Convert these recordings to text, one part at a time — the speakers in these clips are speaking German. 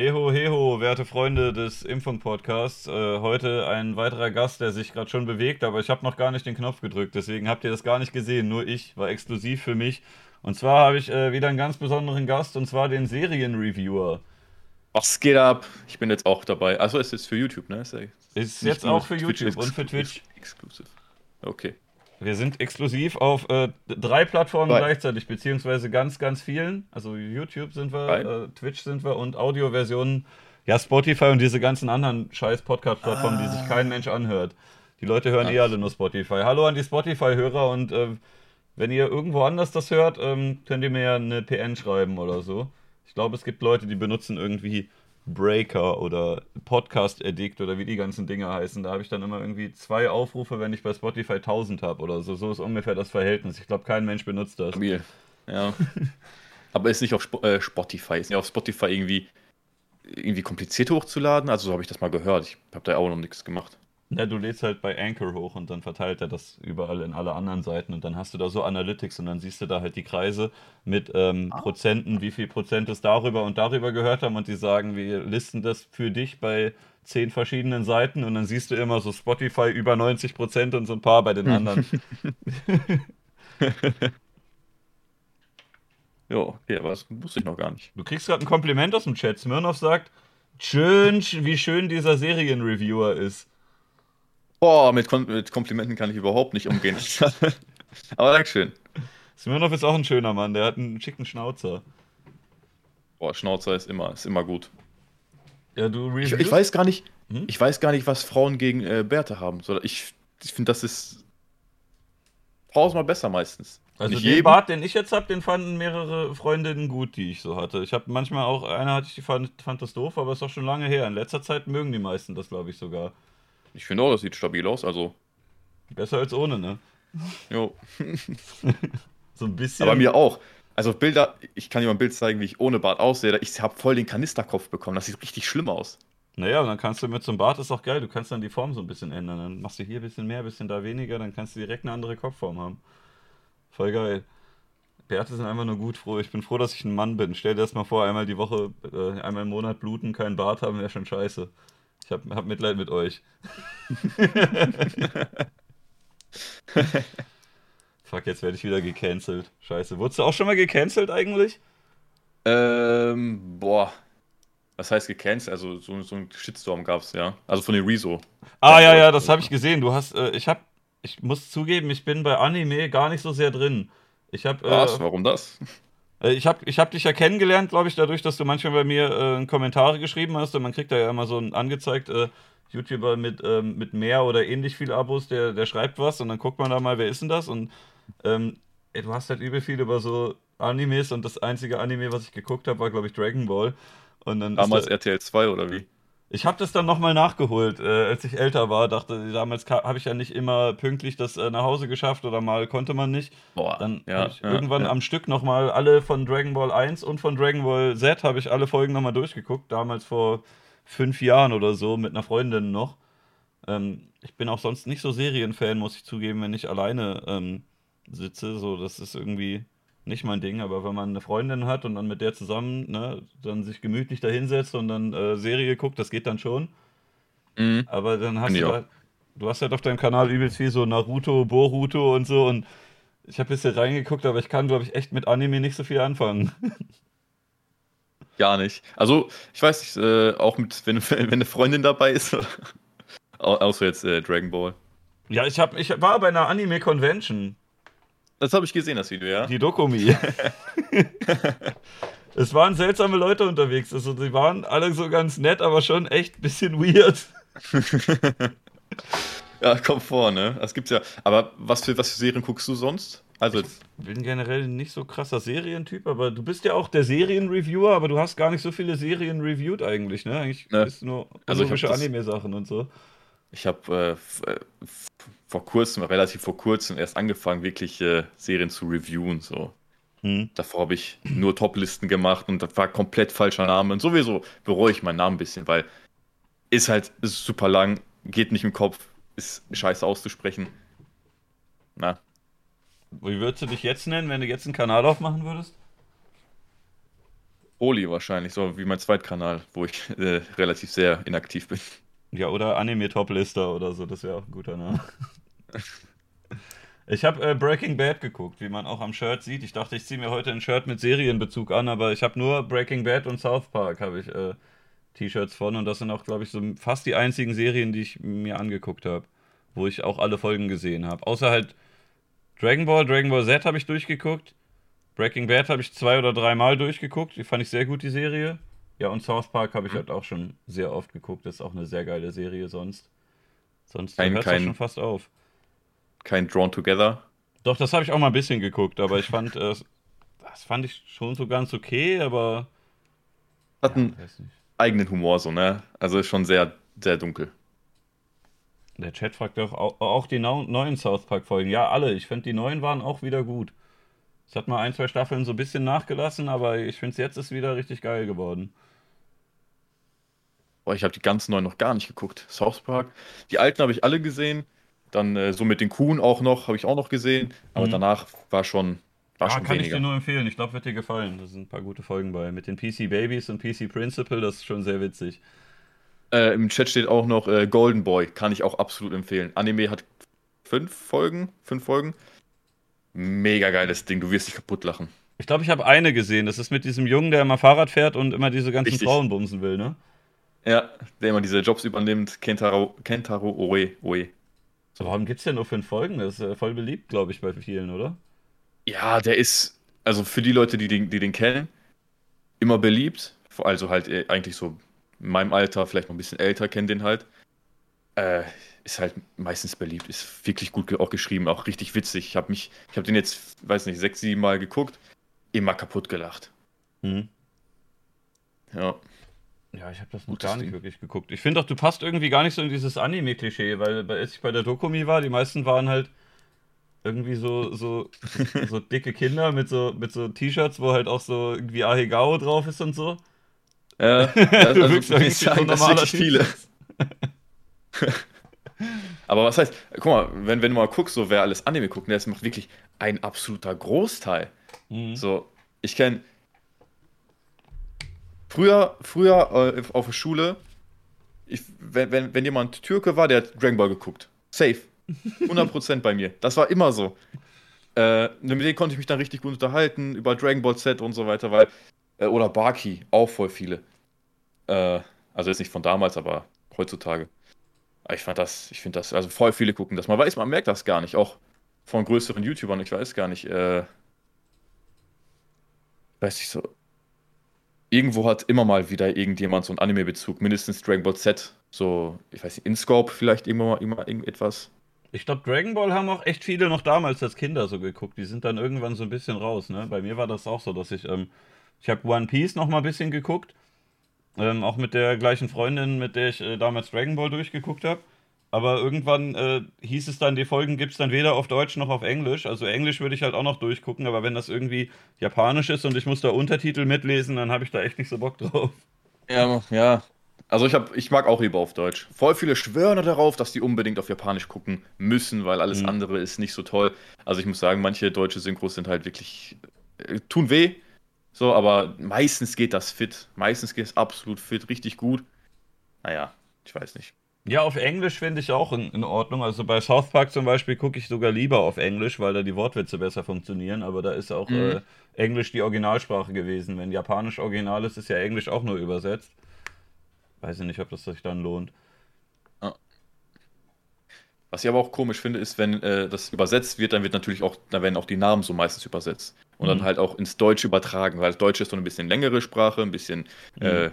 Heho, heho, werte Freunde des Impfung-Podcasts. Äh, heute ein weiterer Gast, der sich gerade schon bewegt, aber ich habe noch gar nicht den Knopf gedrückt, deswegen habt ihr das gar nicht gesehen. Nur ich war exklusiv für mich. Und zwar habe ich äh, wieder einen ganz besonderen Gast, und zwar den Serienreviewer. Was geht ab? Ich bin jetzt auch dabei. Also es ist für YouTube, ne? Ist, ist jetzt auch für YouTube und für Twitch. Exklusiv. Okay. Wir sind exklusiv auf äh, drei Plattformen Bye. gleichzeitig, beziehungsweise ganz, ganz vielen. Also YouTube sind wir, äh, Twitch sind wir und Audioversionen, ja, Spotify und diese ganzen anderen scheiß Podcast-Plattformen, ah. die sich kein Mensch anhört. Die Leute hören Ach. eh alle nur Spotify. Hallo an die Spotify-Hörer und äh, wenn ihr irgendwo anders das hört, ähm, könnt ihr mir ja eine PN schreiben oder so. Ich glaube, es gibt Leute, die benutzen irgendwie Breaker oder Podcast Addict oder wie die ganzen Dinge heißen. Da habe ich dann immer irgendwie zwei Aufrufe, wenn ich bei Spotify 1000 habe oder so. So ist ungefähr das Verhältnis. Ich glaube, kein Mensch benutzt das. Stabil. Ja. Aber ist nicht auf Sp äh, Spotify, ist nicht auf Spotify irgendwie, irgendwie kompliziert hochzuladen? Also so habe ich das mal gehört. Ich habe da auch noch nichts gemacht. Ja, du lädst halt bei Anchor hoch und dann verteilt er das überall in alle anderen Seiten und dann hast du da so Analytics und dann siehst du da halt die Kreise mit ähm, ah. Prozenten, wie viel Prozent es darüber und darüber gehört haben und die sagen, wir listen das für dich bei zehn verschiedenen Seiten und dann siehst du immer so Spotify über 90 Prozent und so ein paar bei den anderen. jo, okay, aber das wusste ich noch gar nicht. Du kriegst gerade ein Kompliment aus dem Chat. Smirnov sagt, schön, wie schön dieser Serienreviewer ist. Boah, mit, Kom mit Komplimenten kann ich überhaupt nicht umgehen. Aber Dankeschön. Smirnov ist auch ein schöner Mann, der hat einen schicken Schnauzer. Boah, Schnauzer ist immer, ist immer gut. Ja, du ich, ich weiß gar nicht, hm? ich weiß gar nicht, was Frauen gegen äh, Bärte haben. Ich, ich finde, das ist tausendmal besser meistens. Also nicht den jedem. Bart, den ich jetzt habe, den fanden mehrere Freundinnen gut, die ich so hatte. Ich habe manchmal auch, eine hatte ich, die fand, fand das doof, aber ist doch schon lange her. In letzter Zeit mögen die meisten das, glaube ich, sogar. Ich finde auch, das sieht stabil aus, also. Besser als ohne, ne? Jo. so ein bisschen. Aber mir auch. Also Bilder, ich kann dir mal ein Bild zeigen, wie ich ohne Bart aussehe. Ich habe voll den Kanisterkopf bekommen. Das sieht richtig schlimm aus. Naja, und dann kannst du mit so einem Bart, ist auch geil, du kannst dann die Form so ein bisschen ändern. Dann machst du hier ein bisschen mehr, ein bisschen da weniger, dann kannst du direkt eine andere Kopfform haben. Voll geil. Bärte sind einfach nur gut froh. Ich bin froh, dass ich ein Mann bin. Stell dir das mal vor, einmal die Woche, äh, einmal im Monat bluten, keinen Bart haben, wäre schon scheiße. Ich hab, hab Mitleid mit euch. Fuck, jetzt werde ich wieder gecancelt. Scheiße. Wurdest du auch schon mal gecancelt eigentlich? Ähm, boah. Was heißt gecancelt? Also so, so ein Shitstorm gab es, ja. Also von den Rezo. Ah ja, ja, das habe ich gesehen. Du hast, äh, ich habe, ich muss zugeben, ich bin bei Anime gar nicht so sehr drin. Ich habe. Äh, Was? Warum das? Äh, ich habe ich hab dich ja kennengelernt, glaube ich, dadurch, dass du manchmal bei mir äh, Kommentare geschrieben hast und man kriegt da ja immer so ein angezeigt, äh, YouTuber mit, ähm, mit mehr oder ähnlich viel Abos, der, der schreibt was und dann guckt man da mal, wer ist denn das? Und ähm, ey, du hast halt übel viel über so Animes und das einzige Anime, was ich geguckt habe, war, glaube ich, Dragon Ball. Und dann Damals RTL 2 oder wie? Ich habe das dann nochmal nachgeholt, äh, als ich älter war. Dachte, damals habe ich ja nicht immer pünktlich das äh, nach Hause geschafft oder mal konnte man nicht. Boah, dann ja, habe ich ja, irgendwann ja. am Stück nochmal alle von Dragon Ball 1 und von Dragon Ball Z habe ich alle Folgen nochmal durchgeguckt. Damals vor fünf Jahren oder so mit einer Freundin noch. Ähm, ich bin auch sonst nicht so Serienfan, muss ich zugeben, wenn ich alleine ähm, sitze. So, das ist irgendwie nicht mein Ding, aber wenn man eine Freundin hat und dann mit der zusammen, ne, dann sich gemütlich da hinsetzt und dann äh, Serie guckt, das geht dann schon. Mhm. Aber dann hast du halt, du hast halt auf deinem Kanal übelst viel so Naruto, Boruto und so und ich habe bisschen reingeguckt, aber ich kann, glaube ich, echt mit Anime nicht so viel anfangen. Gar nicht. Also, ich weiß nicht, äh, auch mit, wenn, wenn eine Freundin dabei ist, außer jetzt äh, Dragon Ball. Ja, ich, hab, ich war bei einer Anime-Convention. Das habe ich gesehen, das Video, ja. Die Dokumi. es waren seltsame Leute unterwegs. Also, die waren alle so ganz nett, aber schon echt ein bisschen weird. ja, kommt vor, ne? Das gibt's ja. Aber was für, was für Serien guckst du sonst? Also ich bin generell nicht so krasser Serientyp, aber du bist ja auch der Serienreviewer, aber du hast gar nicht so viele Serien reviewed eigentlich, ne? Eigentlich ne. bist du nur also Anime-Sachen und so. Ich habe äh, äh vor kurzem, relativ vor kurzem erst angefangen, wirklich äh, Serien zu reviewen. So. Hm. Davor habe ich nur Top-Listen gemacht und das war komplett falscher Name. Und sowieso bereue ich meinen Namen ein bisschen, weil ist halt ist super lang, geht nicht im Kopf, ist scheiße auszusprechen. Na. Wie würdest du dich jetzt nennen, wenn du jetzt einen Kanal aufmachen würdest? Oli wahrscheinlich, so wie mein Zweitkanal, wo ich äh, relativ sehr inaktiv bin. Ja, oder Anime Top Lister oder so, das wäre auch ein guter Name. Ich habe äh, Breaking Bad geguckt, wie man auch am Shirt sieht. Ich dachte, ich ziehe mir heute ein Shirt mit Serienbezug an, aber ich habe nur Breaking Bad und South Park habe ich äh, T-Shirts von und das sind auch, glaube ich, so fast die einzigen Serien, die ich mir angeguckt habe, wo ich auch alle Folgen gesehen habe. Außer halt Dragon Ball, Dragon Ball Z habe ich durchgeguckt. Breaking Bad habe ich zwei oder dreimal durchgeguckt. Die fand ich sehr gut, die Serie. Ja, und South Park habe ich halt auch schon sehr oft geguckt. Das ist auch eine sehr geile Serie sonst. Sonst kein, hört es schon fast auf. Kein Drawn Together? Doch, das habe ich auch mal ein bisschen geguckt, aber ich fand, äh, das fand ich schon so ganz okay, aber. Hat ja, einen eigenen Humor, so, ne? Also ist schon sehr, sehr dunkel. Der Chat fragt doch auch, auch die neuen South Park-Folgen. Ja, alle. Ich finde, die neuen waren auch wieder gut. Es hat mal ein, zwei Staffeln so ein bisschen nachgelassen, aber ich finde es jetzt ist wieder richtig geil geworden. Boah, ich habe die ganz neuen noch gar nicht geguckt. South Park. Die alten habe ich alle gesehen. Dann äh, so mit den Kuhn auch noch, habe ich auch noch gesehen. Aber mhm. danach war schon. War ja, schon kann weniger. ich dir nur empfehlen. Ich glaube, wird dir gefallen. Da sind ein paar gute Folgen bei. Mit den PC Babies und PC Principal, das ist schon sehr witzig. Äh, Im Chat steht auch noch äh, Golden Boy, kann ich auch absolut empfehlen. Anime hat fünf Folgen, fünf Folgen. Mega geiles Ding, du wirst dich kaputt lachen. Ich glaube, ich habe eine gesehen. Das ist mit diesem Jungen, der immer Fahrrad fährt und immer diese ganzen Richtig. Frauen bumsen will, ne? Ja, der immer diese Jobs übernimmt. Kentaro, Kentaro Oe, Oe. So, warum gibt es denn nur fünf Folgen? Das ist äh, voll beliebt, glaube ich, bei vielen, oder? Ja, der ist, also für die Leute, die den, die den kennen, immer beliebt. Also halt äh, eigentlich so in meinem Alter, vielleicht noch ein bisschen älter, kennen den halt. Äh, ist halt meistens beliebt, ist wirklich gut auch geschrieben, auch richtig witzig. Ich habe mich, ich habe den jetzt, weiß nicht, sechs, sieben Mal geguckt, immer kaputt gelacht. Mhm. Ja. Ja, ich habe das noch Gutes gar nicht Ding. wirklich geguckt. Ich finde auch, du passt irgendwie gar nicht so in dieses Anime-Klischee, weil als ich bei der Dokumi war, die meisten waren halt irgendwie so, so, so dicke Kinder mit so, mit so T-Shirts, wo halt auch so irgendwie Ahegao drauf ist und so. Ja, das, du also, irgendwie sagen, so normaler viele. Aber was heißt, guck mal, wenn, wenn du mal guckst, so wer alles Anime guckt, ne, das macht wirklich ein absoluter Großteil. Mhm. So, ich kenne früher, früher äh, auf der Schule, ich, wenn, wenn, wenn jemand Türke war, der hat Dragon Ball geguckt. Safe. 100% bei mir. Das war immer so. Äh, mit denen konnte ich mich dann richtig gut unterhalten, über Dragon Ball Z und so weiter, weil, äh, oder Baki, auch voll viele. Äh, also jetzt nicht von damals, aber heutzutage. Ich fand das, ich finde das, also voll viele gucken das. Man weiß, man merkt das gar nicht, auch von größeren YouTubern, ich weiß gar nicht, äh, weiß ich so. Irgendwo hat immer mal wieder irgendjemand so einen Anime-Bezug, mindestens Dragon Ball Z, so, ich weiß nicht, InScope vielleicht immer mal immer irgendetwas. Ich glaube, Dragon Ball haben auch echt viele noch damals als Kinder so geguckt. Die sind dann irgendwann so ein bisschen raus, ne? Bei mir war das auch so, dass ich, ähm, ich habe One Piece noch mal ein bisschen geguckt ähm, auch mit der gleichen Freundin, mit der ich äh, damals Dragon Ball durchgeguckt habe. Aber irgendwann äh, hieß es dann, die Folgen gibt es dann weder auf Deutsch noch auf Englisch. Also Englisch würde ich halt auch noch durchgucken, aber wenn das irgendwie Japanisch ist und ich muss da Untertitel mitlesen, dann habe ich da echt nicht so Bock drauf. Ja, ja. Also ich, hab, ich mag auch lieber auf Deutsch. Voll viele schwören darauf, dass die unbedingt auf Japanisch gucken müssen, weil alles mhm. andere ist nicht so toll. Also ich muss sagen, manche deutsche Synchros sind halt wirklich, äh, tun weh, so, aber meistens geht das fit. Meistens geht es absolut fit, richtig gut. Naja, ich weiß nicht. Ja, auf Englisch finde ich auch in, in, Ordnung. Also bei South Park zum Beispiel gucke ich sogar lieber auf Englisch, weil da die Wortwitze besser funktionieren. Aber da ist auch mhm. äh, Englisch die Originalsprache gewesen. Wenn Japanisch original ist, ist ja Englisch auch nur übersetzt. Weiß ich nicht, ob das sich dann lohnt. Was ich aber auch komisch finde, ist, wenn äh, das übersetzt wird, dann wird natürlich auch, dann werden auch die Namen so meistens übersetzt. Und mhm. dann halt auch ins Deutsche übertragen, weil das Deutsche ist so ein bisschen längere Sprache, ein bisschen mhm. äh, ins Länge,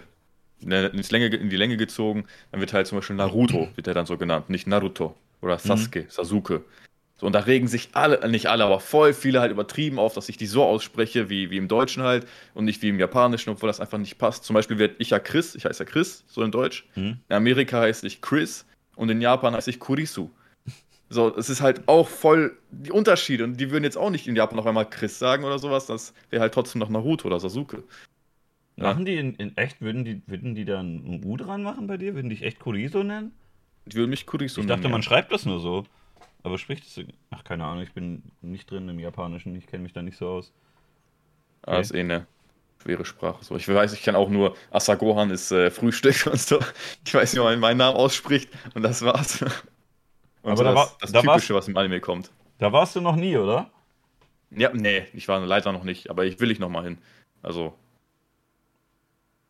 in die Länge gezogen. Dann wird halt zum Beispiel Naruto, wird er dann so genannt, nicht Naruto. Oder mhm. Sasuke, mhm. Sasuke. So, und da regen sich alle, nicht alle, aber voll viele halt übertrieben auf, dass ich die so ausspreche, wie, wie im Deutschen halt und nicht wie im Japanischen, obwohl das einfach nicht passt. Zum Beispiel wird ich ja Chris, ich heiße ja Chris, so in Deutsch. Mhm. In Amerika heiße ich Chris und in Japan heiße ich Kurisu. So, es ist halt auch voll die Unterschiede. Und die würden jetzt auch nicht in Japan noch einmal Chris sagen oder sowas. Das wäre halt trotzdem noch Naruto oder Sasuke. Machen die in, in, echt, würden die, würden die da ein U dran machen bei dir? Würden die dich echt Kuriso nennen? Die würden mich Kuriso nennen. Ich dachte, ja. man schreibt das nur so. Aber spricht es. Ach, keine Ahnung, ich bin nicht drin im Japanischen. Ich kenne mich da nicht so aus. Okay. Ah, ist eh ne. schwere Sprache. So, ich weiß, ich kann auch nur Asagohan ist äh, Frühstück und so. Ich weiß nicht, wie man meinen Namen ausspricht und das war's. Und Aber so da war, das, das Typische, was im Anime kommt. Da warst du noch nie, oder? Ja, nee, ich war leider noch nicht, aber ich will ich noch mal hin. Also,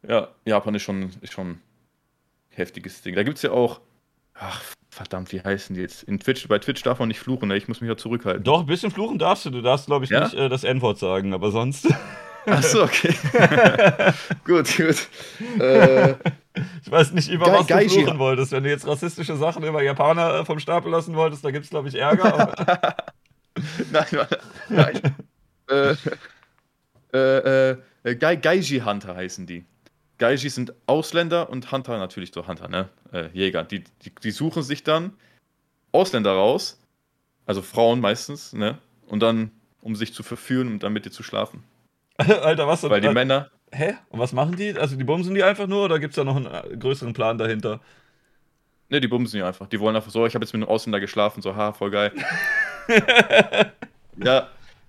ja, Japan ist schon, ist schon ein heftiges Ding. Da gibt es ja auch, ach, verdammt, wie heißen die jetzt? In Twitch, bei Twitch darf man nicht fluchen, ne? ich muss mich ja zurückhalten. Doch, ein bisschen fluchen darfst du. Du darfst, glaube ich, ja? nicht äh, das N-Wort sagen, aber sonst. Achso, okay. gut, gut. Äh, ich weiß nicht, über was du fluchen wolltest. Wenn du jetzt rassistische Sachen über Japaner äh, vom Stapel lassen wolltest, da gibt es, glaube ich, Ärger. nein, nein. nein. äh, äh, äh Gaiji Hunter heißen die. Gaiji sind Ausländer und Hunter natürlich so Hunter, ne? Äh, Jäger. Die, die, die, suchen sich dann Ausländer raus, also Frauen meistens, ne? Und dann, um sich zu verführen und dann mit dir zu schlafen. Alter, was? Weil die Männer. Hä? Und was machen die? Also die bumsen die einfach nur oder gibt es da noch einen äh, größeren Plan dahinter? Ne, die bumsen die einfach. Die wollen einfach so, ich habe jetzt mit einem Ausländer geschlafen, so, ha, voll geil. ja,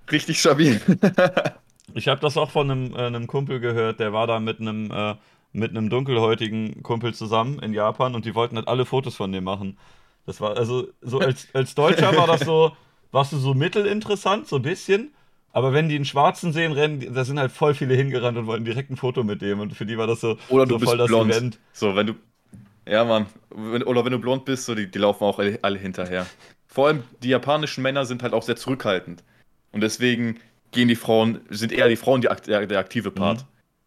richtig stabil. Ich habe das auch von einem, äh, einem, Kumpel gehört, der war da mit einem, äh, mit einem dunkelhäutigen Kumpel zusammen in Japan und die wollten halt alle Fotos von dem machen. Das war, also, so als, als Deutscher war das so, warst du so mittelinteressant, so ein bisschen. Aber wenn die einen Schwarzen sehen, rennen, da sind halt voll viele hingerannt und wollten direkt ein Foto mit dem. Und für die war das so, oder du so bist voll blond. das Event. So, wenn du. Ja, Mann. Oder wenn du blond bist, so, die, die laufen auch alle hinterher. Vor allem die japanischen Männer sind halt auch sehr zurückhaltend. Und deswegen gehen die Frauen, sind eher die Frauen die, der, der aktive Part. Mhm.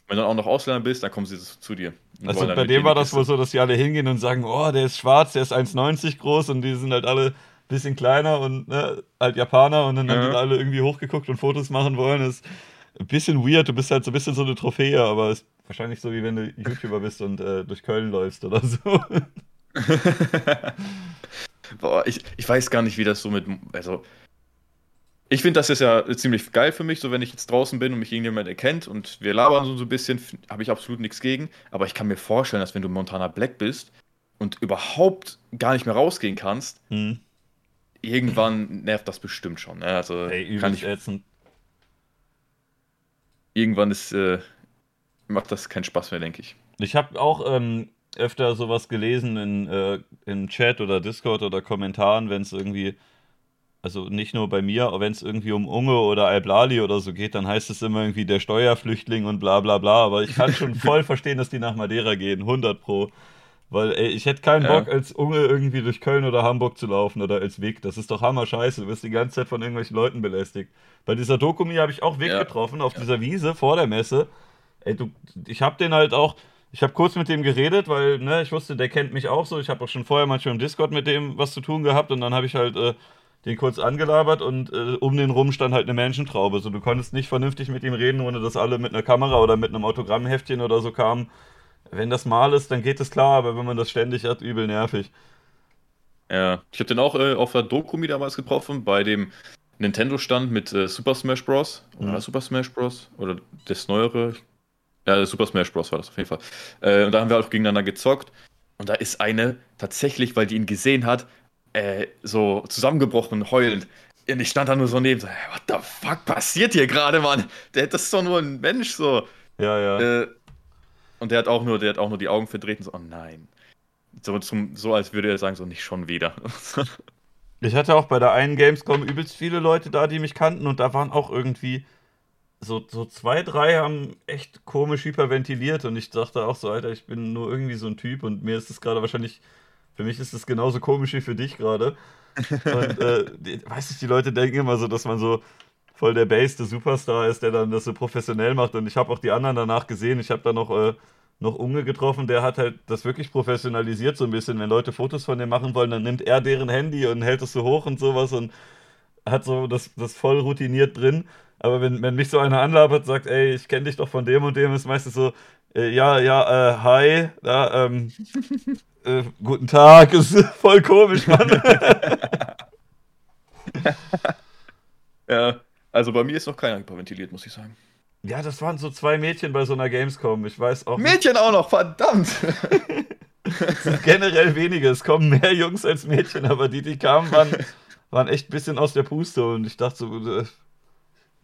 Wenn du dann auch noch Ausländer bist, dann kommen sie zu dir. Also bei dem war das wohl so, dass die alle hingehen und sagen, oh, der ist schwarz, der ist 1,90 groß und die sind halt alle ein bisschen kleiner und ne, halt Japaner und dann ja. haben die alle irgendwie hochgeguckt und Fotos machen wollen. Das ist ein bisschen weird, du bist halt so ein bisschen so eine Trophäe, aber ist wahrscheinlich so, wie wenn du YouTuber bist und äh, durch Köln läufst oder so. Boah, ich, ich weiß gar nicht, wie das so mit, also ich finde, das ist ja ziemlich geil für mich, so wenn ich jetzt draußen bin und mich irgendjemand erkennt und wir labern so ein bisschen, habe ich absolut nichts gegen. Aber ich kann mir vorstellen, dass wenn du Montana Black bist und überhaupt gar nicht mehr rausgehen kannst, hm. irgendwann nervt das bestimmt schon. Ne? Also hey, kann ich ätzend. Irgendwann ist, äh, macht das keinen Spaß mehr, denke ich. Ich habe auch ähm, öfter sowas gelesen in, äh, im Chat oder Discord oder Kommentaren, wenn es irgendwie also nicht nur bei mir, wenn es irgendwie um Unge oder Alblali oder so geht, dann heißt es immer irgendwie der Steuerflüchtling und bla bla bla. Aber ich kann schon voll verstehen, dass die nach Madeira gehen, 100 pro. Weil ey, ich hätte keinen Bock, ja. als Unge irgendwie durch Köln oder Hamburg zu laufen oder als Weg. Das ist doch hammer scheiße. Du wirst die ganze Zeit von irgendwelchen Leuten belästigt. Bei dieser Dokumi habe ich auch Weg ja. getroffen, auf ja. dieser Wiese vor der Messe. Ey, du, ich habe den halt auch, ich habe kurz mit dem geredet, weil ne, ich wusste, der kennt mich auch so. Ich habe auch schon vorher manchmal im Discord mit dem was zu tun gehabt und dann habe ich halt äh, den kurz angelabert und äh, um den rum stand halt eine Menschentraube. So, du konntest nicht vernünftig mit ihm reden, ohne dass alle mit einer Kamera oder mit einem Autogrammheftchen oder so kamen. Wenn das mal ist, dann geht es klar, aber wenn man das ständig hat, übel nervig. Ja, ich habe den auch äh, auf der Dokumi damals getroffen, bei dem Nintendo-Stand mit äh, Super Smash Bros. Oder mhm. Super Smash Bros. Oder das neuere. Ja, Super Smash Bros. war das auf jeden Fall. Äh, und da haben wir auch gegeneinander gezockt. Und da ist eine tatsächlich, weil die ihn gesehen hat, äh, so zusammengebrochen und heulend. Und ich stand da nur so neben, so, what the fuck passiert hier gerade, Mann? Der, das ist doch nur ein Mensch, so. Ja, ja. Äh, und der hat auch nur, der hat auch nur die Augen verdreht und so, oh nein. So, zum, so als würde er sagen, so nicht schon wieder. ich hatte auch bei der einen Gamescom übelst viele Leute da, die mich kannten und da waren auch irgendwie so, so zwei, drei haben echt komisch hyperventiliert und ich dachte auch so, Alter, ich bin nur irgendwie so ein Typ und mir ist es gerade wahrscheinlich für mich ist es genauso komisch wie für dich gerade. Und äh, weiß ich, die Leute denken immer so, dass man so voll der baseste Superstar ist, der dann das so professionell macht. Und ich habe auch die anderen danach gesehen. Ich habe da noch, äh, noch Unge getroffen, der hat halt das wirklich professionalisiert so ein bisschen. Wenn Leute Fotos von dem machen wollen, dann nimmt er deren Handy und hält es so hoch und sowas und hat so das, das voll routiniert drin. Aber wenn, wenn mich so einer anlabert, sagt, ey, ich kenne dich doch von dem und dem, ist meistens so, äh, ja, ja, äh, hi, ja, ähm, äh, guten Tag, ist voll komisch, Mann. ja, also bei mir ist noch keiner hyperventiliert, muss ich sagen. Ja, das waren so zwei Mädchen bei so einer Gamescom. Ich weiß auch. Mädchen auch noch, verdammt! generell wenige. Es kommen mehr Jungs als Mädchen, aber die, die kamen, waren, waren echt ein bisschen aus der Puste und ich dachte so, äh,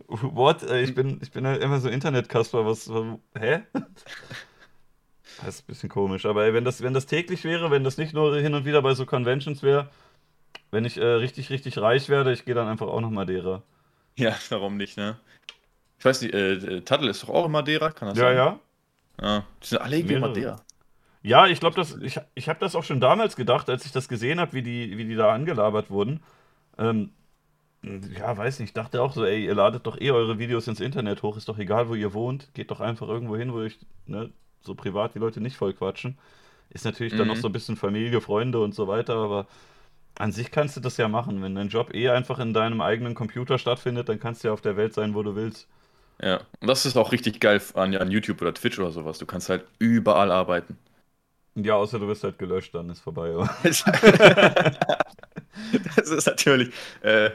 what? Äh, ich bin, ich bin halt immer so Internetkasper, was, hä? Das ist ein bisschen komisch, aber ey, wenn, das, wenn das täglich wäre, wenn das nicht nur hin und wieder bei so Conventions wäre, wenn ich äh, richtig, richtig reich werde, ich gehe dann einfach auch nach Madeira. Ja, warum nicht, ne? Ich weiß nicht, äh, äh Taddel ist doch auch in Madeira, kann das ja, sein? Ja, ja. Ja, die sind alle irgendwie in Madeira. Ja, ich glaube, ich, ich habe das auch schon damals gedacht, als ich das gesehen habe, wie die, wie die da angelabert wurden. Ähm, ja, weiß nicht, ich dachte auch so, ey, ihr ladet doch eh eure Videos ins Internet hoch, ist doch egal, wo ihr wohnt, geht doch einfach irgendwo hin, wo ich, ne, so privat die Leute nicht voll quatschen. Ist natürlich mhm. dann noch mhm. so ein bisschen Familie, Freunde und so weiter, aber an sich kannst du das ja machen. Wenn dein Job eh einfach in deinem eigenen Computer stattfindet, dann kannst du ja auf der Welt sein, wo du willst. Ja, und das ist auch richtig geil an, an YouTube oder Twitch oder sowas. Du kannst halt überall arbeiten. Ja, außer du wirst halt gelöscht, dann ist vorbei. das ist natürlich äh,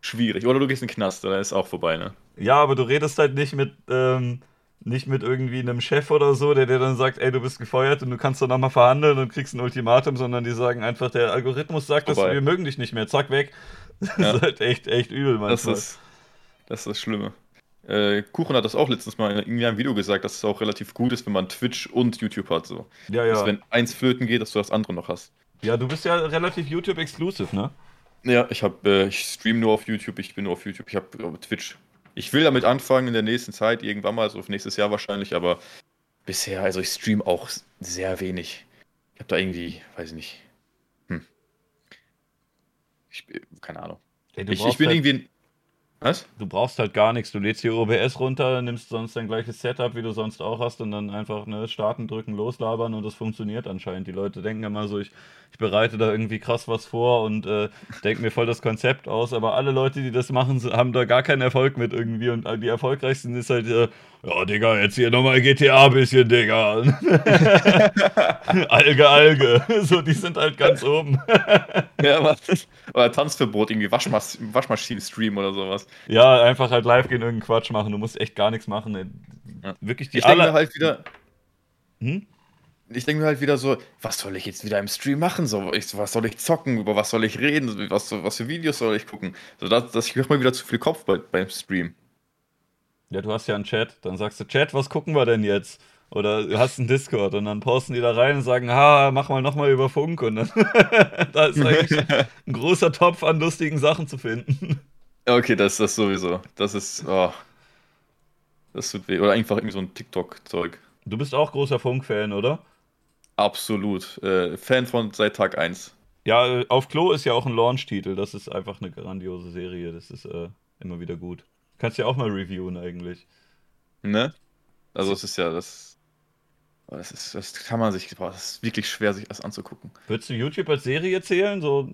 schwierig. Oder du gehst in den Knast, dann ist auch vorbei, ne? Ja, aber du redest halt nicht mit, ähm, nicht mit irgendwie einem Chef oder so, der dir dann sagt, ey, du bist gefeuert und du kannst dann nochmal verhandeln und kriegst ein Ultimatum, sondern die sagen einfach, der Algorithmus sagt, dass wir mögen dich nicht mehr, zack, weg. Das ja. ist halt echt, echt übel manchmal. Das ist das, ist das Schlimme. Äh, Kuchen hat das auch letztens mal in einem Video gesagt, dass es auch relativ gut ist, wenn man Twitch und YouTube hat. So. Ja, ja. Dass, wenn eins flöten geht, dass du das andere noch hast. Ja, du bist ja relativ YouTube-exclusive, ne? Ja, ich habe, äh, ich stream nur auf YouTube, ich bin nur auf YouTube, ich habe äh, Twitch. Ich will damit anfangen in der nächsten Zeit, irgendwann mal, so auf nächstes Jahr wahrscheinlich, aber bisher, also ich stream auch sehr wenig. Ich habe da irgendwie, weiß ich nicht. Hm. Ich, keine Ahnung. Ey, ich, ich bin halt irgendwie. Was? Du brauchst halt gar nichts. Du lädst hier OBS runter, nimmst sonst dein gleiches Setup, wie du sonst auch hast, und dann einfach ne, starten, drücken, loslabern und das funktioniert anscheinend. Die Leute denken immer so, ich, ich bereite da irgendwie krass was vor und äh, denke mir voll das Konzept aus, aber alle Leute, die das machen, haben da gar keinen Erfolg mit irgendwie und die erfolgreichsten ist halt, äh, ja, Digga, jetzt hier nochmal GTA bisschen, Digga. Alge, Alge. So, die sind halt ganz oben. ja, aber, oder Tanzverbot, irgendwie Waschmas Waschmaschinen-Stream oder sowas. Ja, einfach halt live gehen, irgendeinen Quatsch machen. Du musst echt gar nichts machen. Ja. Wirklich die Ich denke mir halt wieder. Hm? Ich denke mir halt wieder so, was soll ich jetzt wieder im Stream machen? So, ich, was soll ich zocken? Über was soll ich reden? Was, was für Videos soll ich gucken? So, das, das, ich mache mal wieder zu viel Kopf bei, beim Stream. Ja, du hast ja einen Chat. Dann sagst du, Chat, was gucken wir denn jetzt? Oder du hast einen Discord und dann posten die da rein und sagen, ha, mach mal nochmal über Funk. Und dann da ist eigentlich ein großer Topf an lustigen Sachen zu finden. Okay, das ist das sowieso. Das ist, oh, das tut weh. Oder einfach irgendwie so ein TikTok-Zeug. Du bist auch großer Funk-Fan, oder? Absolut. Äh, Fan von seit Tag 1. Ja, auf Klo ist ja auch ein Launch-Titel. Das ist einfach eine grandiose Serie. Das ist äh, immer wieder gut. Kannst ja auch mal reviewen eigentlich. Ne? Also es ist ja das. Das, ist, das kann man sich. Boah, das ist wirklich schwer, sich das anzugucken. Würdest du YouTube als Serie zählen? So,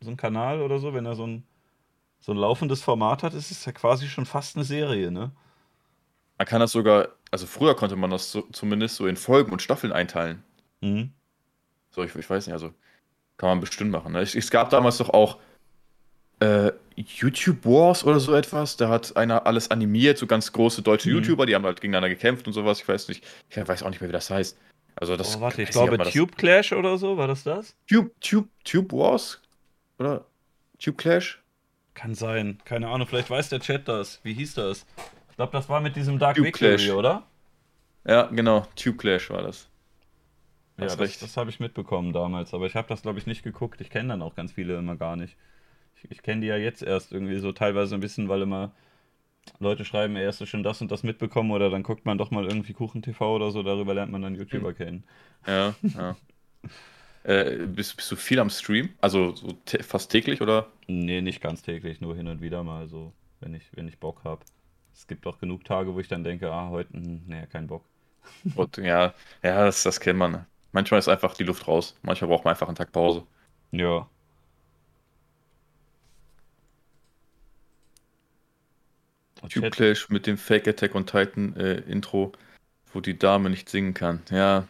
so ein Kanal oder so, wenn er so ein, so ein laufendes Format hat, ist es ja quasi schon fast eine Serie, ne? Man kann das sogar, also früher konnte man das so, zumindest so in Folgen und Staffeln einteilen. Mhm. So, ich, ich weiß nicht, also kann man bestimmt machen. Ne? Es, es gab damals doch auch äh, YouTube Wars oder so etwas. Da hat einer alles animiert, so ganz große deutsche mhm. YouTuber, die haben halt gegeneinander gekämpft und sowas. Ich weiß nicht, ich weiß auch nicht mehr, wie das heißt. Also das. Oh, warte, ich glaube Tube Clash oder so, war das das? Tube, Tube, Tube Wars? Oder? Tube Clash? Kann sein. Keine Ahnung, vielleicht weiß der Chat das. Wie hieß das? Ich glaube, das war mit diesem Dark Tube Victory, Clash. oder? Ja, genau. Tube Clash war das. Ja, das, das habe ich mitbekommen damals, aber ich habe das, glaube ich, nicht geguckt. Ich kenne dann auch ganz viele immer gar nicht. Ich, ich kenne die ja jetzt erst irgendwie so teilweise ein bisschen, weil immer Leute schreiben, hast du schon das und das mitbekommen oder dann guckt man doch mal irgendwie Kuchen TV oder so, darüber lernt man dann YouTuber kennen. Ja, ja. äh, bist, bist, du viel am Stream? Also so fast täglich oder? Nee, nicht ganz täglich, nur hin und wieder mal so, wenn ich, wenn ich Bock habe. Es gibt auch genug Tage, wo ich dann denke, ah, heute, hm, nee, kein Bock. Und, ja, ja das, das kennt man. Manchmal ist einfach die Luft raus. Manchmal braucht man einfach einen Tag Pause. Ja. Tube Clash mit dem Fake Attack on Titan äh, Intro, wo die Dame nicht singen kann. Ja.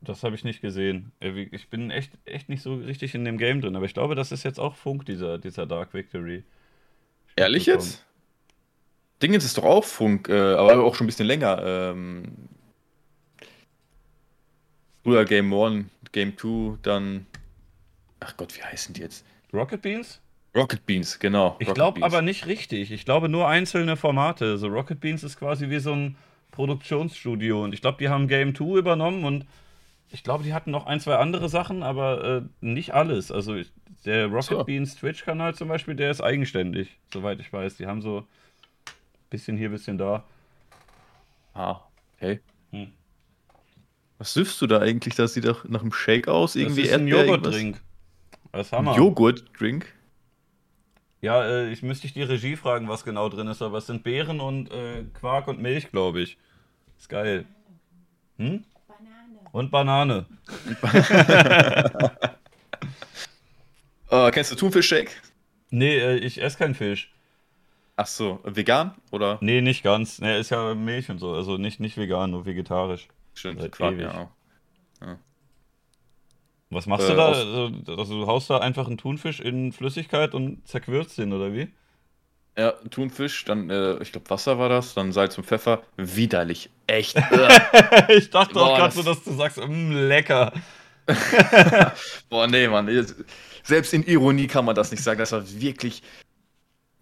Das habe ich nicht gesehen. Äh, ich bin echt, echt nicht so richtig in dem Game drin, aber ich glaube, das ist jetzt auch Funk, dieser, dieser Dark Victory. Ehrlich jetzt? Dingens ist doch auch Funk, äh, aber auch schon ein bisschen länger. Ähm, früher Game 1, Game 2, dann. Ach Gott, wie heißen die jetzt? Rocket Beans? Rocket Beans, genau. Ich glaube aber nicht richtig. Ich glaube nur einzelne Formate. So Rocket Beans ist quasi wie so ein Produktionsstudio und ich glaube, die haben Game 2 übernommen und ich glaube, die hatten noch ein, zwei andere Sachen, aber äh, nicht alles. Also der Rocket so. Beans Twitch-Kanal zum Beispiel, der ist eigenständig, soweit ich weiß. Die haben so bisschen hier, bisschen da. Ah, okay. Hm. Was süffst du da eigentlich? Das sieht doch nach einem Shake aus. Irgendwie das ist ein Joghurtdrink. Das haben wir. Joghurtdrink? Ja, äh, ich müsste dich die Regie fragen, was genau drin ist, aber es sind Beeren und äh, Quark und Milch, glaube ich. Ist geil. Hm? Banane. Und Banane. uh, kennst du Thunfischshake? Nee, äh, ich esse keinen Fisch. Ach so, vegan oder? Nee, nicht ganz. Nee, ist ja Milch und so, also nicht, nicht vegan, nur vegetarisch. Stimmt, Seit Quark, ja. ja. Was machst äh, du da? Also, also, du haust da einfach einen Thunfisch in Flüssigkeit und zerquirlst den, oder wie? Ja, Thunfisch, dann, äh, ich glaube, Wasser war das, dann Salz und Pfeffer. Widerlich. Echt. ich dachte Boah, auch gerade so, dass du sagst, mmm, lecker. Boah, nee, Mann. Selbst in Ironie kann man das nicht sagen. Das war wirklich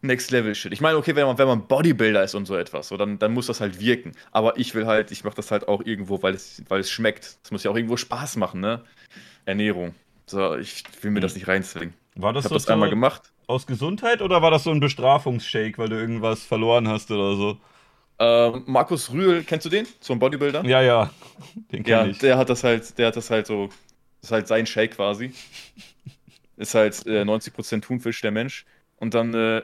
Next Level Shit. Ich meine, okay, wenn man, wenn man Bodybuilder ist und so etwas, so, dann, dann muss das halt wirken. Aber ich will halt, ich mache das halt auch irgendwo, weil es, weil es schmeckt. Es muss ja auch irgendwo Spaß machen, ne? Ernährung. So, ich will mir das nicht reinzwingen. War das, ich hab das so einmal gemacht? Aus Gesundheit oder war das so ein Bestrafungsshake, weil du irgendwas verloren hast oder so? Ähm, Markus Rühl, kennst du den? So ein Bodybuilder? Ja, ja. Den kenn ja, ich. der hat das halt, der hat das halt so, das ist halt sein Shake quasi. ist halt äh, 90% Thunfisch, der Mensch. Und dann, äh,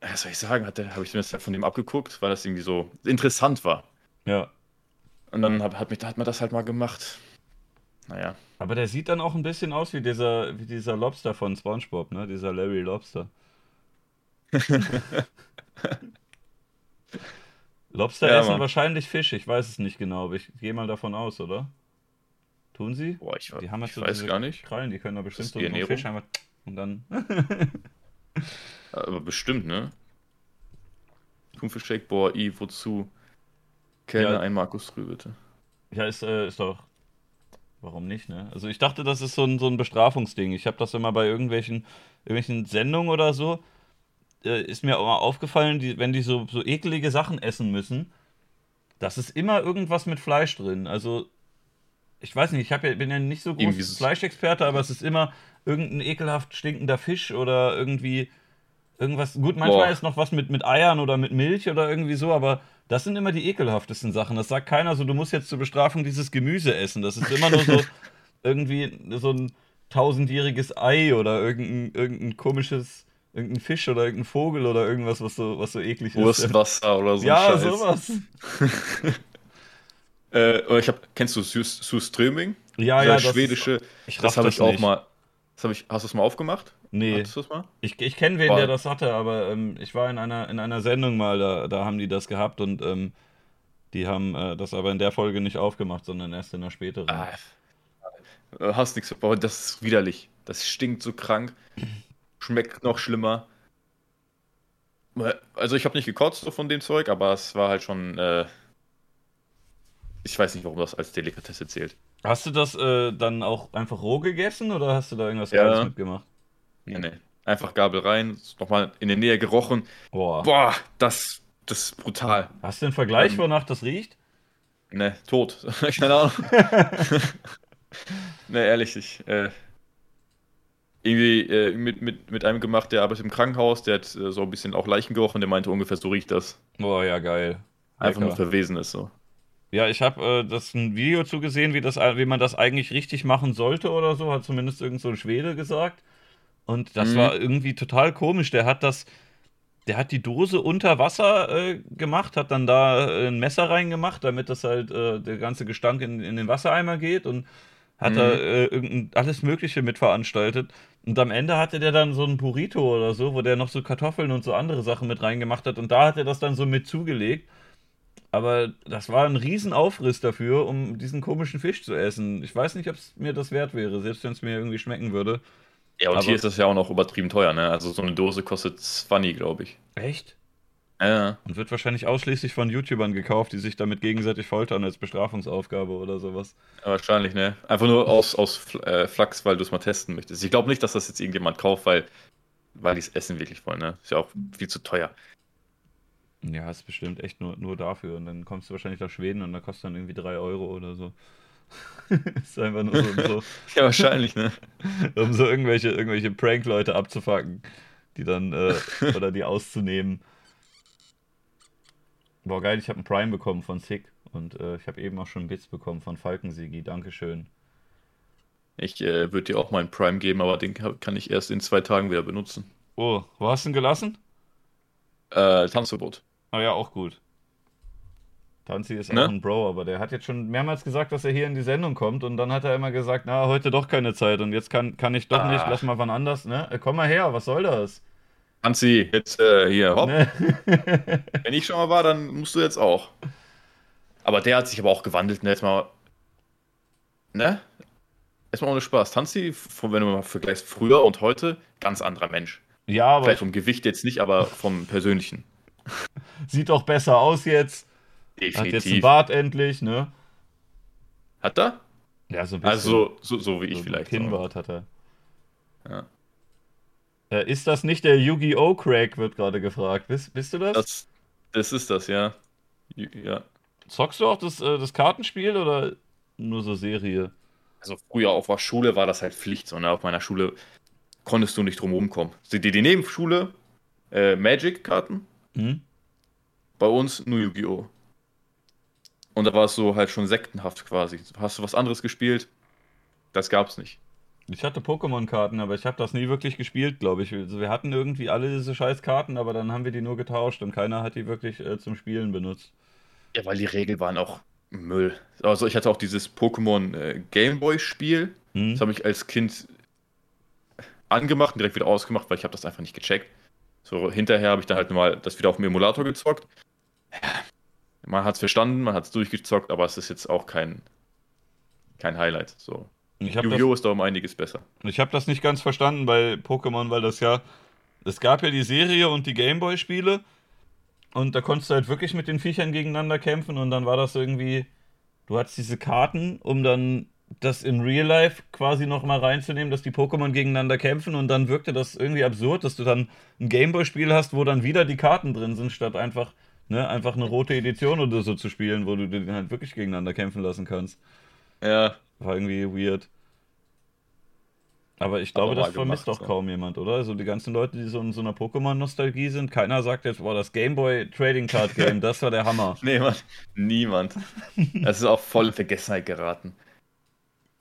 was soll ich sagen, habe ich mir das halt von dem abgeguckt, weil das irgendwie so interessant war. Ja. Und dann hat, hat, mich, hat man das halt mal gemacht. Naja. Aber der sieht dann auch ein bisschen aus wie dieser, wie dieser Lobster von SpongeBob, ne? Dieser Larry Lobster. Lobster ja, essen Mann. wahrscheinlich Fisch, ich weiß es nicht genau, aber ich gehe mal davon aus, oder? Tun sie? Boah, ich, die haben ich so weiß gar nicht. Krallen, die können da bestimmt so einen Fisch einmal und dann. aber bestimmt, ne? Thunfischshake, boah, i, wozu? Kellner ja. ein Markus Rühl, bitte. Ja, ist, äh, ist doch Warum nicht, ne? Also ich dachte, das ist so ein, so ein Bestrafungsding. Ich habe das immer bei irgendwelchen, irgendwelchen Sendungen oder so, äh, ist mir auch mal aufgefallen, die, wenn die so, so ekelige Sachen essen müssen, das ist immer irgendwas mit Fleisch drin. Also, ich weiß nicht, ich ja, bin ja nicht so groß Fleischexperte, aber es ist immer irgendein ekelhaft stinkender Fisch oder irgendwie irgendwas. Gut, manchmal Boah. ist noch was mit, mit Eiern oder mit Milch oder irgendwie so, aber das sind immer die ekelhaftesten Sachen. Das sagt keiner so, du musst jetzt zur Bestrafung dieses Gemüse essen. Das ist immer nur so irgendwie so ein tausendjähriges Ei oder irgendein, irgendein komisches, irgendein Fisch oder irgendein Vogel oder irgendwas, was so, was so eklig ist. Wurstwasser oder so. Ja, Scheiß. sowas. äh, ich hab, kennst du Surströmming? Ja, ja. Das schwedische. Ich das habe ich auch nicht. mal. Ich, hast du es mal aufgemacht? Nee. mal? Ich, ich kenne wen, War. der das hatte, aber ähm, ich war in einer, in einer Sendung mal, da, da haben die das gehabt und ähm, die haben äh, das aber in der Folge nicht aufgemacht, sondern erst in der späteren. Ah, hast nichts, aber das ist widerlich. Das stinkt so krank. Schmeckt noch schlimmer. Also ich habe nicht gekotzt so von dem Zeug, aber es war halt schon. Äh, ich weiß nicht, warum das als Delikatesse zählt. Hast du das äh, dann auch einfach roh gegessen oder hast du da irgendwas ja. mitgemacht? Nee, nee. Einfach Gabel rein, nochmal in der Nähe gerochen. Boah, Boah das, das ist brutal. Hast du einen Vergleich, ähm, wonach das riecht? Ne, tot. Keine Ahnung. ne, ehrlich, ich. Äh, irgendwie äh, mit, mit, mit einem gemacht, der arbeitet im Krankenhaus, der hat äh, so ein bisschen auch Leichen gerochen, der meinte ungefähr, so riecht das. Boah, ja, geil. Einfach nur verwesen ist so. Ja, ich habe äh, das ein Video zugesehen, wie, das, wie man das eigentlich richtig machen sollte oder so, hat zumindest irgend so ein Schwede gesagt. Und das mhm. war irgendwie total komisch. Der hat das, der hat die Dose unter Wasser äh, gemacht, hat dann da äh, ein Messer reingemacht, damit das halt äh, der ganze Gestank in, in den Wassereimer geht und hat mhm. da äh, alles Mögliche mit veranstaltet. Und am Ende hatte der dann so ein Burrito oder so, wo der noch so Kartoffeln und so andere Sachen mit reingemacht hat. Und da hat er das dann so mit zugelegt. Aber das war ein Riesenaufriss dafür, um diesen komischen Fisch zu essen. Ich weiß nicht, ob es mir das wert wäre, selbst wenn es mir irgendwie schmecken würde. Ja, und aber hier ist das ja auch noch übertrieben teuer, ne? Also so eine Dose kostet 20, glaube ich. Echt? Ja. Und wird wahrscheinlich ausschließlich von YouTubern gekauft, die sich damit gegenseitig foltern als Bestrafungsaufgabe oder sowas. Ja, wahrscheinlich, ne? Einfach nur aus, aus äh, Flachs, weil du es mal testen möchtest. Ich glaube nicht, dass das jetzt irgendjemand kauft, weil weil die es essen wirklich wollen. Ne? Ist ja auch viel zu teuer. Ja, ist bestimmt echt nur, nur dafür. Und dann kommst du wahrscheinlich nach Schweden und da kostet dann irgendwie 3 Euro oder so. ist einfach nur so, um so. ja, wahrscheinlich, ne? um so irgendwelche, irgendwelche Prank-Leute abzufacken, die dann, äh, oder die auszunehmen. Boah, geil, ich habe einen Prime bekommen von Sick und äh, ich habe eben auch schon Bits bekommen von Falkensigi. Dankeschön. Ich äh, würde dir auch mal einen Prime geben, aber den kann ich erst in zwei Tagen wieder benutzen. Oh, wo hast du ihn gelassen? Äh, Tanzverbot. Ah ja, auch gut. Tanzi ist ne? auch ein Bro, aber der hat jetzt schon mehrmals gesagt, dass er hier in die Sendung kommt und dann hat er immer gesagt, na, heute doch keine Zeit und jetzt kann, kann ich doch ah. nicht, lass mal wann anders, ne? Äh, komm mal her, was soll das? Tanzi, jetzt äh, hier, hopp. Ne? Wenn ich schon mal war, dann musst du jetzt auch. Aber der hat sich aber auch gewandelt, ne? Jetzt mal, ne? Erstmal ohne Spaß. Tanzi, wenn du mal vergleichst früher und heute, ganz anderer Mensch. Ja, aber. Vielleicht vom Gewicht jetzt nicht, aber vom Persönlichen. Sieht doch besser aus jetzt. Definitiv. Hat jetzt einen Bart endlich, ne? Hat er? Ja, so ein bisschen. Also, so, so wie ich so vielleicht. Kinnbart hat er. Ja. Äh, ist das nicht der Yu-Gi-Oh! Crack, wird gerade gefragt. Bist, bist du das? das? das? ist das, ja. ja. Zockst du auch das, äh, das Kartenspiel oder nur so Serie? Also früher auf der Schule war das halt Pflicht, sondern auf meiner Schule konntest du nicht drum rumkommen. Die, die Nebenschule, äh, Magic-Karten. Mhm. Bei uns nur Yu-Gi-Oh! Und da war es so halt schon sektenhaft quasi. Hast du was anderes gespielt? Das gab's nicht. Ich hatte Pokémon-Karten, aber ich habe das nie wirklich gespielt, glaube ich. Also wir hatten irgendwie alle diese scheiß Karten, aber dann haben wir die nur getauscht und keiner hat die wirklich äh, zum Spielen benutzt. Ja, weil die Regeln waren auch Müll. Also ich hatte auch dieses Pokémon äh, Gameboy-Spiel. Hm. Das habe ich als Kind angemacht und direkt wieder ausgemacht, weil ich habe das einfach nicht gecheckt. So hinterher habe ich dann halt mal das wieder auf dem Emulator gezockt. Man hat es verstanden, man hat es durchgezockt, aber es ist jetzt auch kein, kein Highlight. So. Yu-Gi-Oh! ist da um einiges besser. Ich habe das nicht ganz verstanden bei Pokémon, weil das ja. Es gab ja die Serie und die Gameboy-Spiele. Und da konntest du halt wirklich mit den Viechern gegeneinander kämpfen. Und dann war das irgendwie. Du hattest diese Karten, um dann das in Real Life quasi nochmal reinzunehmen, dass die Pokémon gegeneinander kämpfen. Und dann wirkte das irgendwie absurd, dass du dann ein Gameboy-Spiel hast, wo dann wieder die Karten drin sind, statt einfach, ne, einfach eine rote Edition oder so zu spielen, wo du den halt wirklich gegeneinander kämpfen lassen kannst. Ja. War irgendwie weird. Aber ich glaube, Aber das vermisst doch so. kaum jemand, oder? Also die ganzen Leute, die so in so einer Pokémon-Nostalgie sind, keiner sagt jetzt, boah, das Gameboy Trading Card Game, das war der Hammer. nee, Mann, niemand. Das ist auch voll in Vergessenheit geraten.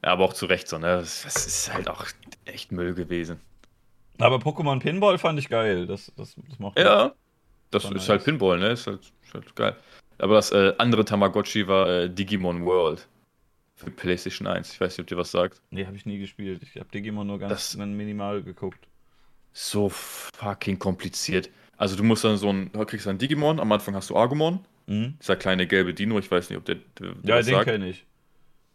Ja, aber auch zu Recht so, ne? Das, das ist halt auch echt Müll gewesen. Aber Pokémon Pinball fand ich geil. Das, das, das macht Ja, das ist nice. halt Pinball, ne? Ist halt, ist halt geil. Aber das äh, andere Tamagotchi war äh, Digimon World. Für PlayStation 1. Ich weiß nicht, ob dir was sagt. Nee, habe ich nie gespielt. Ich habe Digimon nur ganz das minimal geguckt. So fucking kompliziert. Also du musst dann so ein, du kriegst ein Digimon, am Anfang hast du Argumon. Mhm. Dieser kleine gelbe Dino, ich weiß nicht, ob der, der Ja, den kenne ich.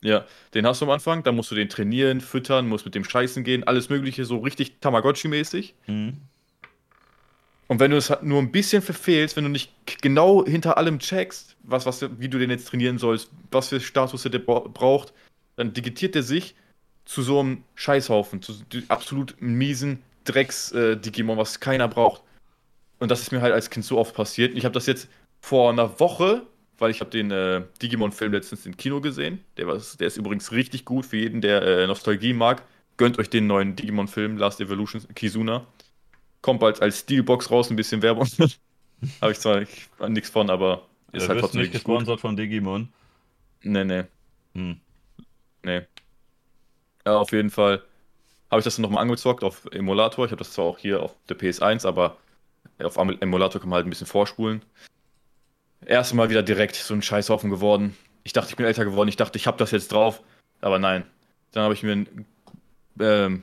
Ja, den hast du am Anfang, dann musst du den trainieren, füttern, musst mit dem Scheißen gehen, alles mögliche, so richtig Tamagotchi-mäßig. Mhm. Und wenn du es nur ein bisschen verfehlst, wenn du nicht genau hinter allem checkst, was, was, wie du den jetzt trainieren sollst, was für Status der braucht, dann digitiert er sich zu so einem Scheißhaufen, zu absolut miesen Drecks-Digimon, äh, was keiner braucht. Und das ist mir halt als Kind so oft passiert. Ich habe das jetzt vor einer Woche, weil ich habe den äh, Digimon-Film letztens im Kino gesehen. Der, war, der ist übrigens richtig gut für jeden, der äh, Nostalgie mag. Gönnt euch den neuen Digimon-Film, Last Evolution, Kizuna. Kommt bald als Steelbox raus, ein bisschen Werbung. habe ich zwar nichts von, aber ist ja, halt trotzdem nicht gesponsert gut. von Digimon. Nee, nee. Hm. Nee. Ja, auf jeden Fall habe ich das dann nochmal angezockt auf Emulator. Ich habe das zwar auch hier auf der PS1, aber auf Emulator kann man halt ein bisschen vorspulen. Erste Mal wieder direkt so ein Scheißhaufen geworden. Ich dachte, ich bin älter geworden. Ich dachte, ich habe das jetzt drauf. Aber nein. Dann habe ich mir ein ähm,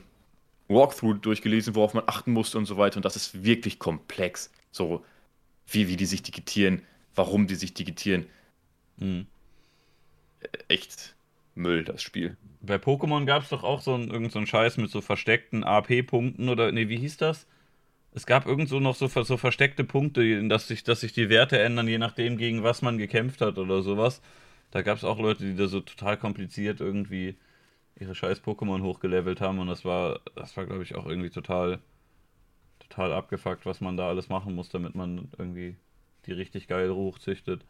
Walkthrough durchgelesen, worauf man achten musste und so weiter. Und das ist wirklich komplex. So, wie, wie die sich digitieren, warum die sich digitieren. Hm. Echt Müll, das Spiel. Bei Pokémon gab es doch auch so einen, so Scheiß mit so versteckten AP-Punkten oder, nee, wie hieß das? Es gab irgend so noch so, so versteckte Punkte, dass sich, dass sich die Werte ändern, je nachdem, gegen was man gekämpft hat oder sowas. Da gab es auch Leute, die da so total kompliziert irgendwie ihre scheiß Pokémon hochgelevelt haben und das war, das war, glaube ich, auch irgendwie total, total abgefuckt, was man da alles machen muss, damit man irgendwie die richtig geil hochzüchtet.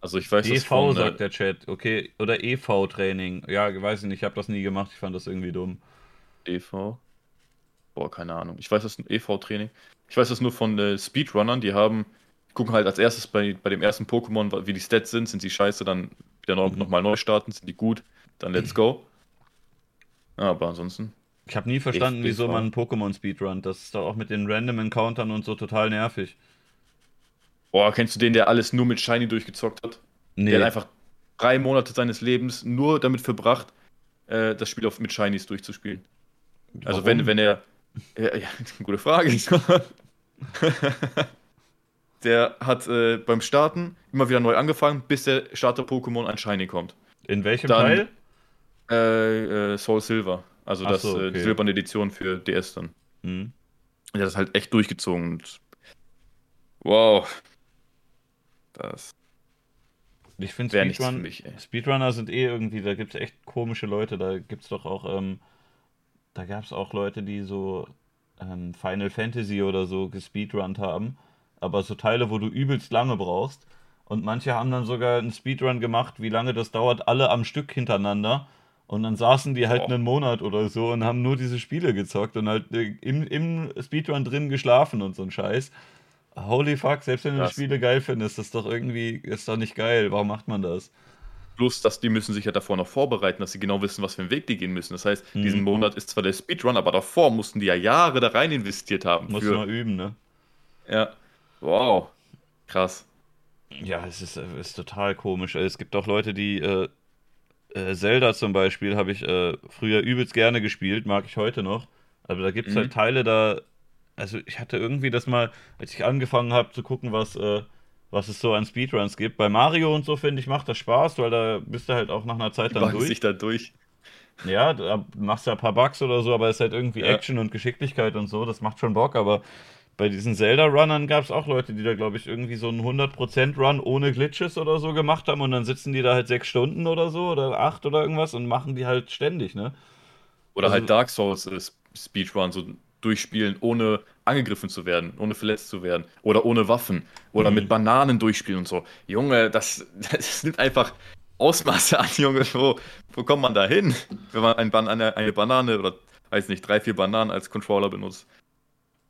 Also ich weiß EV von, sagt der Chat, okay, oder EV-Training. Ja, weiß ich nicht, ich habe das nie gemacht, ich fand das irgendwie dumm. EV? Boah, keine Ahnung. Ich weiß das ist ein EV-Training. Ich weiß das nur von äh, Speedrunnern, die haben, gucken halt als erstes bei, bei dem ersten Pokémon, wie die Stats sind, sind sie scheiße, dann wieder noch, mhm. nochmal neu starten, sind die gut, dann let's go. Ja, aber ansonsten. Ich habe nie verstanden, wieso man einen Pokémon Speedrun. Das ist doch auch mit den Random Encountern und so total nervig. Boah, kennst du den, der alles nur mit Shiny durchgezockt hat? Nee. Der hat einfach drei Monate seines Lebens nur damit verbracht, äh, das Spiel auf, mit Shinies durchzuspielen. Also wenn, wenn er. Ja, ja, gute Frage. der hat äh, beim Starten immer wieder neu angefangen, bis der Starter-Pokémon ein Shiny kommt. In welchem dann, Teil? Äh, äh, Soul Silver. Also das, so, äh, okay. die silberne Edition für DS dann. Mhm. Der hat das halt echt durchgezogen. Und wow. Das. Ich finde Speedrun, Speedrunner sind eh irgendwie, da gibt es echt komische Leute. Da gibt es doch auch, ähm, da gab es auch Leute, die so ähm, Final Fantasy oder so gespeedrunnt haben. Aber so Teile, wo du übelst lange brauchst. Und manche haben dann sogar einen Speedrun gemacht, wie lange das dauert, alle am Stück hintereinander. Und dann saßen die halt oh. einen Monat oder so und haben nur diese Spiele gezockt und halt äh, im, im Speedrun drin geschlafen und so ein Scheiß. Holy fuck, selbst wenn du die Spiele geil findest, das ist doch irgendwie, ist doch nicht geil. Warum macht man das? Plus, dass die müssen sich ja davor noch vorbereiten, dass sie genau wissen, was für einen Weg die gehen müssen. Das heißt, mhm. diesen Monat ist zwar der Speedrun, aber davor mussten die ja Jahre da rein investiert haben. Muss man üben, ne? Ja. Wow. Krass. Ja, es ist, ist total komisch. Es gibt auch Leute, die äh, äh, Zelda zum Beispiel habe ich äh, früher übelst gerne gespielt, mag ich heute noch. Aber da gibt es halt mhm. halt Teile, da. Also ich hatte irgendwie das mal, als ich angefangen habe zu gucken, was, äh, was es so an Speedruns gibt. Bei Mario und so, finde ich, macht das Spaß, weil da bist du halt auch nach einer Zeit dann durch. sich da durch. Ja, da machst du ja ein paar Bugs oder so, aber es ist halt irgendwie ja. Action und Geschicklichkeit und so, das macht schon Bock, aber bei diesen Zelda-Runnern gab es auch Leute, die da, glaube ich, irgendwie so einen 100%-Run ohne Glitches oder so gemacht haben und dann sitzen die da halt sechs Stunden oder so oder acht oder irgendwas und machen die halt ständig, ne? Oder also, halt Dark Souls äh, Speedrun, so durchspielen, ohne angegriffen zu werden, ohne verletzt zu werden oder ohne Waffen oder mhm. mit Bananen durchspielen und so. Junge, das, das nimmt einfach Ausmaße an, Junge. Wo, wo kommt man da hin, wenn man ein Ban eine, eine Banane oder, weiß nicht, drei, vier Bananen als Controller benutzt?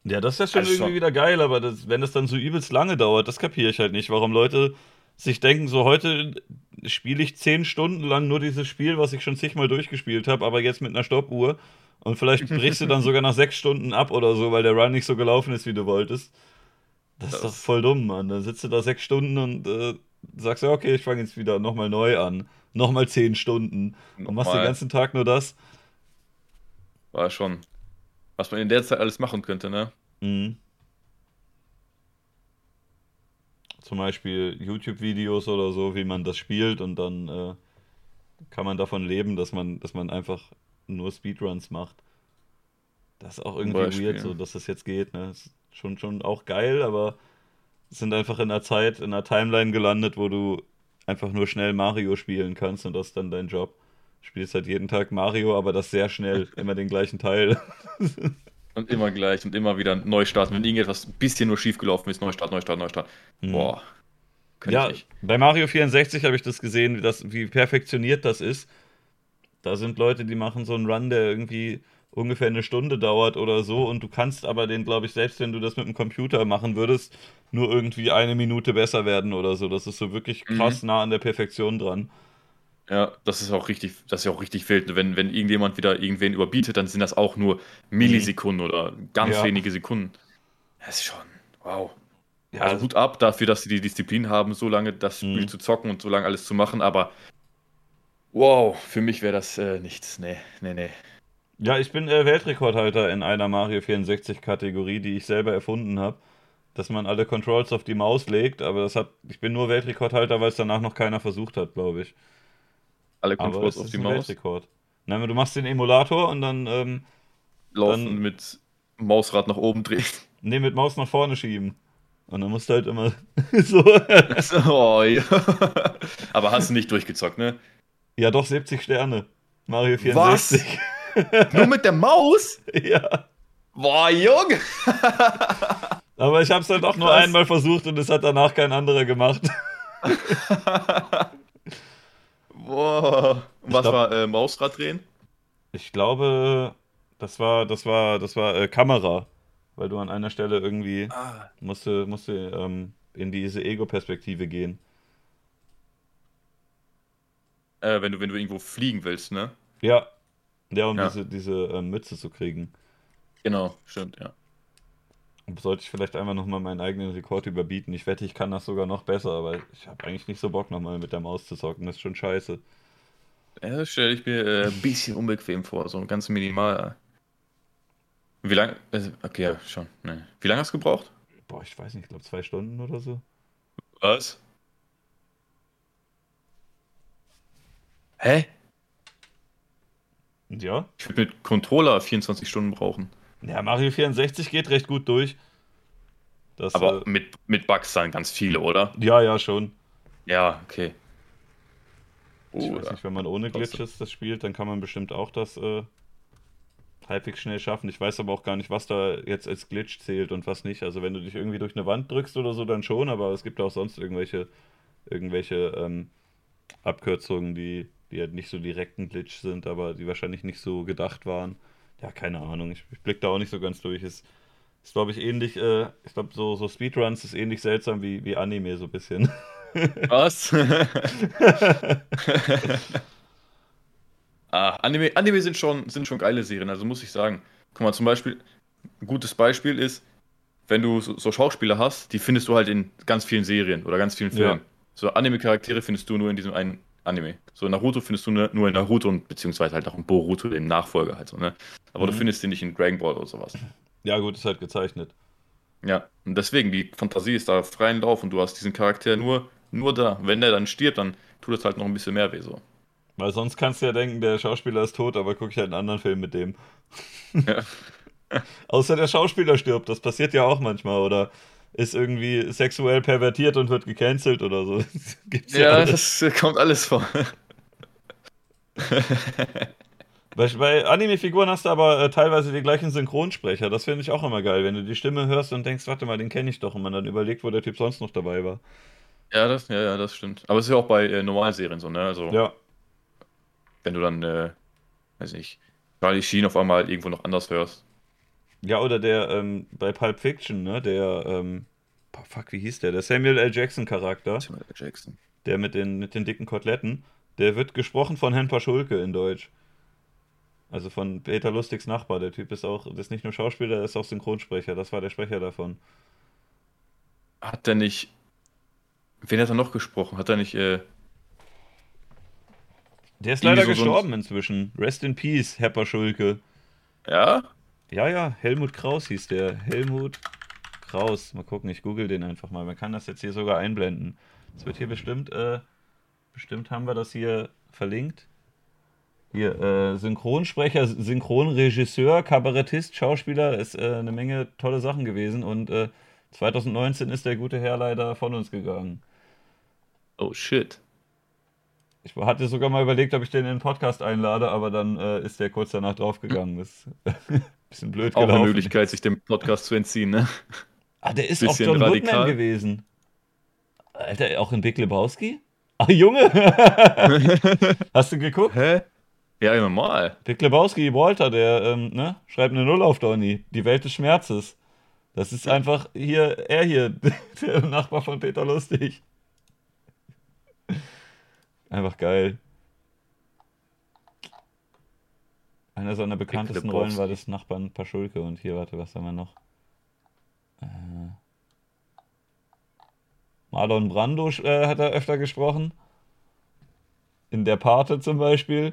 Ja, das ist ja schon also irgendwie schon. wieder geil, aber das, wenn das dann so übelst lange dauert, das kapiere ich halt nicht, warum Leute sich denken, so heute spiele ich zehn Stunden lang nur dieses Spiel, was ich schon zigmal durchgespielt habe, aber jetzt mit einer Stoppuhr. Und vielleicht brichst du dann sogar nach sechs Stunden ab oder so, weil der Run nicht so gelaufen ist, wie du wolltest. Das, ist doch voll dumm, Mann. Dann sitzt du da sechs Stunden und äh, sagst ja, okay, ich fange jetzt wieder nochmal neu an. Nochmal zehn Stunden. Und machst den ganzen Tag nur das. War schon was man in der Zeit alles machen könnte, ne? Mhm. Zum Beispiel YouTube-Videos oder so, wie man das spielt und dann äh, kann man davon leben, dass man, dass man einfach nur Speedruns macht. Das ist auch irgendwie weird, so dass das jetzt geht. Ne? Ist schon, schon auch geil, aber sind einfach in einer Zeit, in einer Timeline gelandet, wo du einfach nur schnell Mario spielen kannst und das ist dann dein Job spielst halt jeden Tag Mario, aber das sehr schnell, immer den gleichen Teil. und immer gleich und immer wieder neu starten. Wenn irgendetwas ein bisschen nur schief gelaufen ist, Neustart, Neustart, Neustart. Mhm. Boah. Ja, bei Mario 64 habe ich das gesehen, wie, das, wie perfektioniert das ist. Da sind Leute, die machen so einen Run, der irgendwie ungefähr eine Stunde dauert oder so und du kannst aber den, glaube ich, selbst wenn du das mit dem Computer machen würdest, nur irgendwie eine Minute besser werden oder so. Das ist so wirklich mhm. krass mhm. nah an der Perfektion dran. Ja, das ist auch richtig, das ist ja auch richtig wild. Wenn, wenn irgendjemand wieder irgendwen überbietet, dann sind das auch nur Millisekunden mhm. oder ganz ja. wenige Sekunden. Das ist schon, wow. Ja, also gut ab dafür, dass sie die Disziplin haben, so lange das Spiel mhm. zu zocken und so lange alles zu machen, aber wow, für mich wäre das äh, nichts. Nee, nee, nee. Ja, ich bin äh, Weltrekordhalter in einer Mario 64 Kategorie, die ich selber erfunden habe. Dass man alle Controls auf die Maus legt, aber das hat, ich bin nur Weltrekordhalter, weil es danach noch keiner versucht hat, glaube ich. Alle Controls auf die Maus. Weltrekord. Nein, du machst den Emulator und dann ähm, laufen dann, mit Mausrad nach oben drehen. Nee, mit Maus nach vorne schieben. Und dann musst du halt immer so. oh, ja. Aber hast du nicht durchgezockt, ne? Ja, doch 70 Sterne. Mario 64. Was? Nur mit der Maus? Ja. Boah, Junge! Aber ich habe es dann doch nur einmal versucht und es hat danach kein anderer gemacht. Boah. Was glaub, war äh, Mausrad drehen? Ich glaube, das war, das war, das war äh, Kamera, weil du an einer Stelle irgendwie ah. musste, musste ähm, in diese Ego-Perspektive gehen. Äh, wenn du, wenn du irgendwo fliegen willst, ne? Ja. Ja, um ja. diese, diese äh, Mütze zu kriegen. Genau, stimmt, ja. Sollte ich vielleicht einfach nochmal meinen eigenen Rekord überbieten. Ich wette, ich kann das sogar noch besser, aber ich habe eigentlich nicht so Bock, nochmal mit der Maus zu zocken. Das ist schon scheiße. Ja, das stelle ich mir äh, ein bisschen unbequem vor, so ganz minimal. Wie lange? Also, okay, ja, schon. Nee. Wie lange hast du gebraucht? Boah, ich weiß nicht, ich glaube zwei Stunden oder so. Was? Hä? Ja? Ich würde mit Controller 24 Stunden brauchen. Ja, Mario 64 geht recht gut durch. Das, Aber äh, mit, mit Bugs dann ganz viele, oder? Ja, ja, schon. Ja, okay. Ich weiß nicht, wenn man ohne Glitches das spielt, dann kann man bestimmt auch das äh, halbwegs schnell schaffen. Ich weiß aber auch gar nicht, was da jetzt als Glitch zählt und was nicht. Also wenn du dich irgendwie durch eine Wand drückst oder so, dann schon, aber es gibt auch sonst irgendwelche, irgendwelche ähm, Abkürzungen, die, die halt nicht so direkt ein Glitch sind, aber die wahrscheinlich nicht so gedacht waren. Ja, keine Ahnung. Ich, ich blick da auch nicht so ganz durch. Ist, ist glaube ich, ähnlich, äh, ich glaube, so, so Speedruns ist ähnlich seltsam wie, wie Anime, so ein bisschen. Was? ah, Anime, Anime sind, schon, sind schon geile Serien, also muss ich sagen. Guck mal, zum Beispiel, ein gutes Beispiel ist, wenn du so, so Schauspieler hast, die findest du halt in ganz vielen Serien oder ganz vielen Filmen. Ja. So Anime-Charaktere findest du nur in diesem einen Anime. So Naruto findest du nur in Naruto und beziehungsweise halt auch in Boruto, den Nachfolger halt so, ne? Aber mhm. du findest den nicht in Dragon Ball oder sowas. Ja, gut, ist halt gezeichnet. Ja, und deswegen, die Fantasie ist da freien Lauf und du hast diesen Charakter nur nur da. Wenn der dann stirbt, dann tut es halt noch ein bisschen mehr weh so. Weil sonst kannst du ja denken, der Schauspieler ist tot, aber gucke ich halt einen anderen Film mit dem. Ja. Außer der Schauspieler stirbt, das passiert ja auch manchmal, oder ist irgendwie sexuell pervertiert und wird gecancelt oder so. Gibt's ja, ja das kommt alles vor. bei, bei Anime-Figuren hast du aber äh, teilweise die gleichen Synchronsprecher. Das finde ich auch immer geil, wenn du die Stimme hörst und denkst, warte mal, den kenne ich doch, und man dann überlegt, wo der Typ sonst noch dabei war. Ja, das, ja, ja, das stimmt. Aber es ist ja auch bei äh, Normalserien so, ne? Also, ja. wenn du dann, äh, weiß nicht, Charlie Sheen auf einmal irgendwo noch anders hörst. Ja, oder der ähm, bei Pulp Fiction, ne? Der, ähm, boah, fuck, wie hieß der? Der Samuel L. Jackson-Charakter. Samuel L. Jackson. Der mit den, mit den dicken Koteletten. Der wird gesprochen von Herrn Paschulke in Deutsch. Also von Peter Lustigs Nachbar. Der Typ ist auch, das ist nicht nur Schauspieler, der ist auch Synchronsprecher. Das war der Sprecher davon. Hat der nicht Wen hat er noch gesprochen? Hat er nicht. Äh, der ist leider so gestorben so inzwischen. Rest in Peace, Herr Paschulke. Ja? Ja, ja, Helmut Kraus hieß der. Helmut Kraus. Mal gucken, ich google den einfach mal. Man kann das jetzt hier sogar einblenden. Es wird hier bestimmt, äh, bestimmt haben wir das hier verlinkt. Hier, äh, Synchronsprecher, Synchronregisseur, Kabarettist, Schauspieler, ist äh, eine Menge tolle Sachen gewesen und 2019 äh, ist der gute Herr leider von uns gegangen. Oh shit. Ich hatte sogar mal überlegt, ob ich den in den Podcast einlade, aber dann äh, ist der kurz danach draufgegangen. Das bisschen blöd Auch gelaufen. eine Möglichkeit, sich dem Podcast zu entziehen, ne? Ah, der ist auch John radikal. Goodman gewesen. Alter, auch in Big Lebowski? Ach, Junge! Hast du geguckt? Hä? Ja, normal. Big Lebowski, Walter, der ähm, ne, schreibt eine Null auf Donny. Die Welt des Schmerzes. Das ist einfach hier, er hier, der Nachbar von Peter Lustig. Einfach geil. Einer seiner bekanntesten Rollen war das Nachbarn Paschulke und hier, warte, was haben wir noch? Äh, Marlon Brando äh, hat er öfter gesprochen. In der Pate zum Beispiel.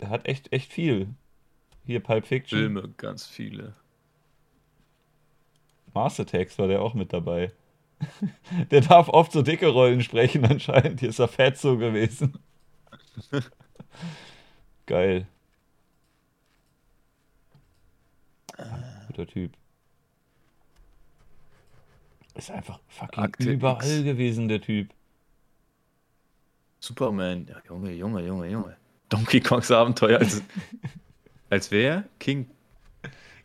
Der hat echt, echt viel. Hier Pulp Fiction. Filme, ganz viele. Mars Attacks war der auch mit dabei. Der darf oft so dicke Rollen sprechen, anscheinend. Hier ist er fett so gewesen. Geil. Guter Typ. Ist einfach fucking Akte überall X. gewesen, der Typ. Superman, ja, Junge, Junge, Junge, Junge. Donkey Kongs Abenteuer als, als wer? King.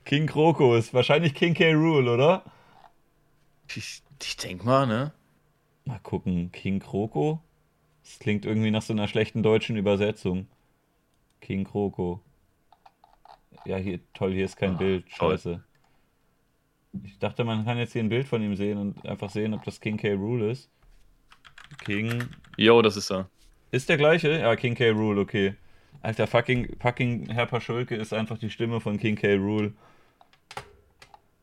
King Kroko ist wahrscheinlich King K. Rule, oder? Ich, ich denk mal, ne? Mal gucken, King Kroko? Das klingt irgendwie nach so einer schlechten deutschen Übersetzung. King Kroko. Ja, hier, toll, hier ist kein oh, Bild. Scheiße. Ich dachte, man kann jetzt hier ein Bild von ihm sehen und einfach sehen, ob das King K. Rule ist. King. Jo, das ist er. Ist der gleiche? Ja, King K. Rule, okay. Alter, fucking, fucking Herr Paschulke ist einfach die Stimme von King K. Rule.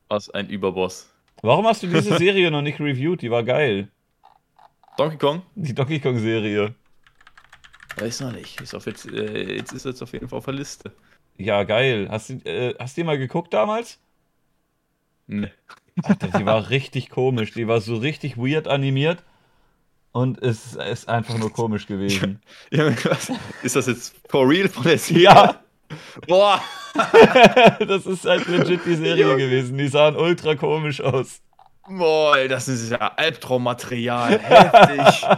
Was ein Überboss. Warum hast du diese Serie noch nicht reviewed? Die war geil. Donkey Kong? Die Donkey Kong-Serie. Weiß noch nicht. Ist auf jetzt, äh, jetzt ist jetzt auf jeden Fall auf der Liste. Ja, geil. Hast du, äh, hast du die mal geguckt damals? Nee. Alter, die war richtig komisch. Die war so richtig weird animiert. Und es ist einfach nur komisch gewesen. Ja, was? Ist das jetzt for real von der Serie? Ja. Boah. das ist halt legit die Serie gewesen. Die sahen ultra komisch aus. Boah, das ist ja Albtraummaterial. Heftig.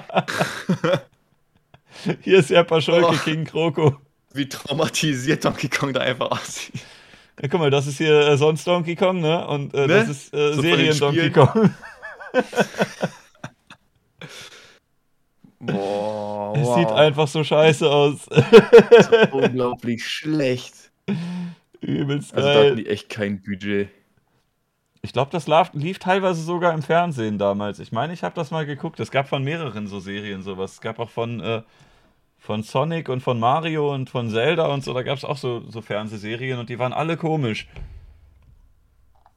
Hier ist ja Pascholke oh. King Kroko. Wie traumatisiert Donkey Kong da einfach aussieht. Ja, guck mal, das ist hier äh, sonst Donkey Kong, ne? Und äh, ne? das ist äh, so Serien Donkey Kong. Boah, es wow. sieht einfach so scheiße aus. unglaublich schlecht. Übelst geil. Also da hatten die echt kein Budget. Ich glaube, das lief, lief, teilweise sogar im Fernsehen damals. Ich meine, ich habe das mal geguckt. Es gab von mehreren so Serien sowas. Es gab auch von, äh, von Sonic und von Mario und von Zelda und so. Da gab es auch so, so Fernsehserien und die waren alle komisch.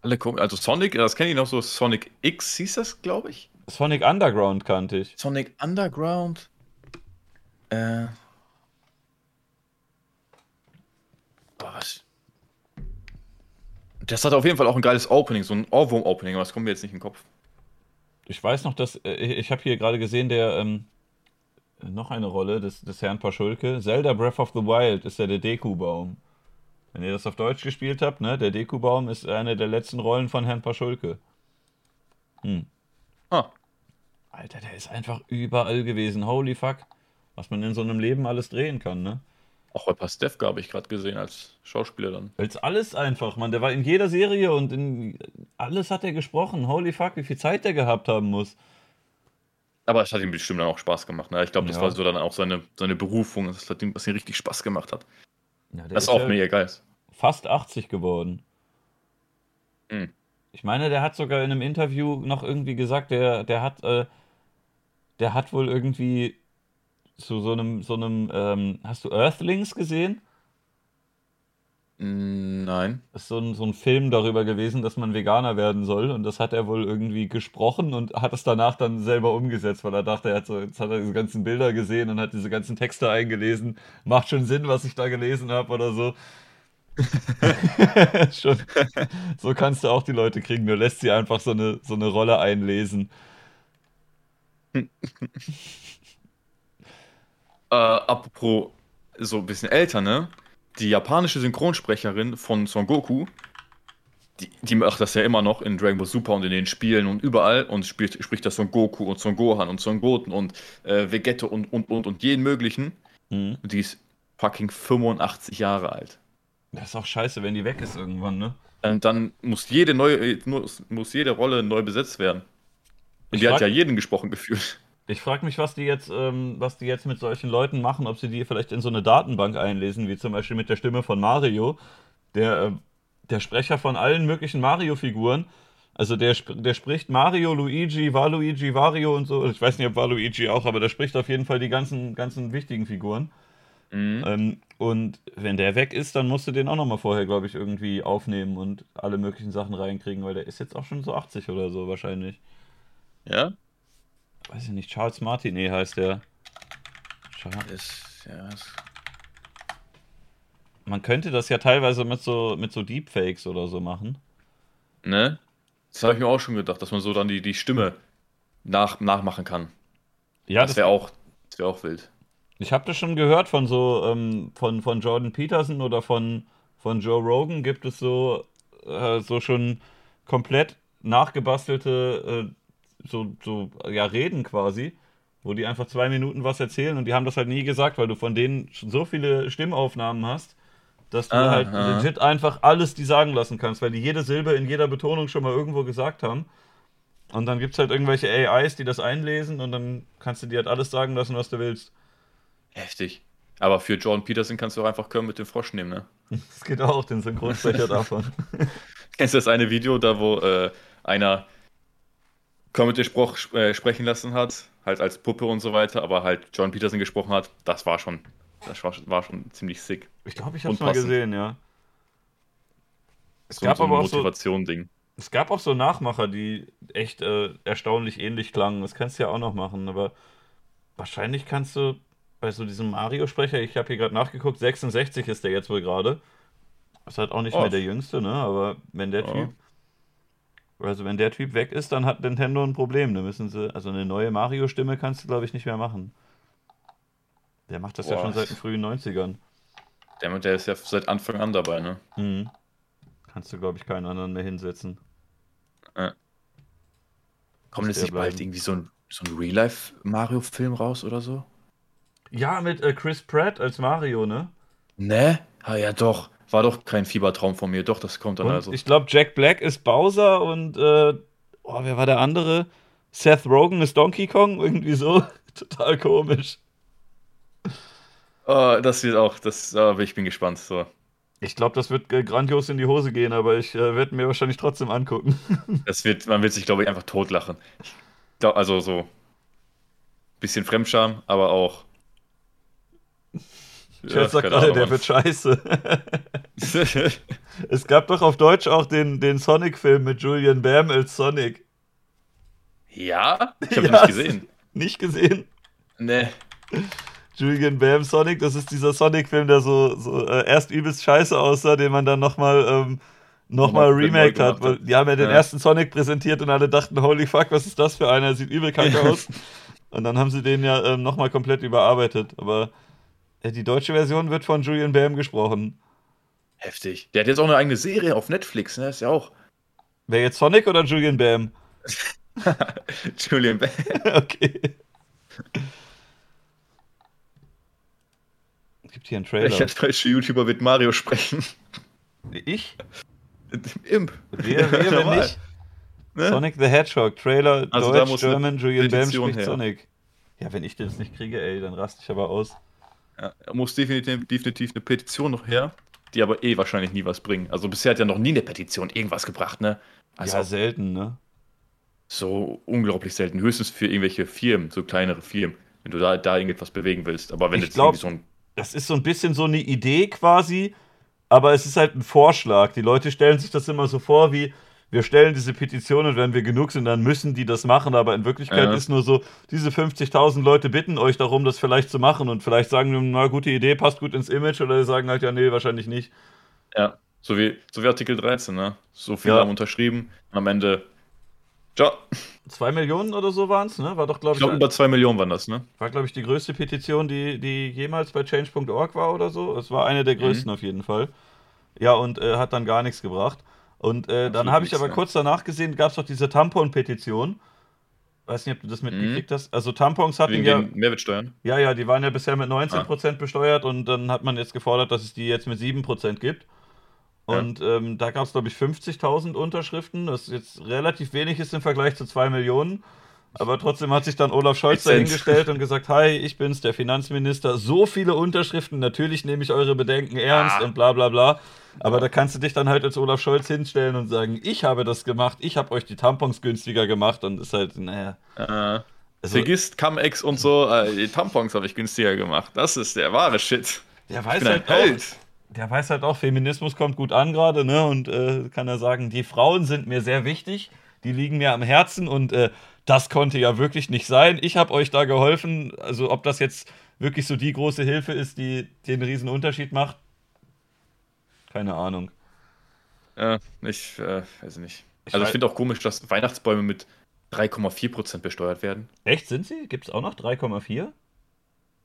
Alle komisch. Also Sonic, das kenne ich noch so. Sonic X hieß das, glaube ich. Sonic Underground kannte ich. Sonic Underground. Äh. Was? Das hat auf jeden Fall auch ein geiles Opening, so ein Ohrwurm-Opening, aber das kommt mir jetzt nicht in den Kopf. Ich weiß noch, dass äh, ich habe hier gerade gesehen, der ähm, noch eine Rolle des, des Herrn Paschulke. Zelda Breath of the Wild ist ja der Deku-Baum. Wenn ihr das auf Deutsch gespielt habt, ne, der Deku-Baum ist eine der letzten Rollen von Herrn Paschulke. Hm. Ah. Alter, der ist einfach überall gewesen. Holy fuck. Was man in so einem Leben alles drehen kann, ne? Auch bei Pastewka habe ich gerade gesehen als Schauspieler dann. Als alles einfach, man. Der war in jeder Serie und in alles hat er gesprochen. Holy fuck, wie viel Zeit der gehabt haben muss. Aber es hat ihm bestimmt dann auch Spaß gemacht. Ne? Ich glaube, das ja. war so dann auch seine, seine Berufung, das hat ihm, was ihm richtig Spaß gemacht hat. Ja, das ist auch ja mega geil. Fast 80 geworden. Mhm. Ich meine, der hat sogar in einem Interview noch irgendwie gesagt, der, der hat, äh, der hat wohl irgendwie zu so einem, so einem, ähm, hast du Earthlings gesehen? Nein. Das ist so ein, so ein Film darüber gewesen, dass man Veganer werden soll. Und das hat er wohl irgendwie gesprochen und hat es danach dann selber umgesetzt, weil er dachte, er hat so, jetzt hat er diese ganzen Bilder gesehen und hat diese ganzen Texte eingelesen. Macht schon Sinn, was ich da gelesen habe oder so. Schon. So kannst du auch die Leute kriegen. Du lässt sie einfach so eine, so eine Rolle einlesen. äh, apropos so ein bisschen älter, ne? Die japanische Synchronsprecherin von Son Goku, die, die macht das ja immer noch in Dragon Ball Super und in den Spielen und überall und spielt, spricht das Son Goku und Son Gohan und Son Goten und äh, Vegette und, und, und, und jeden möglichen. Mhm. Die ist fucking 85 Jahre alt. Das ist auch scheiße, wenn die weg ist irgendwann, ne? Und dann muss jede neue, muss jede Rolle neu besetzt werden. Und die hat ja jeden gesprochen gefühlt. Ich frage mich, was die jetzt, ähm, was die jetzt mit solchen Leuten machen, ob sie die vielleicht in so eine Datenbank einlesen, wie zum Beispiel mit der Stimme von Mario, der, äh, der Sprecher von allen möglichen Mario-Figuren. Also der, der spricht Mario, Luigi, Waluigi, Wario und so. Ich weiß nicht, ob Waluigi auch, aber der spricht auf jeden Fall die ganzen, ganzen wichtigen Figuren. Mhm. Ähm, und wenn der weg ist, dann musst du den auch nochmal vorher, glaube ich, irgendwie aufnehmen und alle möglichen Sachen reinkriegen, weil der ist jetzt auch schon so 80 oder so wahrscheinlich. Ja? Weiß ich nicht, Charles Martinet heißt der. Charles. Ja, Man könnte das ja teilweise mit so, mit so Deepfakes oder so machen. Ne? Das habe ich mir auch schon gedacht, dass man so dann die, die Stimme nach, nachmachen kann. Ja, das wäre auch, wär auch wild. Ich habe das schon gehört von so, ähm, von, von Jordan Peterson oder von, von Joe Rogan gibt es so, äh, so schon komplett nachgebastelte, äh, so, so, ja, Reden quasi, wo die einfach zwei Minuten was erzählen und die haben das halt nie gesagt, weil du von denen schon so viele Stimmaufnahmen hast, dass du halt ah. legit einfach alles die sagen lassen kannst, weil die jede Silbe in jeder Betonung schon mal irgendwo gesagt haben. Und dann gibt es halt irgendwelche AIs, die das einlesen und dann kannst du dir halt alles sagen lassen, was du willst. Heftig. Aber für Jordan Peterson kannst du auch einfach Köln mit dem Frosch nehmen, ne? Das geht auch, den Synchronsprecher davon. Kennst du das eine Video, da wo äh, einer Kermit den Spruch äh, sprechen lassen hat, halt als Puppe und so weiter, aber halt John Peterson gesprochen hat, das war schon, das war, war schon ziemlich sick. Ich glaube, ich habe es mal gesehen, ja. Es so, gab so aber auch Motivation Ding. Es gab auch so Nachmacher, die echt äh, erstaunlich ähnlich klangen. Das kannst du ja auch noch machen, aber wahrscheinlich kannst du bei so diesem Mario-Sprecher, ich habe hier gerade nachgeguckt, 66 ist der jetzt wohl gerade. Ist halt auch nicht oh. mehr der jüngste, ne? Aber wenn der oh. Typ. Also wenn der Typ weg ist, dann hat Nintendo ein Problem. Da müssen sie. Also eine neue Mario-Stimme kannst du, glaube ich, nicht mehr machen. Der macht das Boah. ja schon seit den frühen 90ern. Der, der ist ja seit Anfang an dabei, ne? Mhm. Kannst du, glaube ich, keinen anderen mehr hinsetzen. Äh. Kommt jetzt nicht bleiben. bald irgendwie so ein, so ein Real-Life-Mario-Film raus oder so? Ja, mit äh, Chris Pratt als Mario, ne? Ne? Ah, ja, doch. War doch kein Fiebertraum von mir. Doch, das kommt dann und also. Ich glaube, Jack Black ist Bowser und, äh, oh, wer war der andere? Seth Rogen ist Donkey Kong? Irgendwie so. Total komisch. Oh, das wird auch, das, oh, ich bin gespannt. So. Ich glaube, das wird äh, grandios in die Hose gehen, aber ich äh, werde mir wahrscheinlich trotzdem angucken. das wird, man wird sich, glaube ich, einfach totlachen. Ich glaub, also so bisschen Fremdscham, aber auch. Chat sagt gerade, der wird scheiße. es gab doch auf Deutsch auch den, den Sonic-Film mit Julian Bam als Sonic. Ja? Ich habe ja, nicht gesehen. Nicht gesehen? Nee. Julian Bam Sonic, das ist dieser Sonic-Film, der so, so äh, erst übelst scheiße aussah, den man dann nochmal ähm, nochmal remaked hat. Weil die haben ja den ja. ersten Sonic präsentiert und alle dachten, holy fuck, was ist das für einer? Sieht übel kacke aus. Und dann haben sie den ja ähm, nochmal komplett überarbeitet. Aber die deutsche Version wird von Julian Bam gesprochen. Heftig. Der hat jetzt auch eine eigene Serie auf Netflix, ne? Ist ja auch. Wer jetzt Sonic oder Julian Bam? Julian Bam. okay. Es gibt hier einen Trailer. Welcher deutsche YouTuber wird Mario sprechen? Ich? Imp. Wer, wer wenn nicht? Ne? Sonic the Hedgehog, Trailer, also Deutsch, German, Julian Bam spricht her. Sonic. Ja, wenn ich das nicht kriege, ey, dann raste ich aber aus. Ja, muss definitiv, definitiv eine Petition noch her, die aber eh wahrscheinlich nie was bringen. Also bisher hat ja noch nie eine Petition irgendwas gebracht, ne? Also ja, selten, ne? So unglaublich selten. Höchstens für irgendwelche Firmen, so kleinere Firmen, wenn du da, da irgendetwas bewegen willst. Aber wenn ich glaube, so das ist so ein bisschen so eine Idee quasi, aber es ist halt ein Vorschlag. Die Leute stellen sich das immer so vor, wie wir stellen diese Petition und wenn wir genug sind, dann müssen die das machen. Aber in Wirklichkeit ja. ist nur so, diese 50.000 Leute bitten euch darum, das vielleicht zu machen und vielleicht sagen, na, gute Idee, passt gut ins Image oder sagen halt, ja, nee, wahrscheinlich nicht. Ja, so wie, so wie Artikel 13, ne? So viele ja. haben unterschrieben am Ende, ciao. Zwei Millionen oder so waren es, ne? War doch, glaube ich. Ich glaube, über zwei Millionen waren das, ne? War, glaube ich, die größte Petition, die, die jemals bei change.org war oder so. Es war eine der größten mhm. auf jeden Fall. Ja, und äh, hat dann gar nichts gebracht. Und äh, dann habe ich aber kurz danach gesehen, gab es doch diese Tampon-Petition. Weiß nicht, ob du das mitgekriegt mhm. hast. Also Tampons hatten Wegen ja. Mehrwertsteuern? Ja, ja, die waren ja bisher mit 19% ah. besteuert und dann hat man jetzt gefordert, dass es die jetzt mit 7% gibt. Und ja. ähm, da gab es, glaube ich, 50.000 Unterschriften, das jetzt relativ wenig ist im Vergleich zu 2 Millionen. Aber trotzdem hat sich dann Olaf Scholz dahingestellt und gesagt, hi, ich bin's, der Finanzminister. So viele Unterschriften, natürlich nehme ich eure Bedenken ernst ja. und bla bla bla. Aber da kannst du dich dann halt als Olaf Scholz hinstellen und sagen, ich habe das gemacht, ich habe euch die Tampons günstiger gemacht und ist halt, naja. Äh, also, Vergisst Cum-Ex und so, äh, die Tampons habe ich günstiger gemacht. Das ist der wahre Shit. Der weiß halt auch, der weiß halt auch, Feminismus kommt gut an gerade, ne? Und äh, kann er sagen, die Frauen sind mir sehr wichtig, die liegen mir am Herzen und äh, das konnte ja wirklich nicht sein. Ich habe euch da geholfen. Also ob das jetzt wirklich so die große Hilfe ist, die den riesen Unterschied macht, keine Ahnung. Ja, ich äh, weiß nicht. Ich also ich finde auch komisch, dass Weihnachtsbäume mit 3,4% besteuert werden. Echt, sind sie? Gibt es auch noch 3,4?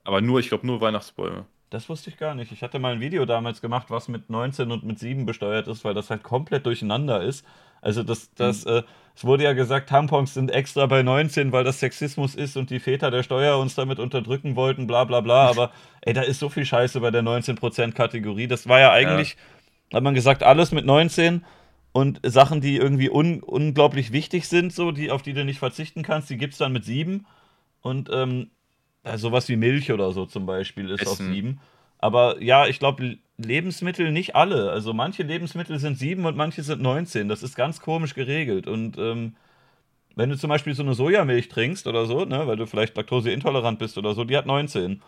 Aber nur, ich glaube, nur Weihnachtsbäume. Das wusste ich gar nicht. Ich hatte mal ein Video damals gemacht, was mit 19 und mit 7 besteuert ist, weil das halt komplett durcheinander ist. Also das, das, mhm. äh, es wurde ja gesagt, Tampons sind extra bei 19, weil das Sexismus ist und die Väter der Steuer uns damit unterdrücken wollten, bla bla bla. Aber ey, da ist so viel Scheiße bei der 19%-Kategorie. Das war ja eigentlich, ja. Hat man gesagt, alles mit 19 und Sachen, die irgendwie un unglaublich wichtig sind, so, die, auf die du nicht verzichten kannst, die gibt es dann mit 7. Und ähm, sowas wie Milch oder so zum Beispiel ist Essen. auf 7. Aber ja, ich glaube, Lebensmittel nicht alle. Also manche Lebensmittel sind 7 und manche sind 19. Das ist ganz komisch geregelt. Und ähm, wenn du zum Beispiel so eine Sojamilch trinkst oder so, ne, weil du vielleicht laktoseintolerant bist oder so, die hat 19.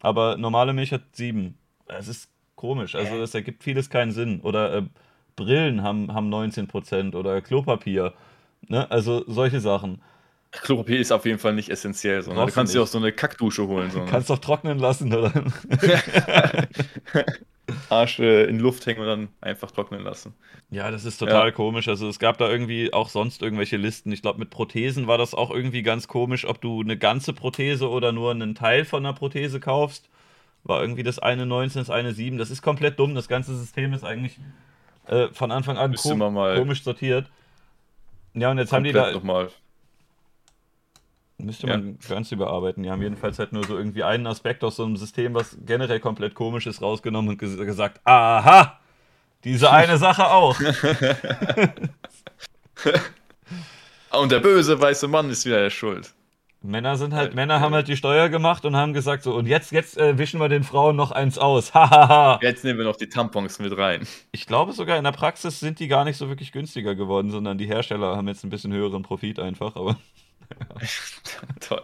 Aber normale Milch hat 7. Es ist komisch. Also das ergibt vieles keinen Sinn. Oder äh, Brillen haben, haben 19% oder Klopapier. Ne? Also solche Sachen. Klopapier ist auf jeden Fall nicht essentiell, sondern du kannst dir auch so eine Kackdusche holen. So, ne? Kannst doch trocknen lassen, oder? Arsch äh, in Luft hängen und dann einfach trocknen lassen. Ja, das ist total ja. komisch. Also es gab da irgendwie auch sonst irgendwelche Listen. Ich glaube, mit Prothesen war das auch irgendwie ganz komisch, ob du eine ganze Prothese oder nur einen Teil von einer Prothese kaufst. War irgendwie das eine 19, das eine 7. Das ist komplett dumm. Das ganze System ist eigentlich äh, von Anfang an kom komisch sortiert. Ja, und jetzt haben die da. Nochmal Müsste man ja. ganz überarbeiten. Die haben jedenfalls halt nur so irgendwie einen Aspekt aus so einem System, was generell komplett komisch ist, rausgenommen und ges gesagt, aha, diese eine Sache auch. und der böse weiße Mann ist wieder der Schuld. Männer sind halt, Männer haben halt die Steuer gemacht und haben gesagt so, und jetzt, jetzt äh, wischen wir den Frauen noch eins aus. Jetzt nehmen wir noch die Tampons mit rein. Ich glaube sogar in der Praxis sind die gar nicht so wirklich günstiger geworden, sondern die Hersteller haben jetzt ein bisschen höheren Profit einfach, aber. Toll.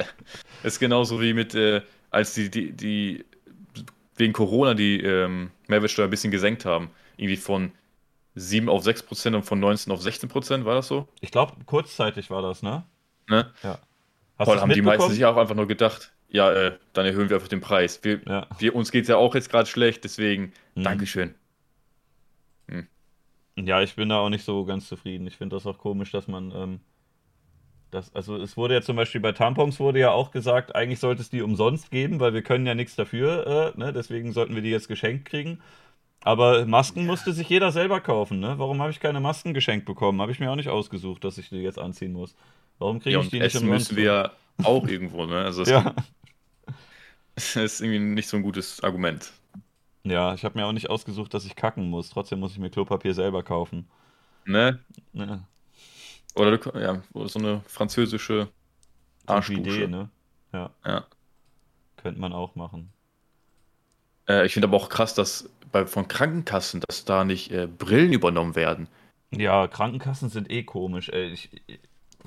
Das ist genauso wie mit, äh, als die, die, die wegen Corona die ähm, Mehrwertsteuer ein bisschen gesenkt haben. Irgendwie von 7 auf 6 Prozent und von 19 auf 16 Prozent, war das so? Ich glaube, kurzzeitig war das, ne? Ne? Ja. Hast Toll, haben die meisten sich auch einfach nur gedacht, ja, äh, dann erhöhen wir einfach den Preis. Wir, ja. wir uns geht es ja auch jetzt gerade schlecht, deswegen mhm. Dankeschön. Hm. Ja, ich bin da auch nicht so ganz zufrieden. Ich finde das auch komisch, dass man ähm, das, also es wurde ja zum Beispiel bei Tampons wurde ja auch gesagt, eigentlich sollte es die umsonst geben, weil wir können ja nichts dafür, äh, ne? deswegen sollten wir die jetzt geschenkt kriegen. Aber Masken musste sich jeder selber kaufen, ne? Warum habe ich keine Masken geschenkt bekommen? Habe ich mir auch nicht ausgesucht, dass ich die jetzt anziehen muss. Warum kriege ja, ich die nicht umsonst? müssen wir ja auch irgendwo, ne? Also ja. das ist irgendwie nicht so ein gutes Argument. Ja, ich habe mir auch nicht ausgesucht, dass ich kacken muss. Trotzdem muss ich mir Klopapier selber kaufen. Ne? Ne. Oder du, ja, so eine französische Arschdusche. Idee, ne? Ja. ja. Könnte man auch machen. Äh, ich finde aber auch krass, dass bei, von Krankenkassen, dass da nicht äh, Brillen übernommen werden. Ja, Krankenkassen sind eh komisch. Ey. Ich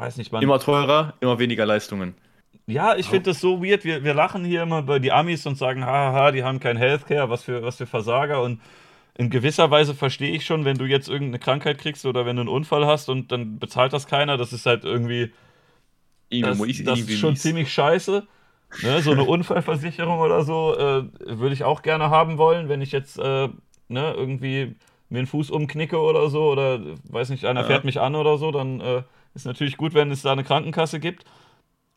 weiß nicht, man. Immer teurer, immer weniger Leistungen. Ja, ich finde das so weird. Wir, wir lachen hier immer bei die Amis und sagen, haha, die haben kein Healthcare, was für, was für Versager. Und in gewisser Weise verstehe ich schon, wenn du jetzt irgendeine Krankheit kriegst oder wenn du einen Unfall hast und dann bezahlt das keiner, das ist halt irgendwie. Das, das ist schon ziemlich scheiße. Ne, so eine Unfallversicherung oder so äh, würde ich auch gerne haben wollen, wenn ich jetzt äh, ne, irgendwie mir einen Fuß umknicke oder so oder weiß nicht, einer ja. fährt mich an oder so, dann äh, ist natürlich gut, wenn es da eine Krankenkasse gibt.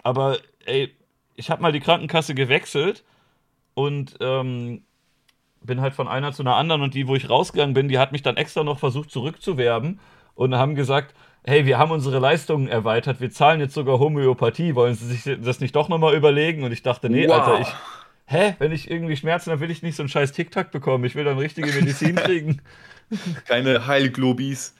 Aber ey, ich habe mal die Krankenkasse gewechselt und ähm, bin halt von einer zu einer anderen und die, wo ich rausgegangen bin, die hat mich dann extra noch versucht zurückzuwerben und haben gesagt, hey, wir haben unsere Leistungen erweitert, wir zahlen jetzt sogar Homöopathie, wollen Sie sich das nicht doch nochmal überlegen? Und ich dachte, nee, wow. Alter, ich, hä, wenn ich irgendwie Schmerzen habe, will ich nicht so einen scheiß Tic-Tac bekommen, ich will dann richtige Medizin kriegen. Keine Heilglobis.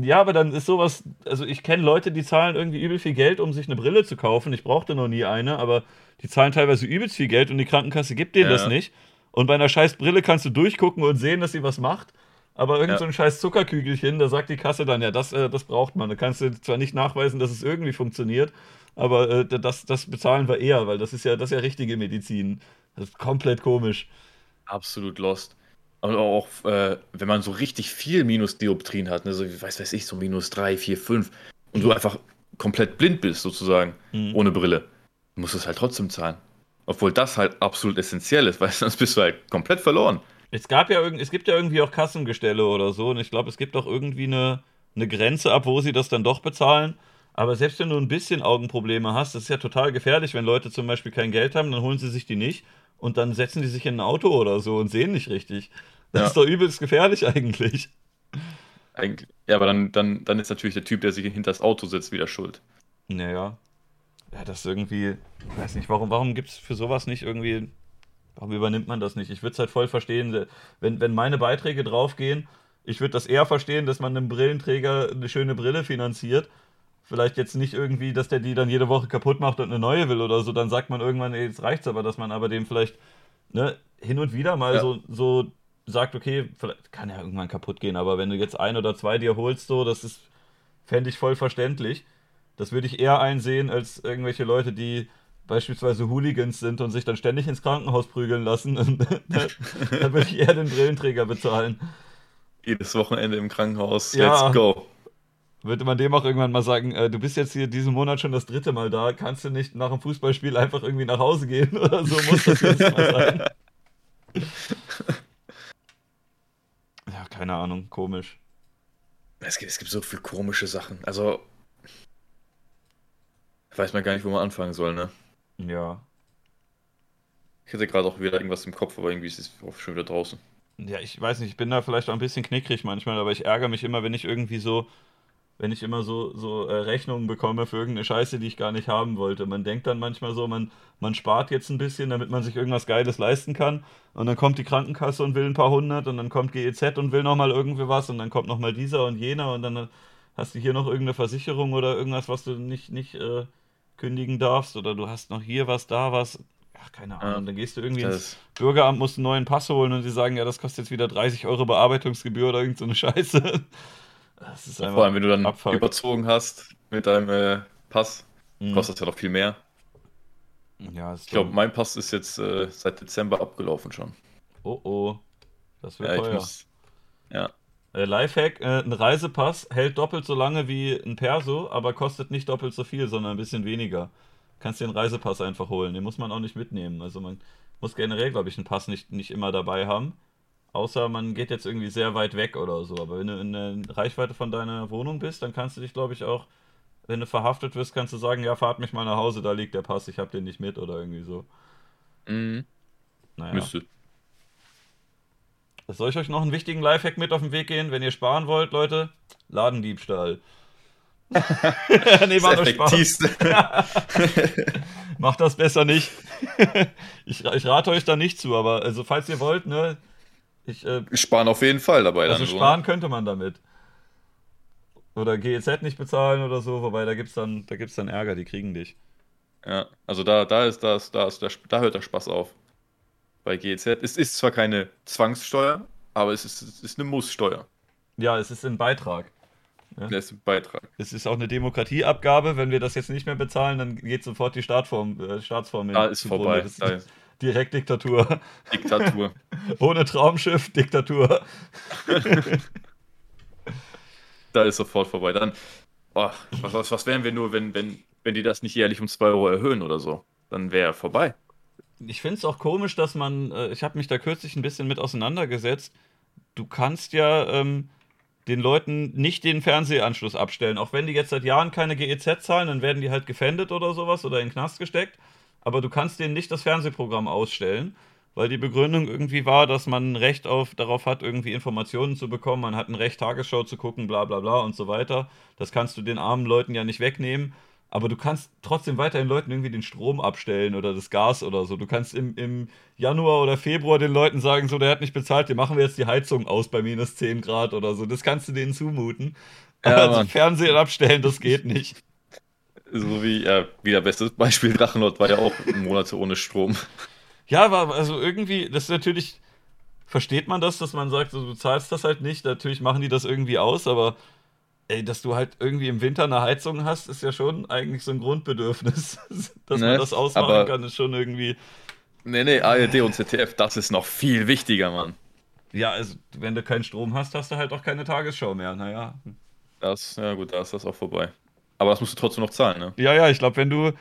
Ja, aber dann ist sowas, also ich kenne Leute, die zahlen irgendwie übel viel Geld, um sich eine Brille zu kaufen. Ich brauchte noch nie eine, aber die zahlen teilweise übelst viel Geld und die Krankenkasse gibt denen ja. das nicht. Und bei einer scheiß Brille kannst du durchgucken und sehen, dass sie was macht. Aber irgend ja. so ein scheiß Zuckerkügelchen, da sagt die Kasse dann, ja, das, äh, das braucht man. Da kannst du zwar nicht nachweisen, dass es irgendwie funktioniert, aber äh, das, das bezahlen wir eher, weil das ist ja, das ist ja richtige Medizin. Das ist komplett komisch. Absolut lost. Aber auch, äh, wenn man so richtig viel Minusdioptrien hat, ne, so, weiß weiß ich, so minus 3, 4, 5, und du einfach komplett blind bist, sozusagen, mhm. ohne Brille, musst du es halt trotzdem zahlen. Obwohl das halt absolut essentiell ist, weil sonst bist du halt komplett verloren. Es gab ja es gibt ja irgendwie auch Kassengestelle oder so und ich glaube, es gibt auch irgendwie eine, eine Grenze ab, wo sie das dann doch bezahlen. Aber selbst wenn du ein bisschen Augenprobleme hast, das ist ja total gefährlich, wenn Leute zum Beispiel kein Geld haben, dann holen sie sich die nicht und dann setzen die sich in ein Auto oder so und sehen nicht richtig. Das ja. ist doch übelst gefährlich eigentlich. Eigentlich, ja, aber dann, dann, dann ist natürlich der Typ, der sich hinter das Auto sitzt, wieder schuld. Naja. Ja, das irgendwie, ich weiß nicht, warum, warum gibt es für sowas nicht irgendwie, warum übernimmt man das nicht? Ich würde es halt voll verstehen, wenn, wenn meine Beiträge draufgehen, ich würde das eher verstehen, dass man einem Brillenträger eine schöne Brille finanziert. Vielleicht jetzt nicht irgendwie, dass der die dann jede Woche kaputt macht und eine neue will oder so, dann sagt man irgendwann, ey, jetzt reicht's aber, dass man aber dem vielleicht ne, hin und wieder mal ja. so, so sagt, okay, kann ja irgendwann kaputt gehen, aber wenn du jetzt ein oder zwei dir holst, so, das ist, fände ich voll verständlich. Das würde ich eher einsehen als irgendwelche Leute, die beispielsweise Hooligans sind und sich dann ständig ins Krankenhaus prügeln lassen. dann würde ich eher den Brillenträger bezahlen. Jedes Wochenende im Krankenhaus. Ja. Let's go. Würde man dem auch irgendwann mal sagen, äh, du bist jetzt hier diesen Monat schon das dritte Mal da, kannst du nicht nach dem Fußballspiel einfach irgendwie nach Hause gehen oder so muss das jetzt mal sein. Ja, keine Ahnung, komisch. Es gibt, es gibt so viele komische Sachen. Also, weiß man gar nicht, wo man anfangen soll, ne? Ja. Ich hätte gerade auch wieder irgendwas im Kopf, aber irgendwie ist es auch schon wieder draußen. Ja, ich weiß nicht, ich bin da vielleicht auch ein bisschen knickrig manchmal, aber ich ärgere mich immer, wenn ich irgendwie so, wenn ich immer so, so äh, Rechnungen bekomme für irgendeine Scheiße, die ich gar nicht haben wollte. Man denkt dann manchmal so, man, man spart jetzt ein bisschen, damit man sich irgendwas Geiles leisten kann. Und dann kommt die Krankenkasse und will ein paar hundert und dann kommt GEZ und will nochmal irgendwie was und dann kommt nochmal dieser und jener und dann hast du hier noch irgendeine Versicherung oder irgendwas, was du nicht, nicht äh, kündigen darfst oder du hast noch hier was, da was. Ach, keine Ahnung. Dann gehst du irgendwie ins Bürgeramt, musst einen neuen Pass holen und die sagen, ja, das kostet jetzt wieder 30 Euro Bearbeitungsgebühr oder irgend so eine Scheiße. Vor allem, wenn du dann Abfuck. überzogen hast mit deinem äh, Pass, mhm. kostet das ja noch viel mehr. Ja, ich glaube, mein Pass ist jetzt äh, seit Dezember abgelaufen schon. Oh oh. Das wird ja, teuer. Muss, ja. Äh, Lifehack: äh, Ein Reisepass hält doppelt so lange wie ein Perso, aber kostet nicht doppelt so viel, sondern ein bisschen weniger. Kannst dir einen Reisepass einfach holen. Den muss man auch nicht mitnehmen. Also man muss generell, glaube ich, einen Pass nicht, nicht immer dabei haben. Außer man geht jetzt irgendwie sehr weit weg oder so. Aber wenn du in der Reichweite von deiner Wohnung bist, dann kannst du dich, glaube ich, auch, wenn du verhaftet wirst, kannst du sagen, ja, fahrt mich mal nach Hause, da liegt der Pass, ich habe den nicht mit oder irgendwie so. Mhm. Naja. Müsste. Soll ich euch noch einen wichtigen Lifehack mit auf den Weg gehen, wenn ihr sparen wollt, Leute? Ladendiebstahl. nee, war das Spaß. Macht das besser nicht. ich, ich rate euch da nicht zu, aber also falls ihr wollt, ne, ich, äh, sparen auf jeden Fall dabei. Also sparen so. könnte man damit. Oder GEZ nicht bezahlen oder so, wobei da gibt's dann, da gibt's dann Ärger, die kriegen dich. Ja, also da, da ist das, da ist der, da hört der Spaß auf. Bei GEZ. Es ist zwar keine Zwangssteuer, aber es ist, es ist eine Musssteuer. Ja, es ist ein Beitrag. Ja? Das ist ein Beitrag. Es ist auch eine Demokratieabgabe. Wenn wir das jetzt nicht mehr bezahlen, dann geht sofort die Startform, äh, Staatsform in Da ist vorbei. Da Direkt Diktatur. Diktatur. Ohne Traumschiff, Diktatur. da ist sofort vorbei. Dann, oh, was, was, was wären wir nur, wenn, wenn, wenn die das nicht jährlich um 2 Euro erhöhen oder so? Dann wäre vorbei. Ich finde es auch komisch, dass man, äh, ich habe mich da kürzlich ein bisschen mit auseinandergesetzt. Du kannst ja ähm, den Leuten nicht den Fernsehanschluss abstellen. Auch wenn die jetzt seit Jahren keine GEZ zahlen, dann werden die halt gefändet oder sowas oder in den Knast gesteckt aber du kannst denen nicht das Fernsehprogramm ausstellen, weil die Begründung irgendwie war, dass man ein Recht auf, darauf hat, irgendwie Informationen zu bekommen, man hat ein Recht, Tagesschau zu gucken, bla bla bla und so weiter. Das kannst du den armen Leuten ja nicht wegnehmen. Aber du kannst trotzdem weiterhin Leuten irgendwie den Strom abstellen oder das Gas oder so. Du kannst im, im Januar oder Februar den Leuten sagen, so, der hat nicht bezahlt, den machen wir jetzt die Heizung aus bei minus 10 Grad oder so. Das kannst du denen zumuten. Ja, also Fernsehen abstellen, das geht nicht. So wie, ja, wieder bestes Beispiel, Drachenlord war ja auch Monate ohne Strom. Ja, aber also irgendwie, das ist natürlich, versteht man das, dass man sagt, so, du zahlst das halt nicht, natürlich machen die das irgendwie aus, aber ey, dass du halt irgendwie im Winter eine Heizung hast, ist ja schon eigentlich so ein Grundbedürfnis. dass ne, man das ausmachen kann, ist schon irgendwie. Nee, nee, ARD und ZDF, das ist noch viel wichtiger, Mann. Ja, also wenn du keinen Strom hast, hast du halt auch keine Tagesschau mehr, naja. Das, ja gut, da ist das auch vorbei. Aber das musst du trotzdem noch zahlen, ne? Ja, ja, ich glaube, wenn du,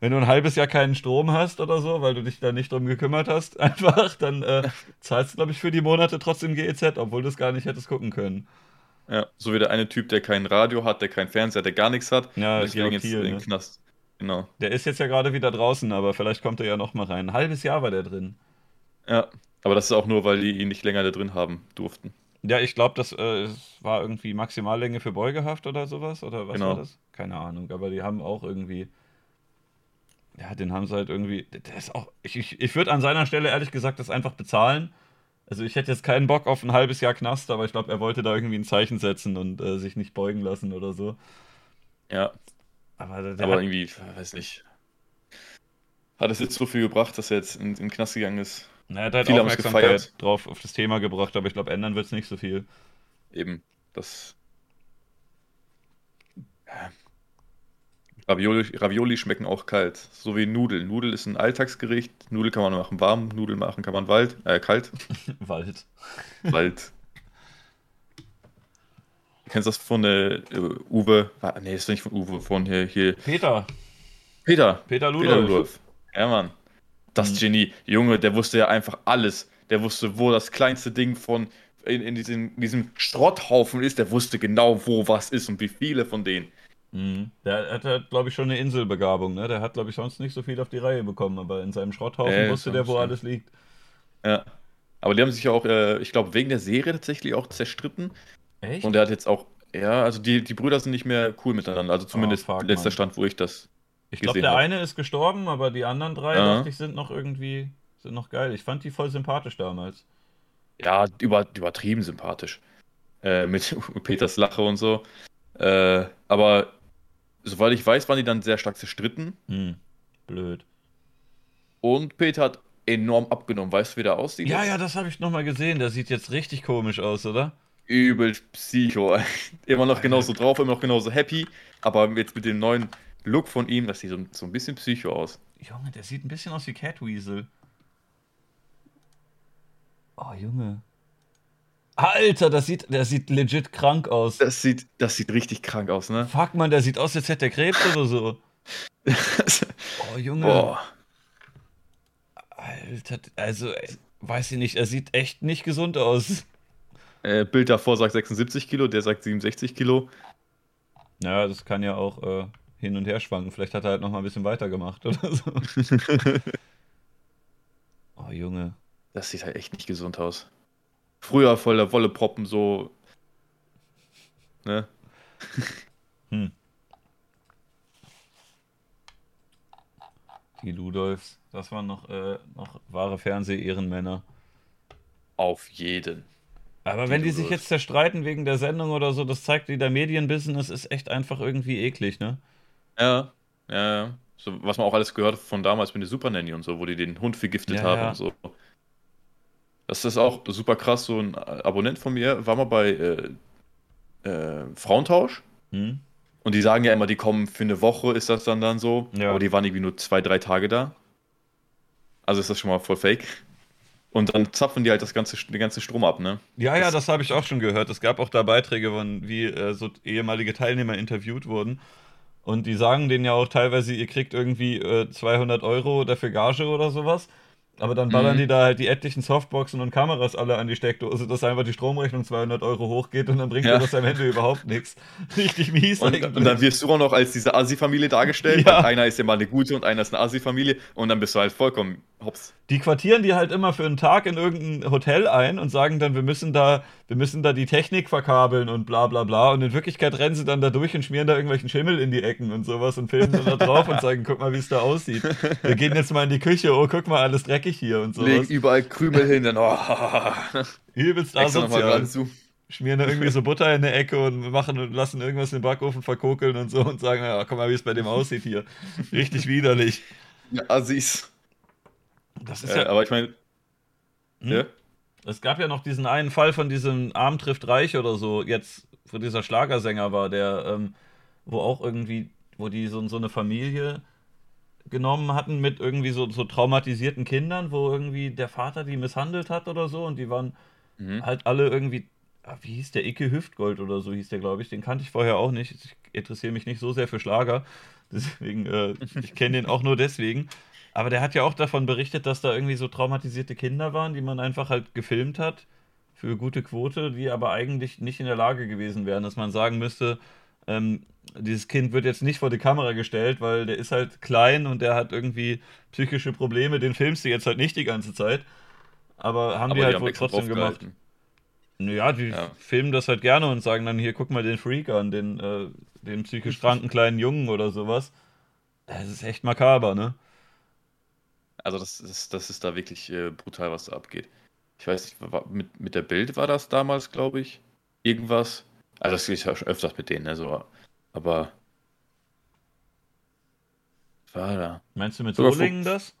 wenn du ein halbes Jahr keinen Strom hast oder so, weil du dich da nicht drum gekümmert hast, einfach, dann äh, zahlst du, glaube ich, für die Monate trotzdem GEZ, obwohl du es gar nicht hättest gucken können. Ja, so wie der eine Typ, der kein Radio hat, der kein Fernseher, der gar nichts hat. Ja, deswegen jetzt in den ne? Knast. Genau. Der ist jetzt ja gerade wieder draußen, aber vielleicht kommt er ja noch mal rein. Ein halbes Jahr war der drin. Ja, aber das ist auch nur, weil die ihn nicht länger da drin haben durften. Ja, ich glaube, das äh, war irgendwie Maximallänge für Beugehaft oder sowas. Oder was genau. war das? Keine Ahnung, aber die haben auch irgendwie. Ja, den haben sie halt irgendwie. Der ist auch. Ich, ich, ich würde an seiner Stelle ehrlich gesagt das einfach bezahlen. Also ich hätte jetzt keinen Bock auf ein halbes Jahr Knast, aber ich glaube, er wollte da irgendwie ein Zeichen setzen und äh, sich nicht beugen lassen oder so. Ja. Aber, aber hat, irgendwie, weiß nicht. Hat es jetzt so viel gebracht, dass er jetzt in, in den Knast gegangen ist? Na, er hat halt Viele Aufmerksamkeit drauf auf das Thema gebracht, aber ich glaube, ändern wird es nicht so viel. Eben, das. Ravioli, Ravioli schmecken auch kalt, so wie Nudeln. Nudel ist ein Alltagsgericht. Nudel kann man machen warm, Nudeln machen kann man wald, äh, kalt. Wald. Wald. Kennst du das von äh, Uwe? Ah, nee, ist nicht von Uwe, von hier. hier. Peter. Peter. Peter Ludolf. Peter Ludolf. Ja, Mann. Das mhm. Genie. Junge, der wusste ja einfach alles. Der wusste, wo das kleinste Ding von in, in diesem, diesem Schrotthaufen ist. Der wusste genau, wo was ist und wie viele von denen. Mhm. Der hat, halt, glaube ich, schon eine Inselbegabung, ne? Der hat, glaube ich, sonst nicht so viel auf die Reihe bekommen, aber in seinem Schrotthaufen äh, wusste der, wo stimmt. alles liegt. Ja. Aber die haben sich ja auch, äh, ich glaube, wegen der Serie tatsächlich auch zerstritten. Echt? Und er hat jetzt auch, ja, also die, die Brüder sind nicht mehr cool miteinander. Also zumindest oh, fuck, letzter. Stand, wo ich das. Ich glaube, der hab. eine ist gestorben, aber die anderen drei, ja. dachte ich, sind noch irgendwie, sind noch geil. Ich fand die voll sympathisch damals. Ja, über, übertrieben sympathisch. Äh, mit Peters Lache und so. Äh, aber soweit ich weiß, waren die dann sehr stark zerstritten. Hm, blöd. Und Peter hat enorm abgenommen. Weißt du, wie der aussieht? Ja, jetzt? ja, das habe ich nochmal gesehen. Der sieht jetzt richtig komisch aus, oder? Übel Psycho. immer noch genauso drauf, immer noch genauso happy. Aber jetzt mit dem neuen Look von ihm, das sieht so, so ein bisschen Psycho aus. Junge, der sieht ein bisschen aus wie Catweasel. Oh, Junge. Alter, das sieht, der sieht legit krank aus. Das sieht, das sieht richtig krank aus, ne? Fuck, man, der sieht aus, als hätte der Krebs oder so. oh, Junge. Boah. Alter, also, weiß ich nicht, er sieht echt nicht gesund aus. Äh, Bild davor sagt 76 Kilo, der sagt 67 Kilo. Ja, das kann ja auch äh, hin und her schwanken. Vielleicht hat er halt noch mal ein bisschen weitergemacht oder so. oh, Junge. Das sieht halt echt nicht gesund aus. Früher voller Wolleproppen so. Ne? Hm. Die Ludolfs, das waren noch, äh, noch wahre Fernseh-Ehrenmänner. Auf jeden. Aber die wenn die sich jetzt zerstreiten wegen der Sendung oder so, das zeigt, wie der Medienbusiness ist echt einfach irgendwie eklig, ne? Ja, ja, ja. So, was man auch alles gehört von damals mit der Super Nanny und so, wo die den Hund vergiftet ja, haben ja. und so. Das ist auch super krass. So ein Abonnent von mir war mal bei äh, äh, Frauentausch. Hm. Und die sagen ja immer, die kommen für eine Woche, ist das dann dann so. Ja. Aber die waren irgendwie nur zwei, drei Tage da. Also ist das schon mal voll fake. Und dann zapfen die halt das ganze, den ganzen Strom ab, ne? Ja, ja, das, das habe ich auch schon gehört. Es gab auch da Beiträge, von, wie äh, so ehemalige Teilnehmer interviewt wurden. Und die sagen denen ja auch teilweise, ihr kriegt irgendwie äh, 200 Euro dafür Gage oder sowas. Aber dann ballern mhm. die da halt die etlichen Softboxen und Kameras alle an die Steckdose, dass einfach die Stromrechnung 200 Euro hochgeht und dann bringt ja. dir das am Ende überhaupt nichts. Richtig mies und, eigentlich. Und dann wirst du auch noch als diese Asi-Familie dargestellt. Ja. Einer ist ja mal eine gute und einer ist eine Asi-Familie und dann bist du halt vollkommen hops. Die quartieren die halt immer für einen Tag in irgendein Hotel ein und sagen dann, wir müssen da, wir müssen da die Technik verkabeln und bla bla bla. Und in Wirklichkeit rennen sie dann da durch und schmieren da irgendwelchen Schimmel in die Ecken und sowas und filmen dann da drauf und sagen, guck mal, wie es da aussieht. Wir gehen jetzt mal in die Küche, oh, guck mal, alles dreckig hier und sowas. Legen überall Krümel hin, dann oh. Übelst asozial. Schmieren da irgendwie so Butter in der Ecke und machen und lassen irgendwas in den Backofen verkokeln und so und sagen, ja, guck mal, wie es bei dem aussieht hier. Richtig widerlich. Ja, Assis. Das ist äh, ja. Aber ich meine. Hm? Ja? Es gab ja noch diesen einen Fall von diesem Arm trifft Reich oder so, jetzt, wo dieser Schlagersänger war, der, ähm, wo auch irgendwie, wo die so, so eine Familie genommen hatten mit irgendwie so, so traumatisierten Kindern, wo irgendwie der Vater die misshandelt hat oder so und die waren mhm. halt alle irgendwie, ah, wie hieß der, Icke Hüftgold oder so hieß der, glaube ich, den kannte ich vorher auch nicht. Ich interessiere mich nicht so sehr für Schlager, deswegen, äh, ich kenne den auch nur deswegen. Aber der hat ja auch davon berichtet, dass da irgendwie so traumatisierte Kinder waren, die man einfach halt gefilmt hat für gute Quote, die aber eigentlich nicht in der Lage gewesen wären, dass man sagen müsste, ähm, dieses Kind wird jetzt nicht vor die Kamera gestellt, weil der ist halt klein und der hat irgendwie psychische Probleme, den filmst du jetzt halt nicht die ganze Zeit. Aber haben aber die halt wohl trotzdem gemacht. Ja, die ja. filmen das halt gerne und sagen dann, hier, guck mal den Freak an, den, äh, den psychisch kranken kleinen Jungen oder sowas. Es ist echt makaber, ne? Also das ist, das ist da wirklich äh, brutal, was da abgeht. Ich weiß nicht, war, mit, mit der Bild war das damals, glaube ich. Irgendwas. Also das ist ja schon öfters mit denen, ne? So, aber. War da. Meinst du mit Solingen das?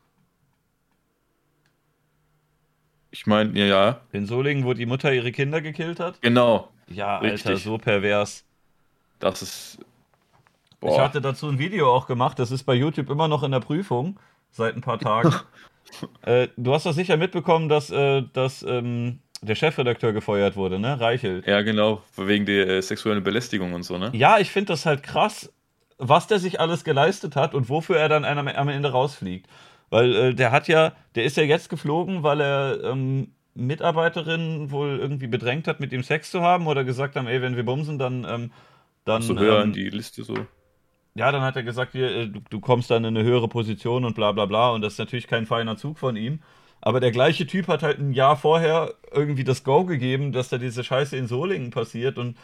Ich meine, ja, ja. In Solingen, wo die Mutter ihre Kinder gekillt hat? Genau. Ja, Richtig. Alter, so pervers. Das ist. Boah. Ich hatte dazu ein Video auch gemacht, das ist bei YouTube immer noch in der Prüfung, seit ein paar Tagen. äh, du hast doch sicher mitbekommen, dass, äh, dass ähm, der Chefredakteur gefeuert wurde, ne? Reichelt. Ja, genau, wegen der äh, sexuellen Belästigung und so, ne? Ja, ich finde das halt krass, was der sich alles geleistet hat und wofür er dann am Ende rausfliegt. Weil äh, der hat ja, der ist ja jetzt geflogen, weil er ähm, Mitarbeiterinnen wohl irgendwie bedrängt hat, mit ihm Sex zu haben oder gesagt haben, ey, wenn wir bumsen, dann. Ähm, dann so hören ähm, die Liste so. Ja, dann hat er gesagt, hier, äh, du, du, kommst dann in eine höhere Position und bla bla bla. Und das ist natürlich kein feiner Zug von ihm. Aber der gleiche Typ hat halt ein Jahr vorher irgendwie das Go gegeben, dass da diese Scheiße in Solingen passiert und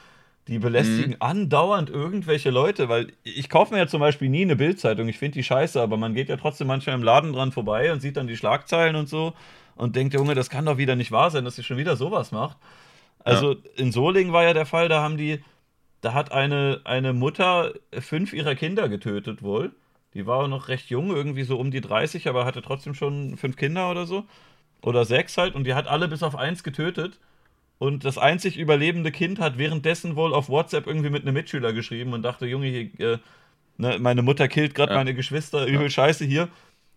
die belästigen mhm. andauernd irgendwelche Leute, weil ich kaufe mir ja zum Beispiel nie eine Bildzeitung. Ich finde die scheiße, aber man geht ja trotzdem manchmal im Laden dran vorbei und sieht dann die Schlagzeilen und so und denkt, Junge, das kann doch wieder nicht wahr sein, dass sie schon wieder sowas macht. Also ja. in Solingen war ja der Fall, da haben die, da hat eine, eine Mutter fünf ihrer Kinder getötet wohl. Die war noch recht jung, irgendwie so um die 30, aber hatte trotzdem schon fünf Kinder oder so. Oder sechs halt. Und die hat alle bis auf eins getötet. Und das einzig überlebende Kind hat währenddessen wohl auf WhatsApp irgendwie mit einem Mitschüler geschrieben und dachte, Junge, hier, äh, ne, meine Mutter killt gerade ja. meine Geschwister, übel ja. scheiße hier.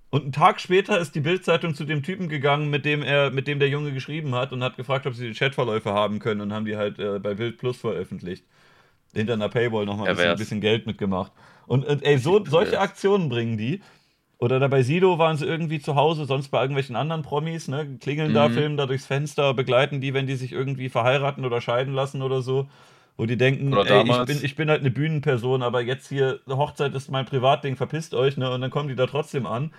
Und einen Tag später ist die Bildzeitung zu dem Typen gegangen, mit dem er, mit dem der Junge geschrieben hat und hat gefragt, ob sie die Chatverläufe haben können und haben die halt äh, bei Bild Plus veröffentlicht. Hinter einer Paywall nochmal ein bisschen, ein bisschen Geld mitgemacht. Und, und ey, so, solche Aktionen bringen die. Oder da bei Sido waren sie irgendwie zu Hause, sonst bei irgendwelchen anderen Promis, ne? Klingeln mhm. da, filmen da durchs Fenster, begleiten die, wenn die sich irgendwie verheiraten oder scheiden lassen oder so. Wo die denken, ey, ich bin, ich bin halt eine Bühnenperson, aber jetzt hier, Hochzeit ist mein Privatding, verpisst euch, ne? Und dann kommen die da trotzdem an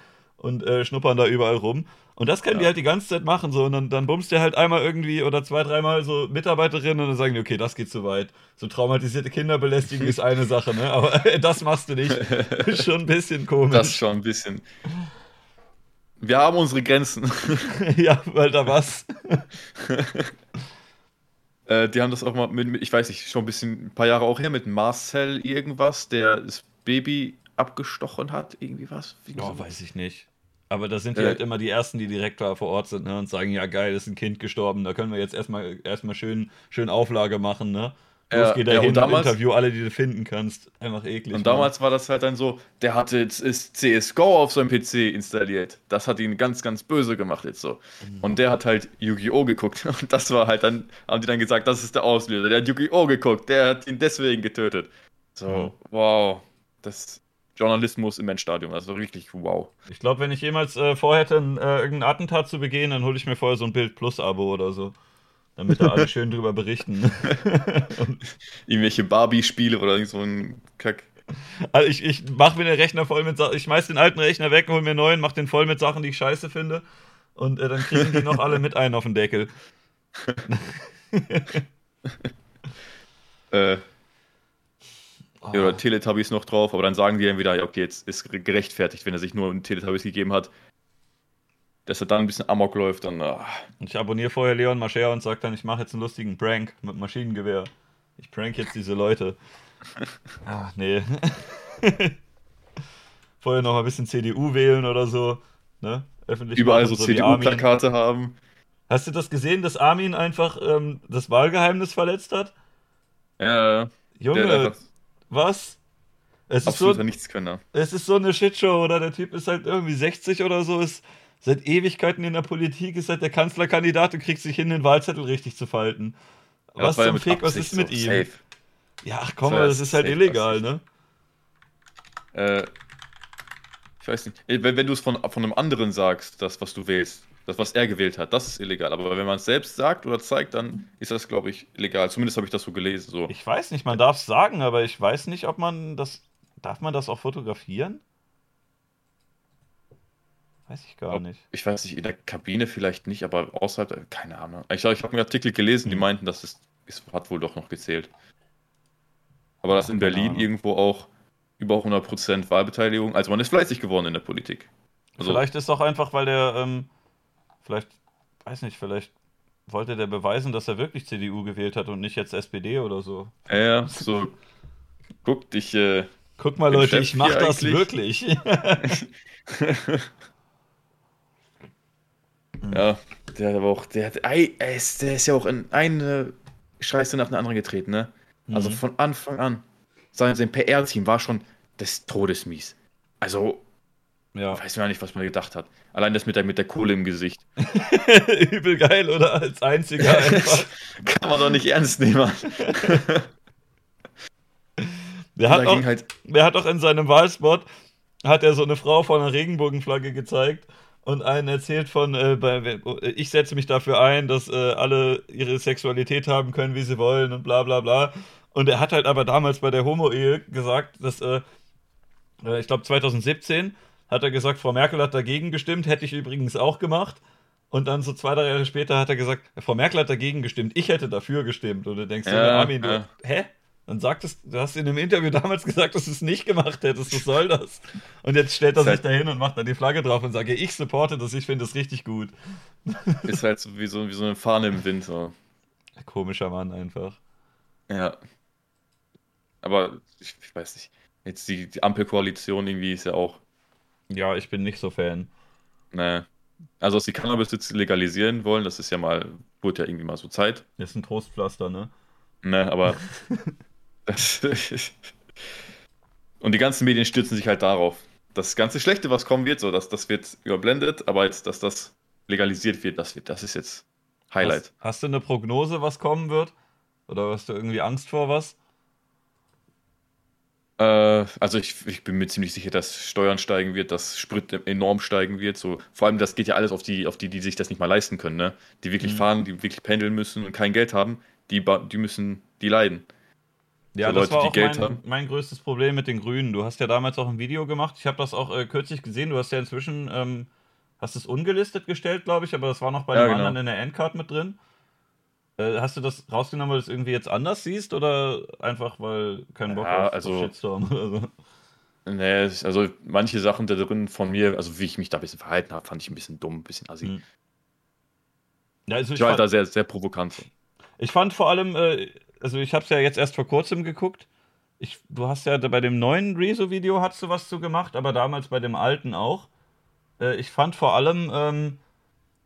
und äh, schnuppern da überall rum. Und das können ja. die halt die ganze Zeit machen, so. Und dann, dann bummst der halt einmal irgendwie oder zwei, dreimal so Mitarbeiterinnen und dann sagen die, okay, das geht zu weit. So traumatisierte Kinderbelästigung ist eine Sache, ne? Aber das machst du nicht. Ist schon ein bisschen komisch. Das ist schon ein bisschen. Wir haben unsere Grenzen. ja, weil da was. äh, die haben das auch mal mit, ich weiß nicht, schon ein bisschen, ein paar Jahre auch her mit Marcel irgendwas, der das Baby abgestochen hat, irgendwie was. Oh, weiß ich nicht. Aber da sind die äh, halt immer die Ersten, die direkt da vor Ort sind ne, und sagen, ja geil, ist ein Kind gestorben, da können wir jetzt erstmal, erstmal schön, schön Auflage machen, ne? Los, ja, geh da ja, hin, damals, Interview alle, die du finden kannst. Einfach eklig. Und damals war das halt dann so, der hatte jetzt ist CSGO auf seinem PC installiert. Das hat ihn ganz, ganz böse gemacht jetzt so. Mhm. Und der hat halt Yu-Gi-Oh! geguckt. Und das war halt dann, haben die dann gesagt, das ist der Auslöser. Der hat Yu-Gi-Oh! geguckt, der hat ihn deswegen getötet. So, mhm. wow. Das Journalismus im Endstadium. Also richtig wow. Ich glaube, wenn ich jemals äh, vorhätte, äh, irgendein Attentat zu begehen, dann hole ich mir vorher so ein Bild Plus-Abo oder so. Damit da alle schön drüber berichten. Irgendwelche Barbie-Spiele oder so ein Kack. Also ich, ich mache mir den Rechner voll mit Sachen. Ich schmeiß den alten Rechner weg, hol mir einen neuen, mach den voll mit Sachen, die ich scheiße finde. Und äh, dann kriegen die noch alle mit ein auf den Deckel. äh, Oh. Oder Teletubbies noch drauf, aber dann sagen die entweder, ja, okay, jetzt ist gerechtfertigt, wenn er sich nur einen Teletubbies gegeben hat. Dass er dann ein bisschen Amok läuft, dann. Ah. Ich abonniere vorher Leon Mascher und sage dann, ich mache jetzt einen lustigen Prank mit Maschinengewehr. Ich prank jetzt diese Leute. Ach, nee. vorher noch ein bisschen CDU wählen oder so. Ne? Öffentlich Überall so, so CDU-Plakate haben. Hast du das gesehen, dass Armin einfach ähm, das Wahlgeheimnis verletzt hat? Ja. Junge, was? Es Absoluter ist so, Nichtskönner. Es ist so eine Shitshow, oder? Der Typ ist halt irgendwie 60 oder so, ist seit Ewigkeiten in der Politik, ist halt der Kanzlerkandidat und kriegt sich hin, den Wahlzettel richtig zu falten. Ja, was zum Fick, was ist mit so ihm? Safe. Ja, ach komm, das, das ist halt illegal, ne? Äh, ich weiß nicht. Wenn, wenn du es von, von einem anderen sagst, das, was du wählst, das, was er gewählt hat, das ist illegal. Aber wenn man es selbst sagt oder zeigt, dann ist das, glaube ich, illegal. Zumindest habe ich das so gelesen. So. Ich weiß nicht, man darf es sagen, aber ich weiß nicht, ob man das. Darf man das auch fotografieren? Weiß ich gar nicht. Ich weiß nicht, in der Kabine vielleicht nicht, aber außerhalb, keine Ahnung. Ich, ich habe einen Artikel gelesen, die mhm. meinten, dass es, es hat wohl doch noch gezählt. Aber das in Berlin irgendwo auch über 100% Wahlbeteiligung. Also man ist fleißig geworden in der Politik. Also, vielleicht ist es auch einfach, weil der, ähm, vielleicht, weiß nicht, vielleicht wollte der beweisen, dass er wirklich CDU gewählt hat und nicht jetzt SPD oder so. Ja, so, guck dich. Äh, guck mal, Leute, ich mach das wirklich. ja, der hat aber auch, der hat, ey, der ist ja auch in eine Scheiße nach der anderen getreten, ne? Also mhm. von Anfang an. Sein, sein PR-Team war schon des Todes mies. Also, ja. weiß man nicht, was man gedacht hat. Allein das mit der, mit der Kohle im Gesicht. Übel geil, oder? Als einziger einfach. Kann man doch nicht ernst nehmen. der, hat auch, halt der hat auch in seinem Wahlspot hat er so eine Frau von einer Regenbogenflagge gezeigt und einen erzählt von, äh, bei, ich setze mich dafür ein, dass äh, alle ihre Sexualität haben können, wie sie wollen und bla bla bla. Und er hat halt aber damals bei der Homo-Ehe gesagt, dass, äh, äh ich glaube 2017, hat er gesagt, Frau Merkel hat dagegen gestimmt, hätte ich übrigens auch gemacht. Und dann so zwei, drei Jahre später hat er gesagt, Frau Merkel hat dagegen gestimmt, ich hätte dafür gestimmt. Und du denkst ja, dir, Armin, ja. du, hä? Dann sagtest du hast in einem Interview damals gesagt, dass du es nicht gemacht hättest. Was soll das? Und jetzt stellt er sich halt dahin und macht dann die Flagge drauf und sagt, ich supporte das, ich finde das richtig gut. Ist halt so wie so, wie so eine Fahne im Wind. So. Komischer Mann einfach. Ja. Aber ich, ich weiß nicht. Jetzt die, die Ampelkoalition irgendwie ist ja auch. Ja, ich bin nicht so Fan. Nee. Also, dass die Cannabis jetzt legalisieren wollen, das ist ja mal, wurde ja irgendwie mal so Zeit. Das ist ein Trostpflaster, ne? Ne, aber. Und die ganzen Medien stürzen sich halt darauf. Das ganze Schlechte, was kommen wird, so, dass das wird überblendet, aber jetzt, dass das legalisiert wird, das wird, das ist jetzt Highlight. Hast, hast du eine Prognose, was kommen wird? Oder hast du irgendwie Angst vor was? Äh, also ich, ich, bin mir ziemlich sicher, dass Steuern steigen wird, dass Sprit enorm steigen wird. So, vor allem, das geht ja alles auf die, auf die, die sich das nicht mal leisten können, ne? Die wirklich mhm. fahren, die wirklich pendeln müssen und kein Geld haben, die, die müssen, die leiden. Ja, so das Leute, war auch mein, mein größtes Problem mit den Grünen. Du hast ja damals auch ein Video gemacht. Ich habe das auch äh, kürzlich gesehen. Du hast ja inzwischen, ähm, hast es ungelistet gestellt, glaube ich, aber das war noch bei ja, dem genau. anderen in der Endcard mit drin. Äh, hast du das rausgenommen, weil du es irgendwie jetzt anders siehst oder einfach, weil kein Bock ja, auf, also, Shitstorm oder so? Nee, also manche Sachen da drin von mir, also wie ich mich da ein bisschen verhalten habe, fand ich ein bisschen dumm, ein bisschen assi. Hm. Ja, also ich, ich war halt da sehr, sehr provokant. Ich fand vor allem, äh, also ich habe es ja jetzt erst vor kurzem geguckt. Ich, du hast ja bei dem neuen Rezo-Video hast du was zu gemacht, aber damals bei dem alten auch. Äh, ich fand vor allem, ähm,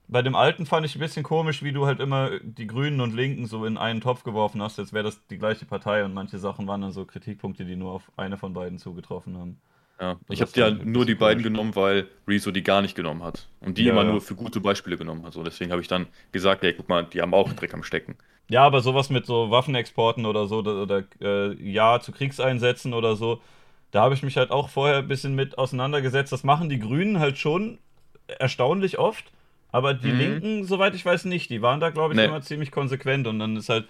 bei dem alten fand ich ein bisschen komisch, wie du halt immer die Grünen und Linken so in einen Topf geworfen hast, als wäre das die gleiche Partei und manche Sachen waren dann so Kritikpunkte, die nur auf eine von beiden zugetroffen haben. Ja, ich habe ja nur die beiden komisch. genommen, weil Rezo die gar nicht genommen hat. Und die ja, immer ja. nur für gute Beispiele genommen hat. So, deswegen habe ich dann gesagt, ey, guck mal, die haben auch Dreck am Stecken. Ja, aber sowas mit so Waffenexporten oder so, oder, oder äh, Ja zu Kriegseinsätzen oder so, da habe ich mich halt auch vorher ein bisschen mit auseinandergesetzt. Das machen die Grünen halt schon erstaunlich oft. Aber die mhm. Linken, soweit ich weiß, nicht. Die waren da, glaube ich, nee. immer ziemlich konsequent. Und dann ist halt,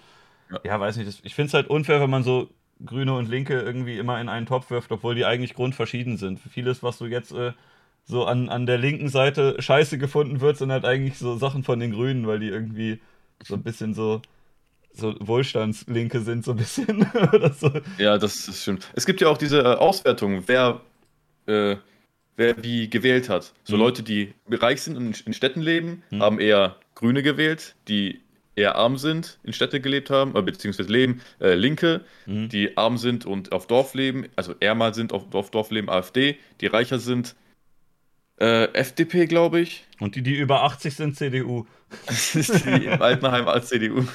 ja, ja weiß nicht, das, ich finde es halt unfair, wenn man so Grüne und Linke irgendwie immer in einen Topf wirft, obwohl die eigentlich grundverschieden sind. Vieles, was du jetzt äh, so an, an der linken Seite scheiße gefunden wird, sind halt eigentlich so Sachen von den Grünen, weil die irgendwie so ein bisschen so so Wohlstandslinke sind, so ein bisschen. oder so. Ja, das ist schön. Es gibt ja auch diese äh, Auswertung, wer äh, wer wie gewählt hat. So mhm. Leute, die reich sind und in Städten leben, mhm. haben eher Grüne gewählt, die eher arm sind, in Städte gelebt haben, äh, beziehungsweise leben, äh, Linke, mhm. die arm sind und auf Dorf leben, also ärmer sind, auf, auf Dorf leben, AfD, die reicher sind, äh, FDP, glaube ich. Und die, die über 80 sind, CDU. das ist die Altenheim als CDU.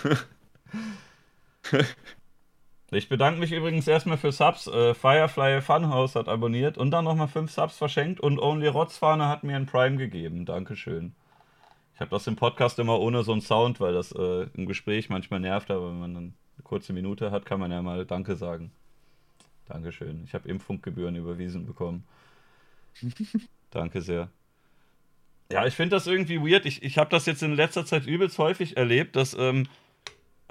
Ich bedanke mich übrigens erstmal für Subs. Äh, Firefly Funhouse hat abonniert und dann nochmal 5 Subs verschenkt und Only Rotzfahne hat mir ein Prime gegeben. Dankeschön. Ich habe das im Podcast immer ohne so einen Sound, weil das äh, im Gespräch manchmal nervt, aber wenn man dann eine kurze Minute hat, kann man ja mal Danke sagen. Dankeschön. Ich habe Impfungsgebühren überwiesen bekommen. Danke sehr. Ja, ich finde das irgendwie weird. Ich, ich habe das jetzt in letzter Zeit übelst häufig erlebt, dass ähm,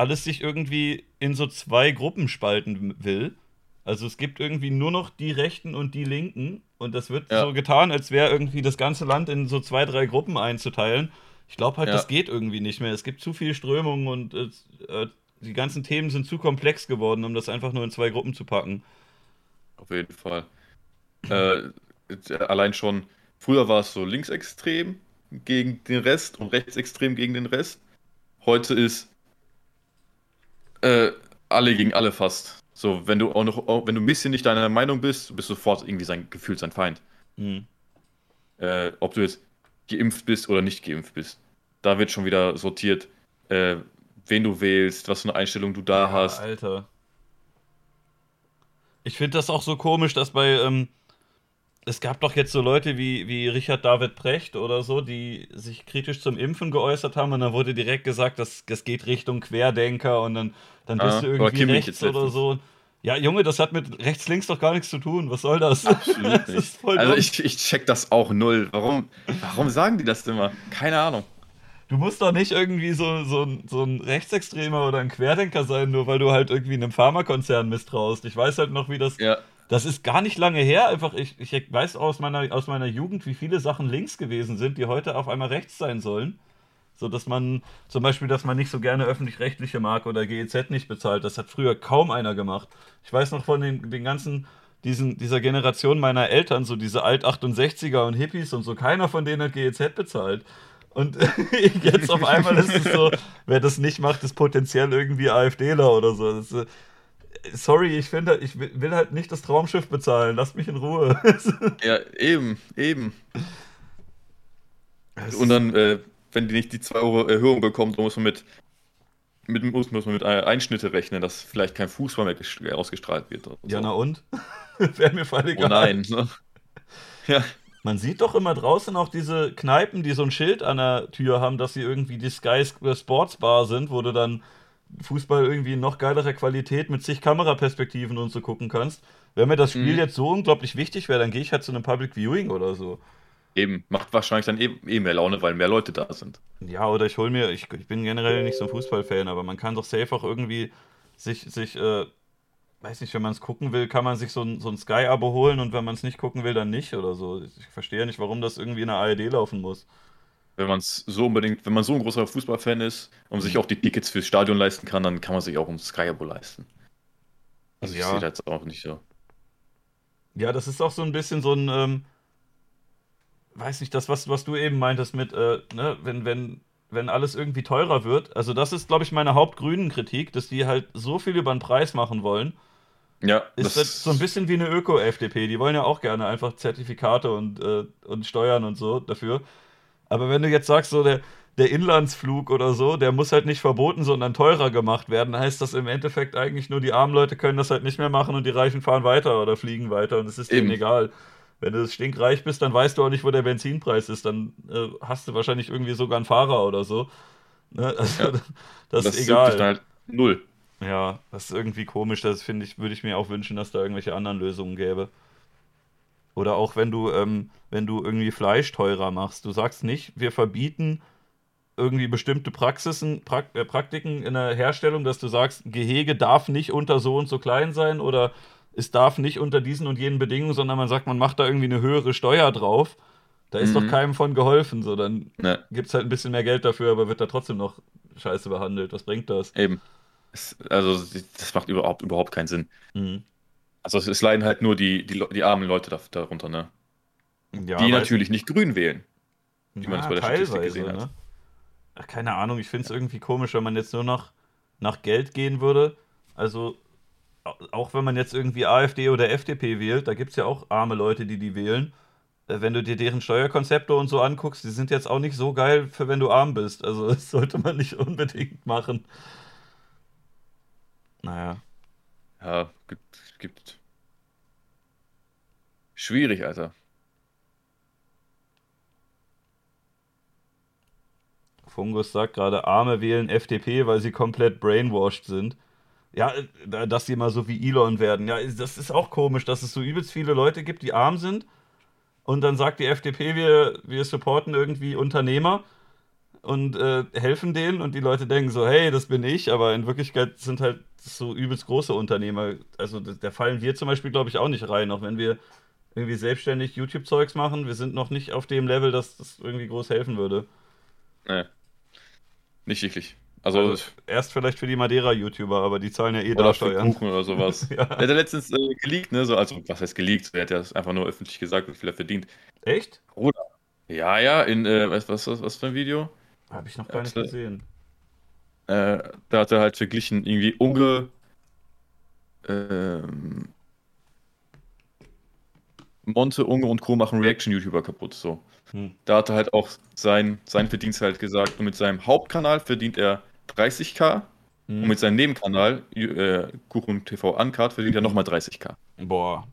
alles sich irgendwie in so zwei Gruppen spalten will. Also es gibt irgendwie nur noch die Rechten und die Linken und das wird ja. so getan, als wäre irgendwie das ganze Land in so zwei, drei Gruppen einzuteilen. Ich glaube halt, ja. das geht irgendwie nicht mehr. Es gibt zu viele Strömungen und äh, die ganzen Themen sind zu komplex geworden, um das einfach nur in zwei Gruppen zu packen. Auf jeden Fall. Äh, allein schon, früher war es so linksextrem gegen den Rest und rechtsextrem gegen den Rest. Heute ist äh, alle gegen alle fast. So, wenn du auch noch, auch, wenn du ein bisschen nicht deiner Meinung bist, bist du sofort irgendwie sein gefühlt sein Feind. Mhm. Äh, ob du jetzt geimpft bist oder nicht geimpft bist. Da wird schon wieder sortiert, äh, wen du wählst, was für eine Einstellung du da ja, hast. Alter. Ich finde das auch so komisch, dass bei, ähm, es gab doch jetzt so Leute wie, wie Richard David Precht oder so, die sich kritisch zum Impfen geäußert haben und dann wurde direkt gesagt, das, das geht Richtung Querdenker und dann, dann bist ah, du irgendwie rechts oder so. Ja, Junge, das hat mit rechts-links doch gar nichts zu tun. Was soll das? Absolut das also ich, ich check das auch null. Warum, warum sagen die das immer? Keine Ahnung. Du musst doch nicht irgendwie so, so, so ein Rechtsextremer oder ein Querdenker sein, nur weil du halt irgendwie einem Pharmakonzern misstraust. Ich weiß halt noch, wie das ja. Das ist gar nicht lange her. Einfach, ich, ich weiß aus meiner, aus meiner Jugend, wie viele Sachen links gewesen sind, die heute auf einmal rechts sein sollen. So dass man, zum Beispiel, dass man nicht so gerne öffentlich-rechtliche mag oder GEZ nicht bezahlt. Das hat früher kaum einer gemacht. Ich weiß noch von den, den ganzen, diesen, dieser Generation meiner Eltern, so diese Alt-68er und Hippies und so, keiner von denen hat GEZ bezahlt. Und jetzt auf einmal ist es so, wer das nicht macht, ist potenziell irgendwie AfDler oder so. Das, sorry, ich finde, ich will halt nicht das Traumschiff bezahlen. Lasst mich in Ruhe. ja, eben, eben. Und dann, äh, wenn die nicht die 2 Euro Erhöhung bekommt, dann muss man mit, mit, muss, muss man mit Einschnitte rechnen, dass vielleicht kein Fußball mehr ausgestrahlt wird. Ja, so. na und? Wäre mir voll egal. Oh nein. Ne? Ja. Man sieht doch immer draußen auch diese Kneipen, die so ein Schild an der Tür haben, dass sie irgendwie die Sky Sports Bar sind, wo du dann Fußball irgendwie in noch geilerer Qualität mit zig Kameraperspektiven und so gucken kannst. Wenn mir das Spiel mhm. jetzt so unglaublich wichtig wäre, dann gehe ich halt zu einem Public Viewing oder so. Eben, macht wahrscheinlich dann eh, eh mehr Laune, weil mehr Leute da sind. Ja, oder ich hole mir, ich, ich bin generell nicht so ein Fußballfan, aber man kann doch safe auch irgendwie sich, sich äh, weiß nicht, wenn man es gucken will, kann man sich so ein, so ein Sky-Abo holen und wenn man es nicht gucken will, dann nicht oder so. Ich verstehe nicht, warum das irgendwie in der ARD laufen muss wenn man es so unbedingt, wenn man so ein großer Fußballfan ist und sich auch die Tickets fürs Stadion leisten kann, dann kann man sich auch ein Sky-Abo leisten. Also ja. ich sehe das jetzt auch nicht so. Ja, das ist auch so ein bisschen so ein, ähm, weiß nicht, das, was, was du eben meintest mit, äh, ne, wenn, wenn, wenn alles irgendwie teurer wird. Also das ist, glaube ich, meine hauptgrünen Kritik, dass die halt so viel über den Preis machen wollen. Ja. Ist das so ein bisschen wie eine Öko-FDP. Die wollen ja auch gerne einfach Zertifikate und, äh, und Steuern und so dafür. Aber wenn du jetzt sagst, so der, der Inlandsflug oder so, der muss halt nicht verboten, sondern teurer gemacht werden, heißt das im Endeffekt eigentlich nur, die armen Leute können das halt nicht mehr machen und die Reichen fahren weiter oder fliegen weiter und es ist Eben. denen egal. Wenn du stinkreich bist, dann weißt du auch nicht, wo der Benzinpreis ist. Dann äh, hast du wahrscheinlich irgendwie sogar einen Fahrer oder so. Ne? Also, ja. das, das, ist egal. Halt null. Ja, das ist irgendwie komisch. Das finde ich, würde ich mir auch wünschen, dass da irgendwelche anderen Lösungen gäbe. Oder auch wenn du, ähm, wenn du irgendwie Fleisch teurer machst. Du sagst nicht, wir verbieten irgendwie bestimmte Praxisen, Prak äh, Praktiken in der Herstellung, dass du sagst, Gehege darf nicht unter so und so klein sein oder es darf nicht unter diesen und jenen Bedingungen, sondern man sagt, man macht da irgendwie eine höhere Steuer drauf. Da ist mhm. doch keinem von geholfen. So, dann ne. gibt es halt ein bisschen mehr Geld dafür, aber wird da trotzdem noch scheiße behandelt. Was bringt das? Eben. Es, also, das macht überhaupt, überhaupt keinen Sinn. Mhm. Also es, es, leiden halt nur die, die, die armen Leute da, darunter, ne? Ja, die natürlich nicht grün wählen. Wie man es bei der Statistik gesehen ne? hat. Ach, keine Ahnung, ich finde es irgendwie komisch, wenn man jetzt nur noch nach Geld gehen würde. Also, auch wenn man jetzt irgendwie AfD oder FDP wählt, da gibt es ja auch arme Leute, die die wählen. Äh, wenn du dir deren Steuerkonzepte und so anguckst, die sind jetzt auch nicht so geil, für wenn du arm bist. Also, das sollte man nicht unbedingt machen. Naja. Ja, gibt, gibt. Schwierig, Alter. Fungus sagt gerade, Arme wählen FDP, weil sie komplett brainwashed sind. Ja, dass sie mal so wie Elon werden. Ja, das ist auch komisch, dass es so übelst viele Leute gibt, die arm sind. Und dann sagt die FDP, wir, wir supporten irgendwie Unternehmer. Und äh, helfen denen und die Leute denken so, hey, das bin ich, aber in Wirklichkeit sind halt so übelst große Unternehmer. Also da fallen wir zum Beispiel, glaube ich, auch nicht rein, auch wenn wir irgendwie selbstständig YouTube-Zeugs machen. Wir sind noch nicht auf dem Level, dass das irgendwie groß helfen würde. Nee. Nicht wirklich. Also, also, erst vielleicht für die Madeira-YouTuber, aber die zahlen ja eh da Steuern. Kuchen oder sowas. ja. Der hat ja letztens äh, geleakt, ne? So, also, was heißt geleakt? Er hat ja einfach nur öffentlich gesagt, wie viel er verdient. Echt? Oder? Ja, ja, in, äh, was, was, was, was für ein Video? Habe ich noch gar nicht gesehen. Äh, da hat er halt verglichen, irgendwie Unge. Ähm, Monte, Unge und Co. machen Reaction-YouTuber kaputt. So. Hm. Da hat er halt auch sein, sein Verdienst halt gesagt. Und mit seinem Hauptkanal verdient er 30k. Hm. Und mit seinem Nebenkanal, äh, Kuchen TV Uncut, verdient er nochmal 30k. Boah.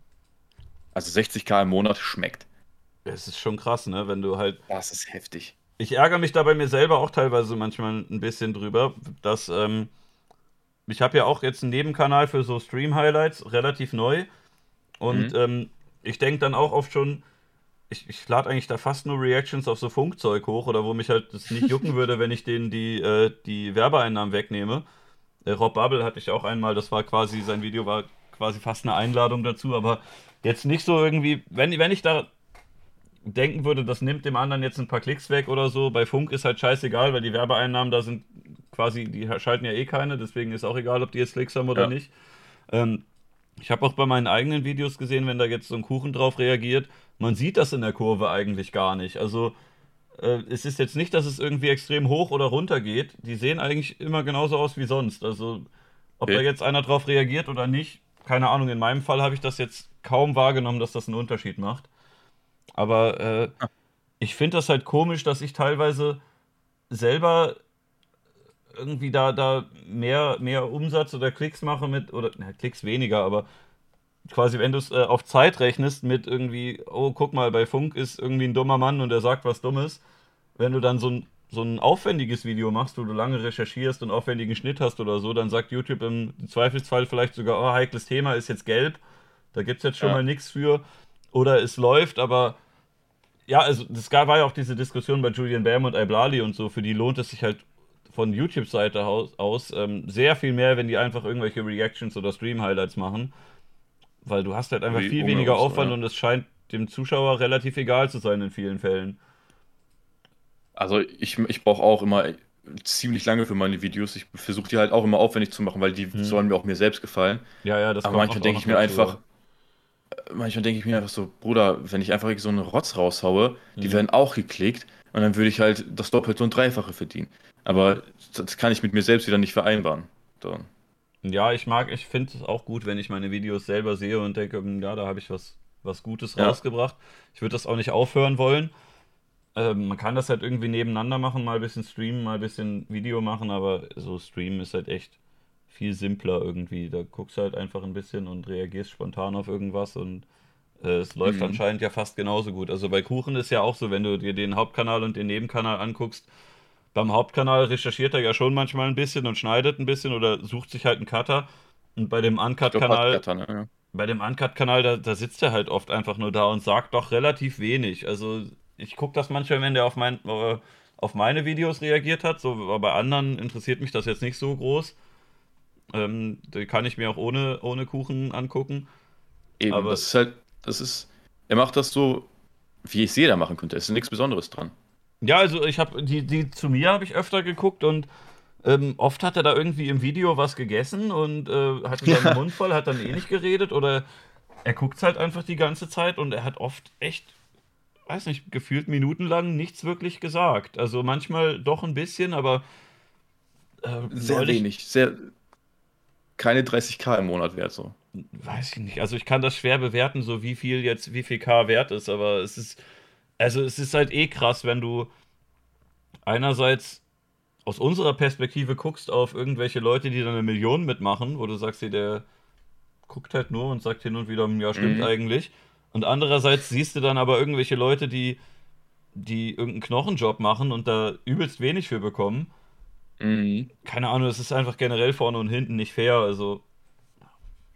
Also 60k im Monat schmeckt. Das ist schon krass, ne? Wenn du halt. Das ist heftig. Ich ärgere mich da bei mir selber auch teilweise manchmal ein bisschen drüber, dass ähm, ich habe ja auch jetzt einen Nebenkanal für so Stream-Highlights, relativ neu. Und mhm. ähm, ich denke dann auch oft schon, ich, ich lade eigentlich da fast nur Reactions auf so Funkzeug hoch oder wo mich halt das nicht jucken würde, wenn ich denen die, äh, die Werbeeinnahmen wegnehme. Äh, Rob Bubble hatte ich auch einmal, das war quasi, sein Video war quasi fast eine Einladung dazu, aber jetzt nicht so irgendwie, wenn, wenn ich da denken würde, das nimmt dem anderen jetzt ein paar Klicks weg oder so, bei Funk ist halt scheißegal, weil die Werbeeinnahmen da sind quasi, die schalten ja eh keine, deswegen ist auch egal, ob die jetzt Klicks haben oder ja. nicht. Ähm, ich habe auch bei meinen eigenen Videos gesehen, wenn da jetzt so ein Kuchen drauf reagiert, man sieht das in der Kurve eigentlich gar nicht. Also äh, es ist jetzt nicht, dass es irgendwie extrem hoch oder runter geht. Die sehen eigentlich immer genauso aus wie sonst. Also ob da jetzt einer drauf reagiert oder nicht, keine Ahnung. In meinem Fall habe ich das jetzt kaum wahrgenommen, dass das einen Unterschied macht. Aber äh, ich finde das halt komisch, dass ich teilweise selber irgendwie da, da mehr, mehr Umsatz oder Klicks mache mit, oder na, Klicks weniger, aber quasi, wenn du es äh, auf Zeit rechnest mit irgendwie, oh, guck mal, bei Funk ist irgendwie ein dummer Mann und der sagt was Dummes, wenn du dann so ein, so ein aufwendiges Video machst, wo du lange recherchierst und aufwendigen Schnitt hast oder so, dann sagt YouTube im Zweifelsfall vielleicht sogar, oh, heikles Thema ist jetzt gelb, da gibt es jetzt schon ja. mal nichts für. Oder es läuft, aber ja, also das war ja auch diese Diskussion bei Julian Bam und Iblali und so, für die lohnt es sich halt von YouTube-Seite aus, aus ähm, sehr viel mehr, wenn die einfach irgendwelche Reactions oder Stream-Highlights machen. Weil du hast halt einfach Wie viel weniger Aufwand ja. und es scheint dem Zuschauer relativ egal zu sein in vielen Fällen. Also ich, ich brauche auch immer ziemlich lange für meine Videos. Ich versuche die halt auch immer aufwendig zu machen, weil die hm. sollen mir auch mir selbst gefallen. Ja, ja, das Aber manchmal denke ich mir einfach, manchmal denke ich mir einfach so, Bruder, wenn ich einfach so einen Rotz raushaue, die hm. werden auch geklickt und dann würde ich halt das Doppelte und Dreifache verdienen. Aber das kann ich mit mir selbst wieder nicht vereinbaren. So. Ja, ich mag, ich finde es auch gut, wenn ich meine Videos selber sehe und denke, hm, ja, da habe ich was, was Gutes ja. rausgebracht. Ich würde das auch nicht aufhören wollen. Ähm, man kann das halt irgendwie nebeneinander machen, mal ein bisschen streamen, mal ein bisschen Video machen, aber so streamen ist halt echt viel simpler irgendwie. Da guckst du halt einfach ein bisschen und reagierst spontan auf irgendwas und äh, es läuft mhm. anscheinend ja fast genauso gut. Also bei Kuchen ist ja auch so, wenn du dir den Hauptkanal und den Nebenkanal anguckst, beim Hauptkanal recherchiert er ja schon manchmal ein bisschen und schneidet ein bisschen oder sucht sich halt einen Cutter. Und bei dem Uncut-Kanal, ne, ja. bei dem Uncut-Kanal, da, da sitzt er halt oft einfach nur da und sagt doch relativ wenig. Also ich gucke das manchmal, wenn der auf, mein, äh, auf meine Videos reagiert hat. So, aber bei anderen interessiert mich das jetzt nicht so groß. Ähm, die kann ich mir auch ohne, ohne Kuchen angucken. Eben, aber das ist halt, das ist, er macht das so, wie es jeder machen könnte. Es ist nichts Besonderes dran. Ja, also ich habe die, die zu mir habe ich öfter geguckt und ähm, oft hat er da irgendwie im Video was gegessen und äh, hatte dann den Mund voll, hat dann eh nicht geredet oder er guckt halt einfach die ganze Zeit und er hat oft echt, weiß nicht, gefühlt minutenlang nichts wirklich gesagt. Also manchmal doch ein bisschen, aber äh, sehr wenig, sehr keine 30k im Monat wert so. Weiß ich nicht. Also ich kann das schwer bewerten, so wie viel jetzt wie viel k wert ist, aber es ist also es ist halt eh krass, wenn du einerseits aus unserer Perspektive guckst auf irgendwelche Leute, die dann eine Million mitmachen, wo du sagst, der guckt halt nur und sagt hin und wieder, ja, stimmt mhm. eigentlich. Und andererseits siehst du dann aber irgendwelche Leute, die, die irgendeinen Knochenjob machen und da übelst wenig für bekommen. Mhm. Keine Ahnung, es ist einfach generell vorne und hinten nicht fair. Also,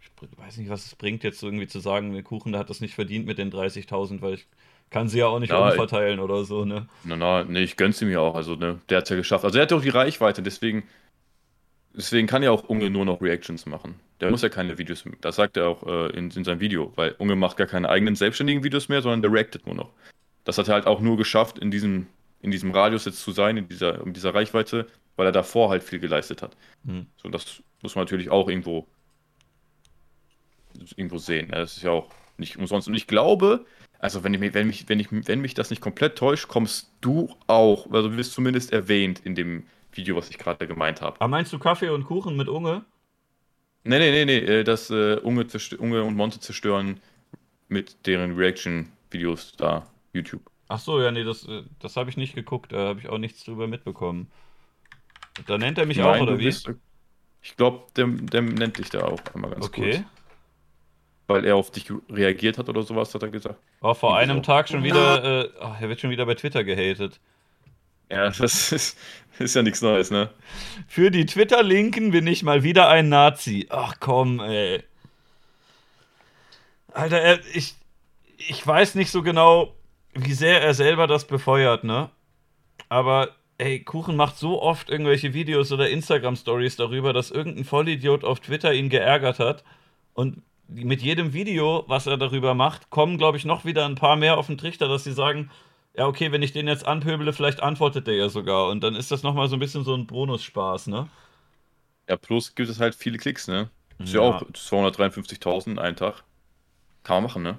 ich weiß nicht, was es bringt, jetzt irgendwie zu sagen, der Kuchen, der hat das nicht verdient mit den 30.000, weil ich kann sie ja auch nicht ja, umverteilen ich, oder so, ne? Na, na, nee, ich gönn's ihm ja auch. Also, ne, der hat's ja geschafft. Also, er hat ja auch die Reichweite, deswegen, deswegen kann ja auch Unge nur noch Reactions machen. Der muss ja keine Videos mehr. Das sagt er auch äh, in, in seinem Video, weil Unge macht gar keine eigenen selbstständigen Videos mehr, sondern der reactet nur noch. Das hat er halt auch nur geschafft, in diesem, in diesem Radius jetzt zu sein, in dieser, in dieser Reichweite, weil er davor halt viel geleistet hat. Mhm. So, das muss man natürlich auch irgendwo, irgendwo sehen. Ne? Das ist ja auch nicht umsonst. Und ich glaube, also wenn, ich, wenn, mich, wenn, ich, wenn mich das nicht komplett täuscht, kommst du auch, also du wirst zumindest erwähnt in dem Video, was ich gerade gemeint habe. Aber meinst du Kaffee und Kuchen mit Unge? Nee, nee, nee, nee, äh, das äh, Unge, Unge und Monte zerstören mit deren Reaction-Videos da, YouTube. Ach so, ja, nee, das, äh, das habe ich nicht geguckt, da habe ich auch nichts drüber mitbekommen. Da nennt er mich Nein, auch, oder wie? Bist, ich glaube, der, der nennt dich da auch einmal ganz okay. kurz. Weil er auf dich reagiert hat oder sowas, hat er gesagt. Oh, vor einem so. Tag schon wieder, äh, oh, er wird schon wieder bei Twitter gehatet. Ja, das ist, ist ja nichts Neues, ne? Für die Twitter-Linken bin ich mal wieder ein Nazi. Ach komm, ey. Alter, er, ich, ich weiß nicht so genau, wie sehr er selber das befeuert, ne? Aber ey, Kuchen macht so oft irgendwelche Videos oder Instagram-Stories darüber, dass irgendein Vollidiot auf Twitter ihn geärgert hat. Und mit jedem Video, was er darüber macht, kommen, glaube ich, noch wieder ein paar mehr auf den Trichter, dass sie sagen, ja, okay, wenn ich den jetzt anpöbele, vielleicht antwortet der ja sogar. Und dann ist das nochmal so ein bisschen so ein Bonusspaß, ne? Ja, plus gibt es halt viele Klicks, ne? Das ist ja, ja auch 253.000 einen Tag. Kann man machen, ne?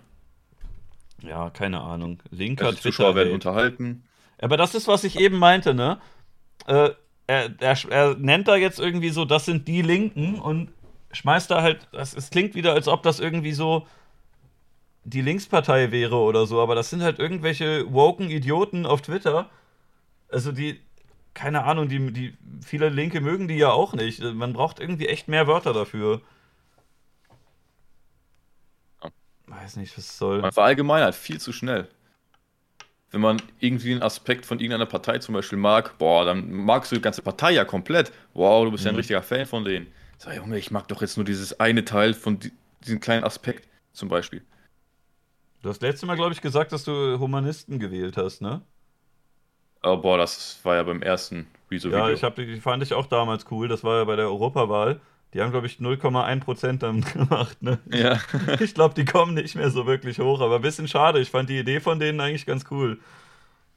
Ja, keine Ahnung. Linker also die Zuschauer werden unterhalten. Aber das ist, was ich eben meinte, ne? Äh, er, er, er, nennt da jetzt irgendwie so, das sind die Linken und schmeißt da halt, das, es klingt wieder, als ob das irgendwie so die Linkspartei wäre oder so, aber das sind halt irgendwelche woken Idioten auf Twitter. Also die, keine Ahnung, die, die viele Linke mögen die ja auch nicht. Man braucht irgendwie echt mehr Wörter dafür. Weiß nicht, was soll. Man verallgemeinert viel zu schnell wenn man irgendwie einen Aspekt von irgendeiner Partei zum Beispiel mag, boah, dann magst du die ganze Partei ja komplett. Wow, du bist mhm. ja ein mhm. richtiger Fan von denen. Sag, Junge, ich mag doch jetzt nur dieses eine Teil von die, diesem kleinen Aspekt zum Beispiel. Du hast letztes Mal, glaube ich, gesagt, dass du Humanisten gewählt hast, ne? Oh, boah, das war ja beim ersten Rezo-Video. Ja, ich hab, die fand ich auch damals cool. Das war ja bei der Europawahl. Die haben, glaube ich, 0,1% damit gemacht. Ne? Ja. ich glaube, die kommen nicht mehr so wirklich hoch, aber ein bisschen schade. Ich fand die Idee von denen eigentlich ganz cool.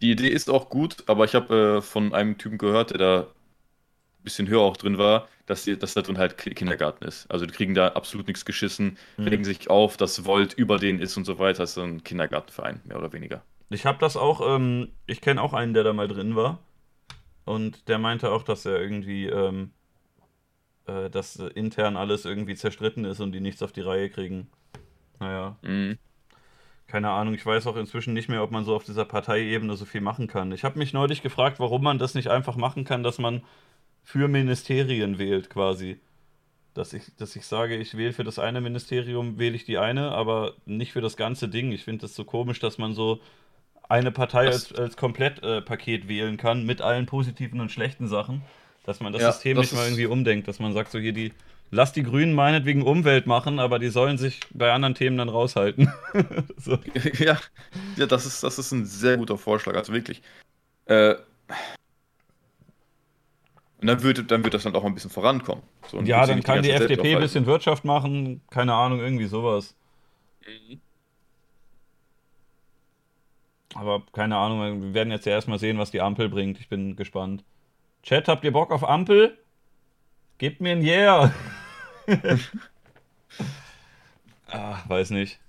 Die Idee ist auch gut, aber ich habe äh, von einem Typen gehört, der da ein bisschen höher auch drin war, dass, die, dass da drin halt Kindergarten ist. Also die kriegen da absolut nichts geschissen, mhm. regen sich auf, dass Volt über denen ist und so weiter. Das ist so ein Kindergartenverein, mehr oder weniger. Ich habe das auch, ähm, ich kenne auch einen, der da mal drin war. Und der meinte auch, dass er irgendwie ähm, äh, dass intern alles irgendwie zerstritten ist und die nichts auf die Reihe kriegen. Naja. Mhm. Keine Ahnung, ich weiß auch inzwischen nicht mehr, ob man so auf dieser Parteiebene so viel machen kann. Ich habe mich neulich gefragt, warum man das nicht einfach machen kann, dass man für Ministerien wählt quasi. Dass ich, dass ich sage, ich wähle für das eine Ministerium, wähle ich die eine, aber nicht für das ganze Ding. Ich finde das so komisch, dass man so eine Partei als, als Komplettpaket äh, wählen kann mit allen positiven und schlechten Sachen. Dass man das ja, System das nicht mal irgendwie umdenkt, dass man sagt, so hier die, lass die Grünen meinetwegen Umwelt machen, aber die sollen sich bei anderen Themen dann raushalten. so. ja, ja das, ist, das ist ein sehr guter Vorschlag, also wirklich. Äh, und dann wird, dann wird das dann auch ein bisschen vorankommen. So, ja, dann kann die, die FDP ein bisschen Wirtschaft machen, keine Ahnung, irgendwie sowas. Mhm. Aber keine Ahnung, wir werden jetzt ja erstmal sehen, was die Ampel bringt. Ich bin gespannt. Chat, habt ihr Bock auf Ampel? Gebt mir ein Yeah. ah, weiß nicht.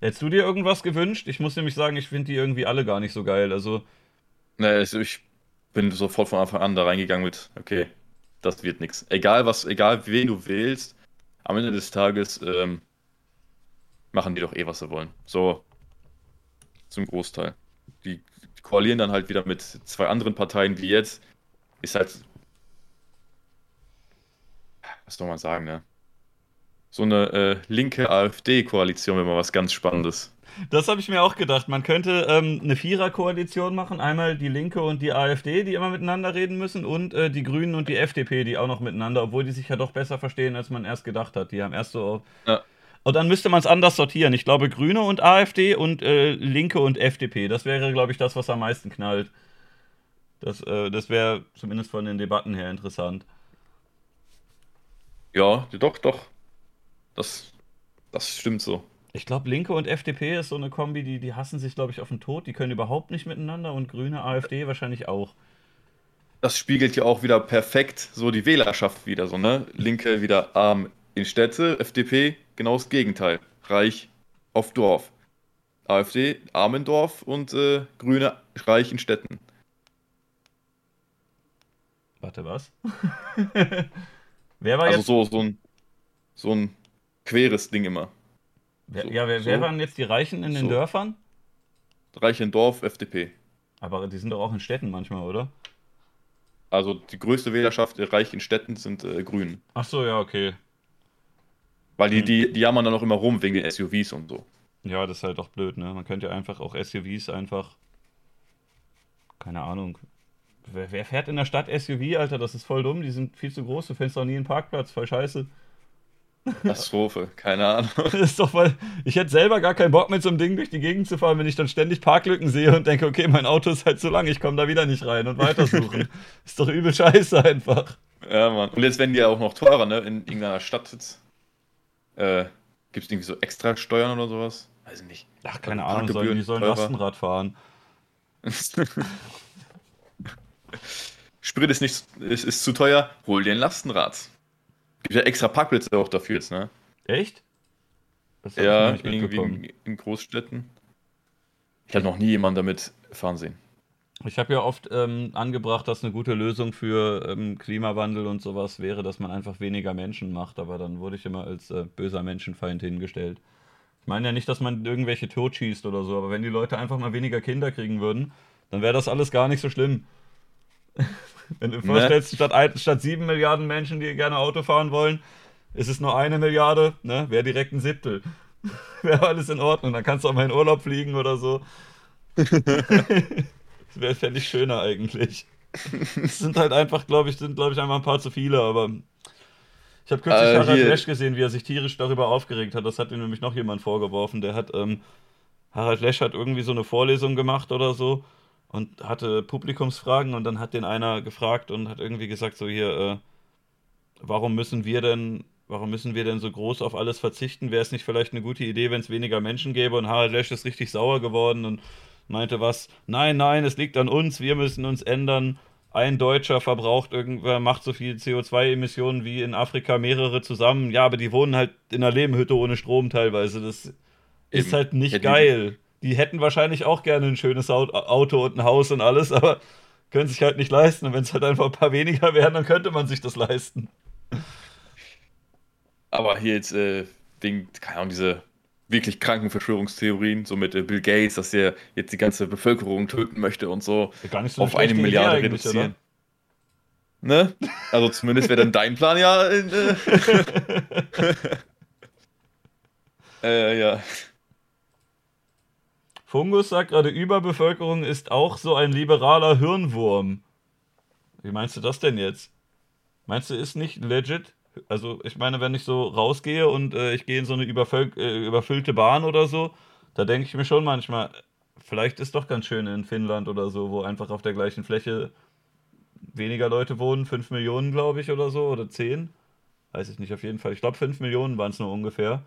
Hättest du dir irgendwas gewünscht? Ich muss nämlich sagen, ich finde die irgendwie alle gar nicht so geil. Also. Nee, also ich bin sofort von Anfang an da reingegangen mit, okay, das wird nichts. Egal was, egal wen du wählst, am Ende des Tages ähm, machen die doch eh, was sie wollen. So zum Großteil. Die koalieren dann halt wieder mit zwei anderen Parteien wie jetzt, ist halt, was soll man sagen, ne? So eine äh, linke AfD-Koalition wäre mal was ganz Spannendes. Das habe ich mir auch gedacht. Man könnte ähm, eine Vierer-Koalition machen. Einmal die Linke und die AfD, die immer miteinander reden müssen, und äh, die Grünen und die FDP, die auch noch miteinander, obwohl die sich ja doch besser verstehen, als man erst gedacht hat. Die haben erst so. Ja. Und dann müsste man es anders sortieren. Ich glaube, Grüne und AfD und äh, Linke und FDP. Das wäre, glaube ich, das, was am meisten knallt. Das, äh, das wäre zumindest von den Debatten her interessant. Ja, doch, doch. Das, das stimmt so. Ich glaube, Linke und FDP ist so eine Kombi, die, die hassen sich, glaube ich, auf den Tod. Die können überhaupt nicht miteinander und Grüne, AfD wahrscheinlich auch. Das spiegelt ja auch wieder perfekt so die Wählerschaft wieder, so, ne? Linke wieder arm in Städte, FDP genau das Gegenteil. Reich auf Dorf. AfD arm in Dorf und äh, Grüne reich in Städten. Warte, was? wer war also jetzt? so, so ein, so ein queres Ding immer. Wer, so, ja, wer, so. wer, waren jetzt die Reichen in den so. Dörfern? Reich in Dorf, FDP. Aber die sind doch auch in Städten manchmal, oder? Also die größte Wählerschaft reich in Städten sind äh, Grünen. Ach so, ja, okay. Weil die, die, die jammern dann auch immer rum wegen den SUVs und so. Ja, das ist halt auch blöd, ne? Man könnte ja einfach auch SUVs einfach. Keine Ahnung. Wer, wer fährt in der Stadt SUV, Alter? Das ist voll dumm. Die sind viel zu groß. Du findest doch nie einen Parkplatz. Voll scheiße. Katastrophe, keine Ahnung. Das ist doch weil ich hätte selber gar keinen Bock mit so einem Ding durch die Gegend zu fahren, wenn ich dann ständig Parklücken sehe und denke, okay, mein Auto ist halt zu lang, ich komme da wieder nicht rein und weitersuchen. ist doch übel scheiße einfach. Ja, Mann. Und jetzt werden die ja auch noch teurer, ne? In irgendeiner Stadt jetzt. Äh, Gibt es irgendwie so extra Steuern oder sowas? Weiß ich nicht. Ach, keine Ahnung, sollen, die sollen. Lastenrad fahren. Sprit ist, nicht, ist, ist zu teuer, hol dir ein Lastenrad. Gibt ja extra Parkplätze auch dafür jetzt, ne? Echt? ja, irgendwie in, in, Großstädten. Ich habe noch nie jemanden damit fahren sehen. Ich habe ja oft ähm, angebracht, dass eine gute Lösung für ähm, Klimawandel und sowas wäre, dass man einfach weniger Menschen macht, aber dann wurde ich immer als äh, böser Menschenfeind hingestellt. Ich meine ja nicht, dass man irgendwelche totschießt oder so, aber wenn die Leute einfach mal weniger Kinder kriegen würden, dann wäre das alles gar nicht so schlimm. Wenn du dir vorstellst, ne? statt, ein, statt 7 Milliarden Menschen, die gerne Auto fahren wollen, ist es nur eine Milliarde, ne? wäre direkt ein Siebtel. wäre alles in Ordnung. Dann kannst du auch mal in Urlaub fliegen oder so. das wäre, fände ich schöner eigentlich. Es sind halt einfach, glaube ich, sind, glaube ich, einfach ein paar zu viele, aber ich habe kürzlich äh, Harald Lesch gesehen, wie er sich tierisch darüber aufgeregt hat. Das hat ihm nämlich noch jemand vorgeworfen. Der hat, ähm, Harald Lesch hat irgendwie so eine Vorlesung gemacht oder so und hatte Publikumsfragen und dann hat den einer gefragt und hat irgendwie gesagt, so hier, äh, warum müssen wir denn, warum müssen wir denn so groß auf alles verzichten? Wäre es nicht vielleicht eine gute Idee, wenn es weniger Menschen gäbe? Und Harald Lesch ist richtig sauer geworden und meinte was, nein, nein, es liegt an uns, wir müssen uns ändern. Ein Deutscher verbraucht irgendwer, macht so viel CO2-Emissionen wie in Afrika mehrere zusammen. Ja, aber die wohnen halt in einer Lehmhütte ohne Strom teilweise. Das Eben. ist halt nicht geil die hätten wahrscheinlich auch gerne ein schönes Auto und ein Haus und alles, aber können sich halt nicht leisten. Und wenn es halt einfach ein paar weniger wären, dann könnte man sich das leisten. Aber hier jetzt äh, wegen, keine Ahnung, diese wirklich kranken Verschwörungstheorien, so mit äh, Bill Gates, dass er jetzt die ganze Bevölkerung töten möchte und so, ja, so auf eine Milliarde reduzieren. Ne? Also zumindest wäre dann dein Plan ja. Äh, äh, ja. Fungus sagt gerade, Überbevölkerung ist auch so ein liberaler Hirnwurm. Wie meinst du das denn jetzt? Meinst du, ist nicht legit? Also, ich meine, wenn ich so rausgehe und äh, ich gehe in so eine äh, überfüllte Bahn oder so, da denke ich mir schon manchmal, vielleicht ist doch ganz schön in Finnland oder so, wo einfach auf der gleichen Fläche weniger Leute wohnen, 5 Millionen, glaube ich, oder so, oder 10. Weiß ich nicht, auf jeden Fall. Ich glaube, 5 Millionen waren es nur ungefähr.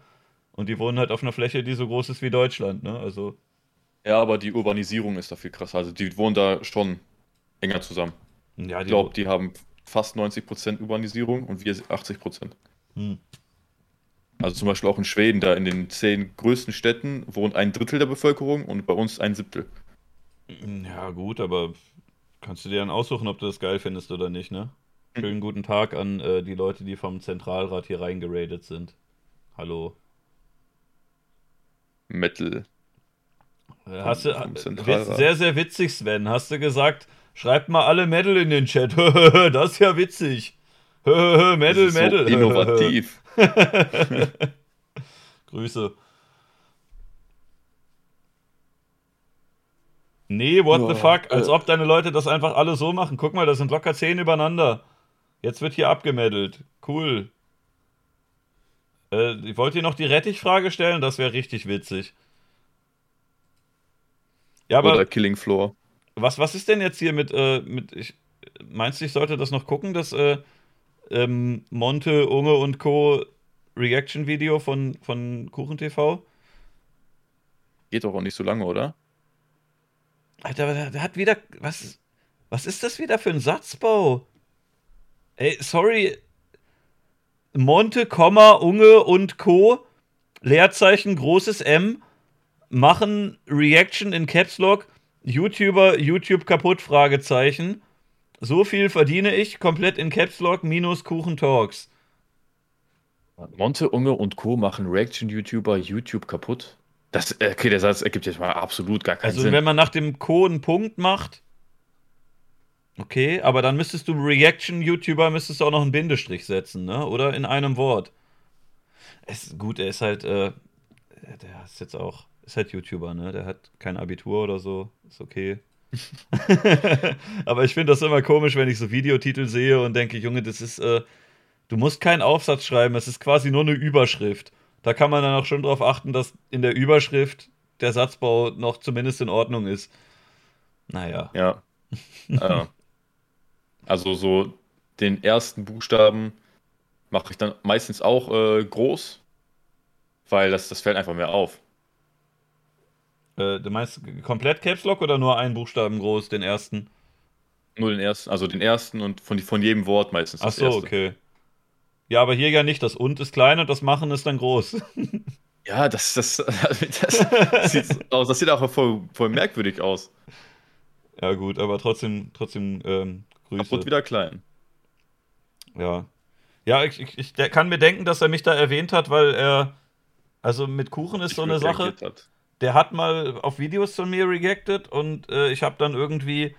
Und die wohnen halt auf einer Fläche, die so groß ist wie Deutschland, ne? Also ja, aber die Urbanisierung ist da viel krasser. Also die wohnen da schon enger zusammen. Ja, ich glaube, die haben fast 90% Urbanisierung und wir 80%. Hm. Also zum Beispiel auch in Schweden, da in den zehn größten Städten wohnt ein Drittel der Bevölkerung und bei uns ein Siebtel. Ja, gut, aber kannst du dir dann aussuchen, ob du das geil findest oder nicht, ne? Schönen guten Tag an äh, die Leute, die vom Zentralrat hier reingeradet sind. Hallo. Metal. Hast du, sehr, sehr witzig, Sven. Hast du gesagt, schreibt mal alle Metal in den Chat. das ist ja witzig. Metal, so. Innovativ. Grüße. Nee, what ja, the fuck? Als äh, ob deine Leute das einfach alle so machen. Guck mal, das sind locker zehn übereinander. Jetzt wird hier abgemeddelt. Cool. Äh, ich wollte dir noch die Rettichfrage stellen, das wäre richtig witzig. Ja, aber Oder Killing Floor. Was, was ist denn jetzt hier mit, äh, mit ich, meinst du, ich sollte das noch gucken, das äh, ähm, Monte, Unge und Co. Reaction-Video von, von KuchenTV? Geht doch auch nicht so lange, oder? Alter, der, der hat wieder. Was, was ist das wieder für ein Satzbau? Ey, sorry. Monte, Komma, Unge und Co. Leerzeichen, großes M, machen Reaction in Caps Lock. YouTuber, YouTube kaputt, Fragezeichen. So viel verdiene ich, komplett in Caps Lock, minus Kuchen Talks. Monte, Unge und Co. machen Reaction-YouTuber YouTube kaputt? Das, okay, der Satz ergibt jetzt mal absolut gar keinen also, Sinn. Also, wenn man nach dem Co. einen Punkt macht, okay, aber dann müsstest du Reaction-YouTuber, müsstest du auch noch einen Bindestrich setzen, ne? Oder in einem Wort. Es, gut, er ist halt, äh, der ist jetzt auch, ist halt YouTuber, ne? Der hat kein Abitur oder so, ist okay. aber ich finde das immer komisch, wenn ich so Videotitel sehe und denke, Junge, das ist, äh, du musst keinen Aufsatz schreiben, es ist quasi nur eine Überschrift. Da kann man dann auch schon darauf achten, dass in der Überschrift der Satzbau noch zumindest in Ordnung ist. Naja. Ja. äh, also so den ersten Buchstaben mache ich dann meistens auch äh, groß, weil das, das fällt einfach mehr auf. Äh, du meinst komplett Caps Lock oder nur einen Buchstaben groß, den ersten? Nur den ersten, also den ersten und von, von jedem Wort meistens. Ach so, okay. Ja, aber hier ja nicht. Das und ist klein und das machen ist dann groß. Ja, das, das, das, sieht, aus, das sieht auch voll, voll merkwürdig aus. Ja, gut, aber trotzdem, trotzdem ähm, Grüße. Kaputt wieder klein. Ja. Ja, ich, ich, ich kann mir denken, dass er mich da erwähnt hat, weil er. Also mit Kuchen ist so eine Sache. Hat. Der hat mal auf Videos von mir reacted und äh, ich habe dann irgendwie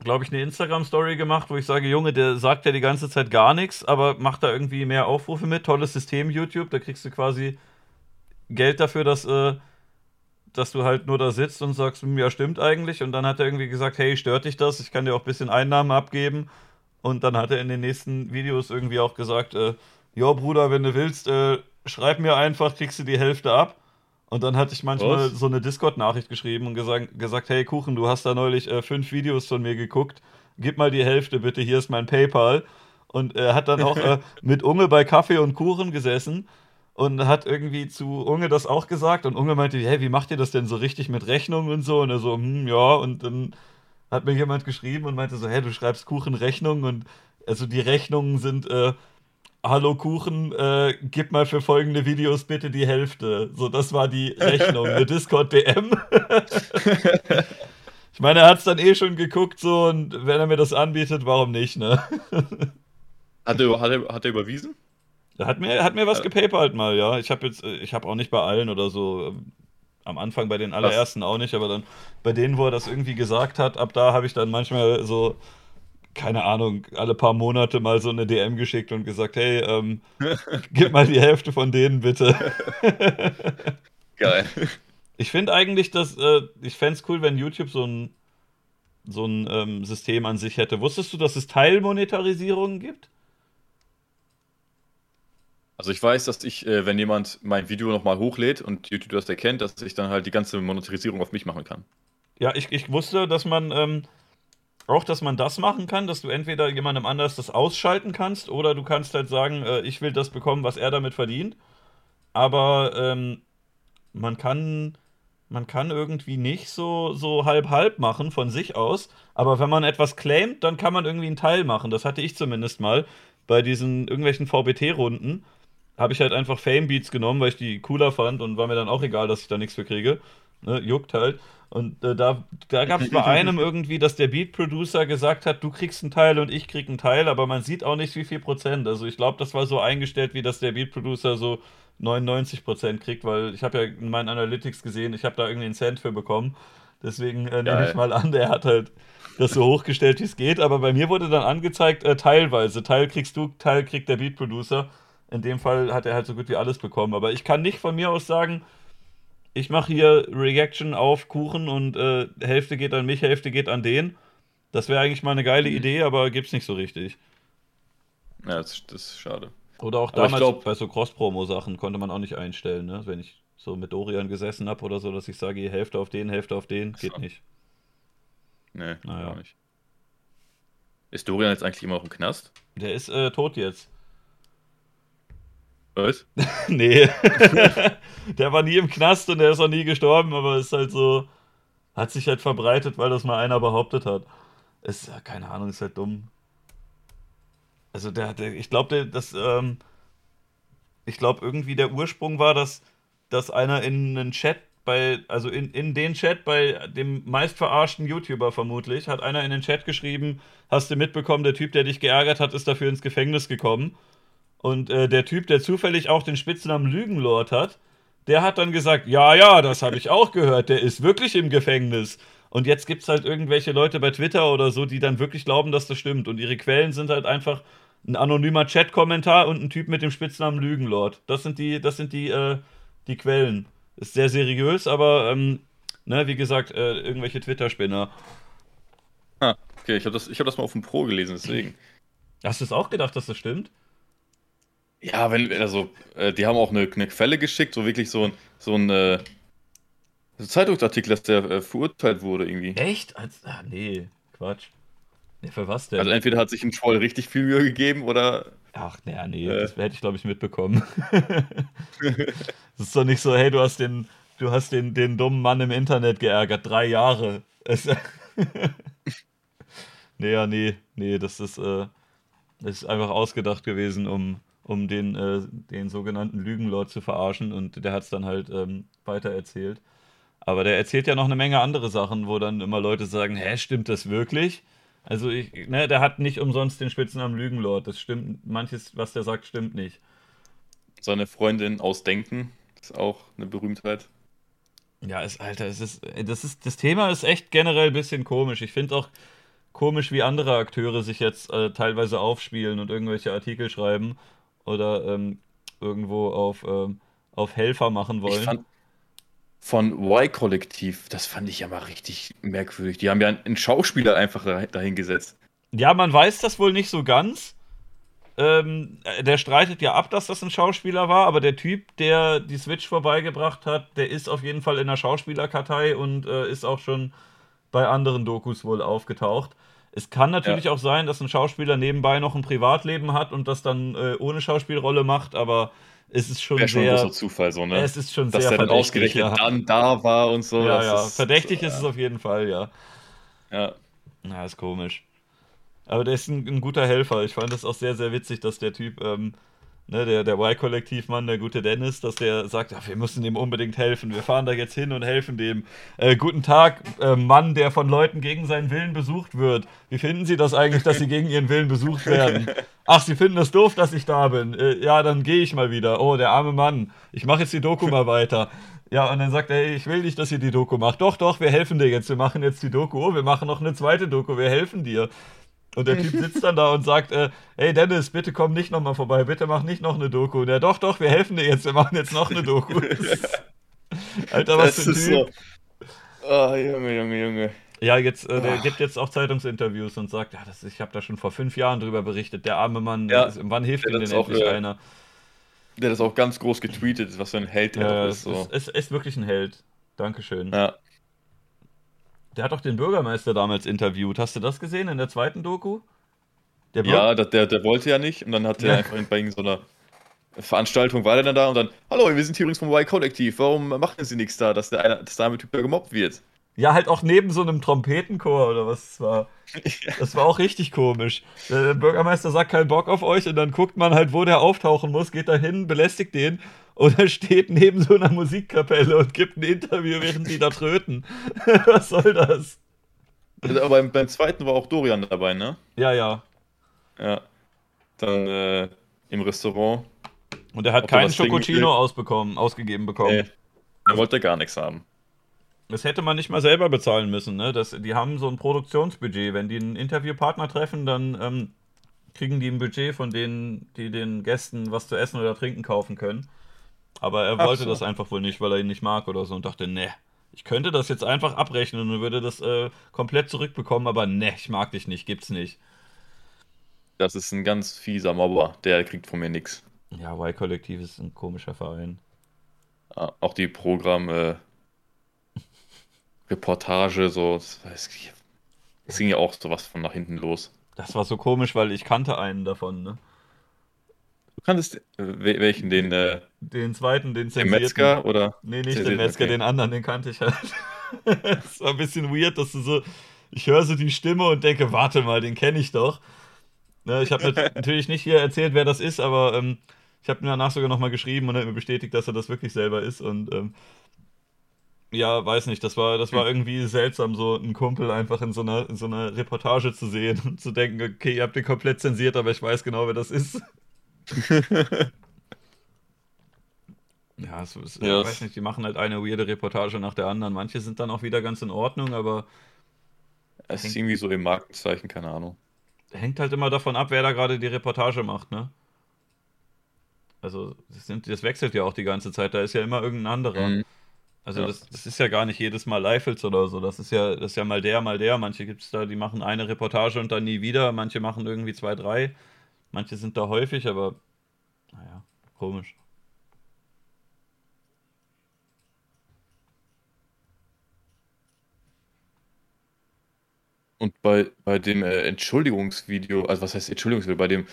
glaube ich, eine Instagram-Story gemacht, wo ich sage, Junge, der sagt ja die ganze Zeit gar nichts, aber macht da irgendwie mehr Aufrufe mit. Tolles System, YouTube. Da kriegst du quasi Geld dafür, dass, äh, dass du halt nur da sitzt und sagst, hm, ja, stimmt eigentlich. Und dann hat er irgendwie gesagt, hey, stört dich das? Ich kann dir auch ein bisschen Einnahmen abgeben. Und dann hat er in den nächsten Videos irgendwie auch gesagt, äh, ja, Bruder, wenn du willst, äh, schreib mir einfach, kriegst du die Hälfte ab. Und dann hatte ich manchmal Was? so eine Discord-Nachricht geschrieben und gesagt, gesagt, hey Kuchen, du hast da neulich äh, fünf Videos von mir geguckt, gib mal die Hälfte bitte, hier ist mein PayPal. Und er hat dann auch äh, mit Unge bei Kaffee und Kuchen gesessen und hat irgendwie zu Unge das auch gesagt. Und Unge meinte, hey, wie macht ihr das denn so richtig mit Rechnung und so? Und er so, hm, ja. Und dann hat mir jemand geschrieben und meinte so, hey, du schreibst Kuchen Rechnung und also die Rechnungen sind äh, Hallo Kuchen, äh, gib mal für folgende Videos bitte die Hälfte. So, das war die Rechnung, eine Discord-DM. ich meine, er hat es dann eh schon geguckt, so, und wenn er mir das anbietet, warum nicht, ne? hat, er, hat, er, hat er überwiesen? Er hat mir, hat mir was gepaypalt mal, ja. Ich habe jetzt, ich habe auch nicht bei allen oder so. Am Anfang bei den allerersten was? auch nicht, aber dann bei denen, wo er das irgendwie gesagt hat, ab da habe ich dann manchmal so keine Ahnung, alle paar Monate mal so eine DM geschickt und gesagt, hey, ähm, gib mal die Hälfte von denen bitte. Geil. Ich finde eigentlich, dass äh, ich fände es cool, wenn YouTube so ein so ein ähm, System an sich hätte. Wusstest du, dass es Teilmonetarisierungen gibt? Also ich weiß, dass ich, äh, wenn jemand mein Video nochmal hochlädt und YouTube das erkennt, dass ich dann halt die ganze Monetarisierung auf mich machen kann. Ja, ich, ich wusste, dass man ähm, auch, dass man das machen kann, dass du entweder jemandem anders das ausschalten kannst oder du kannst halt sagen, äh, ich will das bekommen, was er damit verdient. Aber ähm, man kann man kann irgendwie nicht so, so halb-halb machen von sich aus. Aber wenn man etwas claimt, dann kann man irgendwie einen Teil machen. Das hatte ich zumindest mal bei diesen irgendwelchen VBT-Runden. Habe ich halt einfach Fame Beats genommen, weil ich die cooler fand und war mir dann auch egal, dass ich da nichts für kriege. Ne, juckt halt. Und äh, da, da gab es bei einem irgendwie, dass der Beat-Producer gesagt hat, du kriegst einen Teil und ich krieg einen Teil, aber man sieht auch nicht, wie viel Prozent. Also ich glaube, das war so eingestellt, wie dass der Beat-Producer so 99 Prozent kriegt, weil ich habe ja in meinen Analytics gesehen, ich habe da irgendwie einen Cent für bekommen. Deswegen äh, nehme ich mal an, der hat halt das so hochgestellt, wie es geht. Aber bei mir wurde dann angezeigt, äh, teilweise. Teil kriegst du, Teil kriegt der Beat-Producer. In dem Fall hat er halt so gut wie alles bekommen. Aber ich kann nicht von mir aus sagen, ich mache hier Reaction auf Kuchen und äh, Hälfte geht an mich, Hälfte geht an den. Das wäre eigentlich mal eine geile mhm. Idee, aber gibt's nicht so richtig. Ja, das, das ist schade. Oder auch damals glaub, bei so Cross-Promo-Sachen konnte man auch nicht einstellen, ne? Wenn ich so mit Dorian gesessen habe oder so, dass ich sage, Hälfte auf den, Hälfte auf den, geht so. nicht. Nee, naja. auch nicht. Ist Dorian jetzt eigentlich immer noch im Knast? Der ist äh, tot jetzt. Was? nee. der war nie im Knast und der ist auch nie gestorben, aber ist halt so. Hat sich halt verbreitet, weil das mal einer behauptet hat. Ist, ja, keine Ahnung, ist halt dumm. Also der, der ich glaube, das, ähm, ich glaube irgendwie der Ursprung war, dass, dass einer in einen Chat bei, also in, in den Chat bei dem meist verarschten YouTuber vermutlich, hat einer in den Chat geschrieben, hast du mitbekommen, der Typ, der dich geärgert hat, ist dafür ins Gefängnis gekommen. Und äh, der Typ, der zufällig auch den Spitznamen Lügenlord hat, der hat dann gesagt, ja, ja, das habe ich auch gehört, der ist wirklich im Gefängnis. Und jetzt gibt es halt irgendwelche Leute bei Twitter oder so, die dann wirklich glauben, dass das stimmt. Und ihre Quellen sind halt einfach ein anonymer Chat-Kommentar und ein Typ mit dem Spitznamen Lügenlord. Das sind die, das sind die, äh, die Quellen. Ist sehr seriös, aber ähm, ne, wie gesagt, äh, irgendwelche Twitter-Spinner. Ah, okay, ich habe das, hab das mal auf dem Pro gelesen, deswegen. Hast du es auch gedacht, dass das stimmt? Ja, wenn, also, äh, die haben auch eine, eine, Quelle geschickt, so wirklich so ein, so ein äh, Zeitungsartikel, dass der äh, verurteilt wurde irgendwie. Echt? Als, ah, nee, Quatsch. Nee, für was denn? Also entweder hat sich ein Troll richtig viel Mühe gegeben oder. Ach, naja, nee, äh. das hätte ich, glaube ich, mitbekommen. das ist doch nicht so, hey, du hast den, du hast den, den dummen Mann im Internet geärgert, drei Jahre. nee, ja, nee, nee, das ist, äh, das ist einfach ausgedacht gewesen, um, um den, äh, den sogenannten Lügenlord zu verarschen und der hat es dann halt ähm, weiter erzählt. Aber der erzählt ja noch eine Menge andere Sachen, wo dann immer Leute sagen, hä, stimmt das wirklich? Also ich, ne, der hat nicht umsonst den Spitznamen Lügenlord. Das stimmt, manches, was der sagt, stimmt nicht. Seine Freundin Ausdenken ist auch eine Berühmtheit. Ja, ist, Alter, es ist, das ist, das Thema ist echt generell ein bisschen komisch. Ich finde auch komisch, wie andere Akteure sich jetzt äh, teilweise aufspielen und irgendwelche Artikel schreiben oder ähm, irgendwo auf, ähm, auf Helfer machen wollen. Ich fand, von Y-Kollektiv, das fand ich ja mal richtig merkwürdig. Die haben ja einen Schauspieler einfach dahingesetzt. Ja, man weiß das wohl nicht so ganz. Ähm, der streitet ja ab, dass das ein Schauspieler war, aber der Typ, der die Switch vorbeigebracht hat, der ist auf jeden Fall in der Schauspielerkartei und äh, ist auch schon bei anderen Dokus wohl aufgetaucht. Es kann natürlich ja. auch sein, dass ein Schauspieler nebenbei noch ein Privatleben hat und das dann äh, ohne Schauspielrolle macht, aber es ist schon, Wäre schon sehr, ein großer Zufall, so, ne? Es ist schon Dass sehr der dann ausgerechnet ja. dann da war und so. Ja, ja. Ist, verdächtig ist es auf jeden Fall, ja. Ja. Na, ist komisch. Aber der ist ein, ein, guter Helfer. Ich fand das auch sehr, sehr witzig, dass der Typ ähm, ne, der, der Y-Kollektivmann, der gute Dennis, dass der sagt, ach, wir müssen ihm unbedingt helfen. Wir fahren da jetzt hin und helfen dem. Äh, guten Tag, äh, Mann, der von Leuten gegen seinen Willen besucht wird. Wie finden Sie das eigentlich, dass Sie gegen Ihren Willen besucht werden? Ach, Sie finden es doof, dass ich da bin. Äh, ja, dann gehe ich mal wieder. Oh, der arme Mann. Ich mache jetzt die Doku mal weiter. Ja, und dann sagt er, ich will nicht, dass ihr die Doku macht. Doch, doch, wir helfen dir jetzt. Wir machen jetzt die Doku. Oh, wir machen noch eine zweite Doku. Wir helfen dir. Und der Typ sitzt dann da und sagt, äh, hey Dennis, bitte komm nicht nochmal vorbei, bitte mach nicht noch eine Doku. Und er, doch, doch, wir helfen dir jetzt, wir machen jetzt noch eine Doku. Alter, was das für ein Typ. So. Oh, Junge, Junge, Junge. Ja, jetzt, äh, der oh. gibt jetzt auch Zeitungsinterviews und sagt, ja, das, ich habe da schon vor fünf Jahren drüber berichtet, der arme Mann, ja, ist, wann hilft ihm denn endlich auch, einer? Der hat das auch ganz groß getweetet, was für ein Held der ja, ist. So. Es ist, ist wirklich ein Held. Dankeschön. Ja. Der hat doch den Bürgermeister damals interviewt. Hast du das gesehen in der zweiten Doku? Der ja, der, der, der, wollte ja nicht und dann hat er ja. einfach bei so einer Veranstaltung war er dann da und dann, hallo, wir sind hier übrigens vom Y-Kollektiv, warum machen Sie nichts da, dass der, eine, dass der arme Typ da gemobbt wird? Ja, halt auch neben so einem Trompetenchor oder was es war. Das war auch richtig komisch. Der Bürgermeister sagt keinen Bock auf euch und dann guckt man halt, wo der auftauchen muss, geht da hin, belästigt den oder steht neben so einer Musikkapelle und gibt ein Interview, während die da tröten. Was soll das? Aber beim, beim, zweiten war auch Dorian dabei, ne? Ja, ja. Ja. Dann äh, im Restaurant. Und er hat keinen Schokocino ausbekommen, ausgegeben bekommen. Nee, er wollte gar nichts haben. Das hätte man nicht mal selber bezahlen müssen, ne? Das, die haben so ein Produktionsbudget. Wenn die einen Interviewpartner treffen, dann ähm, kriegen die ein Budget, von denen die den Gästen was zu essen oder trinken kaufen können. Aber er wollte so. das einfach wohl nicht, weil er ihn nicht mag oder so und dachte, ne, ich könnte das jetzt einfach abrechnen und würde das äh, komplett zurückbekommen, aber ne, ich mag dich nicht, gibt's nicht. Das ist ein ganz fieser Mobber, der kriegt von mir nichts. Ja, Y-Kollektiv ist ein komischer Verein. Auch die Programm äh, Reportage, so, das, das ging ja auch sowas von nach hinten los. Das war so komisch, weil ich kannte einen davon, ne? Du kanntest äh, welchen, den äh, Den zweiten, den zensierten. Den Metzger oder? Nee, nicht den Metzger, okay. den anderen, den kannte ich halt. Es war ein bisschen weird, dass du so, ich höre so die Stimme und denke, warte mal, den kenne ich doch. Ne, ich habe natürlich nicht hier erzählt, wer das ist, aber ähm, ich habe mir danach sogar nochmal geschrieben und er hat mir bestätigt, dass er das wirklich selber ist und ähm, ja, weiß nicht, das war, das war irgendwie seltsam, so einen Kumpel einfach in so einer, in so einer Reportage zu sehen und zu denken, okay, ihr habt den komplett zensiert, aber ich weiß genau, wer das ist. ja, es ist, ja, ich weiß nicht, die machen halt eine weirde Reportage nach der anderen. Manche sind dann auch wieder ganz in Ordnung, aber. Es ist irgendwie so im Markenzeichen, keine Ahnung. Hängt halt immer davon ab, wer da gerade die Reportage macht, ne? Also, das, sind, das, wechselt ja auch die ganze Zeit, da ist ja immer irgendein anderer. Mhm. Also, ja. das, das, ist ja gar nicht jedes Mal Leifels oder so. Das ist ja, das ist ja mal der, mal der. Manche gibt es da, die machen eine Reportage und dann nie wieder. Manche machen irgendwie zwei, drei. Manche sind da häufig, aber naja, komisch. Und bei, bei dem äh, Entschuldigungsvideo, also was heißt Entschuldigungsvideo, bei dem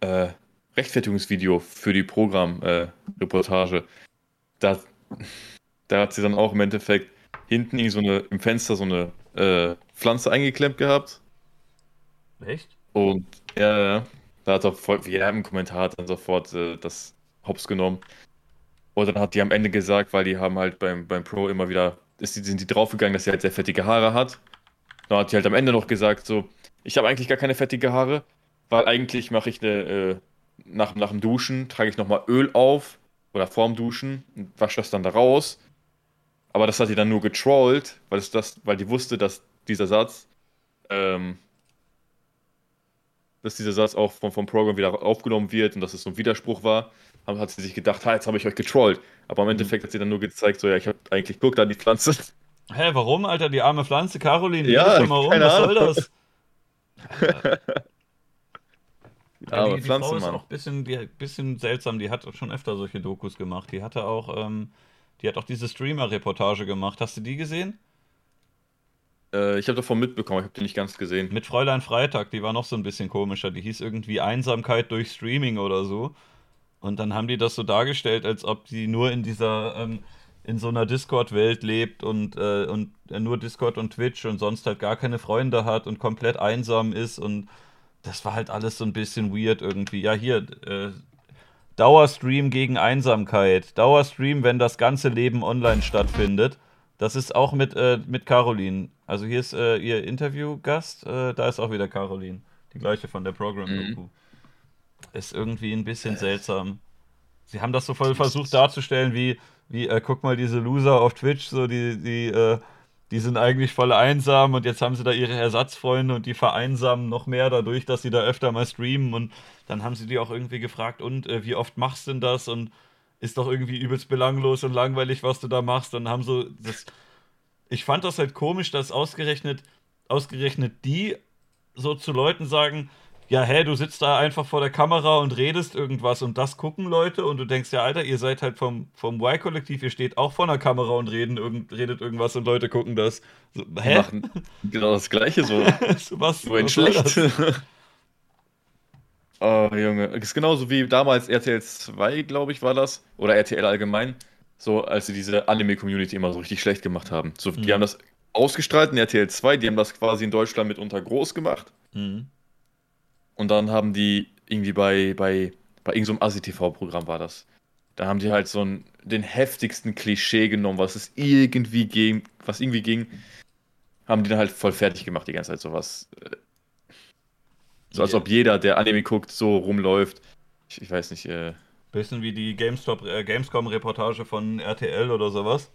äh, Rechtfertigungsvideo für die Programmreportage, äh, da, da hat sie dann auch im Endeffekt hinten so eine, im Fenster so eine äh, Pflanze eingeklemmt gehabt. Echt? Und ja, ja. Da hat auch jeder im Kommentar dann sofort äh, das Hops genommen. Und dann hat die am Ende gesagt, weil die haben halt beim, beim Pro immer wieder, ist, sind die draufgegangen, dass sie halt sehr fettige Haare hat. Dann hat die halt am Ende noch gesagt, so, ich habe eigentlich gar keine fettige Haare, weil eigentlich mache ich eine, äh, nach, nach dem Duschen trage ich nochmal Öl auf oder vorm Duschen und wasche das dann da raus. Aber das hat sie dann nur getrollt, weil, es das, weil die wusste, dass dieser Satz ähm, dass dieser Satz auch vom, vom Programm wieder aufgenommen wird und dass es so ein Widerspruch war, hat sie sich gedacht, ha, jetzt habe ich euch getrollt. Aber im mhm. Endeffekt hat sie dann nur gezeigt, so, ja, ich habe eigentlich, guck da die Pflanze. Hä, warum, Alter, die arme Pflanze? Caroline, ja, mal um, was soll das? ja, aber die, die Pflanze, Frau ist Mann. auch ein bisschen, die, bisschen seltsam, die hat schon öfter solche Dokus gemacht. Die hatte auch, ähm, die hat auch diese Streamer-Reportage gemacht. Hast du die gesehen? Äh, ich habe davon mitbekommen, ich habe die nicht ganz gesehen. Mit Fräulein Freitag, die war noch so ein bisschen komischer. Die hieß irgendwie Einsamkeit durch Streaming oder so. Und dann haben die das so dargestellt, als ob die nur in dieser, ähm, in so einer Discord-Welt lebt und, äh, und äh, nur Discord und Twitch und sonst halt gar keine Freunde hat und komplett einsam ist. Und das war halt alles so ein bisschen weird irgendwie. Ja, hier, äh, Dauerstream gegen Einsamkeit. Dauerstream, wenn das ganze Leben online stattfindet. Das ist auch mit, äh, mit Caroline. Also hier ist äh, ihr Interviewgast, äh, da ist auch wieder Caroline. Die gleiche von der Program-Doku. Mhm. Ist irgendwie ein bisschen seltsam. Sie haben das so voll versucht darzustellen, wie, wie äh, guck mal, diese Loser auf Twitch, so die, die, äh, die sind eigentlich voll einsam und jetzt haben sie da ihre Ersatzfreunde und die vereinsamen noch mehr dadurch, dass sie da öfter mal streamen und dann haben sie die auch irgendwie gefragt, und äh, wie oft machst du denn das? Und ist doch irgendwie übelst belanglos und langweilig, was du da machst. Und haben so das. Ich fand das halt komisch, dass ausgerechnet, ausgerechnet die so zu Leuten sagen, ja, hä, du sitzt da einfach vor der Kamera und redest irgendwas und das gucken Leute und du denkst, ja, Alter, ihr seid halt vom, vom Y-Kollektiv, ihr steht auch vor einer Kamera und reden, irgend, redet irgendwas und Leute gucken das. So, hä? Die machen genau das Gleiche so. was, so was schlecht. Oh, Junge. Das ist genauso wie damals RTL 2, glaube ich, war das. Oder RTL allgemein. So, als sie diese Anime-Community immer so richtig schlecht gemacht haben. So, mhm. Die haben das ausgestrahlt in RTL 2, die haben das quasi in Deutschland mitunter groß gemacht. Mhm. Und dann haben die irgendwie bei, bei, bei irgendeinem so ASI-TV-Programm war das. Da haben die halt so einen, den heftigsten Klischee genommen, was es irgendwie ging, was irgendwie ging, haben die dann halt voll fertig gemacht die ganze Zeit. So was äh, so als ob jeder, der Anime guckt, so rumläuft. Ich, ich weiß nicht. Äh... Bisschen wie die GameStop, äh, Gamescom-Reportage von RTL oder sowas.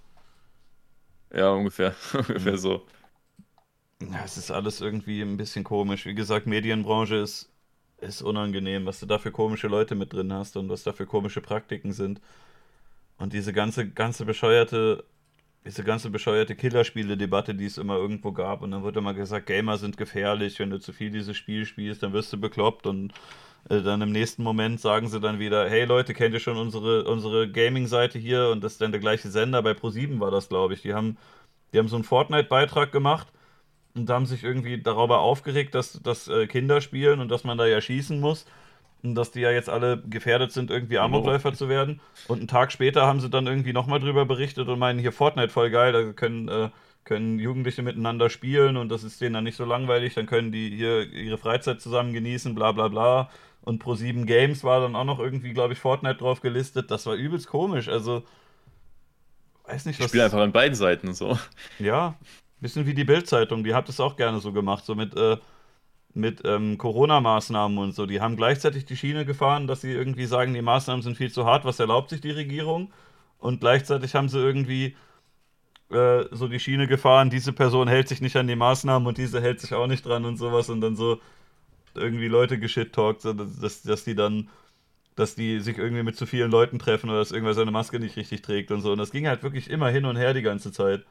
Ja, ungefähr. ungefähr mhm. so. Ja, es ist alles irgendwie ein bisschen komisch. Wie gesagt, Medienbranche ist, ist unangenehm, was du da für komische Leute mit drin hast und was da für komische Praktiken sind. Und diese ganze, ganze bescheuerte diese ganze bescheuerte Killerspiele-Debatte, die es immer irgendwo gab. Und dann wird immer gesagt, Gamer sind gefährlich, wenn du zu viel dieses Spiel spielst, dann wirst du bekloppt und Äh, dann im nächsten Moment sagen sie dann wieder, hey Leute, kennt ihr schon unsere, unsere Gaming-Seite hier? Und das ist dann der gleiche Sender. Bei Pro7 war das, glaube ich. Die haben, die haben so einen Fortnite-Beitrag gemacht und haben sich irgendwie darüber aufgeregt, dass, dass äh, Kinder spielen und dass man da ja schießen muss. Dass die ja jetzt alle gefährdet sind, irgendwie Amokläufer oh. zu werden. Und einen Tag später haben sie dann irgendwie nochmal drüber berichtet und meinen, hier Fortnite voll geil, da können, äh, können Jugendliche miteinander spielen und das ist denen dann nicht so langweilig, dann können die hier ihre Freizeit zusammen genießen, bla bla bla. Und Pro7 Games war dann auch noch irgendwie, glaube ich, Fortnite drauf gelistet. Das war übelst komisch. Also, weiß nicht, was. Ich spiele einfach an beiden Seiten so. Ja, bisschen wie die Bildzeitung. Die hat es auch gerne so gemacht, so mit, äh, mit ähm, Corona-Maßnahmen und so. Die haben gleichzeitig die Schiene gefahren, dass sie irgendwie sagen, die Maßnahmen sind viel zu hart. Was erlaubt sich die Regierung? Und gleichzeitig haben sie irgendwie äh, so die Schiene gefahren, diese Person hält sich nicht an die Maßnahmen und diese hält sich auch nicht dran und sowas und dann so irgendwie Leute geschit-talkt, so, dass, dass die dann, dass die sich irgendwie mit zu vielen Leuten treffen oder dass irgendwer seine Maske nicht richtig trägt und so. Und das ging halt wirklich immer hin und her die ganze Zeit.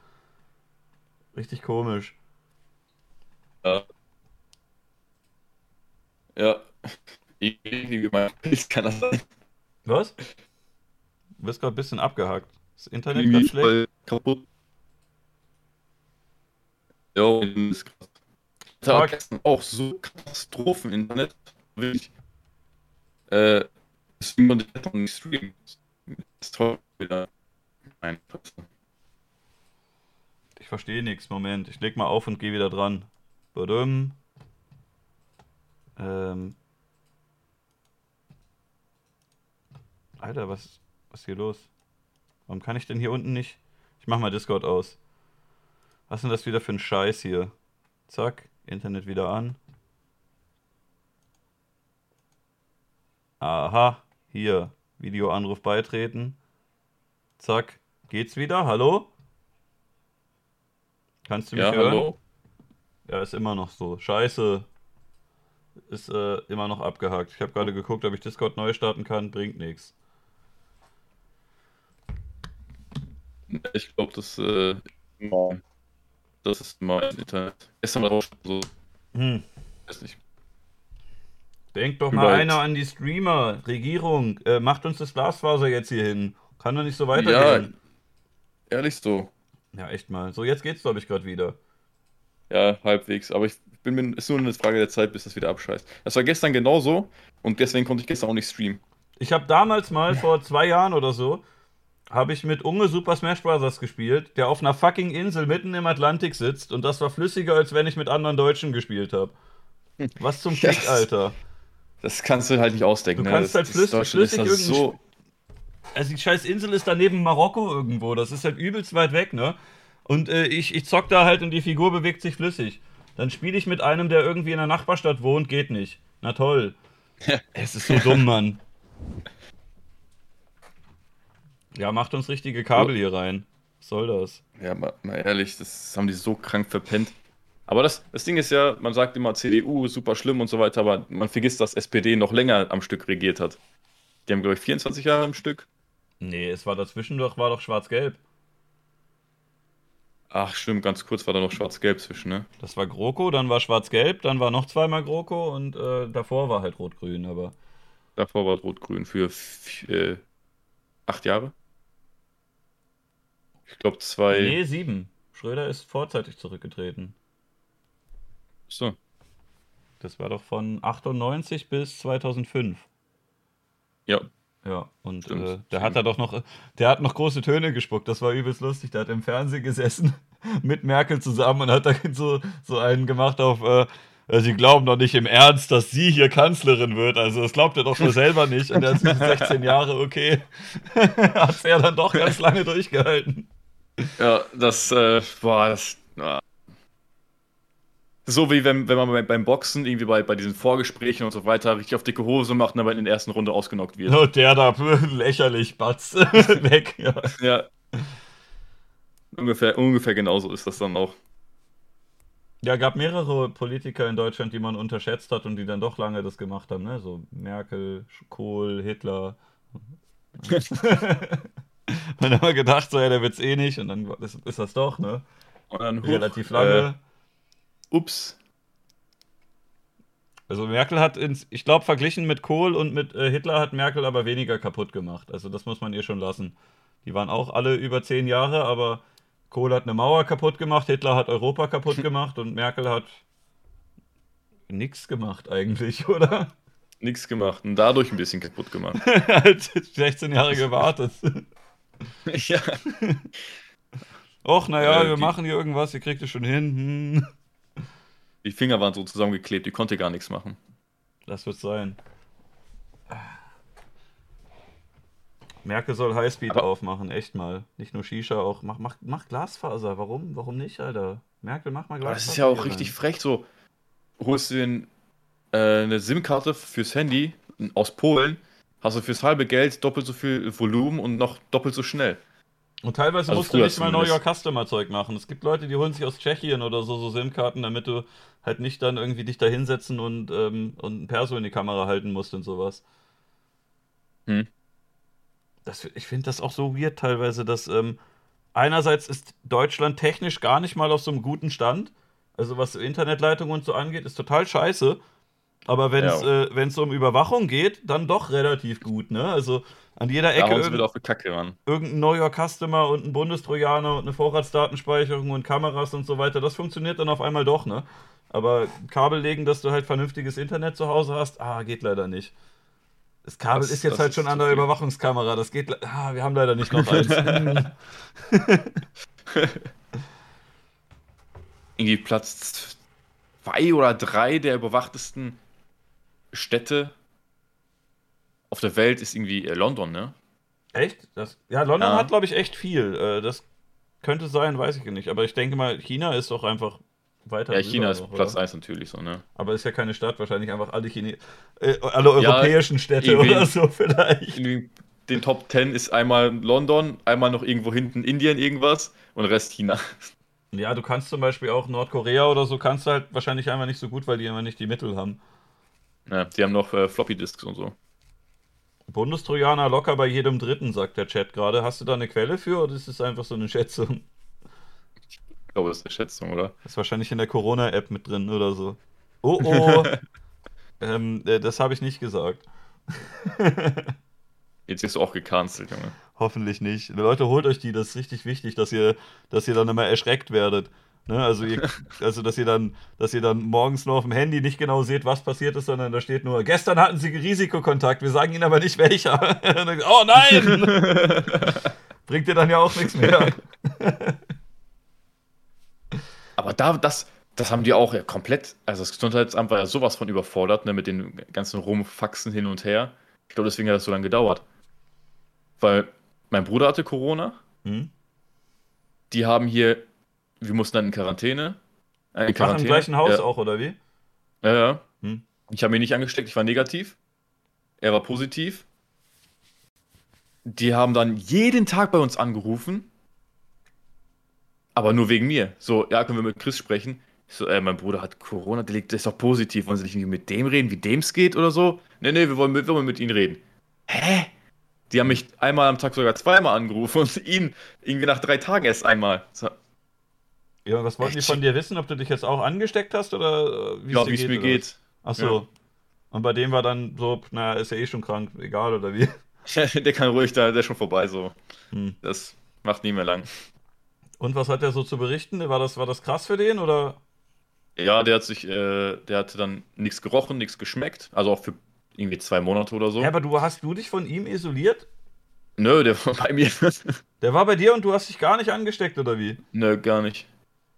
Richtig komisch. Ja. Ja. Irgendwie mein Bild kann das sein. Was? Du wirst gerade ein bisschen abgehackt. Das Internet gerade schlecht. Kaputt. Jo, ist krass. Tag gestern auch so Katastrophen im Internet. Wirklich. Äh, deswegen konnte ich auch nicht streamen. Das ist toll wieder. Nein, Ich verstehe nichts. Moment, ich leg mal auf und gehe wieder dran. Badum. Ähm. Alter, was, was ist hier los? Warum kann ich denn hier unten nicht? Ich mach mal Discord aus. Was ist denn das wieder für ein Scheiß hier? Zack. Internet wieder an. Aha, hier, Videoanruf beitreten. Zack, geht's wieder? Hallo? Kannst du mich ja, hören? Hallo? Ja, ist immer noch so. Scheiße. Ist äh, immer noch abgehakt. Ich habe gerade geguckt, ob ich Discord neu starten kann. Bringt nichts. Ich glaube, das äh, das ist mein Internet. Gestern war auch so. Hm. Weiß nicht. Denkt doch mal einer an die Streamer, Regierung. Äh, macht uns das Glasfaser jetzt hier hin. Kann doch nicht so weitergehen. Ja, ehrlich so. Ja, echt mal. So, jetzt geht's, glaube ich, gerade wieder. Ja, halbwegs. Aber ich bin mir, ist nur eine Frage der Zeit, bis das wieder abscheißt. Das war gestern genauso und deswegen konnte ich gestern auch nicht streamen. Ich habe damals mal vor zwei Jahren oder so habe ich mit Unge Super Smash Bros. gespielt, der auf einer fucking Insel mitten im Atlantik sitzt und das war flüssiger, als wenn ich mit anderen Deutschen gespielt habe. Was zum Fick, yes. Alter. Das kannst du halt nicht ausdenken. Du ne? kannst halt flüssig, flüssig irgendwie. So also die scheiß Insel ist da neben Marokko irgendwo. Das ist halt übelst weit weg, ne? Und äh, ich, ich zock da halt und die Figur bewegt sich flüssig. Dann spiele ich mit einem, der irgendwie in der Nachbarstadt wohnt, geht nicht. Na toll. es ist so dumm, Mann. Ja, macht uns richtige Kabel hier rein. Was soll das? Ja, mal, mal, ehrlich, das haben die so krank verpennt. Aber das, das Ding ist ja, man sagt immer CDU super schlimm und so weiter, aber man vergisst, dass SPD noch länger am Stück regiert hat. Die haben, glaube ich, 24 Jahre am Stück. Nee, es war dazwischen doch, war doch schwarz-gelb. Ach, stimmt, ganz kurz war da noch schwarz-gelb zwischen, ne? Das war GroKo, dann war schwarz-gelb, dann war noch zweimal GroKo und äh, davor war halt rot-grün, aber. Davor war rot-grün für äh, acht Jahre. Ich glaube zwei. Nee, sieben. Schröder ist vorzeitig zurückgetreten. So. Das war doch von 98 bis 2005. Ja. Ja, und äh, der hat da doch noch, der hat noch große Töne gespuckt, das war übelst lustig. Der hat im Fernsehen gesessen mit Merkel zusammen und hat da so, so einen gemacht auf, äh, Sie glauben doch nicht im Ernst, dass sie hier Kanzlerin wird. Also das glaubt er doch schon selber nicht. Und er hat 16 Jahre, okay, hat es ja dann doch ganz lange durchgehalten. Ja, das, äh, boah, das. So wie wenn, wenn man beim Boxen, irgendwie bei, bei diesen Vorgesprächen und so weiter, richtig auf dicke Hose macht und aber in der ersten Runde ausgenockt wird. Oh, der da, lächerlich, Batz. Weg, ja. Ja. Ungefähr, ungefähr genauso ist das dann auch. Ja, gab mehrere Politiker in Deutschland, die man unterschätzt hat und die dann doch lange das gemacht haben, ne? So Merkel, Kohl, Hitler. Man hat immer gedacht, so, ja, der wird's eh nicht und dann ist, ist das doch, ne? Und dann Relativ lange. Äh, ups. Also Merkel hat, ins, ich glaube, verglichen mit Kohl und mit äh, Hitler hat Merkel aber weniger kaputt gemacht. Also das muss man ihr schon lassen. Die waren auch alle über zehn Jahre, aber Kohl hat eine Mauer kaputt gemacht, Hitler hat Europa kaputt gemacht und Merkel hat nichts gemacht eigentlich, oder? Nichts gemacht und dadurch ein bisschen kaputt gemacht. halt 16 Jahre gewartet. ja. Och, naja, äh, wir machen hier irgendwas, ihr kriegt es schon hin. Hm. Die Finger waren so zusammengeklebt, die konnte gar nichts machen. Das wird sein. Merkel soll Highspeed Aber aufmachen, echt mal. Nicht nur Shisha, auch mach, mach, mach Glasfaser. Warum? Warum nicht, Alter? Merkel, mach mal Glasfaser. Das ist ja auch richtig rein. frech. So, holst du den, äh, eine SIM-Karte fürs Handy aus Polen, hast du fürs halbe Geld doppelt so viel Volumen und noch doppelt so schnell. Und teilweise also musst du nicht mal Know Your Customer Zeug machen. Es gibt Leute, die holen sich aus Tschechien oder so, so SIM-Karten, damit du halt nicht dann irgendwie dich da hinsetzen und, ähm, und ein Perso in die Kamera halten musst und sowas. Hm. Das, ich finde das auch so weird teilweise, dass ähm, einerseits ist Deutschland technisch gar nicht mal auf so einem guten Stand. Also was Internetleitung und so angeht, ist total scheiße. Aber wenn es ja. äh, um Überwachung geht, dann doch relativ gut, ne? Also an jeder Ecke irgend, auf Kacke, Mann. irgendein neuer Customer und ein Bundestrojaner und eine Vorratsdatenspeicherung und Kameras und so weiter, das funktioniert dann auf einmal doch, ne? Aber Kabel legen, dass du halt vernünftiges Internet zu Hause hast, ah, geht leider nicht. Das Kabel das, ist jetzt halt schon an der Überwachungskamera, das geht, ah, wir haben leider nicht noch eins. Irgendwie Platz zwei oder drei der überwachtesten Städte auf der Welt ist irgendwie äh, London, ne? Echt? Das, ja, London ja. hat, glaube ich, echt viel. Äh, das könnte sein, weiß ich nicht. Aber ich denke mal, China ist doch einfach weiter. Ja, China ist noch, Platz 1 natürlich so, ne? Aber ist ja keine Stadt, wahrscheinlich einfach alle, Chine äh, alle europäischen ja, Städte oder so vielleicht. Den Top 10 ist einmal London, einmal noch irgendwo hinten Indien irgendwas und Rest China. Ja, du kannst zum Beispiel auch Nordkorea oder so, kannst halt wahrscheinlich einfach nicht so gut, weil die immer nicht die Mittel haben. Ja, die haben noch äh, Floppy Disks und so. Bundestrojaner locker bei jedem Dritten, sagt der Chat gerade. Hast du da eine Quelle für oder ist es einfach so eine Schätzung? Ich glaube, das ist eine Schätzung, oder? Das ist wahrscheinlich in der Corona-App mit drin oder so. Oh oh! ähm, äh, das habe ich nicht gesagt. Jetzt wirst du auch gecancelt, Junge. Hoffentlich nicht. Leute, holt euch die, das ist richtig wichtig, dass ihr, dass ihr dann immer erschreckt werdet. Ne, also, ihr, also dass ihr dann, dass ihr dann morgens nur auf dem Handy nicht genau seht, was passiert ist, sondern da steht nur, gestern hatten sie Risikokontakt, wir sagen ihnen aber nicht welcher. oh nein! Bringt dir dann ja auch nichts mehr. aber da, das, das haben die auch ja komplett, also das Gesundheitsamt war ja sowas von überfordert, ne, mit den ganzen Rumfaxen hin und her. Ich glaube, deswegen hat das so lange gedauert. Weil mein Bruder hatte Corona. Hm? Die haben hier wir mussten dann in Quarantäne. Äh, in Quarantäne. Ach, im gleichen Haus ja. auch, oder wie? Ja, ja. Hm. Ich habe mich nicht angesteckt, ich war negativ. Er war positiv. Die haben dann jeden Tag bei uns angerufen. Aber nur wegen mir. So, ja, können wir mit Chris sprechen? Ich so, äh, mein Bruder hat Corona, der liegt, der ist doch positiv. Wollen Sie nicht mit dem reden, wie dem es geht oder so? Nee, nee, wir wollen, wir wollen mit ihm reden. Hä? Die haben mich einmal am Tag sogar zweimal angerufen und ihn irgendwie nach drei Tagen erst einmal. So, ja, was wollten Echt? die von dir wissen? Ob du dich jetzt auch angesteckt hast oder wie ja, es mir geht? Ach so. Ja. Und bei dem war dann so, naja, ist ja eh schon krank, egal oder wie? der kann ruhig, da, der ist schon vorbei so. Hm. Das macht nie mehr lang. Und was hat er so zu berichten? War das, war das krass für den oder? Ja, der hat sich, äh, der hatte dann nichts gerochen, nichts geschmeckt. Also auch für irgendwie zwei Monate oder so. Ja, aber du hast du dich von ihm isoliert? Nö, der war bei mir. der war bei dir und du hast dich gar nicht angesteckt, oder wie? Nö, gar nicht.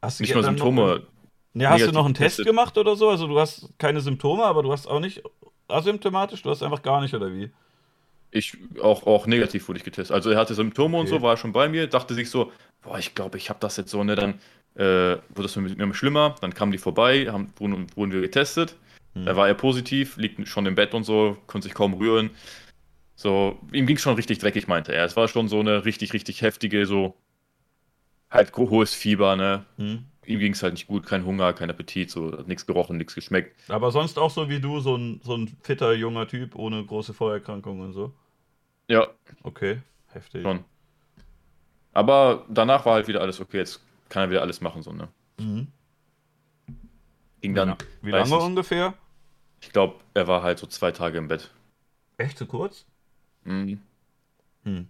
Hast du nicht nur Symptome. Noch, ja, hast du noch einen Test getestet. gemacht oder so? Also du hast keine Symptome, aber du hast auch nicht asymptomatisch, du hast einfach gar nicht, oder wie? Ich auch, auch negativ wurde ich getestet. Also er hatte Symptome okay. und so, war schon bei mir, dachte sich so, boah, ich glaube, ich habe das jetzt so, ne, dann äh, wurde das mit mir schlimmer, dann kamen die vorbei, haben, wurden, wurden wir getestet. Hm. Da war er positiv, liegt schon im Bett und so, konnte sich kaum rühren. So, ihm ging es schon richtig dreckig, meinte er. Es war schon so eine richtig, richtig heftige, so halt hohes Fieber, ne? Hm. Ihm ging es halt nicht gut, kein Hunger, kein Appetit, so nichts gerochen, nichts geschmeckt. Aber sonst auch so wie du, so ein, so ein fitter junger Typ ohne große Vorerkrankungen und so. Ja. Okay, heftig. Schon. Aber danach war halt wieder alles okay, jetzt kann er wieder alles machen, so, ne? Mhm. Ging dann. Wie lange ungefähr? Ich glaube, er war halt so zwei Tage im Bett. Echt so kurz? Mhm. Hm.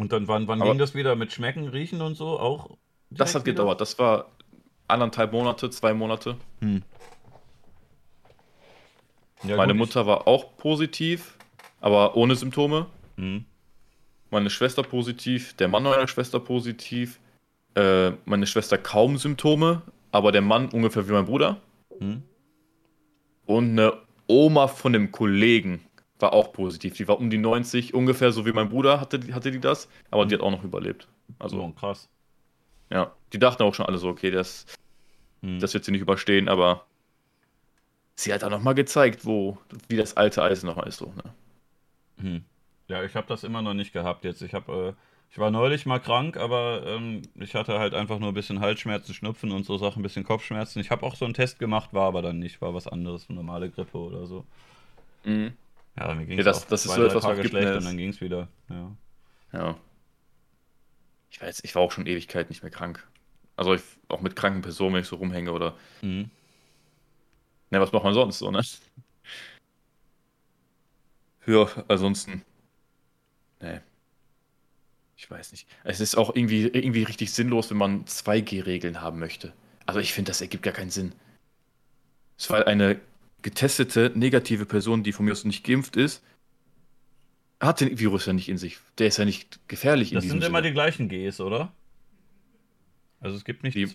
Und dann wann, wann ging das wieder mit Schmecken, Riechen und so auch? Das hat wieder? gedauert. Das war anderthalb Monate, zwei Monate. Hm. Ja, Meine gut, Mutter war auch positiv, aber ohne Symptome. Hm. Meine Schwester positiv, der Mann meiner Schwester positiv, äh, meine Schwester kaum Symptome, aber der Mann ungefähr wie mein Bruder. Hm. Und eine Oma von dem Kollegen war auch positiv. Die war um die 90, ungefähr so wie mein Bruder hatte, hatte die das, aber die hat auch noch überlebt. Also oh, krass. Ja, die dachten auch schon alle so, okay, das, hm. das wird sie nicht überstehen, aber sie hat auch nochmal gezeigt, wo, wie das alte Eisen noch ist. So, ne? Hm. Ja, ich habe das immer noch nicht gehabt jetzt. Ich habe, äh, ich war neulich mal krank, aber ähm, ich hatte halt einfach nur ein bisschen Halsschmerzen, Schnupfen und so Sachen, ein bisschen Kopfschmerzen. Ich habe auch so einen Test gemacht, war aber dann nicht, war was anderes, eine normale Grippe oder so. Mhm. Ja, mir ging es ja, das, das zwei, ist so etwas, Tage schlecht und dann ging es wieder. Ja. ja. Ich weiß, ich war auch schon Ewigkeit nicht mehr krank. Also ich, auch mit kranken Personen, wenn ich so rumhänge oder. Mhm. Ne, was macht man sonst so, ne? Ja, ansonsten. Ne. Ich weiß nicht. Es ist auch irgendwie, irgendwie richtig sinnlos, wenn man 2G-Regeln haben möchte. Also ich finde, das ergibt gar keinen Sinn. Es war eine getestete negative Person, die von mir aus nicht geimpft ist, hat den Virus ja nicht in sich. Der ist ja nicht gefährlich das in diesem Das sind immer die gleichen Gs, oder? Also es gibt nicht, die,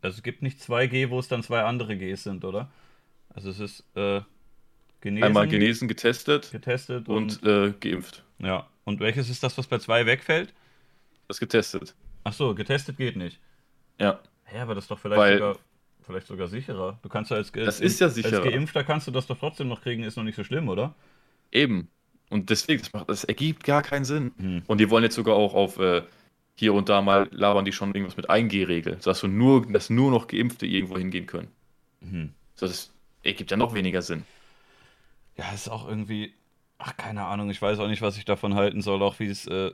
also es gibt nicht zwei G, wo es dann zwei andere Gs sind, oder? Also es ist äh, genesen, einmal genesen, getestet, getestet und, und äh, geimpft. Ja. Und welches ist das, was bei zwei wegfällt? Das getestet. Ach so, getestet geht nicht. Ja. Ja, aber das ist doch vielleicht Weil, sogar vielleicht sogar sicherer. Du kannst ja als, das ist ja sicherer. als Geimpfter kannst du das doch trotzdem noch kriegen, ist noch nicht so schlimm, oder? Eben. Und deswegen, das, macht, das ergibt gar keinen Sinn. Hm. Und die wollen jetzt sogar auch auf äh, hier und da mal labern die schon irgendwas mit 1G-Regel, sodass du nur, dass nur noch Geimpfte irgendwo hingehen können. Hm. Das ergibt ja noch weniger Sinn. Ja, ist auch irgendwie, ach, keine Ahnung, ich weiß auch nicht, was ich davon halten soll, auch wie es, äh,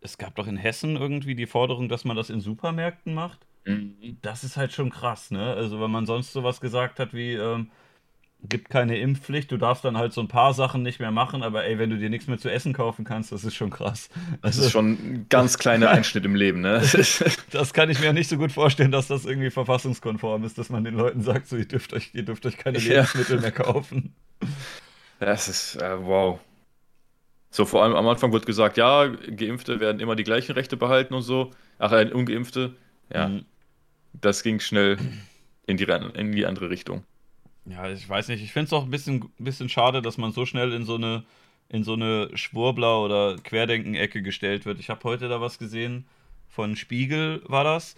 es gab doch in Hessen irgendwie die Forderung, dass man das in Supermärkten macht. Mhm. Das ist halt schon krass, ne? Also, wenn man sonst sowas gesagt hat wie, ähm, gibt keine Impfpflicht, du darfst dann halt so ein paar Sachen nicht mehr machen, aber ey, wenn du dir nichts mehr zu essen kaufen kannst, das ist schon krass. Das also, ist schon ein ganz kleiner Einschnitt im Leben, ne? das kann ich mir nicht so gut vorstellen, dass das irgendwie verfassungskonform ist, dass man den Leuten sagt, so, ihr dürft euch, ihr dürft euch keine Lebensmittel ja. mehr kaufen. Das ist, äh, wow. So, vor allem am Anfang wird gesagt, ja, Geimpfte werden immer die gleichen Rechte behalten und so. Ach, äh, Ungeimpfte. Ja. Mhm das ging schnell in die, in die andere Richtung. Ja, ich weiß nicht. Ich finde es auch ein bisschen, bisschen schade, dass man so schnell in so eine, in so eine Schwurbler- oder Querdenken-Ecke gestellt wird. Ich habe heute da was gesehen von Spiegel, war das.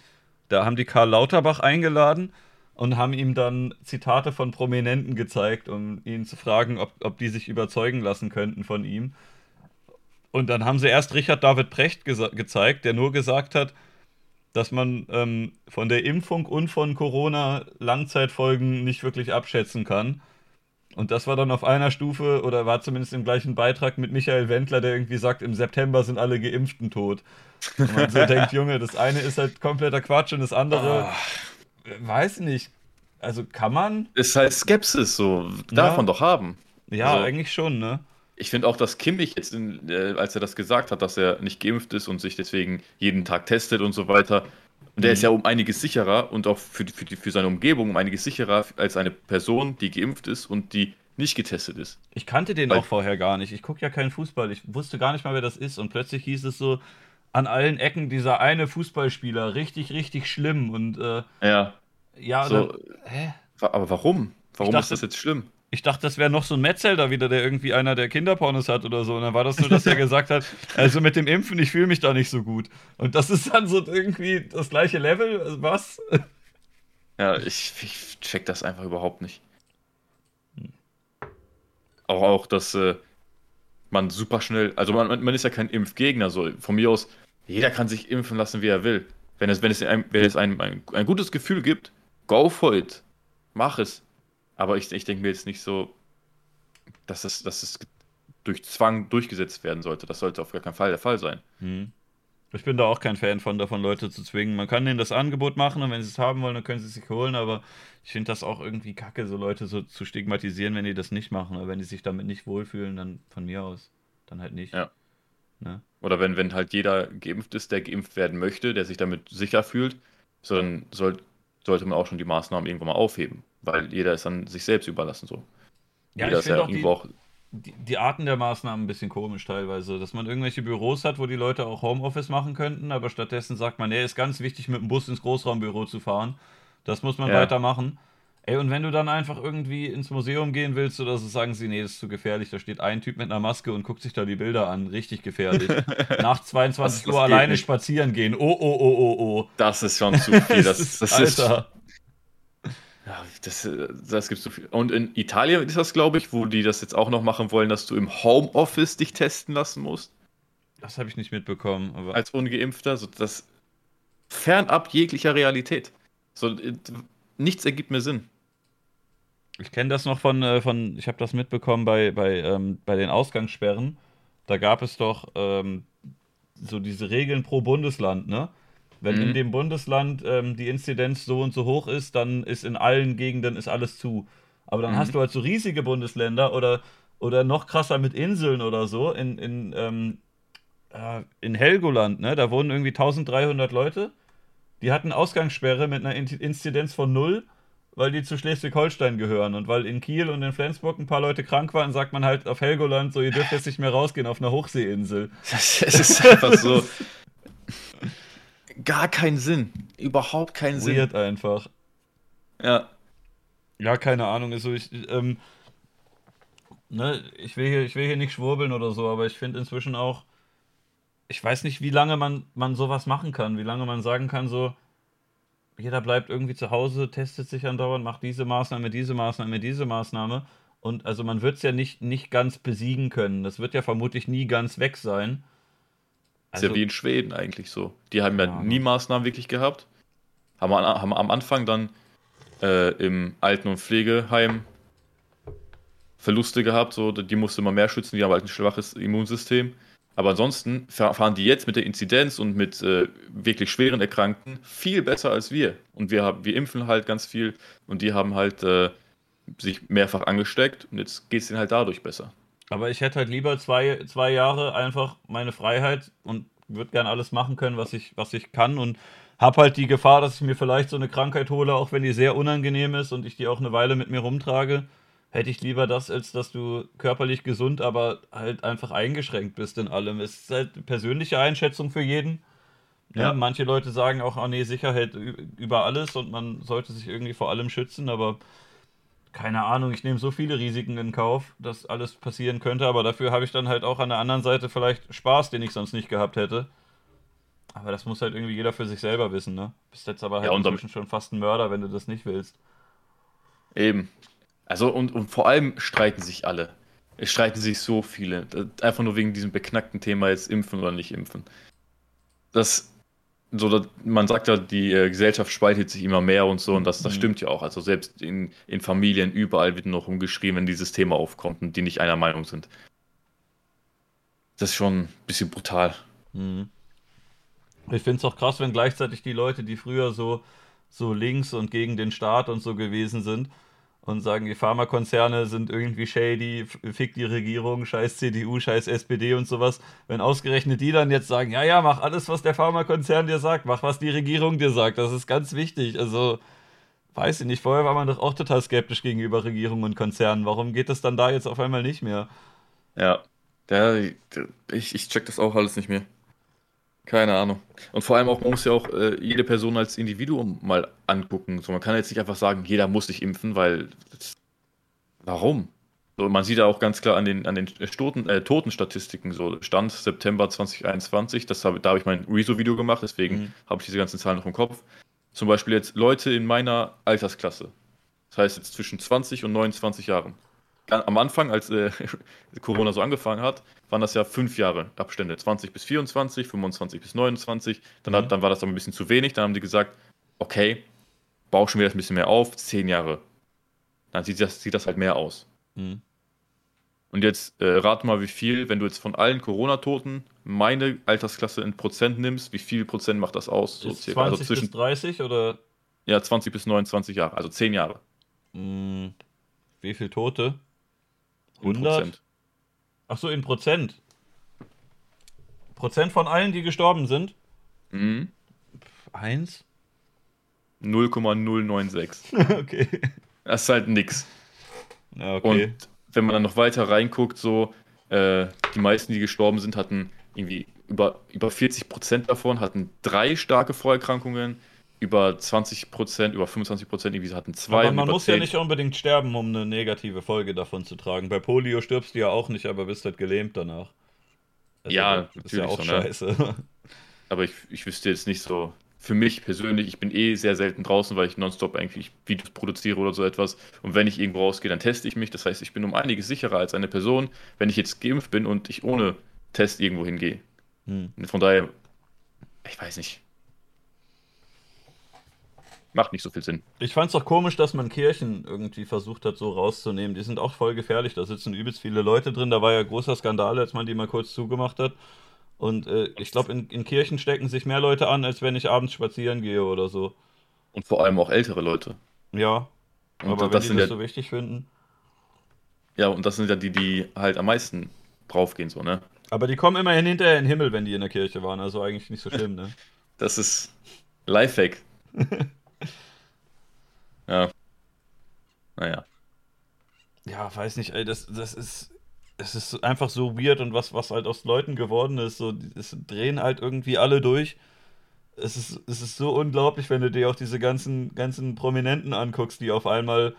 Da haben die Karl Lauterbach eingeladen und haben ihm dann Zitate von Prominenten gezeigt, um ihn zu fragen, ob, ob die sich überzeugen lassen könnten von ihm. Und dann haben sie erst Richard David Precht gezeigt, der nur gesagt hat, dass man ähm, von der Impfung und von Corona Langzeitfolgen nicht wirklich abschätzen kann. Und das war dann auf einer Stufe oder war zumindest im gleichen Beitrag mit Michael Wendler, der irgendwie sagt, im September sind alle Geimpften tot. Und man so denkt, Junge, das eine ist halt kompletter Quatsch und das andere, oh. weiß nicht. Also kann man. Ist halt Skepsis so. Darf ja. man doch haben. Ja, also. eigentlich schon, ne? Ich finde auch, dass Kimmich jetzt, in, äh, als er das gesagt hat, dass er nicht geimpft ist und sich deswegen jeden Tag testet und so weiter, und der mhm. ist ja um einiges sicherer und auch für, für, die, für seine Umgebung um einiges sicherer als eine Person, die geimpft ist und die nicht getestet ist. Ich kannte den Weil, auch vorher gar nicht. Ich gucke ja keinen Fußball. Ich wusste gar nicht mal, wer das ist. Und plötzlich hieß es so, an allen Ecken dieser eine Fußballspieler, richtig, richtig schlimm. Und äh, ja. Ja, so, dann, hä? Aber warum? Warum dachte, ist das jetzt schlimm? Ich dachte, das wäre noch so ein Metzelder wieder, der irgendwie einer der Kinderpornos hat oder so. Und dann war das nur, dass er gesagt hat, also mit dem Impfen, ich fühle mich da nicht so gut. Und das ist dann so irgendwie das gleiche Level. Also was? Ja, ich, ich check das einfach überhaupt nicht. Auch, auch dass äh, man super schnell, also man, man ist ja kein Impfgegner, so von mir aus, jeder kann sich impfen lassen, wie er will. Wenn es, wenn es, ein, wenn es ein, ein, ein gutes Gefühl gibt, go for it. Mach es. Aber ich, ich denke mir jetzt nicht so, dass es, dass es durch Zwang durchgesetzt werden sollte. Das sollte auf gar keinen Fall der Fall sein. Hm. Ich bin da auch kein Fan von davon, Leute zu zwingen. Man kann denen das Angebot machen und wenn sie es haben wollen, dann können sie es sich holen, aber ich finde das auch irgendwie kacke, so Leute so zu stigmatisieren, wenn die das nicht machen. Oder wenn die sich damit nicht wohlfühlen, dann von mir aus. Dann halt nicht. Ja. Ne? Oder wenn, wenn halt jeder geimpft ist, der geimpft werden möchte, der sich damit sicher fühlt, so dann soll, sollte man auch schon die Maßnahmen irgendwann mal aufheben. Weil jeder ist dann sich selbst überlassen so. Ja, jeder ich ist ja irgendwo auch die, die, Arten der Maßnahmen ein bisschen komisch teilweise. Dass man irgendwelche Büros hat, wo die Leute auch Homeoffice machen könnten, aber stattdessen sagt man, nee, ist ganz wichtig, mit dem Bus ins Großraumbüro zu fahren. Das muss man ja. weitermachen. Ey, und wenn du dann einfach irgendwie ins Museum gehen willst oder so, sagen sie, nee, das ist zu gefährlich. Da steht ein Typ mit einer Maske und guckt sich da die Bilder an. Richtig gefährlich. Nach 22 Uhr alleine nicht. spazieren gehen. Oh, oh, oh, oh, oh. Das ist schon zu viel. Das, das Alter. ist. Ja, das, das gibt so viel. Und in Italien ist das, glaube ich, wo die das jetzt auch noch machen wollen, dass du im Homeoffice dich testen lassen musst. Das habe ich nicht mitbekommen. Aber Als Ungeimpfter, so das fernab jeglicher Realität. So, nichts ergibt mir Sinn. Ich kenne das noch von, äh, von ich habe das mitbekommen bei, bei, ähm, bei den Ausgangssperren. Da gab es doch ähm, so diese Regeln pro Bundesland, ne? Wenn mhm. in dem Bundesland ähm, die Inzidenz so und so hoch ist, dann ist in allen Gegenden ist alles zu. Aber dann mhm. hast du halt so riesige Bundesländer oder, oder noch krasser mit Inseln oder so. In, in, ähm, äh, in Helgoland, ne? Da wohnen irgendwie 1300 Leute. Die hatten Ausgangssperre mit einer Inzidenz von null, weil die zu Schleswig-Holstein gehören. Und weil in Kiel und in Flensburg ein paar Leute krank waren, sagt man halt auf Helgoland so, ihr dürft jetzt nicht mehr rausgehen auf einer Hochseeinsel. Es ist einfach so gar keinen Sinn. Überhaupt keinen Weird Sinn. Weird einfach. Ja. Ja, keine Ahnung. Also ich, ähm, ne, ich will hier, ich will hier nicht schwurbeln oder so, aber ich finde inzwischen auch, ich weiß nicht, wie lange man, man sowas machen kann, wie lange man sagen kann, so, jeder bleibt irgendwie zu Hause, testet sich andauernd, macht diese Maßnahme, diese Maßnahme, diese Maßnahme. Und also man wird es ja nicht, nicht ganz besiegen können. Das wird ja vermutlich nie ganz weg sein. Also, ist ja also wie in Schweden eigentlich so. Die haben ja, ja nie Maßnahmen wirklich gehabt. Haben, haben am Anfang dann äh, im Alten- und Pflegeheim Verluste gehabt, so, die musste man mehr schützen, die haben halt ein schwaches Immunsystem. Aber ansonsten fahren die jetzt mit der Inzidenz und mit äh, wirklich schweren Erkrankten viel besser als wir. Und wir, haben, wir impfen halt ganz viel und die haben halt äh, sich mehrfach angesteckt und jetzt geht es ihnen halt dadurch besser. Aber ich hätte halt lieber zwei, zwei Jahre einfach meine Freiheit und würde gern alles machen können, was ich, was ich kann und habe halt die Gefahr, dass ich mir vielleicht so eine Krankheit hole, auch wenn die sehr unangenehm ist und ich die auch eine Weile mit mir rumtrage. Hätte ich lieber das, als dass du körperlich gesund, aber halt einfach eingeschränkt bist in allem. Es ist halt persönliche Einschätzung für jeden. Ja, ja. manche Leute sagen auch, oh nee, Sicherheit über alles und man sollte sich irgendwie vor allem schützen, aber keine Ahnung, ich nehme so viele Risiken in Kauf, dass alles passieren könnte, aber dafür habe ich dann halt auch an der anderen Seite vielleicht Spaß, den ich sonst nicht gehabt hätte. Aber das muss halt irgendwie jeder für sich selber wissen, ne? Bist jetzt aber halt ja, inzwischen schon fast ein Mörder, wenn du das nicht willst. Eben. Also und, und vor allem streiten sich alle. Es streiten sich so viele. Einfach nur wegen diesem beknackten Thema jetzt impfen oder nicht impfen. Das so, man sagt ja, die äh, Gesellschaft spaltet sich immer mehr und so, und das, das mhm. stimmt ja auch. Also selbst in, in Familien überall wird noch umgeschrieben, wenn dieses Thema aufkommt und die nicht einer Meinung sind. Das ist schon ein bisschen brutal. Mhm. Ich finde es auch krass, wenn gleichzeitig die Leute, die früher so, so links und gegen den Staat und so gewesen sind, und sagen, die Pharmakonzerne sind irgendwie shady, fick die Regierung, scheiß CDU, scheiß SPD und sowas. Wenn ausgerechnet die dann jetzt sagen, ja, ja, mach alles, was der Pharmakonzern dir sagt, mach, was die Regierung dir sagt, das ist ganz wichtig. Also, weiß ich nicht, vorher war man doch auch total skeptisch gegenüber Regierungen und Konzernen. Warum geht das dann da jetzt auf einmal nicht mehr? Ja, der, ich, ich check das auch alles nicht mehr. Keine Ahnung. Und vor allem auch, man muss ja auch äh, jede Person als Individuum mal angucken. So, man kann jetzt nicht einfach sagen, jeder muss sich impfen, weil. Das, warum? So, man sieht ja auch ganz klar an den, an den Stoten, äh, Totenstatistiken, so Stand September 2021, das hab, da habe ich mein Rezo-Video gemacht, deswegen mhm. habe ich diese ganzen Zahlen noch im Kopf. Zum Beispiel jetzt Leute in meiner Altersklasse. Das heißt jetzt zwischen 20 und 29 Jahren am Anfang, als äh, Corona so angefangen hat, waren das ja fünf Jahre Abstände. 20 bis 24, 25 bis 29. Dann, hat, mhm. dann war das aber ein bisschen zu wenig. Dann haben die gesagt, okay, bauschen wir das ein bisschen mehr auf, zehn Jahre. Dann sieht das, sieht das halt mehr aus. Mhm. Und jetzt äh, rate mal, wie viel, wenn du jetzt von allen Corona-Toten meine Altersklasse in Prozent nimmst, wie viel Prozent macht das aus? So circa? 20 also zwischen, bis 30 oder? Ja, 20 bis 29 Jahre, also 10 Jahre. Hm, wie viel Tote? 100? Ach so, in Prozent. Prozent von allen, die gestorben sind? Mhm. Eins? 0,096. okay. Das ist halt nix. Ja, okay. Und wenn man dann noch weiter reinguckt, so, äh, die meisten, die gestorben sind, hatten irgendwie über, über 40 Prozent davon hatten drei starke Vorerkrankungen, über 20 Prozent, über 25 Prozent irgendwie hatten zwei. Aber man muss 10. ja nicht unbedingt sterben, um eine negative Folge davon zu tragen. Bei Polio stirbst du ja auch nicht, aber bist halt gelähmt danach. Also ja, das ist ja auch so, ne? scheiße. Aber ich, ich wüsste jetzt nicht so, für mich persönlich, ich bin eh sehr selten draußen, weil ich nonstop eigentlich Videos produziere oder so etwas. Und wenn ich irgendwo rausgehe, dann teste ich mich. Das heißt, ich bin um einiges sicherer als eine Person, wenn ich jetzt geimpft bin und ich ohne Test irgendwo hingehe. Hm. Von daher, ich weiß nicht. Macht nicht so viel Sinn. Ich fand es auch komisch, dass man Kirchen irgendwie versucht hat, so rauszunehmen. Die sind auch voll gefährlich. Da sitzen übelst viele Leute drin. Da war ja großer Skandal, als man die mal kurz zugemacht hat. Und äh, ich glaube, in, in Kirchen stecken sich mehr Leute an, als wenn ich abends spazieren gehe oder so. Und vor allem auch ältere Leute. Ja. Und aber das wenn die das ja, so wichtig finden. Ja, und das sind ja die, die halt am meisten draufgehen, so, ne? Aber die kommen immerhin hinterher in den Himmel, wenn die in der Kirche waren. Also eigentlich nicht so schlimm, ne? Das ist Lifehack. ja. Naja. Ja, weiß nicht, ey, das, das ist es ist einfach so weird und was, was halt aus Leuten geworden ist. So, es drehen halt irgendwie alle durch. Es ist, es ist so unglaublich, wenn du dir auch diese ganzen, ganzen Prominenten anguckst, die auf einmal,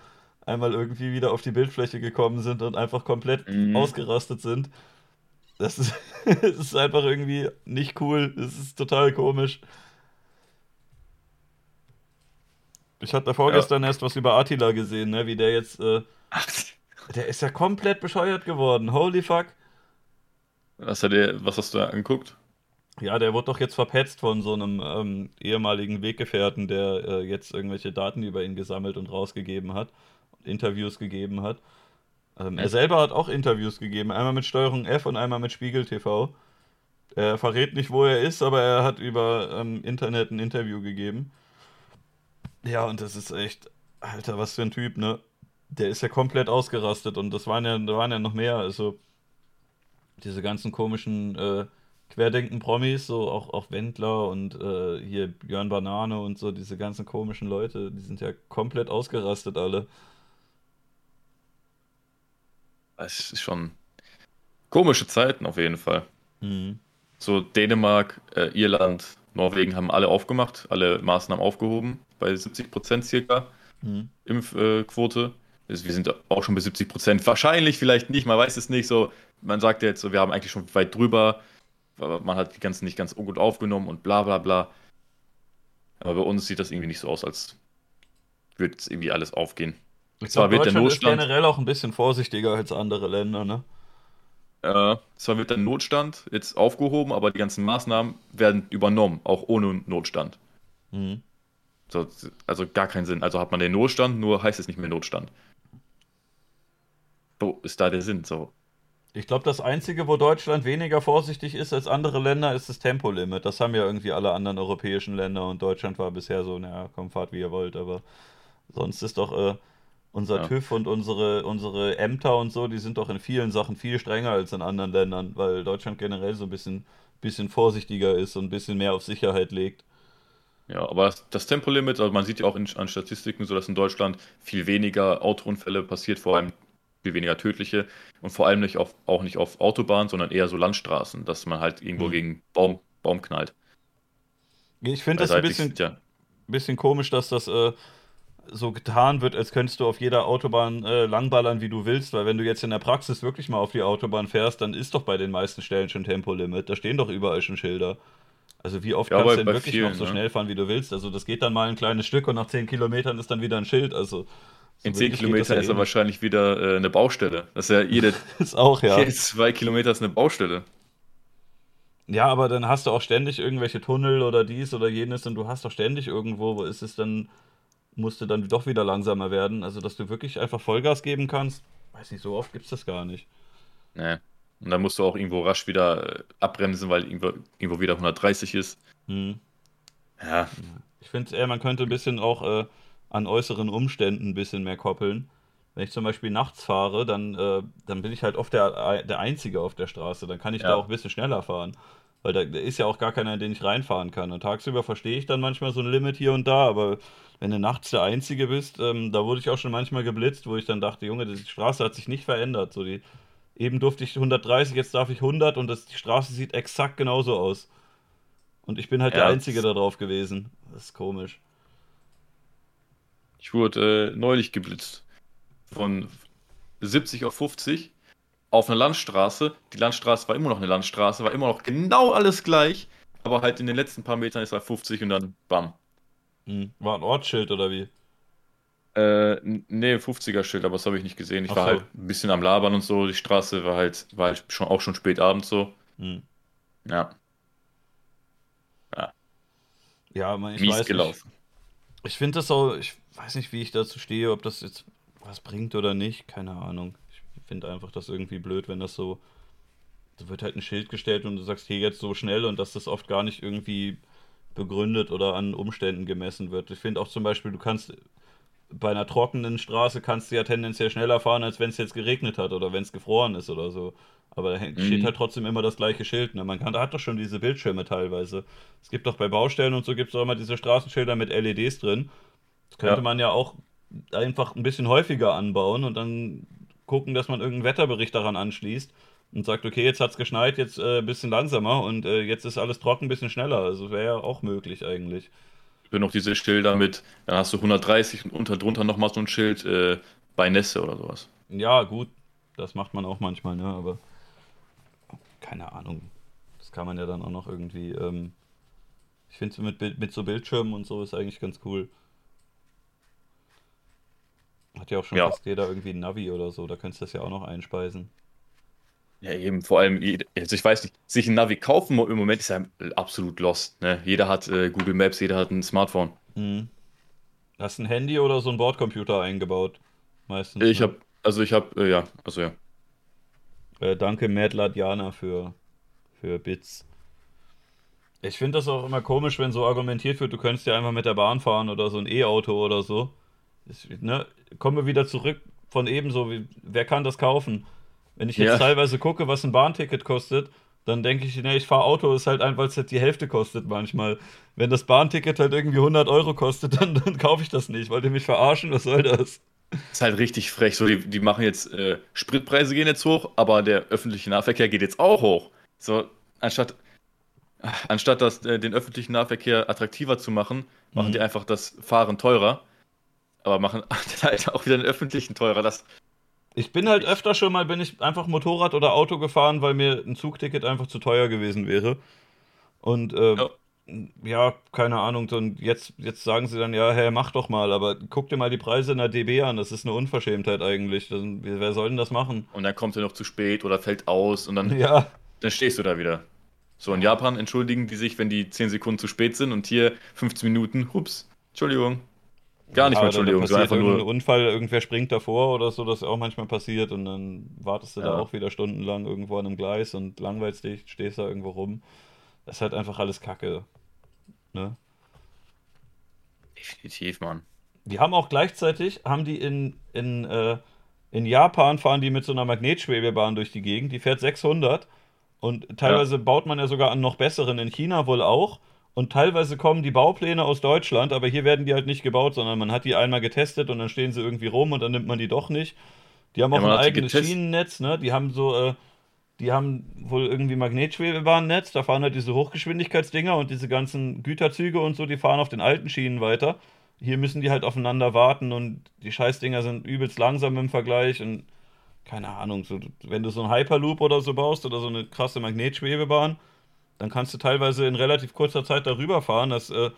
einmal irgendwie wieder auf die Bildfläche gekommen sind und einfach komplett mhm. ausgerastet sind. Das ist, das ist einfach irgendwie nicht cool. Es ist total komisch. Ich hatte vorgestern ja. erst was über Attila gesehen, ne? wie der jetzt. Äh, der ist ja komplett bescheuert geworden. Holy fuck. Was, hat der, was hast du da angeguckt? Ja, der wurde doch jetzt verpetzt von so einem ähm, ehemaligen Weggefährten, der äh, jetzt irgendwelche Daten über ihn gesammelt und rausgegeben hat, Interviews gegeben hat. Ähm, er selber hat auch Interviews gegeben, einmal mit Steuerung F und einmal mit Spiegel TV. Er verrät nicht, wo er ist, aber er hat über ähm, Internet ein Interview gegeben. Ja, und das ist echt, Alter, was für ein Typ, ne? der ist ja komplett ausgerastet und das waren ja, da waren ja noch mehr. Also diese ganzen komischen äh, Querdenken-Promis, so auch, auch Wendler und äh, hier Björn Banane und so, diese ganzen komischen Leute, die sind ja komplett ausgerastet alle. Es ist schon komische Zeiten auf jeden Fall. Mhm. So Dänemark, äh, Irland, Norwegen haben alle aufgemacht, alle Maßnahmen aufgehoben, bei 70 Prozent circa mhm. Impfquote wir sind auch schon bei 70 Prozent. Wahrscheinlich, vielleicht nicht, man weiß es nicht. So, man sagt jetzt, wir haben eigentlich schon weit drüber. Man hat die ganzen nicht ganz gut aufgenommen und bla bla bla. Aber bei uns sieht das irgendwie nicht so aus, als würde es irgendwie alles aufgehen. Ich zwar glaub, wird der Notstand ist generell auch ein bisschen vorsichtiger als andere Länder, ne? Äh, zwar wird der Notstand jetzt aufgehoben, aber die ganzen Maßnahmen werden übernommen, auch ohne Notstand. Mhm. So, also gar keinen Sinn. Also hat man den Notstand, nur heißt es nicht mehr Notstand wo ist da der Sinn so? Ich glaube, das Einzige, wo Deutschland weniger vorsichtig ist als andere Länder, ist das Tempolimit. Das haben ja irgendwie alle anderen europäischen Länder und Deutschland war bisher so, naja, komm, fahrt wie ihr wollt, aber sonst ist doch äh, unser ja. TÜV und unsere, unsere Ämter und so, die sind doch in vielen Sachen viel strenger als in anderen Ländern, weil Deutschland generell so ein bisschen, bisschen vorsichtiger ist und ein bisschen mehr auf Sicherheit legt. Ja, aber das Tempolimit, also man sieht ja auch in, an Statistiken so, dass in Deutschland viel weniger Autounfälle passiert, vor allem viel weniger tödliche und vor allem nicht auf, auch nicht auf Autobahnen, sondern eher so Landstraßen, dass man halt irgendwo mhm. gegen Baum, Baum knallt. Ich finde das ein bisschen, ja. bisschen komisch, dass das äh, so getan wird, als könntest du auf jeder Autobahn äh, langballern, wie du willst, weil wenn du jetzt in der Praxis wirklich mal auf die Autobahn fährst, dann ist doch bei den meisten Stellen schon Tempolimit. Da stehen doch überall schon Schilder. Also wie oft ja, kannst du denn wirklich vielen, noch so ne? schnell fahren, wie du willst? Also das geht dann mal ein kleines Stück und nach 10 Kilometern ist dann wieder ein Schild. Also in 10 Kilometern ist er wahrscheinlich wieder äh, eine Baustelle. Das ist ja jede, ist auch, ja. jede zwei Kilometer ist eine Baustelle. Ja, aber dann hast du auch ständig irgendwelche Tunnel oder dies oder jenes und du hast doch ständig irgendwo, wo ist es dann, musste dann doch wieder langsamer werden. Also, dass du wirklich einfach Vollgas geben kannst, weiß nicht, so oft gibt es das gar nicht. Nee. Und dann musst du auch irgendwo rasch wieder äh, abbremsen, weil irgendwo, irgendwo wieder 130 ist. Hm. Ja. Ich finde eher, man könnte ein bisschen auch äh, an äußeren Umständen ein bisschen mehr koppeln. Wenn ich zum Beispiel nachts fahre, dann, äh, dann bin ich halt oft der, der Einzige auf der Straße. Dann kann ich ja. da auch ein bisschen schneller fahren. Weil da ist ja auch gar keiner, in den ich reinfahren kann. Und tagsüber verstehe ich dann manchmal so ein Limit hier und da, aber wenn du nachts der Einzige bist, ähm, da wurde ich auch schon manchmal geblitzt, wo ich dann dachte, Junge, die Straße hat sich nicht verändert. So die, eben durfte ich 130, jetzt darf ich 100 und das, die Straße sieht exakt genauso aus. Und ich bin halt ja, der Einzige da drauf gewesen. Das ist komisch. Ich wurde äh, neulich geblitzt. Von 70 auf 50 auf einer Landstraße. Die Landstraße war immer noch eine Landstraße, war immer noch genau alles gleich. Aber halt in den letzten paar Metern ist er 50 und dann bam. Hm. War ein Ortsschild oder wie? Äh, nee, 50er-Schild, aber das habe ich nicht gesehen. Ich Ach war so. halt ein bisschen am Labern und so. Die Straße war halt, war halt schon, auch schon spät abends so. Hm. Ja. Ja. Ja, man, ich Mies weiß gelaufen. Nicht. Ich finde das auch, ich weiß nicht, wie ich dazu stehe, ob das jetzt was bringt oder nicht. Keine Ahnung. Ich finde einfach das irgendwie blöd, wenn das so. Da wird halt ein Schild gestellt und du sagst hier jetzt so schnell und dass das oft gar nicht irgendwie begründet oder an Umständen gemessen wird. Ich finde auch zum Beispiel, du kannst bei einer trockenen Straße kannst du ja tendenziell schneller fahren, als wenn es jetzt geregnet hat oder wenn es gefroren ist oder so. Aber da mhm. steht halt trotzdem immer das gleiche Schild. Ne? Man kann, da hat doch schon diese Bildschirme teilweise. Es gibt doch bei Baustellen und so gibt es auch immer diese Straßenschilder mit LEDs drin. Das könnte ja. man ja auch einfach ein bisschen häufiger anbauen und dann gucken, dass man irgendeinen Wetterbericht daran anschließt und sagt, okay, jetzt hat es geschneit, jetzt äh, ein bisschen langsamer und äh, jetzt ist alles trocken, ein bisschen schneller. Also wäre ja auch möglich eigentlich. Für noch diese Schilder mit, dann hast du 130 und unter drunter nochmal so ein Schild äh, bei Nässe oder sowas. Ja, gut, das macht man auch manchmal, ne? Aber keine Ahnung. Das kann man ja dann auch noch irgendwie. Ähm, ich finde mit, mit so Bildschirmen und so ist eigentlich ganz cool. Hat ja auch schon ja. fast jeder irgendwie ein Navi oder so, da könntest du das ja auch noch einspeisen. Ja, eben, vor allem, also ich weiß nicht, sich ein Navi kaufen im Moment ist ja absolut lost. Ne? Jeder hat äh, Google Maps, jeder hat ein Smartphone. Mhm. Hast ein Handy oder so ein Bordcomputer eingebaut? Meistens. Ich ne? habe, also ich habe, äh, ja, also ja. Äh, danke, Matt Ladjana, für, für Bits. Ich finde das auch immer komisch, wenn so argumentiert wird, du könntest ja einfach mit der Bahn fahren oder so ein E-Auto oder so. Ich, ne, kommen wir wieder zurück von ebenso, wie, wer kann das kaufen? Wenn ich jetzt ja. teilweise gucke, was ein Bahnticket kostet, dann denke ich, ne, ich fahre Auto, ist halt einfach, weil es halt die Hälfte kostet manchmal. Wenn das Bahnticket halt irgendwie 100 Euro kostet, dann, dann kaufe ich das nicht. Wollt ihr mich verarschen? Was soll das? Das ist halt richtig frech. So, die, die machen jetzt, äh, Spritpreise gehen jetzt hoch, aber der öffentliche Nahverkehr geht jetzt auch hoch. So, anstatt, anstatt das, äh, den öffentlichen Nahverkehr attraktiver zu machen, machen mhm. die einfach das Fahren teurer. Aber machen halt auch wieder den öffentlichen teurer. Das, ich bin halt öfter schon mal, bin ich einfach Motorrad oder Auto gefahren, weil mir ein Zugticket einfach zu teuer gewesen wäre. Und äh, ja. ja. keine Ahnung, und jetzt, jetzt sagen sie dann, ja, hey, mach doch mal, aber guck dir mal die Preise in der DB an, das ist eine Unverschämtheit eigentlich. Das, wer soll denn das machen? Und dann kommt er noch zu spät oder fällt aus und dann, ja. dann stehst du da wieder. So, in Japan entschuldigen die sich, wenn die 10 Sekunden zu spät sind und hier 15 Minuten, hups, Entschuldigung. Gar nicht ja, mal, Entschuldigung. So einfach nur ein Unfall, irgendwer springt davor oder so, das auch manchmal passiert und dann wartest du ja. da auch wieder stundenlang irgendwo an einem Gleis und langweilst dich, stehst da irgendwo rum. Das ist halt einfach alles Kacke. Ne? Definitiv, Mann. Die haben auch gleichzeitig, haben die in, in, äh, in Japan fahren die mit so einer Magnetschwebebahn durch die Gegend, die fährt 600 und teilweise ja. baut man ja sogar an noch besseren, in China wohl auch. Und teilweise kommen die Baupläne aus Deutschland, aber hier werden die halt nicht gebaut, sondern man hat die einmal getestet und dann stehen sie irgendwie rum und dann nimmt man die doch nicht. Die haben auch ja, ein eigenes Schienennetz, ne? Die haben so, äh, die haben wohl irgendwie Magnetschwebebahnnetz, da fahren halt diese Hochgeschwindigkeitsdinger und diese ganzen Güterzüge und so, die fahren auf den alten Schienen weiter. Hier müssen die halt aufeinander warten und die Scheißdinger sind übelst langsam im Vergleich und keine Ahnung, so, wenn du so einen Hyperloop oder so baust oder so eine krasse Magnetschwebebahn, dann kannst du teilweise in relativ kurzer Zeit darüber fahren. Das, äh,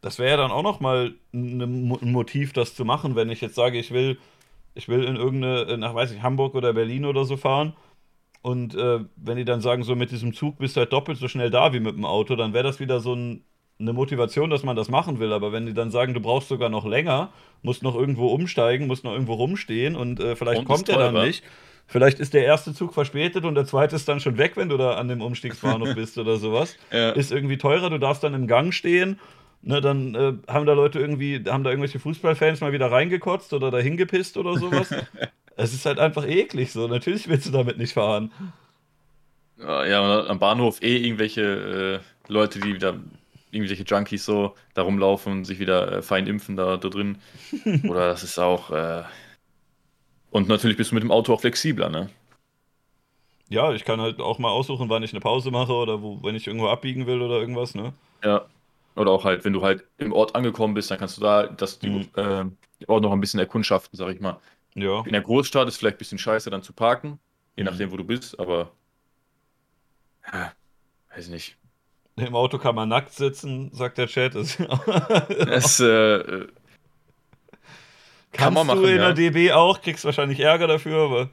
das wäre ja dann auch nochmal ein Motiv, das zu machen, wenn ich jetzt sage, ich will, ich will in irgendeine, nach weiß ich, Hamburg oder Berlin oder so fahren. Und äh, wenn die dann sagen, so mit diesem Zug bist du halt doppelt so schnell da wie mit dem Auto, dann wäre das wieder so ein, eine Motivation, dass man das machen will. Aber wenn die dann sagen, du brauchst sogar noch länger, musst noch irgendwo umsteigen, musst noch irgendwo rumstehen und äh, vielleicht und kommt er dann nicht, Vielleicht ist der erste Zug verspätet und der zweite ist dann schon weg, wenn du da an dem Umstiegsbahnhof bist oder sowas. Ja. Ist irgendwie teurer, du darfst dann im Gang stehen. Ne, dann äh, haben da Leute irgendwie, haben da irgendwelche Fußballfans mal wieder reingekotzt oder da hingepisst oder sowas. es ist halt einfach eklig so. Natürlich willst du damit nicht fahren. Ja, am Bahnhof eh irgendwelche äh, Leute, die wieder irgendwelche Junkies so da rumlaufen und sich wieder äh, fein impfen da, da drin. Oder das ist auch. Äh... Und natürlich bist du mit dem Auto auch flexibler, ne? Ja, ich kann halt auch mal aussuchen, wann ich eine Pause mache oder wo, wenn ich irgendwo abbiegen will oder irgendwas, ne? Ja. Oder auch halt, wenn du halt im Ort angekommen bist, dann kannst du da das mhm. äh, Ort noch ein bisschen erkundschaften, sag ich mal. Ja. In der Großstadt ist vielleicht ein bisschen scheiße dann zu parken, je mhm. nachdem, wo du bist, aber. Ja, weiß nicht. Im Auto kann man nackt sitzen, sagt der Chat. Das, das äh, kann man machen, du in ja. der DB auch, kriegst wahrscheinlich Ärger dafür, aber.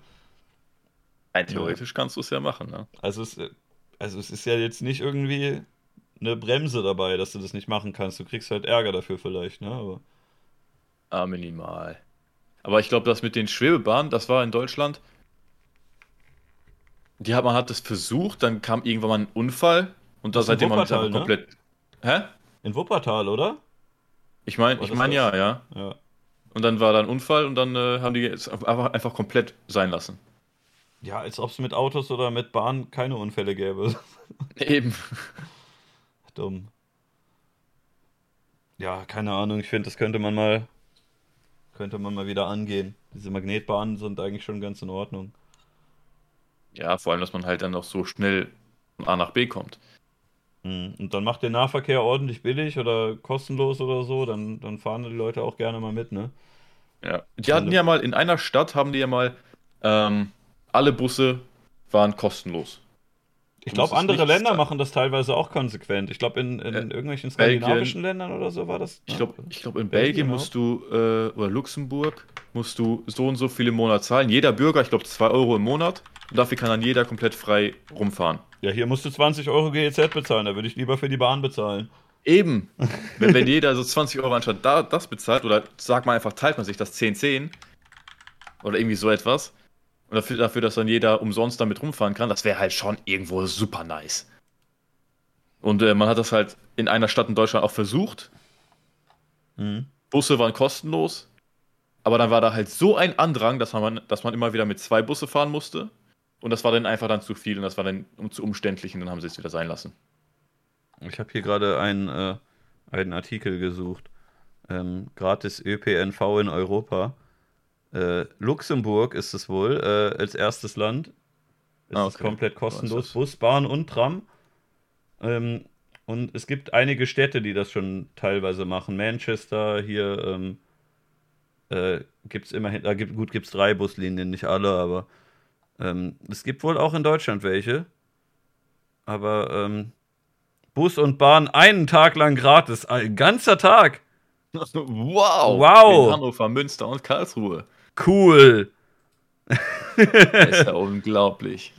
Nein, theoretisch ja. kannst du es ja machen, ne? Also es, also es ist ja jetzt nicht irgendwie eine Bremse dabei, dass du das nicht machen kannst. Du kriegst halt Ärger dafür vielleicht, ne? Aber. Ah, minimal. Aber ich glaube, das mit den Schwebebahnen, das war in Deutschland. Die hat, man hat das versucht, dann kam irgendwann mal ein Unfall und da seitdem haben wir ne? komplett. Hä? In Wuppertal, oder? Ich meine, ich meine ja, ja. Ja. Und dann war da ein Unfall und dann äh, haben die es einfach, einfach komplett sein lassen. Ja, als ob es mit Autos oder mit Bahnen keine Unfälle gäbe. Eben. Dumm. Ja, keine Ahnung. Ich finde, das könnte man mal könnte man mal wieder angehen. Diese Magnetbahnen sind eigentlich schon ganz in Ordnung. Ja, vor allem, dass man halt dann auch so schnell von A nach B kommt. Hm, und dann macht der Nahverkehr ordentlich billig oder kostenlos oder so, dann, dann fahren die Leute auch gerne mal mit, ne? Ja. Die hatten ja mal, in einer Stadt haben die ja mal, ähm, alle Busse waren kostenlos. Ich glaube, andere Länder sein. machen das teilweise auch konsequent. Ich glaube, in, in äh, irgendwelchen skandinavischen Belgien, Ländern oder so war das. Ich glaube, ich glaub, in Belgien, Belgien musst du, äh, oder Luxemburg, musst du so und so viele im Monat zahlen. Jeder Bürger, ich glaube, 2 Euro im Monat. Und dafür kann dann jeder komplett frei rumfahren. Ja, hier musst du 20 Euro GEZ bezahlen, da würde ich lieber für die Bahn bezahlen. Eben. wenn, wenn jeder so 20 Euro anstatt da, das bezahlt, oder sag mal einfach, teilt man sich das 10-10 oder irgendwie so etwas. Und dafür, dafür, dass dann jeder umsonst damit rumfahren kann, das wäre halt schon irgendwo super nice. Und äh, man hat das halt in einer Stadt in Deutschland auch versucht. Mhm. Busse waren kostenlos, aber dann war da halt so ein Andrang, dass man, dass man immer wieder mit zwei Busse fahren musste. Und das war dann einfach dann zu viel und das war dann zu umständlich und dann haben sie es wieder sein lassen. Ich habe hier gerade einen, äh, einen Artikel gesucht. Ähm, gratis ÖPNV in Europa. Äh, Luxemburg ist es wohl äh, als erstes Land. Es ah, okay. ist komplett kostenlos. Bus, Bahn und Tram. Ähm, und es gibt einige Städte, die das schon teilweise machen. Manchester, hier ähm, äh, gibt es immerhin, da gibt, gut gibt es drei Buslinien, nicht alle, aber ähm, es gibt wohl auch in Deutschland welche. Aber ähm, Bus und Bahn einen Tag lang gratis. Ein ganzer Tag. Wow. Wow. In Hannover, Münster und Karlsruhe. Cool. Das ist ja unglaublich.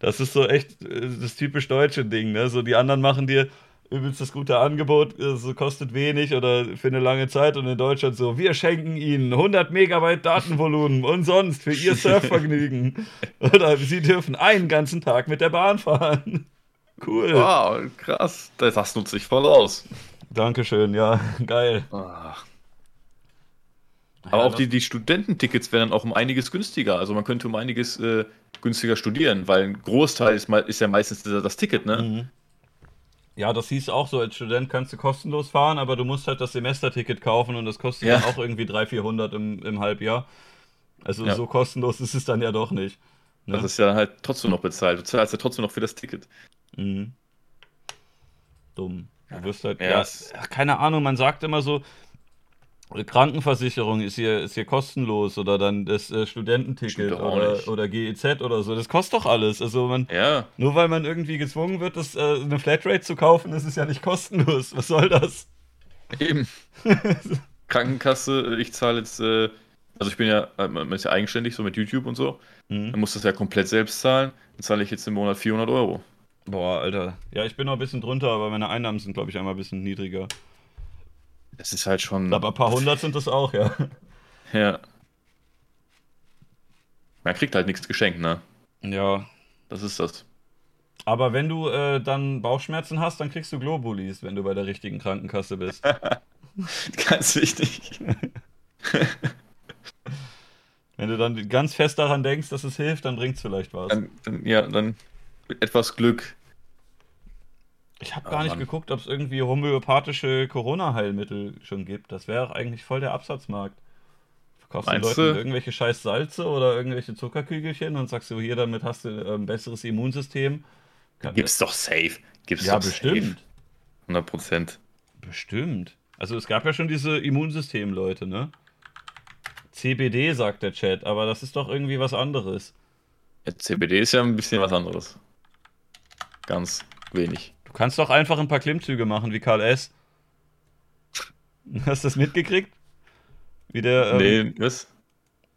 Das ist so echt äh, das typisch deutsche Ding, ne? So die anderen machen dir übelst das gute Angebot, äh, so kostet wenig oder für eine lange Zeit und in Deutschland so, wir schenken ihnen 100 Megabyte Datenvolumen und sonst für ihr Surfvergnügen. oder sie dürfen einen ganzen Tag mit der Bahn fahren. Cool. Wow, krass. Das nutze ich voll aus. Dankeschön, ja, geil. Ach. Aber auch die, die Studententickets wären auch um einiges günstiger. Also man könnte um einiges äh, günstiger studieren, weil ein Großteil ist, ist ja meistens das Ticket, ne? Mhm. Ja, das hieß auch so, als Student kannst du kostenlos fahren, aber du musst halt das Semesterticket kaufen und das kostet ja. dann auch irgendwie 300, 400 im, im Halbjahr. Also ja. so kostenlos ist es dann ja doch nicht. Ne? Das ist ja halt trotzdem noch bezahlt. Du zahlst ja trotzdem noch für das Ticket. Mhm. Dumm. Du wirst halt, ja, ja, keine Ahnung, man sagt immer so, Krankenversicherung ist hier, ist hier kostenlos oder dann das äh, Studententicket oder, oder GEZ oder so. Das kostet doch alles. Also man, ja. nur weil man irgendwie gezwungen wird, das, äh, eine Flatrate zu kaufen, ist es ja nicht kostenlos. Was soll das? Eben. Krankenkasse, ich zahle jetzt, äh, also ich bin ja, äh, man ist ja eigenständig so mit YouTube und so. Mhm. Man muss das ja komplett selbst zahlen. Dann zahle ich jetzt im Monat 400 Euro. Boah, Alter. Ja, ich bin noch ein bisschen drunter, aber meine Einnahmen sind, glaube ich, einmal ein bisschen niedriger. Das ist halt schon. Aber ein paar hundert sind das auch, ja. Ja. Man kriegt halt nichts geschenkt, ne? Ja. Das ist das. Aber wenn du äh, dann Bauchschmerzen hast, dann kriegst du Globulis, wenn du bei der richtigen Krankenkasse bist. ganz wichtig. wenn du dann ganz fest daran denkst, dass es hilft, dann bringt es vielleicht was. Dann, dann, ja, dann mit etwas Glück. Ich habe gar nicht Mann. geguckt, ob es irgendwie homöopathische Corona-Heilmittel schon gibt. Das wäre eigentlich voll der Absatzmarkt. Verkaufst du Leuten irgendwelche scheiß Salze oder irgendwelche Zuckerkügelchen und sagst du, hier, damit hast du ein besseres Immunsystem. Gibt's doch safe. Gibt's ja, doch bestimmt. Safe. 100 Prozent. Bestimmt. Also es gab ja schon diese Immunsystem-Leute, ne? CBD sagt der Chat, aber das ist doch irgendwie was anderes. Ja, CBD ist ja ein bisschen was anderes. Ganz wenig. Du kannst doch einfach ein paar Klimmzüge machen wie Karl S. Hast du das mitgekriegt? Wie der. Ähm, nee, was?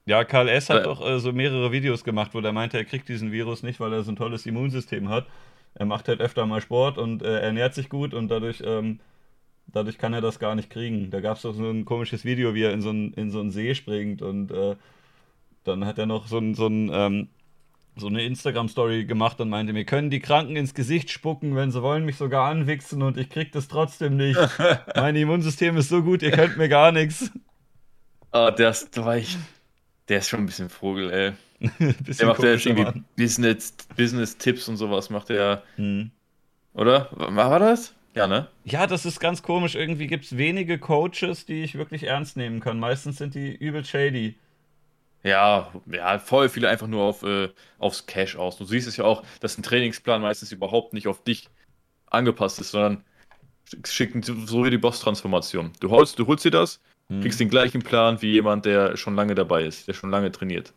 Ja, Karl S. hat äh, doch äh, so mehrere Videos gemacht, wo der meinte, er kriegt diesen Virus nicht, weil er so ein tolles Immunsystem hat. Er macht halt öfter mal Sport und äh, ernährt sich gut und dadurch, ähm, dadurch kann er das gar nicht kriegen. Da gab es doch so ein komisches Video, wie er in so, ein, in so einen See springt und äh, dann hat er noch so ein, so ein ähm, so eine Instagram-Story gemacht und meinte, wir können die Kranken ins Gesicht spucken, wenn sie wollen, mich sogar anwichsen und ich krieg das trotzdem nicht. mein Immunsystem ist so gut, ihr könnt mir gar nichts. Ah, oh, der ist, ich, der ist schon ein bisschen Vogel, ey. der macht ja jetzt irgendwie Business, Business-Tipps und sowas, macht er. Hm. Oder? War, war das? Ja, ne? Ja, das ist ganz komisch. Irgendwie gibt es wenige Coaches, die ich wirklich ernst nehmen kann. Meistens sind die übel shady. Ja, ja, voll viele einfach nur auf, äh, aufs Cash aus. Du siehst es ja auch, dass ein Trainingsplan meistens überhaupt nicht auf dich angepasst ist, sondern schicken so wie die Boss-Transformation. Du holst, du holst dir das, hm. kriegst den gleichen Plan wie jemand, der schon lange dabei ist, der schon lange trainiert.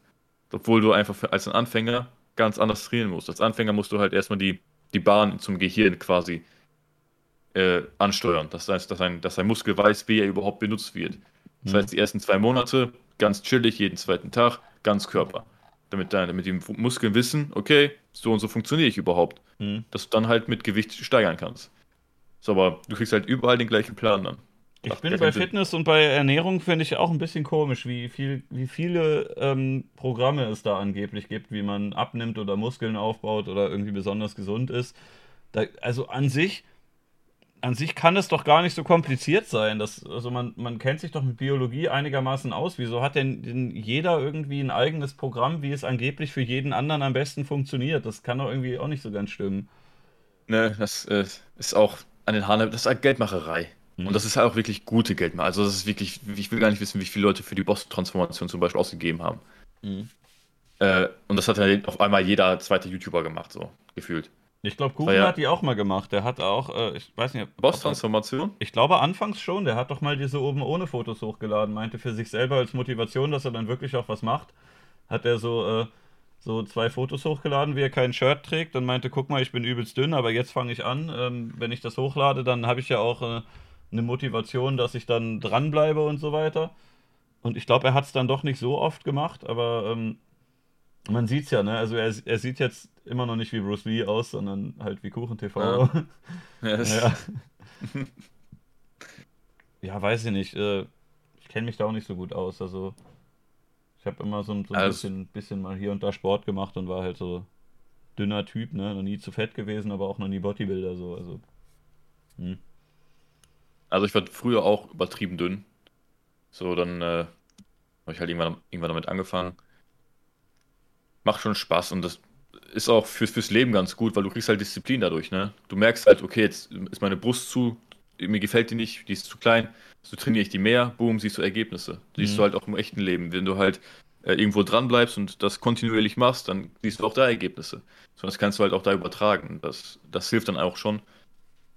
Obwohl du einfach für, als ein Anfänger ganz anders trainieren musst. Als Anfänger musst du halt erstmal die, die Bahn zum Gehirn quasi äh, ansteuern. Das heißt, dass ein, dass ein Muskel weiß, wie er überhaupt benutzt wird. Das hm. heißt, die ersten zwei Monate ganz chillig, jeden zweiten Tag, ganz Körper. Damit, deine, damit die Muskeln wissen, okay, so und so funktioniere ich überhaupt. Mhm. Dass du dann halt mit Gewicht steigern kannst. So, aber du kriegst halt überall den gleichen Plan dann. Ich Ach, bin bei Fitness und bei Ernährung finde ich auch ein bisschen komisch, wie, viel, wie viele ähm, Programme es da angeblich gibt, wie man abnimmt oder Muskeln aufbaut oder irgendwie besonders gesund ist. Da, also an sich an sich kann es doch gar nicht so kompliziert sein. Das, also man, man kennt sich doch mit Biologie einigermaßen aus. Wieso hat denn, denn jeder irgendwie ein eigenes Programm, wie es angeblich für jeden anderen am besten funktioniert? Das kann doch irgendwie auch nicht so ganz stimmen. Ne, das äh, ist auch an den Haaren, das ist halt Geldmacherei. Mhm. Und das ist halt auch wirklich gute Geldmacherei. Also das ist wirklich, ich will gar nicht wissen, wie viele Leute für die Boss-Transformation zum Beispiel ausgegeben haben. Mhm. Äh, und das hat ja auf einmal jeder zweite YouTuber gemacht, so gefühlt. Ich glaube, Kuchen ja, hat die auch mal gemacht. Der hat auch, äh, ich weiß nicht. Boss-Transformation? Ich glaube, anfangs schon. Der hat doch mal diese oben ohne Fotos hochgeladen. Meinte für sich selber als Motivation, dass er dann wirklich auch was macht. Hat er so, äh, so zwei Fotos hochgeladen, wie er kein Shirt trägt und meinte, guck mal, ich bin übelst dünn, aber jetzt fange ich an. Ähm, wenn ich das hochlade, dann habe ich ja auch äh, eine Motivation, dass ich dann dranbleibe und so weiter. Und ich glaube, er hat es dann doch nicht so oft gemacht, aber ähm, man sieht es ja, ne? Also er, er sieht jetzt immer noch nicht wie Bruce Lee aus, sondern halt wie Kuchen TV. Ja, yes. ja. ja weiß ich nicht. Äh, ich kenne mich da auch nicht so gut aus. Also ich habe immer so, so ein also, bisschen, bisschen mal hier und da Sport gemacht und war halt so dünner Typ, ne? Noch nie zu fett gewesen, aber auch noch nie Bodybuilder so. Also, hm. also ich war früher auch übertrieben dünn. So, dann äh, habe ich halt irgendwann, irgendwann damit angefangen. Macht schon Spaß und das ist auch fürs, fürs Leben ganz gut, weil du kriegst halt Disziplin dadurch, ne? Du merkst halt, okay, jetzt ist meine Brust zu, mir gefällt die nicht, die ist zu klein, so trainiere ich die mehr, boom, siehst du Ergebnisse. Mhm. Siehst du halt auch im echten Leben. Wenn du halt äh, irgendwo dran bleibst und das kontinuierlich machst, dann siehst du auch da Ergebnisse. So, das kannst du halt auch da übertragen. Das, das hilft dann auch schon.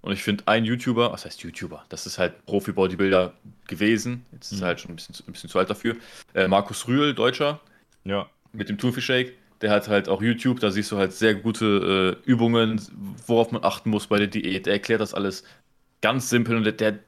Und ich finde, ein YouTuber, was heißt YouTuber? Das ist halt Profi-Bodybuilder gewesen. Jetzt ist er mhm. halt schon ein bisschen, ein bisschen zu alt dafür. Äh, Markus Rühl, Deutscher. Ja. Mit dem Toofy Shake der hat halt auch YouTube, da siehst du halt sehr gute äh, Übungen, worauf man achten muss bei der Diät. Der erklärt das alles ganz simpel und der, der,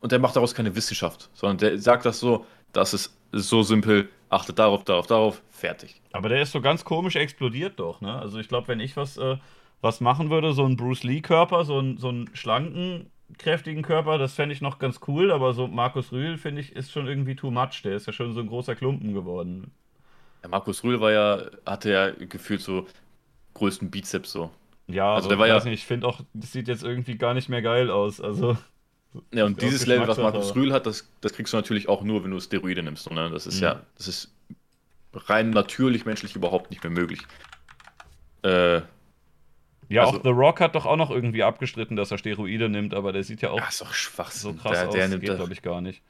und der macht daraus keine Wissenschaft, sondern der sagt das so, das ist, so simpel, achtet darauf, darauf, darauf, fertig. Aber der ist so ganz komisch explodiert doch, ne? Also ich glaube, wenn ich was, äh, was machen würde, so ein Bruce Lee-Körper, so, ein, so einen schlanken, kräftigen Körper, das fände ich noch ganz cool, aber so Markus Rühl, finde ich, ist schon irgendwie too much. Der ist ja schon so ein großer Klumpen geworden. Ja, Markus Rühl war ja, hatte ja gefühlt so größten Bizeps so. Ja, also der war ja. Nicht, ich finde auch, das sieht jetzt irgendwie gar nicht mehr geil aus. Also. Ja, und dieses Level, was Markus Rühl hat, das, das kriegst du natürlich auch nur, wenn du Steroide nimmst. Ne? Das ist mhm. ja, das ist rein natürlich menschlich überhaupt nicht mehr möglich. Äh, ja, also, auch The Rock hat doch auch noch irgendwie abgestritten, dass er Steroide nimmt, aber der sieht ja auch ja, ist doch so krass der, der aus. Nimmt geht, glaube ich, gar nicht.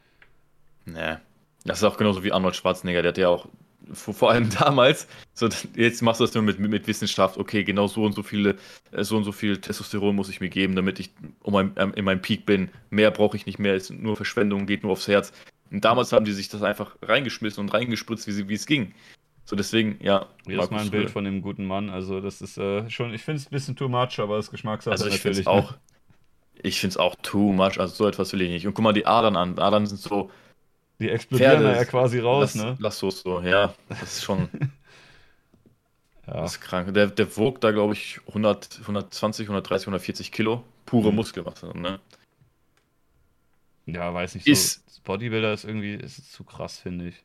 Nee. Das ist auch genauso wie Arnold Schwarzenegger, der hat ja auch vor allem damals, so jetzt machst du das nur mit, mit Wissenschaft, okay, genau so und so viele, äh, so und so viel Testosteron muss ich mir geben, damit ich um mein, ähm, in meinem Peak bin. Mehr brauche ich nicht mehr, ist nur Verschwendung, geht nur aufs Herz. Und damals haben die sich das einfach reingeschmissen und reingespritzt, wie, sie, wie es ging. So deswegen, ja. Hier ist mal ein Bild von dem guten Mann. Also das ist äh, schon, ich finde es ein bisschen too much, aber das Geschmackssache also ich natürlich. Auch, ich finde es auch too much, also so etwas will ich nicht. Und guck mal die Adern an. Adern sind so, die explodieren Pferde, ja quasi raus, lass, ne? Lass so so, ja. Das ist schon. ja. Das ist krank. Der, der wog da, glaube ich, 100, 120, 130, 140 Kilo. Pure mhm. Muskelmasse, ne? Ja, weiß nicht. So, ist, Bodybuilder ist irgendwie ist zu krass, finde ich.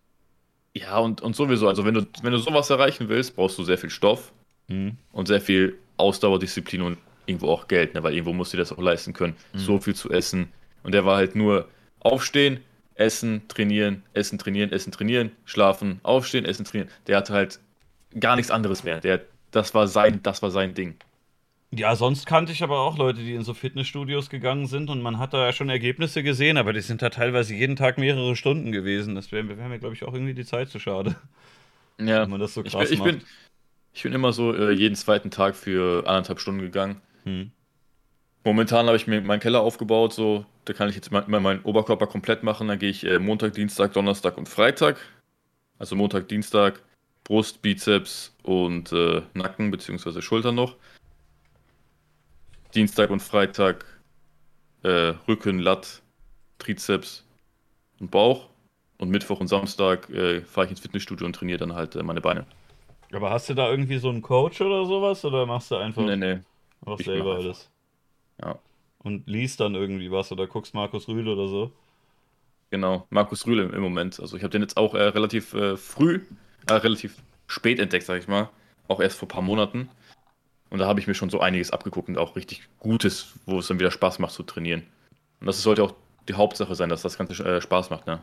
Ja, und, und sowieso, also wenn du, wenn du sowas erreichen willst, brauchst du sehr viel Stoff mhm. und sehr viel Ausdauer, Disziplin und irgendwo auch Geld, ne? weil irgendwo musst du dir das auch leisten können, mhm. so viel zu essen. Und der war halt nur aufstehen, Essen, trainieren, Essen, trainieren, Essen, trainieren, schlafen, aufstehen, Essen, trainieren. Der hatte halt gar nichts anderes mehr. Der, das war sein, das war sein Ding. Ja, sonst kannte ich aber auch Leute, die in so Fitnessstudios gegangen sind und man hat da ja schon Ergebnisse gesehen, aber die sind da teilweise jeden Tag mehrere Stunden gewesen. Das wäre wär mir, glaube ich, auch irgendwie die Zeit zu schade. Ja, wenn man das so krass ich bin, ich Bin, ich bin immer so äh, jeden zweiten Tag für anderthalb Stunden gegangen. Hm. Momentan habe ich mir meinen Keller aufgebaut, so da kann ich jetzt immer meinen Oberkörper komplett machen. Dann gehe ich äh, Montag, Dienstag, Donnerstag und Freitag. Also Montag, Dienstag, Brust, Bizeps und äh, Nacken bzw. Schultern noch. Dienstag und Freitag äh, Rücken, Latt, Trizeps und Bauch. Und Mittwoch und Samstag äh, fahre ich ins Fitnessstudio und trainiere dann halt äh, meine Beine. Aber hast du da irgendwie so einen Coach oder sowas? Oder machst du einfach nee, nee. Auch selber alles? Ja. Und liest dann irgendwie was oder guckst Markus Rühl oder so. Genau, Markus Rühl im, im Moment. Also ich habe den jetzt auch äh, relativ äh, früh, äh, relativ spät entdeckt, sag ich mal. Auch erst vor ein paar Monaten. Und da habe ich mir schon so einiges abgeguckt und auch richtig Gutes, wo es dann wieder Spaß macht zu trainieren. Und das sollte auch die Hauptsache sein, dass das Ganze äh, Spaß macht, ne?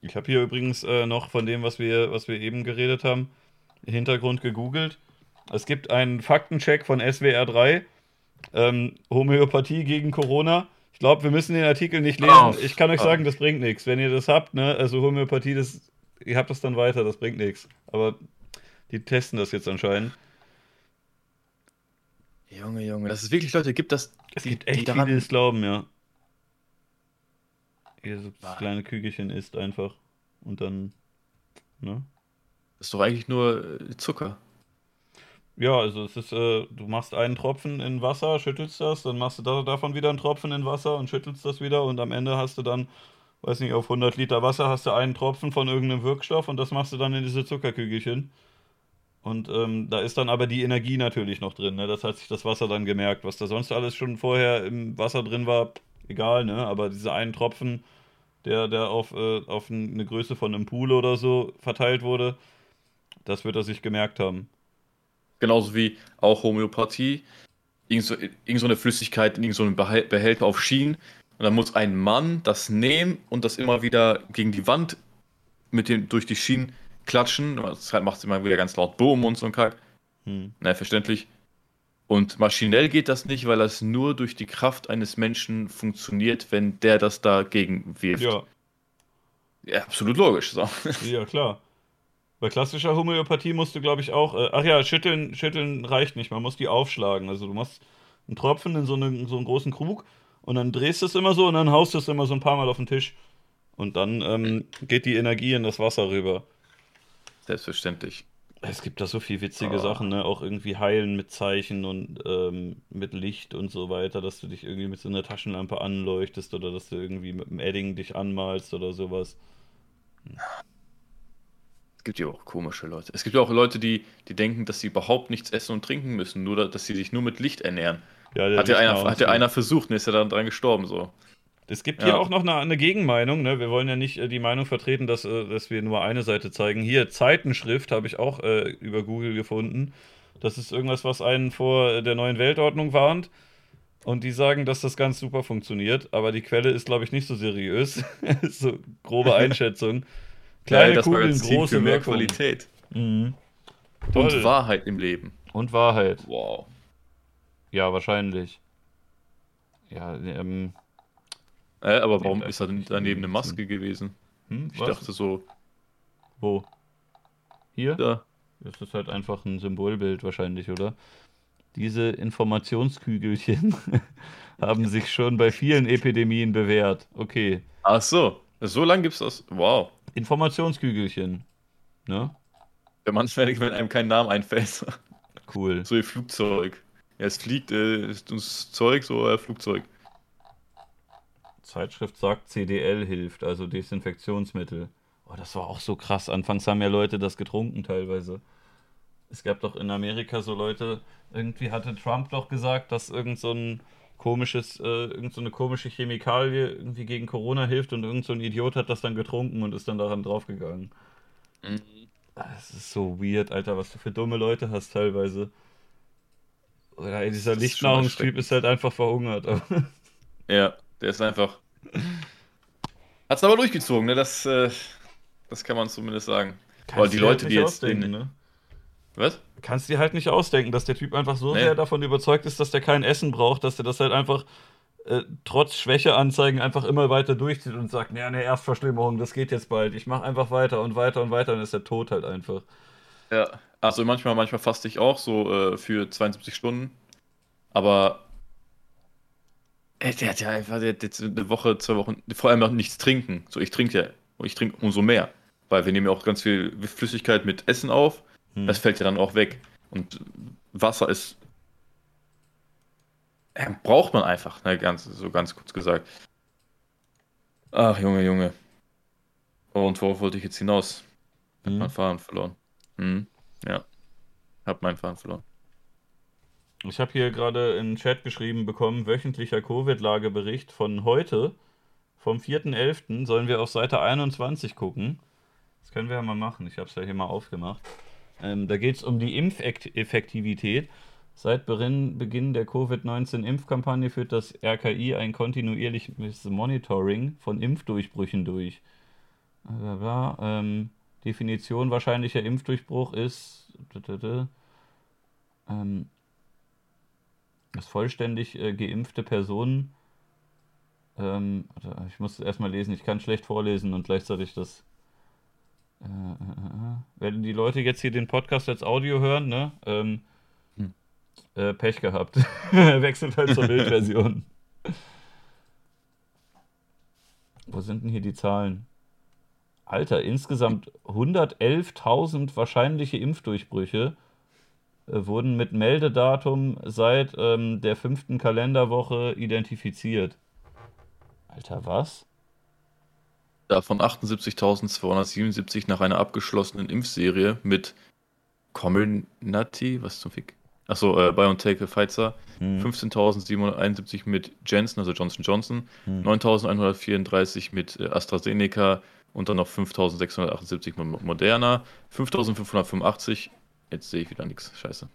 Ich habe hier übrigens äh, noch von dem, was wir, was wir eben geredet haben, Hintergrund gegoogelt. Es gibt einen Faktencheck von SWR 3 ähm, Homöopathie gegen Corona. Ich glaube, wir müssen den Artikel nicht lesen. Oh, ich kann euch oh. sagen, das bringt nichts. Wenn ihr das habt, ne, also Homöopathie, das, ihr habt das dann weiter, das bringt nichts. Aber die testen das jetzt anscheinend. Junge, Junge, dass es wirklich Leute gibt, dass. Es gibt echt daran... viele, die es glauben, ja. Ihr so das kleine Kügelchen isst einfach. Und dann. Ne? Das ist doch eigentlich nur äh, Zucker. Ja, also es ist, äh, du machst einen Tropfen in Wasser, schüttelst das, dann machst du da, davon wieder einen Tropfen in Wasser und schüttelst das wieder und am Ende hast du dann, weiß nicht, auf 100 Liter Wasser hast du einen Tropfen von irgendeinem Wirkstoff und das machst du dann in diese Zuckerkügelchen. Und ähm, da ist dann aber die Energie natürlich noch drin, ne? Das hat sich das Wasser dann gemerkt. Was da sonst alles schon vorher im Wasser drin war, egal, ne? Aber dieser einen Tropfen, der, der auf, äh, auf eine Größe von einem Pool oder so verteilt wurde, das wird er sich gemerkt haben. Genauso wie auch Homöopathie. Irgend so, irgend so eine Flüssigkeit in irgendeinem so Behälter auf Schienen. Und dann muss ein Mann das nehmen und das immer wieder gegen die Wand mit dem, durch die Schienen klatschen. Das macht es immer wieder ganz laut Boom und so ein Kack. Hm. Na, verständlich. Und maschinell geht das nicht, weil das nur durch die Kraft eines Menschen funktioniert, wenn der das dagegen wirft. Ja. Ja, absolut logisch. So. Ja, klar. Bei klassischer Homöopathie musst du, glaube ich, auch. Äh, ach ja, schütteln, schütteln reicht nicht. Man muss die aufschlagen. Also du machst einen Tropfen in so, eine, so einen großen Krug und dann drehst du es immer so und dann haust du es immer so ein paar Mal auf den Tisch. Und dann ähm, geht die Energie in das Wasser rüber. Selbstverständlich. Es gibt da so viele witzige oh. Sachen, ne? Auch irgendwie heilen mit Zeichen und ähm, mit Licht und so weiter, dass du dich irgendwie mit so einer Taschenlampe anleuchtest oder dass du irgendwie mit einem Edding dich anmalst oder sowas. Es gibt ja auch komische Leute. Es gibt ja auch Leute, die, die denken, dass sie überhaupt nichts essen und trinken müssen, nur dass sie sich nur mit Licht ernähren. Ja, hat ja einer, hat ja einer versucht und ist ja dann dran gestorben so. Es gibt ja. hier auch noch eine, eine Gegenmeinung. Ne? Wir wollen ja nicht äh, die Meinung vertreten, dass, äh, dass wir nur eine Seite zeigen. Hier, Zeitenschrift habe ich auch äh, über Google gefunden. Das ist irgendwas, was einen vor der neuen Weltordnung warnt. Und die sagen, dass das ganz super funktioniert. Aber die Quelle ist, glaube ich, nicht so seriös. so grobe Einschätzung. Kleine ja, Kugeln, große mehr Wirkung. Qualität. Mhm. Und Wahrheit im Leben. Und Wahrheit. Wow. Ja, wahrscheinlich. Ja, ähm. Äh, aber warum ist da daneben eine Maske gewesen? Hm, ich was? dachte so. Wo? Hier? Da. Das ist halt einfach ein Symbolbild wahrscheinlich, oder? Diese Informationskügelchen haben sich schon bei vielen Epidemien bewährt. Okay. Ach so. So lange gibt es das. Wow. Informationskügelchen. Ne? Ja, manchmal, wenn einem kein Name einfällt. Cool. So wie Flugzeug. Ja, es fliegt, äh, ist uns Zeug, so äh, Flugzeug. Zeitschrift sagt, CDL hilft, also Desinfektionsmittel. Oh, das war auch so krass. Anfangs haben ja Leute das getrunken teilweise. Es gab doch in Amerika so Leute, irgendwie hatte Trump doch gesagt, dass irgend so ein komisches, äh, irgend so eine komische Chemikalie irgendwie gegen Corona hilft und irgend so ein Idiot hat das dann getrunken und ist dann daran draufgegangen. Mhm. Das ist so weird, Alter, was du für dumme Leute hast teilweise. Oder ey, dieser Lichtnahrungstyp ist halt einfach verhungert. ja, der ist einfach. Hat's aber durchgezogen, ne? Das, äh, das kann man zumindest sagen. Kannst Weil die Leute, halt die jetzt. In, ne? Was? Kannst dir halt nicht ausdenken, dass der Typ einfach so nee. sehr davon überzeugt ist, dass der kein Essen braucht, dass der das halt einfach äh, trotz Schwächeanzeigen einfach immer weiter durchzieht und sagt, ja, eine Erstverschlimmerung, das geht jetzt bald. Ich mache einfach weiter und weiter und weiter, dann ist der tot halt einfach. Ja, also manchmal, manchmal faste ich auch so äh, für 72 Stunden. Aber äh, der hat ja einfach der, der, eine Woche, zwei Wochen, vor allem auch nichts trinken. So, ich trinke ja, und ich trinke umso mehr. Weil wir nehmen ja auch ganz viel Flüssigkeit mit Essen auf. Hm. Das fällt ja dann auch weg. Und Wasser ist. Ja, braucht man einfach, ne, ganz, so ganz kurz gesagt. Ach, Junge, Junge. Und worauf wollte ich jetzt hinaus? Hm. Hab mein Fahren verloren. Hm. Ja. Hab meinen Fahren verloren. Ich habe hier gerade in den Chat geschrieben bekommen, wöchentlicher Covid-Lagebericht von heute, vom 4.11. Sollen wir auf Seite 21 gucken. Das können wir ja mal machen. Ich habe es ja hier mal aufgemacht. Ähm, da geht es um die Impfeffektivität. Seit Beginn der Covid-19-Impfkampagne führt das RKI ein kontinuierliches Monitoring von Impfdurchbrüchen durch. Blablabla. Ähm, Definition wahrscheinlicher Impfdurchbruch ist ähm, dass vollständig äh, geimpfte Personen ähm, ich muss erstmal lesen, ich kann schlecht vorlesen und gleichzeitig das äh, äh, wenn die Leute jetzt hier den Podcast als Audio hören, ne? Ähm, hm. äh, Pech gehabt. Wechselt halt zur Bildversion. Wo sind denn hier die Zahlen? Alter, insgesamt 111.000 wahrscheinliche Impfdurchbrüche äh, wurden mit Meldedatum seit ähm, der fünften Kalenderwoche identifiziert. Alter, was? Davon 78.277 nach einer abgeschlossenen Impfserie mit Comirnaty, was zum Fick? Achso, äh, BioNTech Pfizer. Hm. 15.771 mit Janssen, also Johnson Johnson. Hm. 9.134 mit äh, AstraZeneca und dann noch 5.678 mit Moderna. 5.585 Jetzt sehe ich wieder nichts. Scheiße.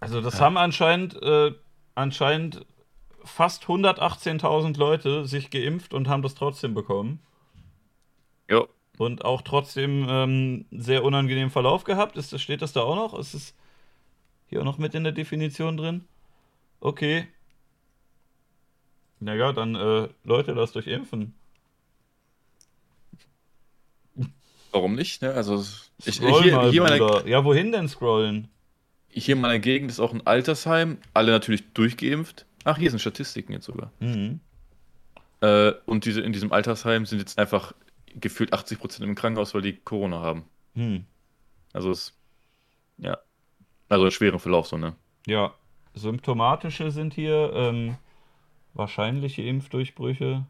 Also das ja. haben anscheinend, äh, anscheinend fast 118.000 Leute sich geimpft und haben das trotzdem bekommen. Jo. Und auch trotzdem ähm, sehr unangenehmen Verlauf gehabt. Ist, steht das da auch noch? Ist es hier auch noch mit in der Definition drin? Okay. Naja, dann äh, Leute, lasst euch impfen. Warum nicht? Ne? Also ich, hier, mal, hier meine, ja, wohin denn scrollen? Hier in meiner Gegend ist auch ein Altersheim, alle natürlich durchgeimpft. Ach, hier sind Statistiken jetzt sogar. Mhm. Äh, und diese, in diesem Altersheim sind jetzt einfach gefühlt 80% im Krankenhaus, weil die Corona haben. Mhm. Also es, ja, also einen schweren Verlauf so, ne? Ja, symptomatische sind hier ähm, wahrscheinliche Impfdurchbrüche.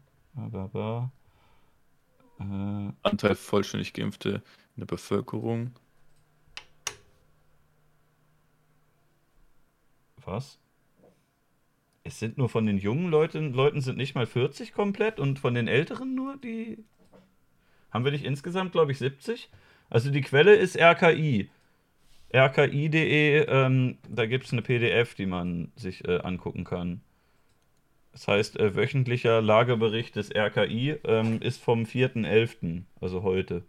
Äh, Anteil vollständig Geimpfte in der Bevölkerung. Was? Es sind nur von den jungen Leuten, Leuten sind nicht mal 40 komplett und von den älteren nur die. Haben wir nicht insgesamt, glaube ich, 70? Also die Quelle ist RKI. RKI.de, ähm, da gibt es eine PDF, die man sich äh, angucken kann. Das heißt, äh, wöchentlicher Lagebericht des RKI ähm, ist vom 4.11., also heute.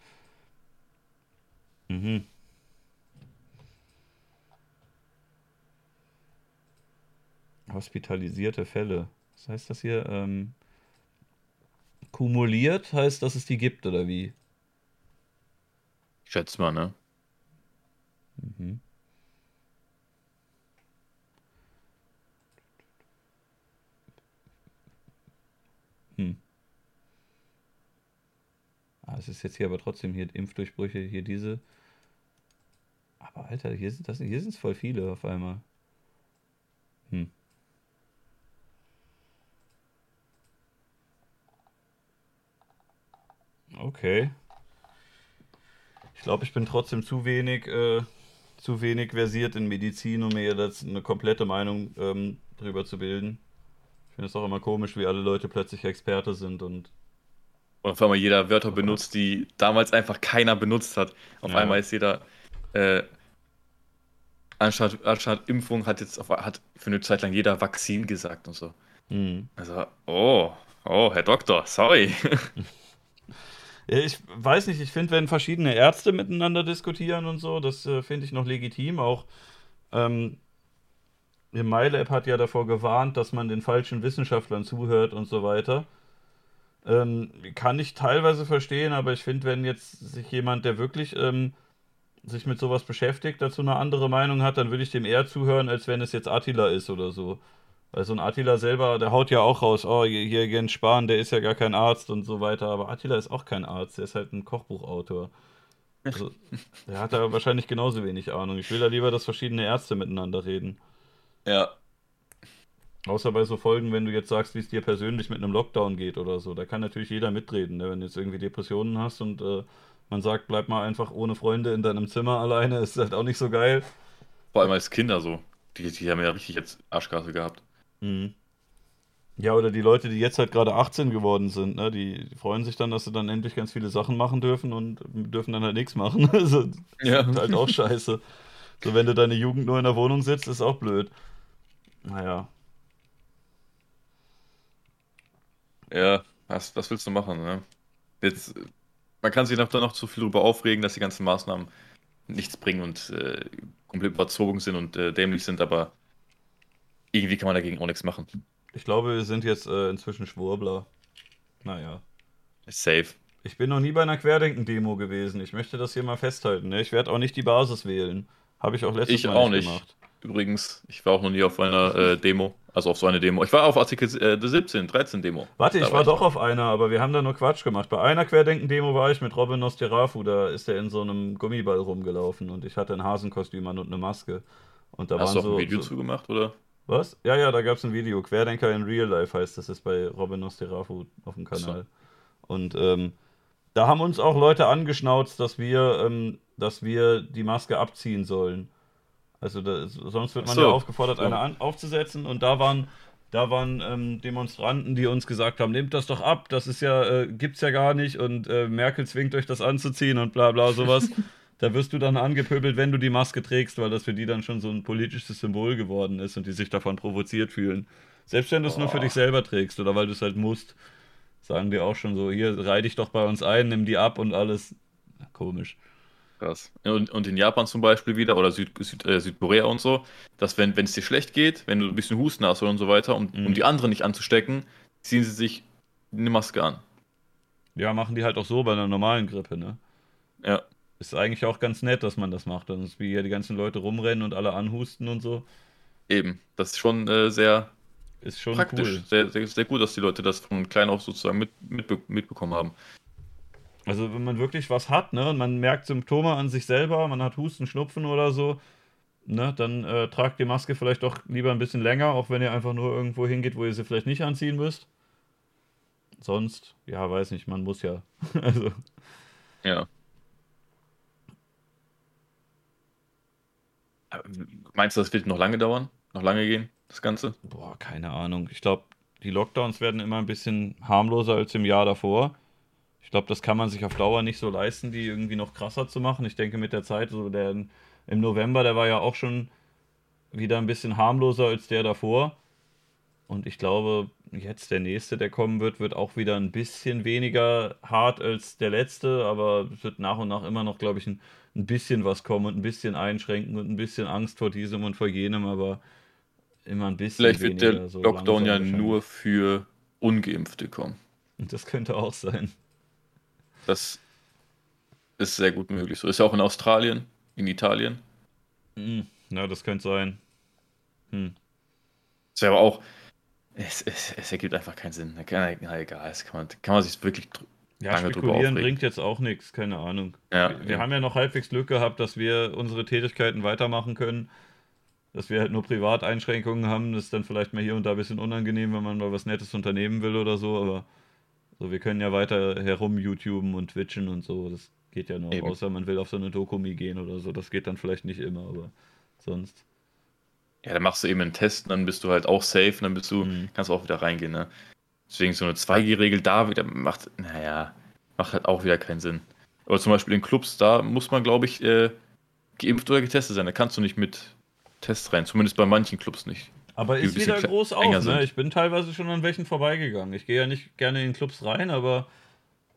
Mhm. Hospitalisierte Fälle. Was heißt das hier? Ähm, kumuliert heißt, dass es die gibt, oder wie? Ich schätze mal, ne? Mhm. Hm. Ah, es ist jetzt hier aber trotzdem hier Impfdurchbrüche, hier diese. Aber Alter, hier sind das, hier sind es voll viele auf einmal. Hm. Okay. Ich glaube, ich bin trotzdem zu wenig, äh, zu wenig versiert in Medizin, um mir jetzt eine komplette Meinung ähm, drüber zu bilden. Ich finde es auch immer komisch, wie alle Leute plötzlich Experte sind und. Und auf einmal jeder Wörter benutzt, die damals einfach keiner benutzt hat. Auf ja. einmal ist jeder. Äh, anstatt, anstatt Impfung hat jetzt auf, hat für eine Zeit lang jeder Vakzin gesagt und so. Mhm. Also, oh, oh, Herr Doktor, sorry. Ich weiß nicht, ich finde, wenn verschiedene Ärzte miteinander diskutieren und so, das äh, finde ich noch legitim. Auch ähm, MyLab hat ja davor gewarnt, dass man den falschen Wissenschaftlern zuhört und so weiter. Ähm, kann ich teilweise verstehen, aber ich finde, wenn jetzt sich jemand, der wirklich ähm, sich mit sowas beschäftigt, dazu eine andere Meinung hat, dann würde ich dem eher zuhören, als wenn es jetzt Attila ist oder so. Weil so ein Attila selber, der haut ja auch raus, oh, hier Jens Spahn, der ist ja gar kein Arzt und so weiter. Aber Attila ist auch kein Arzt, der ist halt ein Kochbuchautor. Also, der hat da wahrscheinlich genauso wenig Ahnung. Ich will da lieber, dass verschiedene Ärzte miteinander reden. Ja. Außer bei so Folgen, wenn du jetzt sagst, wie es dir persönlich mit einem Lockdown geht oder so. Da kann natürlich jeder mitreden. Ne? Wenn du jetzt irgendwie Depressionen hast und äh, man sagt, bleib mal einfach ohne Freunde in deinem Zimmer alleine, ist halt auch nicht so geil. Vor allem als Kinder so. Die, die haben ja richtig jetzt Arschkarte gehabt. Mhm. Ja, oder die Leute, die jetzt halt gerade 18 geworden sind, ne, die, die, freuen sich dann, dass sie dann endlich ganz viele Sachen machen dürfen und dürfen dann halt nichts machen. Also, ja. ist halt auch scheiße. So, wenn du deine Jugend nur in der Wohnung sitzt, ist auch blöd. Naja. Ja, was, was willst du machen, ne? Jetzt, man kann sich noch, noch zu viel darüber aufregen, dass die ganzen Maßnahmen nichts bringen und äh, komplett überzogen sind und äh, dämlich sind, aber irgendwie kann man dagegen auch nichts machen. Ich glaube, wir sind jetzt äh, inzwischen Schwurbler. Naja. Safe. Ich bin noch nie bei einer Querdenken-Demo gewesen. Ich möchte das hier mal festhalten. Ne? Ich werde auch nicht die Basis wählen. Habe ich auch letztes ich Mal auch nicht gemacht. Übrigens, ich war auch noch nie auf einer äh, Demo. Also auf so eine Demo. Ich war auf Artikel äh, 17, 13 Demo. Warte, ich war, war ich doch auf einer, aber wir haben da nur Quatsch gemacht. Bei einer Querdenken-Demo war ich mit Robin Nosterafu. Da ist er in so einem Gummiball rumgelaufen und ich hatte ein Hasenkostüm an und eine Maske. Und da Hast du auch so, ein Video so, zugemacht, oder? Was? Ja, ja, da gab es ein Video. Querdenker in Real Life heißt das, ist bei Robin Nosterafu auf dem Kanal. So. Und ähm, da haben uns auch Leute angeschnauzt, dass wir, ähm, dass wir die Maske abziehen sollen. Also da, sonst wird man so. ja aufgefordert, eine an, aufzusetzen. Und da waren, da waren ähm, Demonstranten, die uns gesagt haben, nehmt das doch ab, das ist ja, äh, gibt's ja gar nicht und äh, Merkel zwingt euch das anzuziehen und bla bla sowas. da wirst du dann angepöbelt, wenn du die Maske trägst, weil das für die dann schon so ein politisches Symbol geworden ist und die sich davon provoziert fühlen. Selbst wenn du es nur für dich selber trägst oder weil du es halt musst, sagen die auch schon so, hier, reih dich doch bei uns ein, nimm die ab und alles. Komisch. Krass. Und, und in Japan zum Beispiel wieder, oder Süd, Süd, äh, Südkorea und so, dass wenn es dir schlecht geht, wenn du ein bisschen Husten hast und so weiter, um, mhm. um die anderen nicht anzustecken, ziehen sie sich eine Maske an. Ja, machen die halt auch so bei einer normalen Grippe, ne? Ja. Ist eigentlich auch ganz nett, dass man das macht. Dann ist wie hier die ganzen Leute rumrennen und alle anhusten und so. Eben, das ist schon äh, sehr ist schon praktisch. Cool. Sehr, sehr, sehr, gut, dass die Leute das von klein auf sozusagen mit, mit, mitbekommen haben. Also wenn man wirklich was hat, ne, und man merkt Symptome an sich selber, man hat Husten, Schnupfen oder so, ne, dann äh, tragt die Maske vielleicht doch lieber ein bisschen länger, auch wenn ihr einfach nur irgendwo hingeht, wo ihr sie vielleicht nicht anziehen müsst. Sonst, ja, weiß nicht, man muss ja. also. Ja. Meinst du, das wird noch lange dauern? Noch lange gehen? das Ganze? Boah, keine Ahnung. Ich glaube, die Lockdowns werden immer ein bisschen harmloser als im Jahr davor. Ich glaube, das kann man sich auf Dauer nicht so leisten, die irgendwie noch krasser zu machen. Ich denke, mit der Zeit, so der im November, der war ja auch schon wieder ein bisschen harmloser als der davor. Und ich glaube, jetzt der nächste, der kommen wird, wird auch wieder ein bisschen weniger hart als der letzte, aber es wird nach und nach immer noch, glaube ich, ein, ein bisschen was kommen und ein bisschen einschränken und ein bisschen Angst vor diesem und vor jenem, aber immer ein bisschen. Vielleicht wird der so Lockdown ja nur für Ungeimpfte kommen. Und das könnte auch sein. Das ist sehr gut möglich. So ist ja auch in Australien, in Italien. Hm, ja, das könnte sein. Hm. Ist ja aber auch, es, es, es, ergibt einfach keinen Sinn. Na, egal, es kann man, kann man sich wirklich ja, lange spekulieren bringt jetzt auch nichts, keine Ahnung. Ja, wir, wir haben ja noch halbwegs Glück gehabt, dass wir unsere Tätigkeiten weitermachen können. Dass wir halt nur Privateinschränkungen haben, das ist dann vielleicht mal hier und da ein bisschen unangenehm, wenn man mal was Nettes unternehmen will oder so, aber so, wir können ja weiter herum YouTuben und Twitchen und so, das geht ja noch, Eben. außer man will auf so eine Dokumi gehen oder so, das geht dann vielleicht nicht immer, aber sonst. Ja, dann machst du eben einen Test dann bist du halt auch safe und dann bist du, mhm. kannst du auch wieder reingehen, ne? Deswegen so eine 2G-Regel da wieder macht, naja, macht halt auch wieder keinen Sinn. Aber zum Beispiel in Clubs, da muss man, glaube ich, äh, geimpft oder getestet sein. Da kannst du nicht mit Tests rein, zumindest bei manchen Clubs nicht. Aber ist wieder groß auf, ne? Ich bin teilweise schon an welchen vorbeigegangen. Ich gehe ja nicht gerne in Clubs rein, aber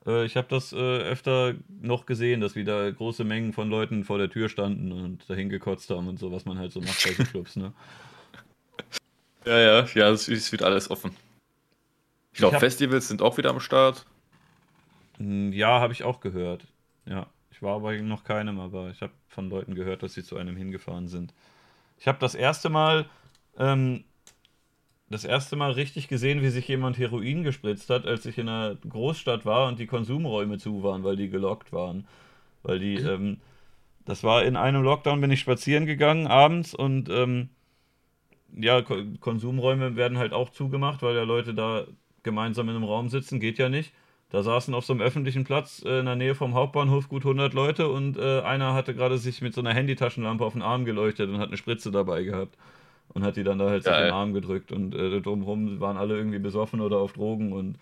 äh, ich habe das äh, öfter noch gesehen, dass wieder große Mengen von Leuten vor der Tür standen und dahin gekotzt haben und so, was man halt so macht bei so Clubs, ne? Ja, ja, ja, es wieder alles offen. Ich glaube, Festivals sind auch wieder am Start. Hm, ja, habe ich auch gehört. Ja, ich war aber noch keinem, aber ich habe von Leuten gehört, dass sie zu einem hingefahren sind. Ich habe das erste Mal ähm, das erste Mal richtig gesehen, wie sich jemand Heroin gespritzt hat, als ich in einer Großstadt war und die Konsumräume zu waren, weil die gelockt waren. Weil die, mhm. ähm, das war in einem Lockdown, bin ich spazieren gegangen abends und ähm, ja, Ko Konsumräume werden halt auch zugemacht, weil ja Leute da gemeinsam in einem Raum sitzen, geht ja nicht. Da saßen auf so einem öffentlichen Platz äh, in der Nähe vom Hauptbahnhof gut 100 Leute und äh, einer hatte gerade sich mit so einer Handytaschenlampe auf den Arm geleuchtet und hat eine Spritze dabei gehabt und hat die dann da halt so den Arm gedrückt und äh, drumherum waren alle irgendwie besoffen oder auf Drogen und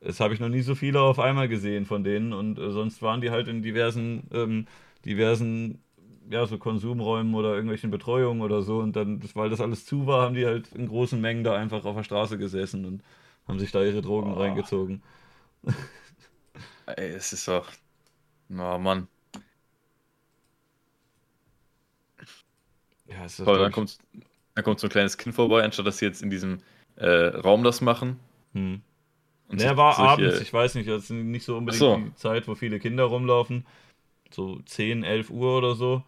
das habe ich noch nie so viele auf einmal gesehen von denen und äh, sonst waren die halt in diversen, ähm, diversen, ja, so Konsumräumen oder irgendwelchen Betreuungen oder so und dann, weil das alles zu war, haben die halt in großen Mengen da einfach auf der Straße gesessen und haben sich da ihre Drogen oh. reingezogen. Ey, es ist doch, oh Mann. Ja, es ist Toll, dann kommt da kommt so ein kleines Kind vorbei, anstatt dass sie jetzt in diesem äh, Raum das machen. Hm. Und Der war abends, ich weiß nicht, das ist nicht so unbedingt so. die Zeit, wo viele Kinder rumlaufen. So 10, 11 Uhr oder so.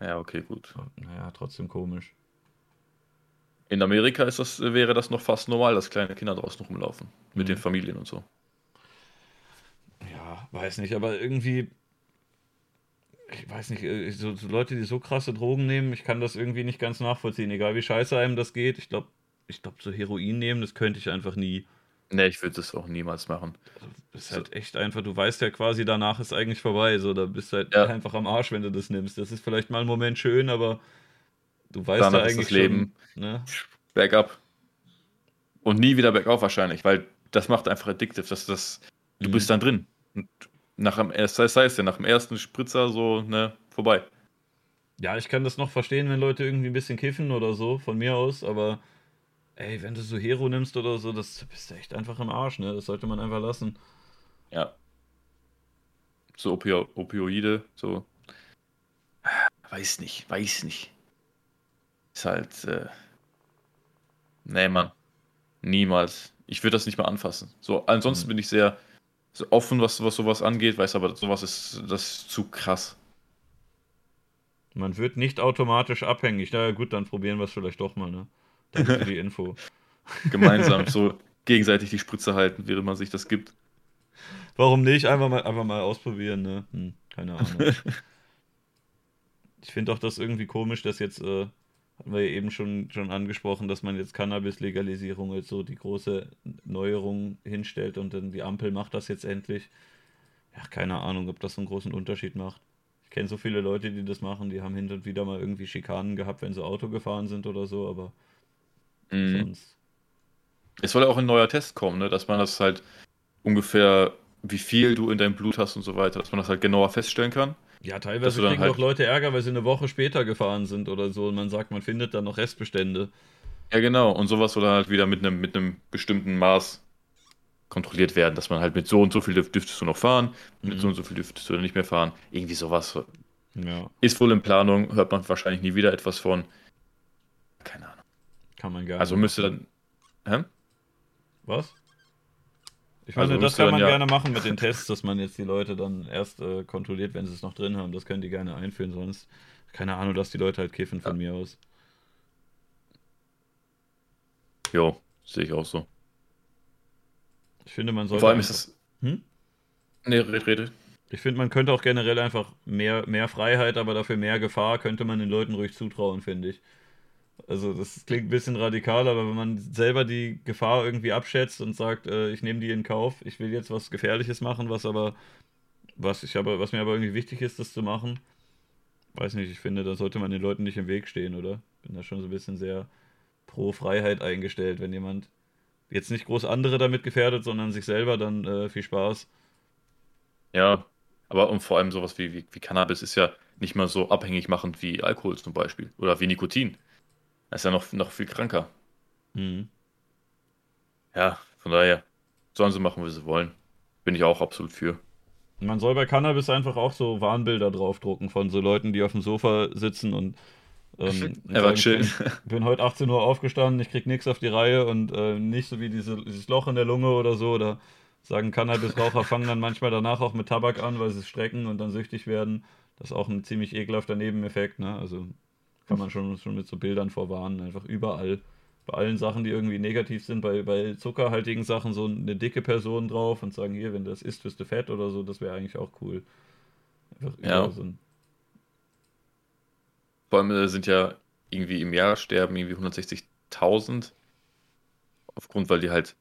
Ja, okay, gut. Naja, trotzdem komisch. In Amerika ist das, wäre das noch fast normal, dass kleine Kinder draußen rumlaufen. Mit mhm. den Familien und so. Ja, weiß nicht, aber irgendwie ich weiß nicht, äh, so, so, Leute, die so krasse Drogen nehmen, ich kann das irgendwie nicht ganz nachvollziehen, egal wie scheiße einem das geht. Ich glaube, ich glaube, so Heroin nehmen, das könnte ich einfach nie. Ne, ich würde das auch niemals machen. Das ist halt echt einfach, du weißt ja quasi, danach ist eigentlich vorbei. So, da bist du halt ja. einfach am Arsch, wenn du das nimmst. Das ist vielleicht mal ein Moment schön, aber du weißt danach ja eigentlich das Leben schon, ne? bergab. Und nie wieder bergauf wahrscheinlich, weil das macht einfach addictive. Das, das, du mhm. bist dann drin. Und nach dem, das heißt ja, nach dem ersten Spritzer so, ne, vorbei. Ja, ich kann das noch verstehen, wenn Leute irgendwie ein bisschen kiffen oder so, von mir aus, aber ey, wenn du so Hero nimmst oder so, das bist du echt einfach im Arsch, ne? Das sollte man einfach lassen. Ja. So Opio Opioide, so. Weiß nicht, weiß nicht. Ist halt, äh. Nee, Mann. Niemals. Ich würde das nicht mal anfassen. So, ansonsten mhm. bin ich sehr offen, was, was sowas angeht, weiß aber, sowas ist, das ist zu krass. Man wird nicht automatisch abhängig. Na ja, gut, dann probieren wir es vielleicht doch mal, ne? Danke für die Info. Gemeinsam so gegenseitig die Spritze halten, während man sich das gibt. Warum nicht? Einfach mal, einfach mal ausprobieren, ne? Hm, keine Ahnung. ich finde auch das irgendwie komisch, dass jetzt äh, hatten wir ja eben schon, schon angesprochen, dass man jetzt Cannabis-Legalisierung als so die große Neuerung hinstellt und dann die Ampel macht das jetzt endlich. Ja, keine Ahnung, ob das so einen großen Unterschied macht. Ich kenne so viele Leute, die das machen, die haben hin und wieder mal irgendwie Schikanen gehabt, wenn sie Auto gefahren sind oder so, aber Mhm. Sonst. Es soll ja auch ein neuer Test kommen, ne? dass man das halt ungefähr, wie viel du in deinem Blut hast und so weiter, dass man das halt genauer feststellen kann. Ja, teilweise kriegen halt... auch Leute Ärger, weil sie eine Woche später gefahren sind oder so und man sagt, man findet dann noch Restbestände. Ja, genau. Und sowas soll dann halt wieder mit einem, mit einem bestimmten Maß kontrolliert werden, dass man halt mit so und so viel dürftest du noch fahren, mit mhm. so und so viel dürftest du nicht mehr fahren. Irgendwie sowas. Ja. Ist wohl in Planung, hört man wahrscheinlich nie wieder etwas von. Keine Ahnung. Kann man gar Also müsste dann. Hä? Was? Ich meine, also das kann man ja gerne machen mit den Tests, dass man jetzt die Leute dann erst äh, kontrolliert, wenn sie es noch drin haben. Das können die gerne einführen, sonst keine Ahnung, dass die Leute halt kiffen von ja. mir aus. Jo, sehe ich auch so. Ich finde, man sollte. Vor allem ist es. Hm? Nee, red, rede. Ich finde, man könnte auch generell einfach mehr, mehr Freiheit, aber dafür mehr Gefahr, könnte man den Leuten ruhig zutrauen, finde ich. Also, das klingt ein bisschen radikal, aber wenn man selber die Gefahr irgendwie abschätzt und sagt, äh, ich nehme die in Kauf, ich will jetzt was Gefährliches machen, was aber, was ich aber, was mir aber irgendwie wichtig ist, das zu machen, weiß nicht, ich finde, da sollte man den Leuten nicht im Weg stehen, oder? Bin da schon so ein bisschen sehr pro Freiheit eingestellt, wenn jemand jetzt nicht groß andere damit gefährdet, sondern sich selber, dann äh, viel Spaß. Ja, aber und vor allem sowas wie, wie, wie, Cannabis ist ja nicht mal so abhängig machend wie Alkohol zum Beispiel oder wie Nikotin. Das ist ja noch, noch viel kranker. Mhm. Ja, von daher sollen sie machen, wie sie wollen. Bin ich auch absolut für. Man soll bei Cannabis einfach auch so Warnbilder draufdrucken von so Leuten, die auf dem Sofa sitzen und ähm, er war chill. Ich bin, heute 18 Uhr aufgestanden, ich krieg nichts auf die Reihe und äh, nicht so wie diese, dieses Loch in der Lunge oder so. Oder sagen Cannabis-Raucher fangen dann manchmal danach auch mit Tabak an, weil sie es strecken und dann süchtig werden. Das ist auch ein ziemlich ekelhafter Nebeneffekt. Ne? Also kann man schon, schon mit so Bildern vorwarnen. Einfach überall. Bei allen Sachen, die irgendwie negativ sind, bei, bei zuckerhaltigen Sachen so eine dicke Person drauf und sagen, hier, wenn das isst, wirst du fett oder so, das wäre eigentlich auch cool. Einfach ja. so allem äh, sind ja irgendwie im Jahr sterben irgendwie 160.000 aufgrund, weil die halt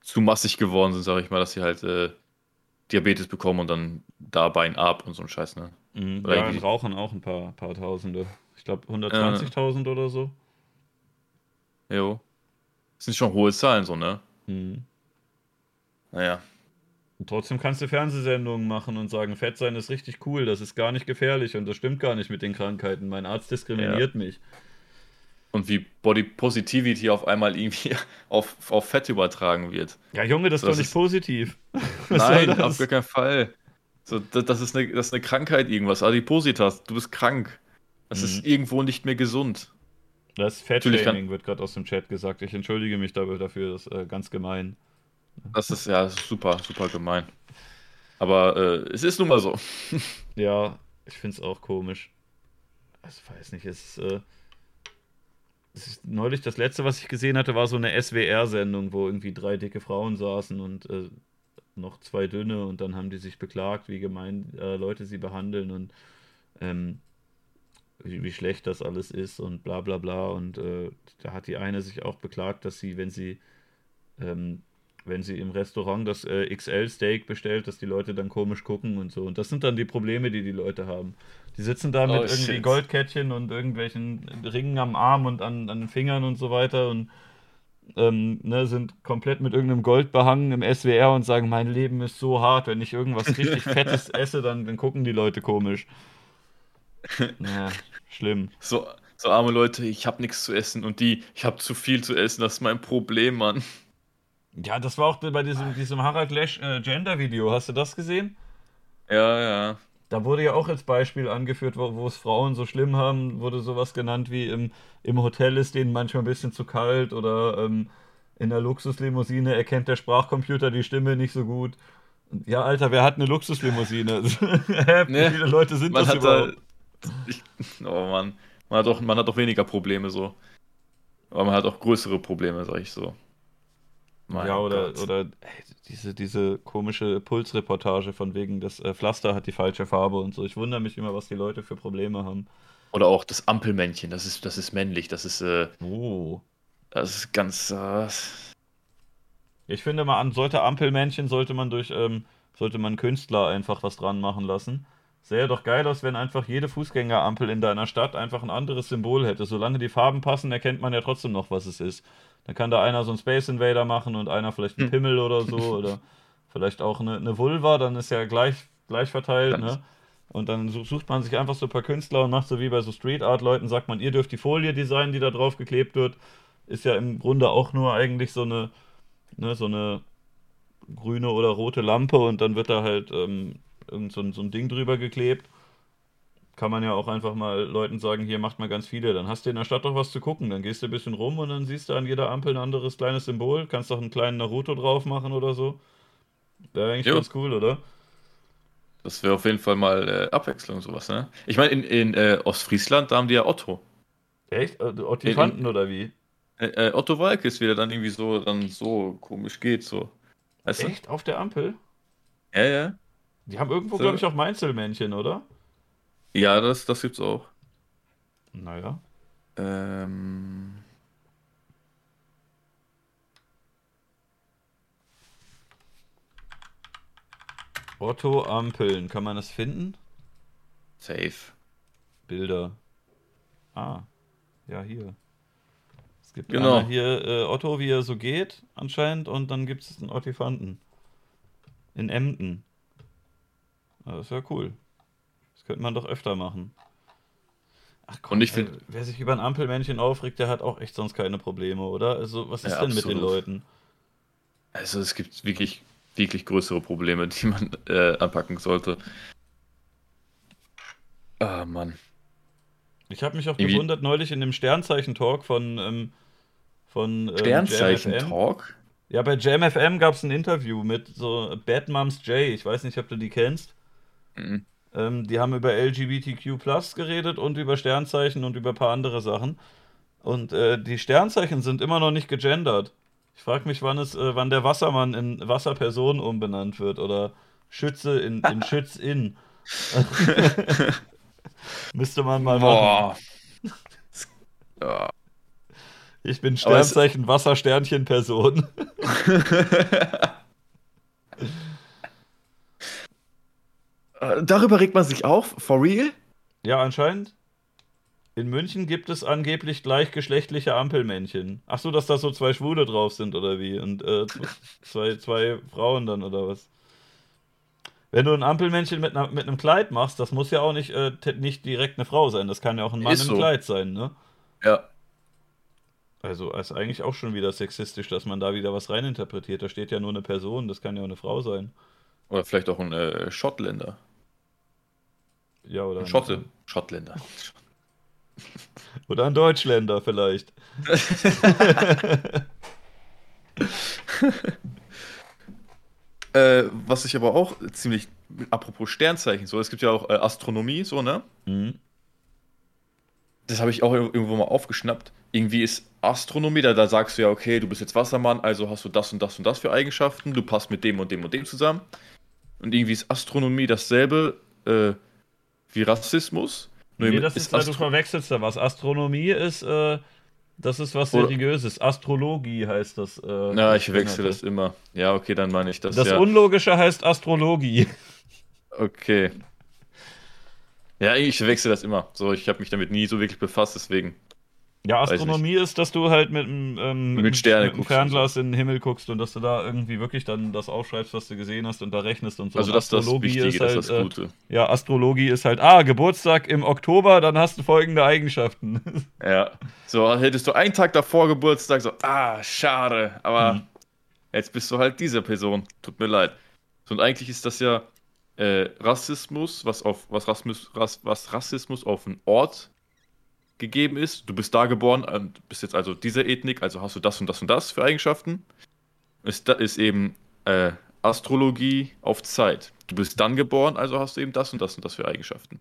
zu massig geworden sind, sage ich mal, dass sie halt äh, Diabetes bekommen und dann da Bein ab und so ein Scheiß, ne? Mhm, oder ja, irgendwie... rauchen auch ein paar, paar Tausende. Ich glaube 120.000 äh, oder so. Jo. Das sind schon hohe Zahlen, so, ne? Mhm. Naja. Und trotzdem kannst du Fernsehsendungen machen und sagen, Fett sein ist richtig cool, das ist gar nicht gefährlich und das stimmt gar nicht mit den Krankheiten. Mein Arzt diskriminiert ja. mich. Und wie Body Positivity auf einmal irgendwie auf, auf Fett übertragen wird. Ja, Junge, das, ist doch nicht ist... positiv. Nein, auf gar keinen Fall. So, das, das, ist eine, das ist eine Krankheit, irgendwas. Adipositas, du bist krank. Das mhm. ist irgendwo nicht mehr gesund. Das Fettshaming wird gerade aus dem Chat gesagt. Ich entschuldige mich dafür, das ist äh, ganz gemein. Das ist ja super, super gemein. Aber äh, es ist nun mal so. ja, ich finde es auch komisch. Also, ich weiß nicht, es ist, äh, es ist, neulich das letzte, was ich gesehen hatte, war so eine SWR-Sendung, wo irgendwie drei dicke Frauen saßen und äh, noch zwei dünne und dann haben die sich beklagt, wie gemein äh, Leute sie behandeln und ähm, wie, wie, schlecht das alles ist und bla bla bla. Und äh, da hat die eine sich auch beklagt, dass sie, wenn sie ähm, wenn sie im Restaurant das äh, XL-Steak bestellt, dass die Leute dann komisch gucken und so. Und das sind dann die Probleme, die die Leute haben. Die sitzen da mit oh, irgendwie shit. Goldkettchen und irgendwelchen Ringen am Arm und an, an den Fingern und so weiter und ähm, ne, sind komplett mit irgendeinem Gold behangen im SWR und sagen, mein Leben ist so hart, wenn ich irgendwas richtig Fettes esse, dann, dann gucken die Leute komisch. Ja, schlimm. So, so arme Leute, ich habe nichts zu essen und die, ich habe zu viel zu essen, das ist mein Problem, Mann. Ja, das war auch bei diesem, diesem Harald Lesch äh, Gender-Video. Hast du das gesehen? Ja, ja. Da wurde ja auch als Beispiel angeführt, wo, wo es Frauen so schlimm haben, wurde sowas genannt wie im, im Hotel ist denen manchmal ein bisschen zu kalt oder ähm, in der Luxuslimousine erkennt der Sprachcomputer die Stimme nicht so gut. Ja, Alter, wer hat eine Luxuslimousine? Wie nee, viele Leute sind das überhaupt? Da, ich, oh Mann, man hat, auch, man hat auch weniger Probleme so. Aber man hat auch größere Probleme, sag ich so. Mein ja, oder, oder ey, diese, diese komische Pulsreportage von wegen, das äh, Pflaster hat die falsche Farbe und so. Ich wundere mich immer, was die Leute für Probleme haben. Oder auch das Ampelmännchen, das ist, das ist männlich, das ist, äh, oh. das ist ganz. Äh, ich finde mal, an solche Ampelmännchen sollte man durch, ähm, sollte man Künstler einfach was dran machen lassen. Sähe doch geil aus, wenn einfach jede Fußgängerampel in deiner Stadt einfach ein anderes Symbol hätte. Solange die Farben passen, erkennt man ja trotzdem noch, was es ist. Dann kann da einer so einen Space Invader machen und einer vielleicht einen hm. Pimmel oder so oder vielleicht auch eine, eine Vulva, dann ist ja gleich, gleich verteilt, ne? Und dann sucht man sich einfach so ein paar Künstler und macht so wie bei so Street Art Leuten, sagt man, ihr dürft die Folie designen, die da drauf geklebt wird. Ist ja im Grunde auch nur eigentlich so eine, ne, so eine grüne oder rote Lampe und dann wird da halt ähm, irgend so ein, so ein Ding drüber geklebt. Kann man ja auch einfach mal Leuten sagen, hier macht mal ganz viele, dann hast du in der Stadt doch was zu gucken. Dann gehst du ein bisschen rum und dann siehst du an jeder Ampel ein anderes kleines Symbol. Kannst doch einen kleinen Naruto drauf machen oder so. Wäre eigentlich jo. ganz cool, oder? Das wäre auf jeden Fall mal äh, Abwechslung, sowas, ne? Ich meine, in, in äh, Ostfriesland, da haben die ja Otto. Echt? Äh, Ottifanten oder wie? Äh, äh, Otto Walkes, wie der dann irgendwie so, dann so komisch geht, so. Weißt Echt? Du? Auf der Ampel? Ja, ja. Die haben irgendwo, so. glaube ich, auch Meinzelmännchen, oder? Ja, das, das gibt's auch. Naja. Ähm. Otto Ampeln, kann man das finden? Safe. Bilder. Ah, ja, hier. Es gibt genau. hier äh, Otto, wie er so geht, anscheinend, und dann gibt es einen Ottifanten. In Emden. Das ist ja cool. Das könnte man doch öfter machen. Ach komm, und ich find, wer sich über ein Ampelmännchen aufregt, der hat auch echt sonst keine Probleme, oder? Also, was ist ja, denn absolut. mit den Leuten? Also, es gibt wirklich, wirklich größere Probleme, die man äh, anpacken sollte. Ah, Mann. Ich habe mich auch Irgendwie... gewundert, neulich in dem Sternzeichen-Talk von, ähm, von ähm, Sternzeichen-Talk? Ja, bei JamFM gab es ein Interview mit so Bad Moms J. Ich weiß nicht, ob du die kennst. Mhm. Ähm, die haben über LGBTQ geredet und über Sternzeichen und über ein paar andere Sachen. Und äh, die Sternzeichen sind immer noch nicht gegendert. Ich frage mich, wann, es, äh, wann der Wassermann in Wasserperson umbenannt wird oder Schütze in, in Schützin. Müsste man mal Boah. machen. Ich bin Sternzeichen Wassersternchen Person. darüber regt man sich auf? For real? Ja, anscheinend. In München gibt es angeblich gleichgeschlechtliche Ampelmännchen. Ach so, dass da so zwei Schwule drauf sind oder wie? Und äh, zwei, zwei Frauen dann oder was? Wenn du ein Ampelmännchen mit, einer, mit einem Kleid machst, das muss ja auch nicht, äh, nicht direkt eine Frau sein. Das kann ja auch ein Mann ist im so. Kleid sein, ne? Ja. Also ist eigentlich auch schon wieder sexistisch, dass man da wieder was reininterpretiert. Da steht ja nur eine Person, das kann ja auch eine Frau sein. Oder vielleicht auch ein äh, Schottländer. Ja, oder. Ein Schotte. Ein... Schottländer. oder ein Deutschländer vielleicht. äh, was ich aber auch ziemlich. Apropos Sternzeichen, so, es gibt ja auch äh, Astronomie, so, ne? Mhm. Das habe ich auch irgendwo mal aufgeschnappt. Irgendwie ist Astronomie, da, da sagst du ja, okay, du bist jetzt Wassermann, also hast du das und das und das für Eigenschaften, du passt mit dem und dem und dem zusammen. Und irgendwie ist Astronomie dasselbe äh, wie Rassismus. Nur nee, das ist, ist Astro du verwechselst da was. Astronomie ist, äh, das ist was Seriöses. Astrologie heißt das. Äh, ja, ich wechsle das immer. Ja, okay, dann meine ich das. Das ja. Unlogische heißt Astrologie. Okay. Ja, ich wechsle das immer. So, ich habe mich damit nie so wirklich befasst, deswegen. Ja, Astronomie ist, dass du halt mit, ähm, mit, Sterne mit einem Fernglas so. in den Himmel guckst und dass du da irgendwie wirklich dann das aufschreibst, was du gesehen hast und da rechnest und so. Also das, Astrologie das Wichtige, ist halt, das, das Gute. Äh, ja, Astrologie ist halt, ah, Geburtstag im Oktober, dann hast du folgende Eigenschaften. Ja, so hättest du einen Tag davor Geburtstag, so, ah, schade, aber hm. jetzt bist du halt diese Person, tut mir leid. Und eigentlich ist das ja äh, Rassismus, was auf was Rassismus, Rass, was Rassismus auf einen Ort gegeben ist. Du bist da geboren und bist jetzt also dieser Ethnik, also hast du das und das und das für Eigenschaften. Ist, ist eben äh, Astrologie auf Zeit. Du bist dann geboren, also hast du eben das und das und das für Eigenschaften.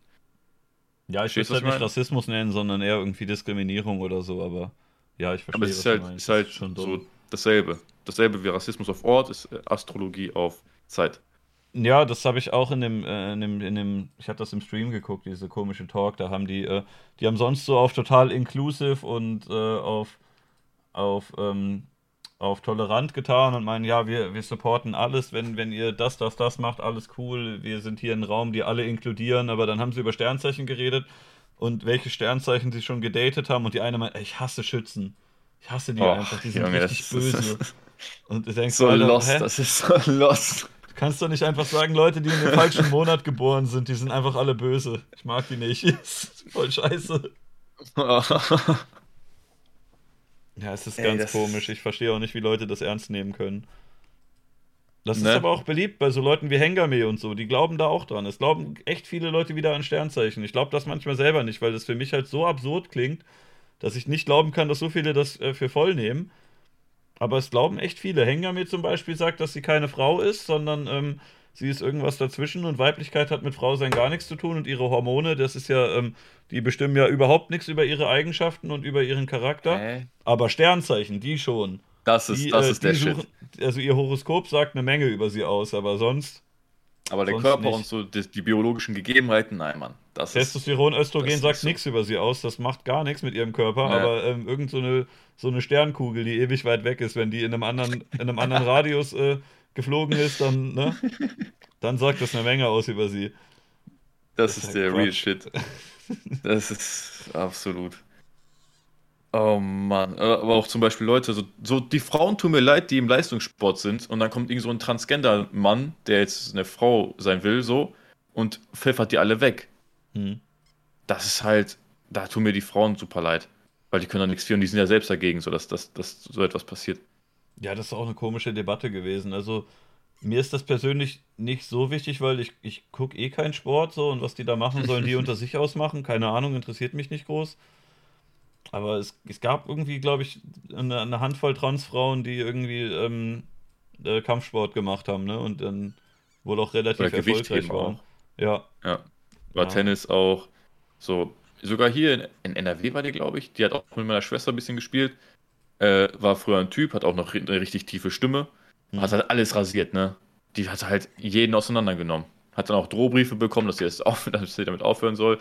Ja, ich würde es halt nicht Rassismus nennen, sondern eher irgendwie Diskriminierung oder so, aber ja, ich verstehe. Aber es ist halt, ist halt schon so dasselbe. Dasselbe wie Rassismus auf Ort ist äh, Astrologie auf Zeit. Ja, das habe ich auch in dem, äh, in dem, in dem, ich habe das im Stream geguckt, diese komische Talk, da haben die, äh, die haben sonst so auf total inclusive und äh, auf, auf, ähm, auf tolerant getan und meinen, ja, wir, wir supporten alles, wenn, wenn ihr das, das, das macht, alles cool. Wir sind hier ein Raum, die alle inkludieren, aber dann haben sie über Sternzeichen geredet und welche Sternzeichen sie schon gedatet haben und die eine meint, ich hasse Schützen. Ich hasse die oh, einfach, die sind Junge, richtig böse. und du denkst, so Alter, lost, hä? das ist so lost. Du kannst doch nicht einfach sagen, Leute, die in dem falschen Monat geboren sind, die sind einfach alle böse. Ich mag die nicht. voll scheiße. Ja, es ist Ey, ganz komisch. Ich verstehe auch nicht, wie Leute das ernst nehmen können. Das ne? ist aber auch beliebt bei so Leuten wie Hengame und so. Die glauben da auch dran. Es glauben echt viele Leute wieder an Sternzeichen. Ich glaube das manchmal selber nicht, weil das für mich halt so absurd klingt, dass ich nicht glauben kann, dass so viele das äh, für voll nehmen. Aber es glauben echt viele. Hengame zum Beispiel sagt, dass sie keine Frau ist, sondern ähm, sie ist irgendwas dazwischen und Weiblichkeit hat mit Frau sein gar nichts zu tun und ihre Hormone, das ist ja, ähm, die bestimmen ja überhaupt nichts über ihre Eigenschaften und über ihren Charakter. Hä? Aber Sternzeichen, die schon. Das ist, die, das äh, ist der suchen, Shit. Also ihr Horoskop sagt eine Menge über sie aus, aber sonst. Aber der Körper nicht. und so die, die, biologischen Gegebenheiten, nein, Mann. Das Testosteron, Östrogen das sagt so. nichts über sie aus, das macht gar nichts mit ihrem Körper, ja. aber ähm, irgend so eine, so eine Sternkugel, die ewig weit weg ist, wenn die in einem anderen, in einem anderen Radius äh, geflogen ist, dann, ne? Dann sagt das eine Menge aus über sie. Das, das ist, der Quatsch. real shit. Das ist absolut. Oh Mann. Aber auch zum Beispiel Leute, so, so, die Frauen tun mir leid, die im Leistungssport sind und dann kommt irgend so ein Transgender-Mann, der jetzt eine Frau sein will, so, und pfeffert die alle weg. Hm. Das ist halt, da tun mir die Frauen super leid. Weil die können da nichts für und die sind ja selbst dagegen, so dass, dass, dass so etwas passiert. Ja, das ist auch eine komische Debatte gewesen. Also, mir ist das persönlich nicht so wichtig, weil ich, ich gucke eh keinen Sport so und was die da machen, sollen die unter sich ausmachen. Keine Ahnung, interessiert mich nicht groß. Aber es, es gab irgendwie, glaube ich, eine, eine, Handvoll Transfrauen, die irgendwie ähm, äh, Kampfsport gemacht haben, ne? Und dann wohl auch relativ erfolgreich waren. Auch. Ja. Ja. War ja. Tennis auch. So, sogar hier in, in NRW war die, glaube ich. Die hat auch mit meiner Schwester ein bisschen gespielt. Äh, war früher ein Typ, hat auch noch eine richtig tiefe Stimme. Mhm. Hat halt alles rasiert, ne? Die hat halt jeden auseinandergenommen. Hat dann auch Drohbriefe bekommen, dass sie, das auf, dass sie damit aufhören soll.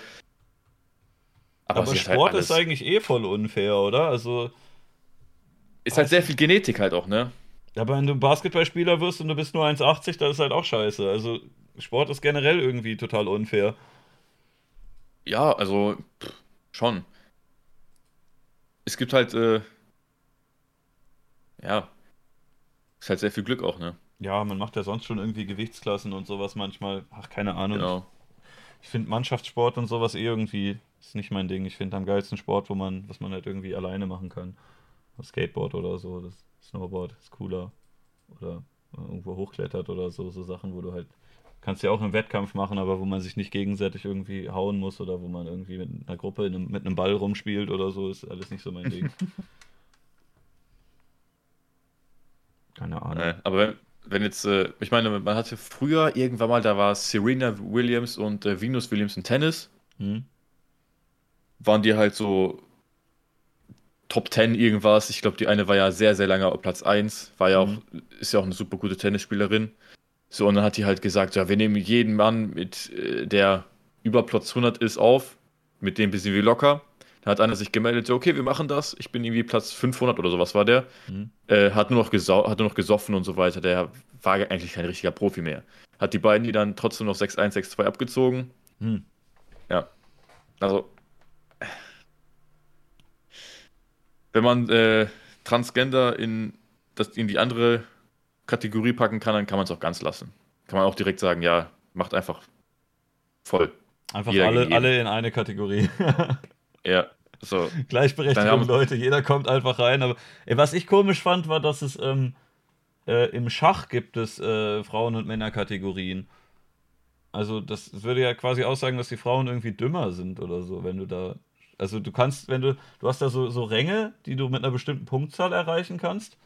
Aber, Aber halt Sport halt ist eigentlich eh voll unfair, oder? Also. Ist halt sehr viel Genetik halt auch, ne? Aber wenn du Basketballspieler wirst und du bist nur 1,80, dann ist halt auch scheiße. Also Sport ist generell irgendwie total unfair. Ja, also pff, schon. Es gibt halt, äh, ja, ist halt sehr viel Glück auch, ne? Ja, man macht ja sonst schon irgendwie Gewichtsklassen und sowas manchmal. Ach, keine Ahnung. Genau. Ich finde Mannschaftssport und sowas eh irgendwie ist nicht mein Ding. Ich finde am geilsten Sport, wo man, was man halt irgendwie alleine machen kann. Skateboard oder so, das Snowboard ist cooler. Oder irgendwo hochklettert oder so, so Sachen, wo du halt kannst ja auch einen Wettkampf machen, aber wo man sich nicht gegenseitig irgendwie hauen muss oder wo man irgendwie mit einer Gruppe einem, mit einem Ball rumspielt oder so, ist alles nicht so mein Ding. Keine Ahnung. Äh, aber wenn, wenn jetzt, äh, ich meine, man hatte früher irgendwann mal, da war Serena Williams und äh, Venus Williams im Tennis. Hm waren die halt so Top 10 irgendwas. Ich glaube, die eine war ja sehr, sehr lange auf Platz 1. War ja auch, mhm. ist ja auch eine super gute Tennisspielerin. So, und dann hat die halt gesagt, ja, wir nehmen jeden Mann, mit äh, der über Platz 100 ist, auf. Mit dem bisschen wie locker. Da hat einer sich gemeldet, so, okay, wir machen das. Ich bin irgendwie Platz 500 oder sowas war der. Mhm. Äh, hat, nur noch hat nur noch gesoffen und so weiter. Der war eigentlich kein richtiger Profi mehr. Hat die beiden, die dann trotzdem noch 6-1, 6-2 abgezogen. Mhm. Ja. Also, wenn man äh, Transgender in, das, in die andere Kategorie packen kann, dann kann man es auch ganz lassen. Kann man auch direkt sagen, ja, macht einfach voll. Einfach alle, alle in eine Kategorie. ja, so. Gleichberechtigung, Leute, jeder kommt einfach rein. Aber ey, was ich komisch fand, war, dass es ähm, äh, im Schach gibt es äh, Frauen- und Männerkategorien. Also das würde ja quasi aussagen, dass die Frauen irgendwie dümmer sind oder so, wenn du da also du kannst, wenn du, du hast da so, so Ränge, die du mit einer bestimmten Punktzahl erreichen kannst.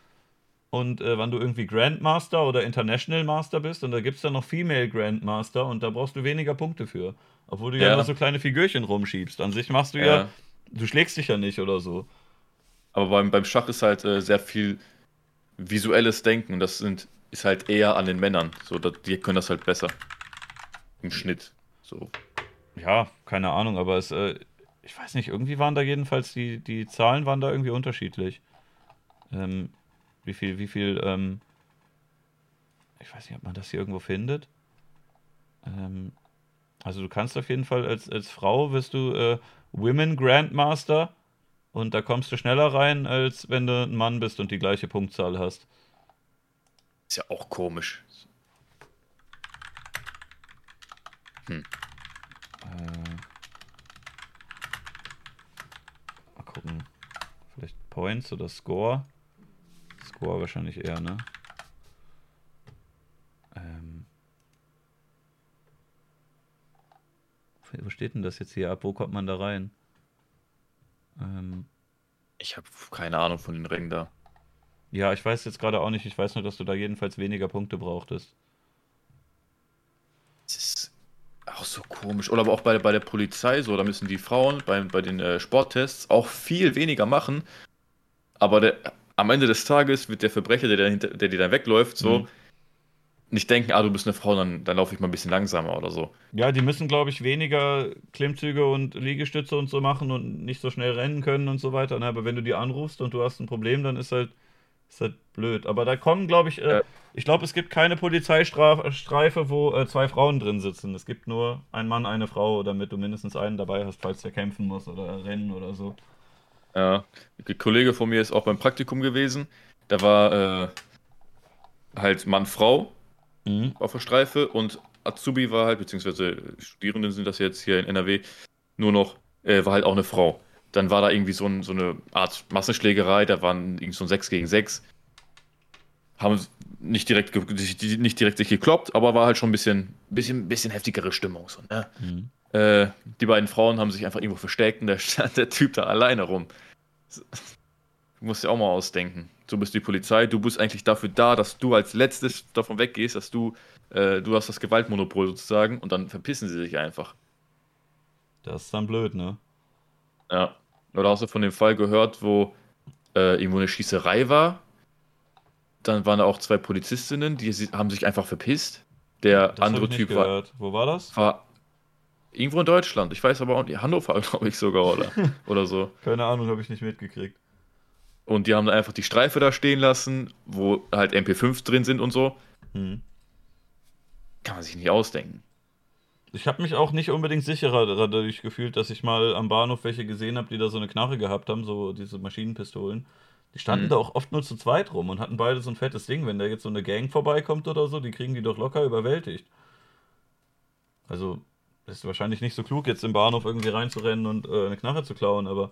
Und äh, wann du irgendwie Grandmaster oder International Master bist, und da gibt es dann noch Female Grandmaster und da brauchst du weniger Punkte für. Obwohl du ja, ja nur so kleine Figürchen rumschiebst. An sich machst du ja. ja, du schlägst dich ja nicht oder so. Aber beim, beim Schach ist halt äh, sehr viel visuelles Denken. Das sind, ist halt eher an den Männern. So, die können das halt besser. Im Schnitt. So. Ja, keine Ahnung, aber es äh, ich weiß nicht, irgendwie waren da jedenfalls die, die Zahlen waren da irgendwie unterschiedlich. Ähm, wie viel, wie viel, ähm, ich weiß nicht, ob man das hier irgendwo findet. Ähm, also du kannst auf jeden Fall als, als Frau wirst du äh, Women Grandmaster und da kommst du schneller rein, als wenn du ein Mann bist und die gleiche Punktzahl hast. Ist ja auch komisch. Hm. Äh, gucken. Vielleicht Points oder Score. Score wahrscheinlich eher, ne? Ähm. Wo steht denn das jetzt hier ab? Wo kommt man da rein? Ähm. Ich habe keine Ahnung von den Ringen da. Ja, ich weiß jetzt gerade auch nicht. Ich weiß nur, dass du da jedenfalls weniger Punkte brauchtest. Das ist auch so komisch. Oder aber auch bei, bei der Polizei so. Da müssen die Frauen bei, bei den äh, Sporttests auch viel weniger machen. Aber der, am Ende des Tages wird der Verbrecher, der, dahinter, der dir dann wegläuft, so mhm. nicht denken, ah, du bist eine Frau, dann, dann laufe ich mal ein bisschen langsamer oder so. Ja, die müssen, glaube ich, weniger Klimmzüge und Liegestütze und so machen und nicht so schnell rennen können und so weiter. Ne? Aber wenn du die anrufst und du hast ein Problem, dann ist halt, ist halt blöd. Aber da kommen, glaube ich, äh, ja. ich glaube, es gibt keine Polizeistreife, wo äh, zwei Frauen drin sitzen. Es gibt nur ein Mann, eine Frau, damit du mindestens einen dabei hast, falls der kämpfen muss oder rennen oder so. Ja, ein Kollege von mir ist auch beim Praktikum gewesen. Da war äh, halt Mann-Frau mhm. auf der Streife und Azubi war halt, beziehungsweise Studierenden sind das jetzt hier in NRW, nur noch, äh, war halt auch eine Frau. Dann war da irgendwie so, ein, so eine Art Massenschlägerei, da waren irgendwie so ein 6 gegen 6. Haben nicht direkt, nicht direkt sich gekloppt, aber war halt schon ein bisschen, bisschen, bisschen heftigere Stimmung. So, ne? Mhm. Äh, die beiden Frauen haben sich einfach irgendwo versteckt und da stand der Typ da alleine rum. Du musst dir auch mal ausdenken. Du bist die Polizei, du bist eigentlich dafür da, dass du als letztes davon weggehst, dass du, äh, du hast das Gewaltmonopol sozusagen und dann verpissen sie sich einfach. Das ist dann blöd, ne? Ja. Oder hast du von dem Fall gehört, wo äh, irgendwo eine Schießerei war? Dann waren da auch zwei Polizistinnen, die haben sich einfach verpisst. Der das andere Typ war. Wo war das? War Irgendwo in Deutschland. Ich weiß aber auch nicht. Hannover, glaube ich sogar, oder, oder so. Keine Ahnung, habe ich nicht mitgekriegt. Und die haben dann einfach die Streife da stehen lassen, wo halt MP5 drin sind und so. Hm. Kann man sich nicht ausdenken. Ich habe mich auch nicht unbedingt sicherer dadurch gefühlt, dass ich mal am Bahnhof welche gesehen habe, die da so eine Knarre gehabt haben, so diese Maschinenpistolen. Die standen mhm. da auch oft nur zu zweit rum und hatten beide so ein fettes Ding. Wenn da jetzt so eine Gang vorbeikommt oder so, die kriegen die doch locker überwältigt. Also, ist wahrscheinlich nicht so klug, jetzt im Bahnhof irgendwie reinzurennen und äh, eine Knarre zu klauen, aber.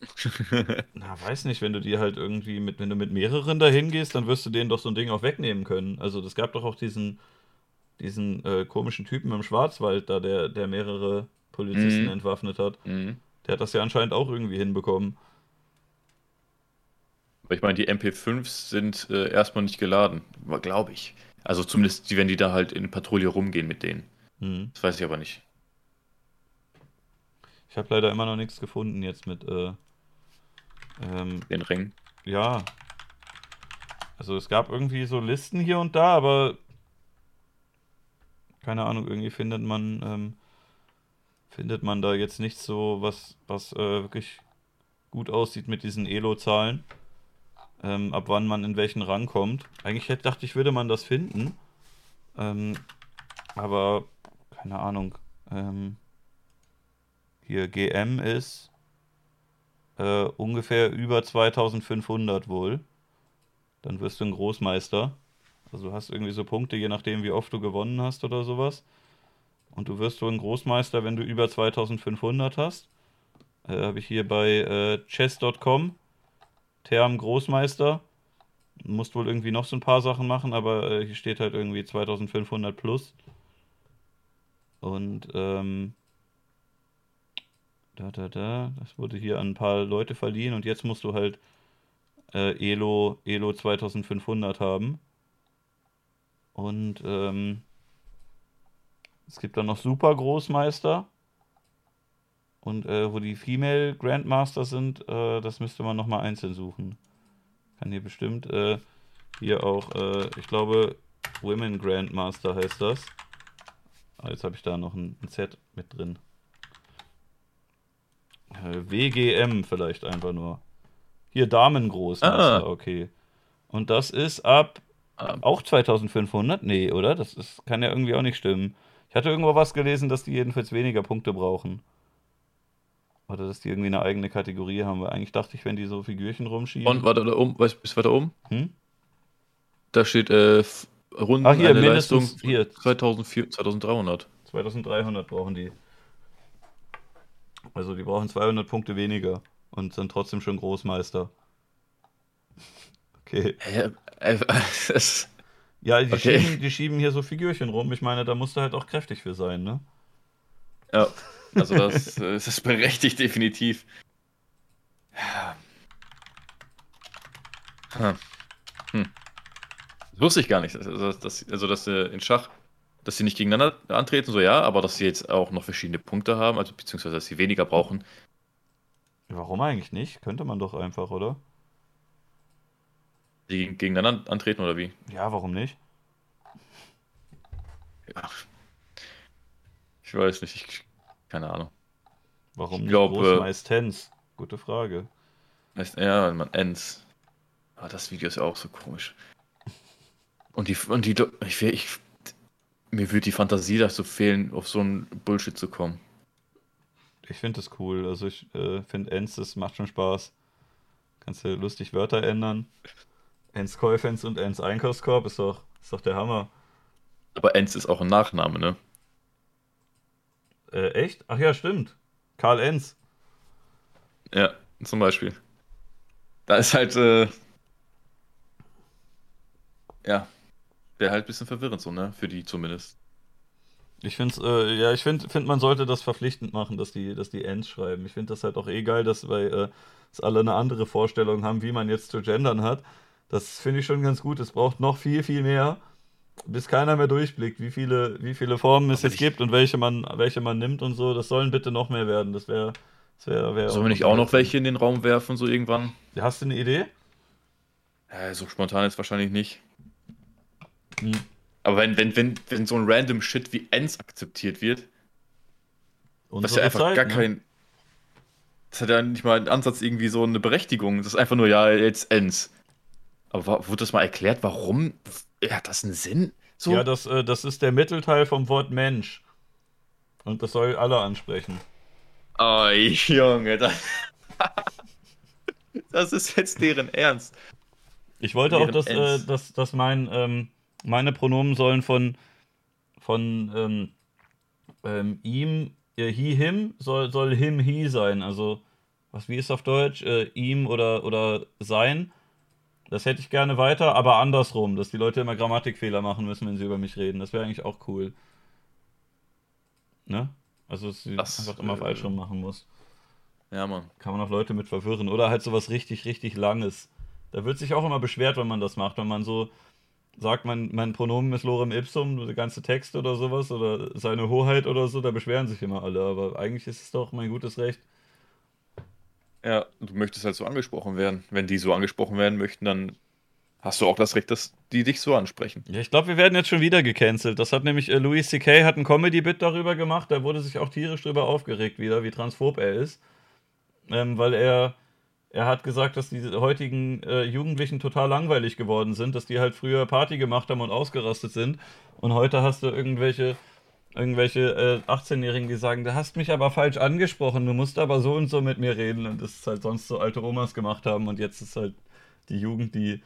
na, weiß nicht, wenn du die halt irgendwie mit, wenn du mit mehreren dahin gehst, dann wirst du denen doch so ein Ding auch wegnehmen können. Also, das gab doch auch diesen, diesen äh, komischen Typen im Schwarzwald da, der, der mehrere Polizisten mhm. entwaffnet hat. Mhm. Der hat das ja anscheinend auch irgendwie hinbekommen. Aber ich meine, die MP5s sind äh, erstmal nicht geladen, glaube ich. Also zumindest, wenn die da halt in Patrouille rumgehen mit denen. Hm. Das weiß ich aber nicht. Ich habe leider immer noch nichts gefunden jetzt mit äh, ähm, den Ring. Ja. Also es gab irgendwie so Listen hier und da, aber keine Ahnung, irgendwie findet man ähm, findet man da jetzt nicht so was, was äh, wirklich gut aussieht mit diesen Elo-Zahlen. Ähm, ab wann man in welchen Rang kommt. Eigentlich hätte, dachte ich, würde man das finden. Ähm, aber keine Ahnung, ähm, hier GM ist äh, ungefähr über 2500 wohl. Dann wirst du ein Großmeister. Also du hast irgendwie so Punkte, je nachdem, wie oft du gewonnen hast oder sowas. Und du wirst so ein Großmeister, wenn du über 2500 hast. Äh, Habe ich hier bei äh, chess.com. Term Großmeister. Musst wohl irgendwie noch so ein paar Sachen machen, aber äh, hier steht halt irgendwie 2500 plus. Und ähm, da, da, da, das wurde hier an ein paar Leute verliehen und jetzt musst du halt äh, Elo, Elo 2500 haben. Und ähm, es gibt dann noch Super Großmeister. Und äh, wo die Female Grandmaster sind, äh, das müsste man nochmal einzeln suchen. Kann hier bestimmt äh, hier auch, äh, ich glaube, Women Grandmaster heißt das. Ah, jetzt habe ich da noch ein, ein Z mit drin. Äh, WGM vielleicht einfach nur. Hier Damengroß. Ah. Okay. Und das ist ab. Auch 2500? Nee, oder? Das ist, kann ja irgendwie auch nicht stimmen. Ich hatte irgendwo was gelesen, dass die jedenfalls weniger Punkte brauchen. Oder dass die irgendwie eine eigene Kategorie haben. Weil eigentlich dachte ich, wenn die so Figürchen rumschieben. Und warte da oben, weißt bis weiter oben? Hm? Da steht äh, Runden Ach, hier, Leistung hier. 2004, 2300. 2300 brauchen die. Also die brauchen 200 Punkte weniger und sind trotzdem schon Großmeister. Okay. Äh, äh, ja, die, okay. schieben, die schieben hier so Figürchen rum. Ich meine, da musst du halt auch kräftig für sein, ne? Ja, also das, das ist berechtigt, definitiv. Hm. Hm. Das wusste ich gar nicht. Also, dass, also, dass äh, in Schach, dass sie nicht gegeneinander antreten, so ja, aber dass sie jetzt auch noch verschiedene Punkte haben, also beziehungsweise dass sie weniger brauchen. Warum eigentlich nicht? Könnte man doch einfach, oder? Die gegeneinander antreten oder wie? Ja, warum nicht? Ja. Ich weiß nicht, ich, keine Ahnung. Warum ich nicht glaub, groß äh, meistens? Gute Frage. Ja, man ends. Aber das Video ist ja auch so komisch. Und die, und die, ich, ich, mir würde die Fantasie dazu fehlen, auf so einen Bullshit zu kommen. Ich finde das cool. Also ich äh, finde Ends, das macht schon Spaß. Kannst du lustig Wörter ändern. Ens Käufens und Ens Einkaufskorb ist doch, ist doch der Hammer. Aber Ens ist auch ein Nachname, ne? Äh, echt? Ach ja, stimmt. Karl Enz. Ja, zum Beispiel. Da ist halt, äh, ja, wäre halt ein bisschen verwirrend so, ne? Für die zumindest. Ich finde äh, ja, ich finde, find, man sollte das verpflichtend machen, dass die, dass die Ends schreiben. Ich finde das halt auch eh geil, dass, weil, äh, dass alle eine andere Vorstellung haben, wie man jetzt zu gendern hat. Das finde ich schon ganz gut. Es braucht noch viel, viel mehr, bis keiner mehr durchblickt, wie viele, wie viele Formen es jetzt gibt und welche man, welche man nimmt und so. Das sollen bitte noch mehr werden. Das wäre. Das wär, wär Sollen wir nicht auch noch welche in den Raum werfen, so irgendwann? Hast du eine Idee? Ja, so spontan ist wahrscheinlich nicht. Hm. Aber wenn, wenn, wenn, wenn so ein random Shit wie Ends akzeptiert wird, Unsere was ja einfach Zeit, gar ne? kein. Das hat ja nicht mal einen Ansatz irgendwie so eine Berechtigung. Das ist einfach nur, ja, jetzt Ends. Aber wurde das mal erklärt, warum? Hat das einen Sinn? So? Ja, das, äh, das ist der Mittelteil vom Wort Mensch. Und das soll alle ansprechen. Oh, Junge, das, das ist jetzt deren Ernst. Ich wollte deren auch, dass, äh, dass, dass mein, ähm, meine Pronomen sollen von, von ähm, ähm, ihm, äh, he, him, soll, soll him, he sein. Also, was, wie ist auf Deutsch? Äh, ihm oder, oder sein. Das hätte ich gerne weiter, aber andersrum, dass die Leute immer Grammatikfehler machen müssen, wenn sie über mich reden. Das wäre eigentlich auch cool. Ne? Also, dass sie das, einfach immer äh, falsch rum machen muss. Ja, Mann. Kann man auch Leute mit verwirren. Oder halt sowas richtig, richtig Langes. Da wird sich auch immer beschwert, wenn man das macht. Wenn man so sagt, mein, mein Pronomen ist Lorem Ipsum, der ganze Text oder sowas, oder seine Hoheit oder so, da beschweren sich immer alle. Aber eigentlich ist es doch mein gutes Recht, ja, du möchtest halt so angesprochen werden. Wenn die so angesprochen werden möchten, dann hast du auch das Recht, dass die dich so ansprechen. Ja, ich glaube, wir werden jetzt schon wieder gecancelt. Das hat nämlich äh, Louis C.K. hat ein Comedy-Bit darüber gemacht. Da wurde sich auch tierisch drüber aufgeregt wieder, wie transphob er ist. Ähm, weil er, er hat gesagt, dass die heutigen äh, Jugendlichen total langweilig geworden sind, dass die halt früher Party gemacht haben und ausgerastet sind. Und heute hast du irgendwelche irgendwelche äh, 18-Jährigen, die sagen, du hast mich aber falsch angesprochen, du musst aber so und so mit mir reden. Und das ist halt sonst so alte Omas gemacht haben und jetzt ist halt die Jugend, die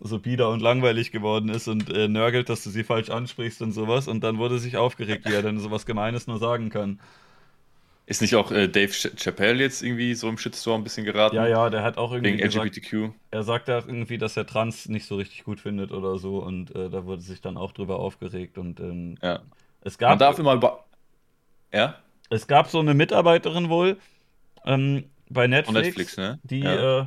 so bieder und langweilig geworden ist und äh, nörgelt, dass du sie falsch ansprichst und sowas. Und dann wurde sich aufgeregt, wie er denn sowas Gemeines nur sagen kann. Ist nicht auch äh, Dave Chappelle jetzt irgendwie so im Shitstorm ein bisschen geraten? Ja, ja, der hat auch irgendwie. Wegen gesagt, LGBTQ. Er sagt da irgendwie, dass er Trans nicht so richtig gut findet oder so und äh, da wurde sich dann auch drüber aufgeregt und ähm, ja. Es gab, Man darf immer über. Ja? Es gab so eine Mitarbeiterin wohl ähm, bei Netflix, Netflix ne? die ja. äh,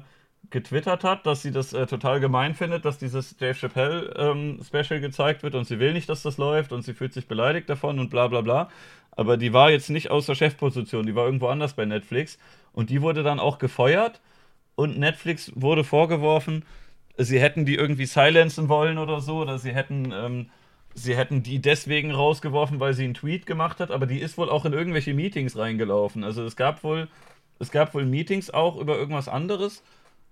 getwittert hat, dass sie das äh, total gemein findet, dass dieses Dave Chappelle ähm, Special gezeigt wird und sie will nicht, dass das läuft und sie fühlt sich beleidigt davon und bla bla bla. Aber die war jetzt nicht aus der Chefposition, die war irgendwo anders bei Netflix und die wurde dann auch gefeuert und Netflix wurde vorgeworfen, sie hätten die irgendwie silenzen wollen oder so oder sie hätten ähm, sie hätten die deswegen rausgeworfen, weil sie einen Tweet gemacht hat, aber die ist wohl auch in irgendwelche Meetings reingelaufen. Also es gab wohl, es gab wohl Meetings auch über irgendwas anderes.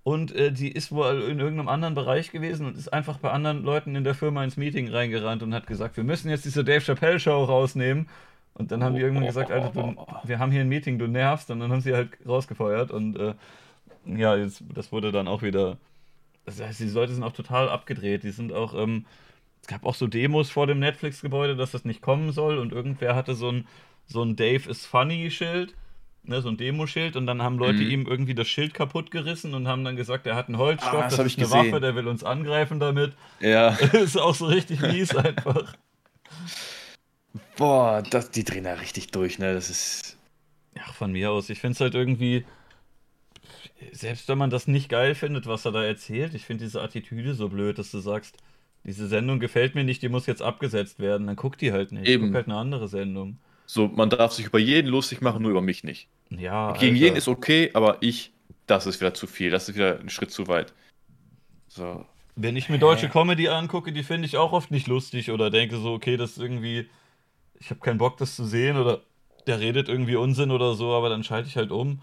und äh, die ist wohl in irgendeinem anderen Bereich gewesen und ist einfach bei anderen Leuten in der Firma ins Meeting reingerannt und hat gesagt, wir müssen jetzt diese Dave Chappelle Show rausnehmen. Und dann haben die irgendwann gesagt, Alter, du, wir haben hier ein Meeting, du nervst. Und dann haben sie halt rausgefeuert. Und äh, ja, jetzt, das wurde dann auch wieder. Das heißt, die Leute sind auch total abgedreht. Die sind auch. Ähm, gab auch so Demos vor dem Netflix-Gebäude, dass das nicht kommen soll. Und irgendwer hatte so ein, so ein Dave is Funny-Schild ne, so ein Demoschild und dann haben Leute mhm. ihm irgendwie das Schild kaputt gerissen und haben dann gesagt, er hat einen Holzstoff, ah, das, das ist eine gesehen. Waffe, der will uns angreifen damit. Ja. ist auch so richtig mies einfach. Boah, das, die drehen da richtig durch, ne? Das ist. Ja, von mir aus. Ich finde es halt irgendwie. Selbst wenn man das nicht geil findet, was er da erzählt, ich finde diese Attitüde so blöd, dass du sagst, diese Sendung gefällt mir nicht, die muss jetzt abgesetzt werden. Dann guck die halt nicht. Eben. Guck halt eine andere Sendung. So, man darf sich über jeden lustig machen, nur über mich nicht. Ja. Gegen Alter. jeden ist okay, aber ich, das ist wieder zu viel. Das ist wieder ein Schritt zu weit. So. Wenn ich mir deutsche Comedy angucke, die finde ich auch oft nicht lustig oder denke so, okay, das ist irgendwie, ich habe keinen Bock, das zu sehen oder der redet irgendwie Unsinn oder so, aber dann schalte ich halt um.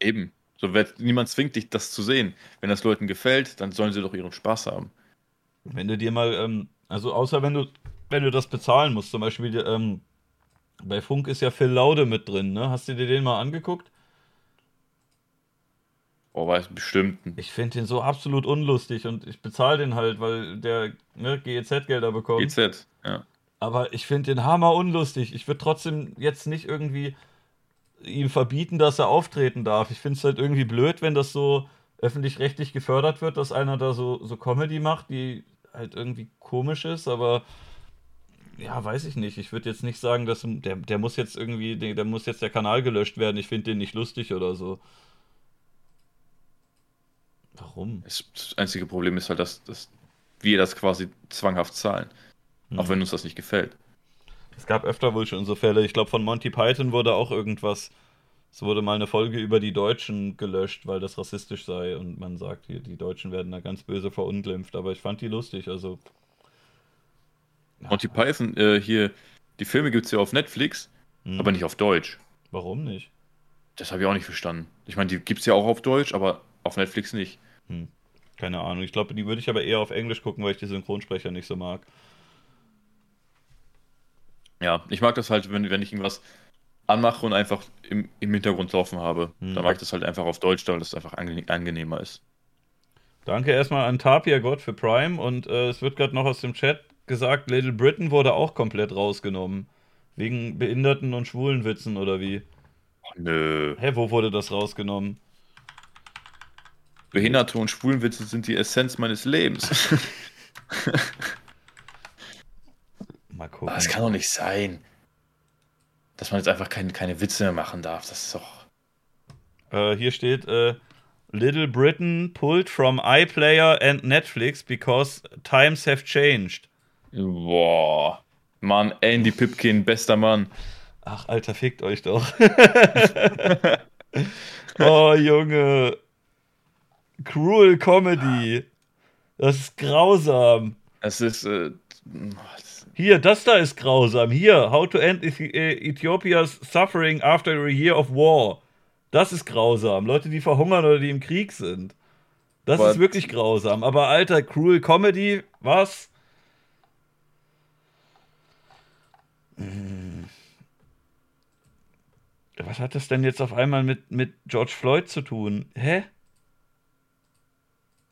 Eben. So, niemand zwingt dich, das zu sehen. Wenn das Leuten gefällt, dann sollen sie doch ihren Spaß haben. Wenn du dir mal, ähm, also außer wenn du, wenn du das bezahlen musst, zum Beispiel, ähm, bei Funk ist ja Phil Laude mit drin, ne? Hast du dir den mal angeguckt? Oh, weiß bestimmt. Ich finde den so absolut unlustig und ich bezahle den halt, weil der ne, GEZ-Gelder bekommt. GEZ, ja. Aber ich finde den hammer unlustig. Ich würde trotzdem jetzt nicht irgendwie ihm verbieten, dass er auftreten darf. Ich finde es halt irgendwie blöd, wenn das so öffentlich-rechtlich gefördert wird, dass einer da so, so Comedy macht, die halt irgendwie komisch ist, aber ja, weiß ich nicht. Ich würde jetzt nicht sagen, dass der, der muss jetzt irgendwie, der, muss jetzt der Kanal gelöscht werden. Ich finde den nicht lustig oder so. Warum? Das einzige Problem ist halt, dass, dass wir das quasi zwanghaft zahlen. Hm. Auch wenn uns das nicht gefällt. Es gab öfter wohl schon so Fälle. Ich glaube, von Monty Python wurde auch irgendwas. Es wurde mal eine Folge über die Deutschen gelöscht, weil das rassistisch sei. Und man sagt, hier, die Deutschen werden da ganz böse verunglimpft. Aber ich fand die lustig. Also Monty Python, äh, hier, die Filme gibt es ja auf Netflix, hm. aber nicht auf Deutsch. Warum nicht? Das habe ich auch nicht verstanden. Ich meine, die gibt es ja auch auf Deutsch, aber auf Netflix nicht. Hm. Keine Ahnung. Ich glaube, die würde ich aber eher auf Englisch gucken, weil ich die Synchronsprecher nicht so mag. Ja, ich mag das halt, wenn, wenn ich irgendwas anmache und einfach im, im Hintergrund laufen habe. Hm. Dann mag ich das halt einfach auf Deutsch, weil das einfach angenehmer ist. Danke erstmal an Tapia Gott für Prime und äh, es wird gerade noch aus dem Chat gesagt, Little Britain wurde auch komplett rausgenommen. Wegen Behinderten- und Schwulenwitzen oder wie? Nö. Hä, wo wurde das rausgenommen? Behinderte und Schwulenwitze sind die Essenz meines Lebens. Mal gucken. Das kann doch nicht sein. Dass man jetzt einfach keine, keine Witze mehr machen darf. Das ist doch. Äh, hier steht, äh, Little Britain pulled from iPlayer and Netflix because times have changed. Boah. Mann, Andy Pipkin, bester Mann. Ach, Alter, fickt euch doch. oh, Junge. Cruel Comedy. Das ist grausam. Es ist. Äh, Hier, das da ist grausam. Hier, How to End äh, Ethiopia's Suffering After a Year of War. Das ist grausam. Leute, die verhungern oder die im Krieg sind. Das What? ist wirklich grausam. Aber Alter, Cruel Comedy, was? Hm. Was hat das denn jetzt auf einmal mit, mit George Floyd zu tun? Hä?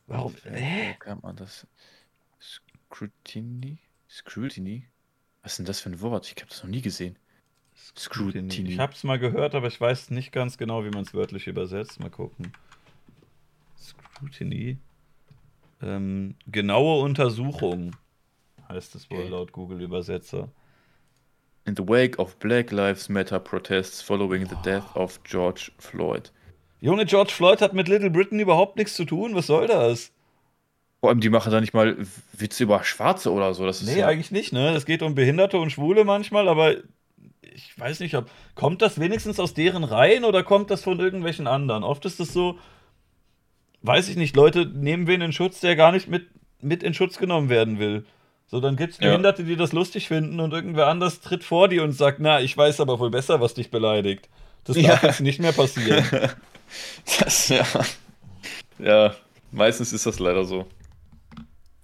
Warum? Hä? Wo kann man das? Scrutiny? Scrutiny? Was ist denn das für ein Wort? Ich habe das noch nie gesehen. Scrutiny. Ich habe es mal gehört, aber ich weiß nicht ganz genau, wie man es wörtlich übersetzt. Mal gucken. Scrutiny. Ähm, genaue Untersuchung heißt es wohl okay. laut Google-Übersetzer. In the wake of Black Lives Matter protests following the death of George Floyd. Junge, George Floyd hat mit Little Britain überhaupt nichts zu tun. Was soll das? Vor allem, die machen da nicht mal Witze über Schwarze oder so. Das ist nee, ja eigentlich nicht, ne? Es geht um Behinderte und Schwule manchmal, aber ich weiß nicht, ob. Kommt das wenigstens aus deren Reihen oder kommt das von irgendwelchen anderen? Oft ist es so, weiß ich nicht, Leute nehmen wen in Schutz, der gar nicht mit, mit in Schutz genommen werden will. So, dann gibt es Behinderte, ja. die das lustig finden und irgendwer anders tritt vor dir und sagt, na, ich weiß aber wohl besser, was dich beleidigt. Das darf ja. jetzt nicht mehr passieren. Das, ja. Ja, meistens ist das leider so.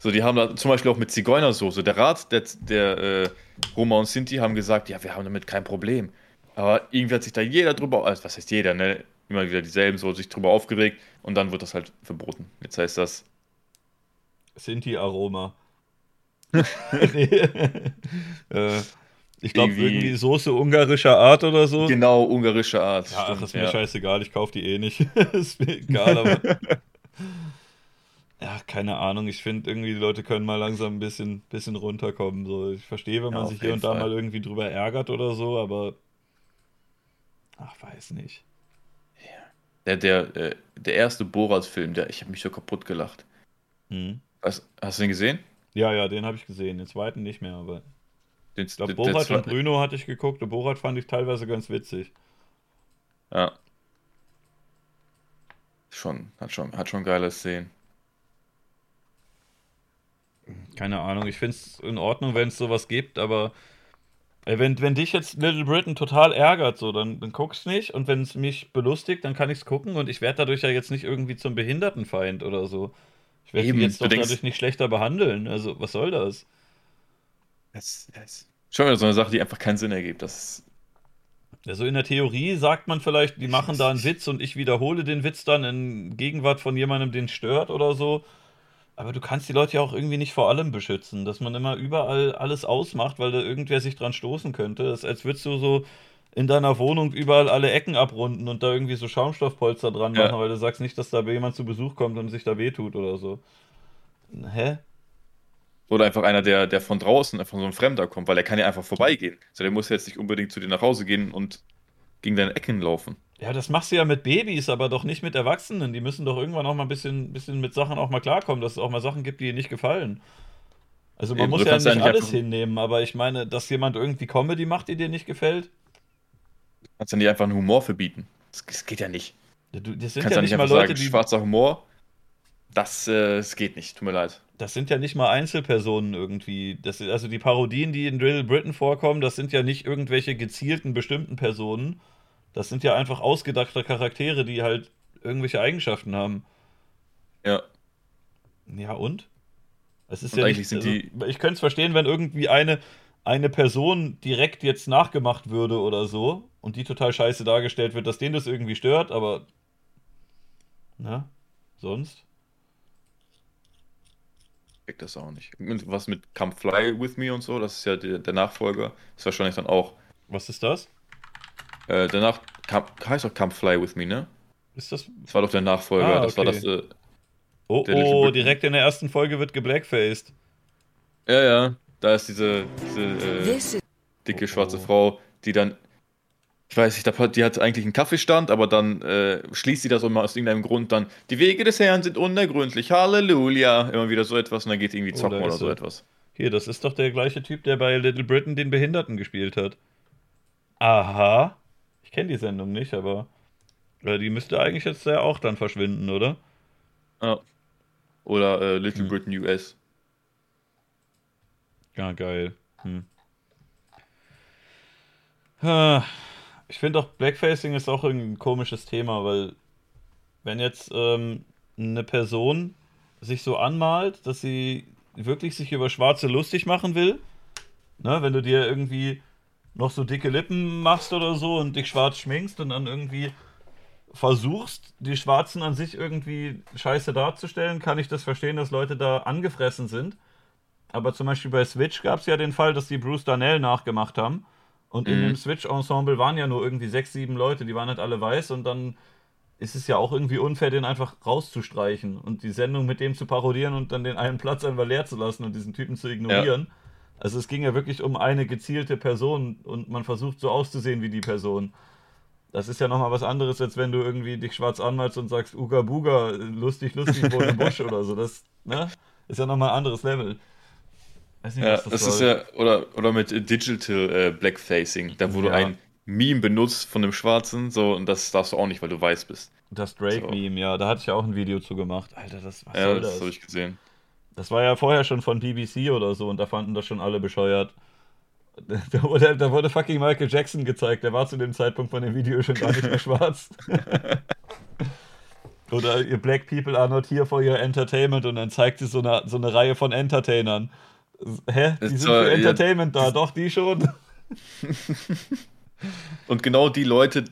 So, die haben da zum Beispiel auch mit Zigeunersoße. Der Rat der, der äh, Roma und Sinti haben gesagt, ja, wir haben damit kein Problem. Aber irgendwie hat sich da jeder drüber, also was heißt jeder, ne? Immer wieder dieselben so sich drüber aufgeregt und dann wird das halt verboten. Jetzt heißt das Sinti-Aroma. nee. äh, ich glaube irgendwie, irgendwie Soße ungarischer Art oder so. Genau, ungarische Art. Ja, stimmt, ach, ist mir ja. scheißegal, ich kaufe die eh nicht. ist mir egal, aber Ja, keine Ahnung. Ich finde irgendwie, die Leute können mal langsam ein bisschen, bisschen runterkommen. So, ich verstehe, wenn man ja, sich hier und Fall. da mal irgendwie drüber ärgert oder so, aber. Ach, weiß nicht. Ja. Der, der, äh, der erste Borat-Film, der, ich habe mich so kaputt gelacht. Mhm. Was, hast du den gesehen? Ja, ja, den habe ich gesehen. Den zweiten nicht mehr, aber. Den, ich glaube, Borat und Bruno hatte ich geguckt und Borat fand ich teilweise ganz witzig. Ja. Schon, hat schon, hat schon geile Szenen. Keine Ahnung, ich finde es in Ordnung, wenn es sowas gibt, aber wenn, wenn dich jetzt Little Britain total ärgert, so, dann, dann guckst nicht und wenn es mich belustigt, dann kann ich es gucken und ich werde dadurch ja jetzt nicht irgendwie zum Behindertenfeind oder so. Ich werde ihn jetzt doch dadurch nicht schlechter behandeln. Also, was soll das? Das, das schon wieder so eine Sache, die einfach keinen Sinn ergibt. Das also in der Theorie sagt man vielleicht, die machen da einen Witz und ich wiederhole den Witz dann in Gegenwart von jemandem, den stört oder so. Aber du kannst die Leute ja auch irgendwie nicht vor allem beschützen, dass man immer überall alles ausmacht, weil da irgendwer sich dran stoßen könnte. Das ist, als würdest du so in deiner Wohnung überall alle Ecken abrunden und da irgendwie so Schaumstoffpolster dran machen, ja. weil du sagst nicht, dass da jemand zu Besuch kommt und sich da wehtut oder so. Hä? Oder einfach einer, der, der von draußen, einfach so ein Fremder kommt, weil er kann ja einfach vorbeigehen. So, der muss jetzt nicht unbedingt zu dir nach Hause gehen und gegen deine Ecken laufen. Ja, das machst du ja mit Babys, aber doch nicht mit Erwachsenen. Die müssen doch irgendwann auch mal ein bisschen, bisschen mit Sachen auch mal klarkommen, dass es auch mal Sachen gibt, die ihnen nicht gefallen. Also man Eben, muss ja nicht alles hinnehmen, aber ich meine, dass jemand irgendwie Comedy macht, die dir nicht gefällt. Du kannst ja nicht einfach einen Humor verbieten. Das, das geht ja nicht. Ja, du, das sind kannst ja nicht mal Leute, sagen, die. Schwarzer Humor, das, äh, das geht nicht, tut mir leid. Das sind ja nicht mal Einzelpersonen irgendwie. Das, also die Parodien, die in Drill Britain vorkommen, das sind ja nicht irgendwelche gezielten bestimmten Personen, das sind ja einfach ausgedachte Charaktere, die halt irgendwelche Eigenschaften haben. Ja. Ja, und? Es ist und ja nicht, also, ich könnte es verstehen, wenn irgendwie eine, eine Person direkt jetzt nachgemacht würde oder so und die total scheiße dargestellt wird, dass denen das irgendwie stört, aber. Na? Sonst? Ich das auch nicht. Was mit Come Fly With Me und so, das ist ja der, der Nachfolger. Ist wahrscheinlich dann auch. Was ist das? Äh, danach kam, heißt auch Come Fly With Me, ne? Ist das? Das war doch der Nachfolger. Ah, okay. Das war das. Äh, oh, oh, direkt in der ersten Folge wird geblackfaced. Ja, ja. Da ist diese, diese äh, dicke schwarze oh. Frau, die dann. Ich weiß nicht, die hat eigentlich einen Kaffeestand, aber dann äh, schließt sie das immer aus irgendeinem Grund dann. Die Wege des Herrn sind unergründlich. Halleluja. Immer wieder so etwas und dann geht irgendwie oh, zocken oh, oder so etwas. Hier, das ist doch der gleiche Typ, der bei Little Britain den Behinderten gespielt hat. Aha kenne die Sendung nicht, aber äh, die müsste eigentlich jetzt ja auch dann verschwinden, oder? Ja. Oder äh, Little hm. Britain US. Ja, geil. Hm. Ah, ich finde auch Blackfacing ist auch ein komisches Thema, weil wenn jetzt ähm, eine Person sich so anmalt, dass sie wirklich sich über Schwarze lustig machen will, ne, wenn du dir irgendwie noch so dicke Lippen machst oder so und dich schwarz schminkst und dann irgendwie versuchst, die Schwarzen an sich irgendwie scheiße darzustellen, kann ich das verstehen, dass Leute da angefressen sind. Aber zum Beispiel bei Switch gab es ja den Fall, dass die Bruce Darnell nachgemacht haben. Und in mhm. dem Switch-Ensemble waren ja nur irgendwie sechs, sieben Leute, die waren halt alle weiß und dann ist es ja auch irgendwie unfair, den einfach rauszustreichen und die Sendung mit dem zu parodieren und dann den einen Platz einfach leer zu lassen und diesen Typen zu ignorieren. Ja. Also es ging ja wirklich um eine gezielte Person und man versucht so auszusehen wie die Person. Das ist ja nochmal was anderes, als wenn du irgendwie dich schwarz anmalst und sagst, Uga Buga, lustig, lustig, wo im Busch oder so. Das ne? ist ja nochmal ein anderes Level. Weiß nicht, ja, das, das ist ja, oder, oder mit Digital äh, Blackfacing, da wo ja. du ein Meme benutzt von dem Schwarzen, so, und das darfst du auch nicht, weil du weiß bist. Das Drake-Meme, so. ja, da hatte ich ja auch ein Video zu gemacht. Alter, das, was ja, das? das habe ich gesehen. Das war ja vorher schon von BBC oder so und da fanden das schon alle bescheuert. Da wurde, da wurde fucking Michael Jackson gezeigt. Der war zu dem Zeitpunkt von dem Video schon gar nicht mehr schwarz. Oder ihr Black People are not here for your entertainment und dann zeigt sie so eine, so eine Reihe von Entertainern. Hä? Die sind für Entertainment da, doch, die schon. und genau die Leute,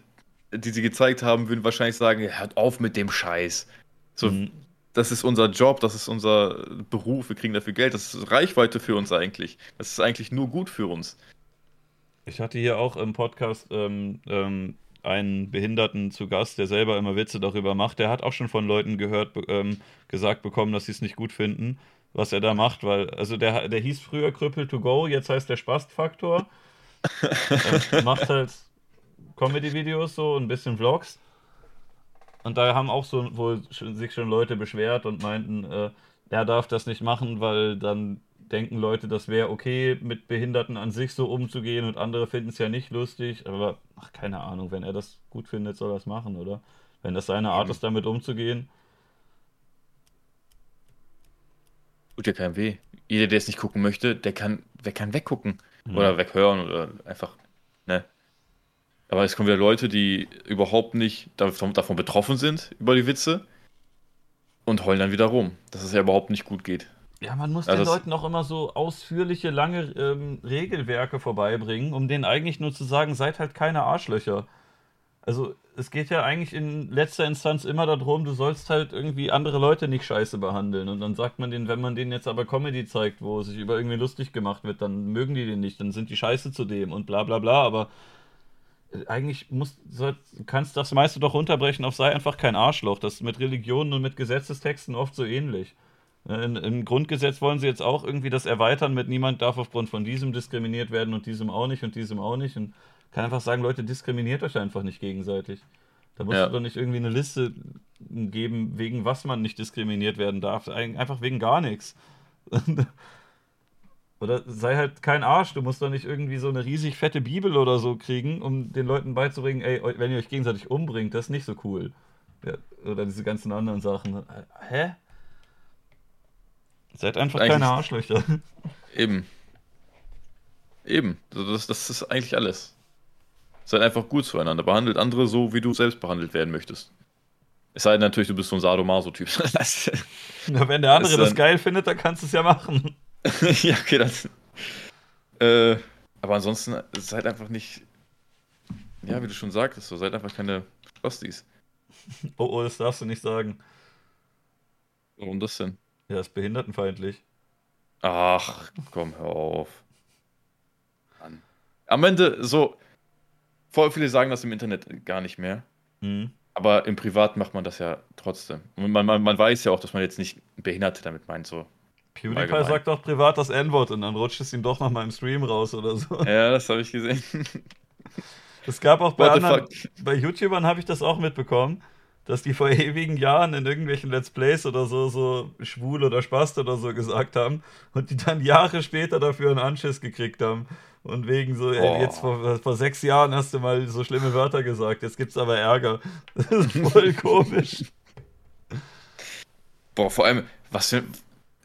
die sie gezeigt haben, würden wahrscheinlich sagen: Hört auf mit dem Scheiß. So, mhm. Das ist unser Job, das ist unser Beruf, wir kriegen dafür Geld, das ist Reichweite für uns eigentlich. Das ist eigentlich nur gut für uns. Ich hatte hier auch im Podcast ähm, ähm, einen Behinderten zu Gast, der selber immer Witze darüber macht. Der hat auch schon von Leuten gehört, ähm, gesagt bekommen, dass sie es nicht gut finden, was er da macht, weil, also der, der hieß früher Krüppel to go, jetzt heißt der Spastfaktor. macht halt Comedy-Videos so, ein bisschen Vlogs. Und da haben auch so wohl sich schon Leute beschwert und meinten, äh, er darf das nicht machen, weil dann denken Leute, das wäre okay, mit Behinderten an sich so umzugehen und andere finden es ja nicht lustig. Aber, ach, keine Ahnung, wenn er das gut findet, soll er es machen, oder? Wenn das seine Art ist, damit umzugehen. Tut ja keinem weh. Jeder, der es nicht gucken möchte, der kann, der kann weggucken. Mhm. Oder weghören oder einfach, ne? Aber es kommen wieder Leute, die überhaupt nicht davon, davon betroffen sind, über die Witze, und heulen dann wieder rum, dass es ja überhaupt nicht gut geht. Ja, man muss also den Leuten auch immer so ausführliche, lange ähm, Regelwerke vorbeibringen, um denen eigentlich nur zu sagen, seid halt keine Arschlöcher. Also es geht ja eigentlich in letzter Instanz immer darum, du sollst halt irgendwie andere Leute nicht scheiße behandeln. Und dann sagt man denen, wenn man denen jetzt aber Comedy zeigt, wo sich über irgendwie lustig gemacht wird, dann mögen die den nicht, dann sind die scheiße zu dem und bla bla bla. Aber eigentlich musst, kannst das meiste doch runterbrechen auf sei einfach kein Arschloch. Das ist mit Religionen und mit Gesetzestexten oft so ähnlich. In, Im Grundgesetz wollen sie jetzt auch irgendwie das erweitern mit niemand darf aufgrund von diesem diskriminiert werden und diesem auch nicht und diesem auch nicht. Und kann einfach sagen, Leute, diskriminiert euch einfach nicht gegenseitig. Da musst ja. du doch nicht irgendwie eine Liste geben, wegen was man nicht diskriminiert werden darf. Einfach wegen gar nichts. Oder sei halt kein Arsch, du musst doch nicht irgendwie so eine riesig fette Bibel oder so kriegen, um den Leuten beizubringen, ey, wenn ihr euch gegenseitig umbringt, das ist nicht so cool. Ja, oder diese ganzen anderen Sachen. Hä? Seid einfach eigentlich, keine Arschlöcher. Eben. Eben. Das, das ist eigentlich alles. Seid einfach gut zueinander. Behandelt andere so, wie du selbst behandelt werden möchtest. Es sei denn natürlich, du bist so ein Sadomaso-Typ. Na, wenn der andere das geil findet, dann kannst du es ja machen. ja, okay, das. Äh, aber ansonsten seid einfach nicht. Ja, wie du schon sagtest, so seid einfach keine Spastis. Oh, oh, das darfst du nicht sagen. Warum das denn? Ja, ist behindertenfeindlich. Ach, komm, hör auf. Mann. Am Ende, so. Voll viele sagen das im Internet gar nicht mehr. Mhm. Aber im Privat macht man das ja trotzdem. Und man, man, man weiß ja auch, dass man jetzt nicht Behinderte damit meint, so. PewDiePie allgemein. sagt doch privat das N-Wort und dann rutscht es ihm doch noch mal im Stream raus oder so. Ja, das habe ich gesehen. Es gab auch bei anderen, bei YouTubern habe ich das auch mitbekommen, dass die vor ewigen Jahren in irgendwelchen Let's Plays oder so, so schwul oder Spast oder so gesagt haben und die dann Jahre später dafür einen Anschiss gekriegt haben. Und wegen so, ey, jetzt vor, vor sechs Jahren hast du mal so schlimme Wörter gesagt, jetzt gibt's aber Ärger. Das ist voll komisch. Boah, vor allem, was für,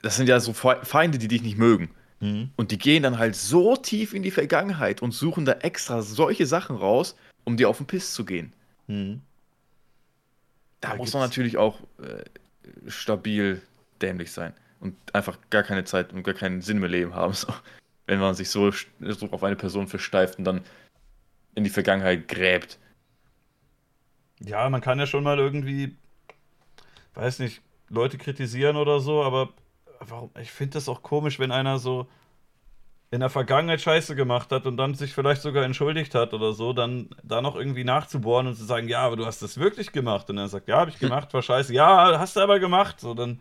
das sind ja so Feinde, die dich nicht mögen. Mhm. Und die gehen dann halt so tief in die Vergangenheit und suchen da extra solche Sachen raus, um dir auf den Piss zu gehen. Mhm. Da, da muss man natürlich auch äh, stabil dämlich sein und einfach gar keine Zeit und gar keinen Sinn mehr Leben haben. So. Wenn man sich so, so auf eine Person versteift und dann in die Vergangenheit gräbt. Ja, man kann ja schon mal irgendwie, weiß nicht, Leute kritisieren oder so, aber warum, ich finde das auch komisch, wenn einer so in der Vergangenheit Scheiße gemacht hat und dann sich vielleicht sogar entschuldigt hat oder so, dann da noch irgendwie nachzubohren und zu sagen, ja, aber du hast das wirklich gemacht. Und er sagt, ja, habe ich gemacht, war scheiße. Ja, hast du aber gemacht. So, dann,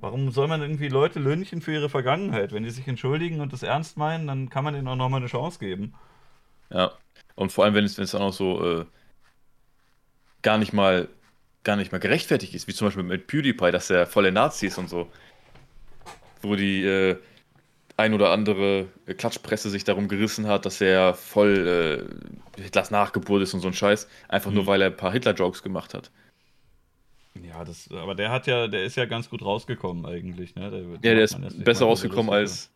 warum soll man irgendwie Leute lünchen für ihre Vergangenheit? Wenn die sich entschuldigen und das ernst meinen, dann kann man ihnen auch nochmal eine Chance geben. Ja, und vor allem, wenn es, wenn es auch noch so äh, gar nicht mal gar nicht mal gerechtfertigt ist, wie zum Beispiel mit PewDiePie, dass er volle Nazi ist und so wo die äh, ein oder andere Klatschpresse sich darum gerissen hat, dass er voll äh, Hitlers Nachgeburt ist und so ein Scheiß, einfach mhm. nur weil er ein paar Hitler-Jokes gemacht hat. Ja, das, aber der hat ja, der ist ja ganz gut rausgekommen eigentlich, ne? Der, ja, der ist besser rausgekommen als,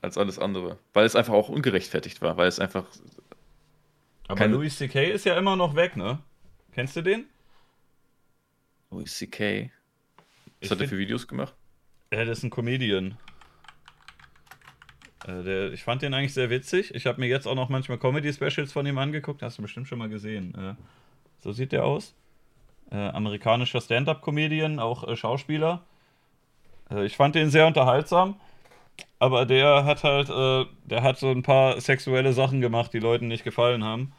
als alles andere. Weil es einfach auch ungerechtfertigt war, weil es einfach. Aber Louis C.K. ist ja immer noch weg, ne? Kennst du den? Louis C.K. Was ich hat er für Videos gemacht? Ja, der ist ein Comedian. Äh, der, ich fand den eigentlich sehr witzig. Ich habe mir jetzt auch noch manchmal Comedy-Specials von ihm angeguckt. Hast du bestimmt schon mal gesehen. Äh, so sieht der aus. Äh, amerikanischer Stand-up-Comedian, auch äh, Schauspieler. Äh, ich fand den sehr unterhaltsam. Aber der hat halt, äh, der hat so ein paar sexuelle Sachen gemacht, die Leuten nicht gefallen haben.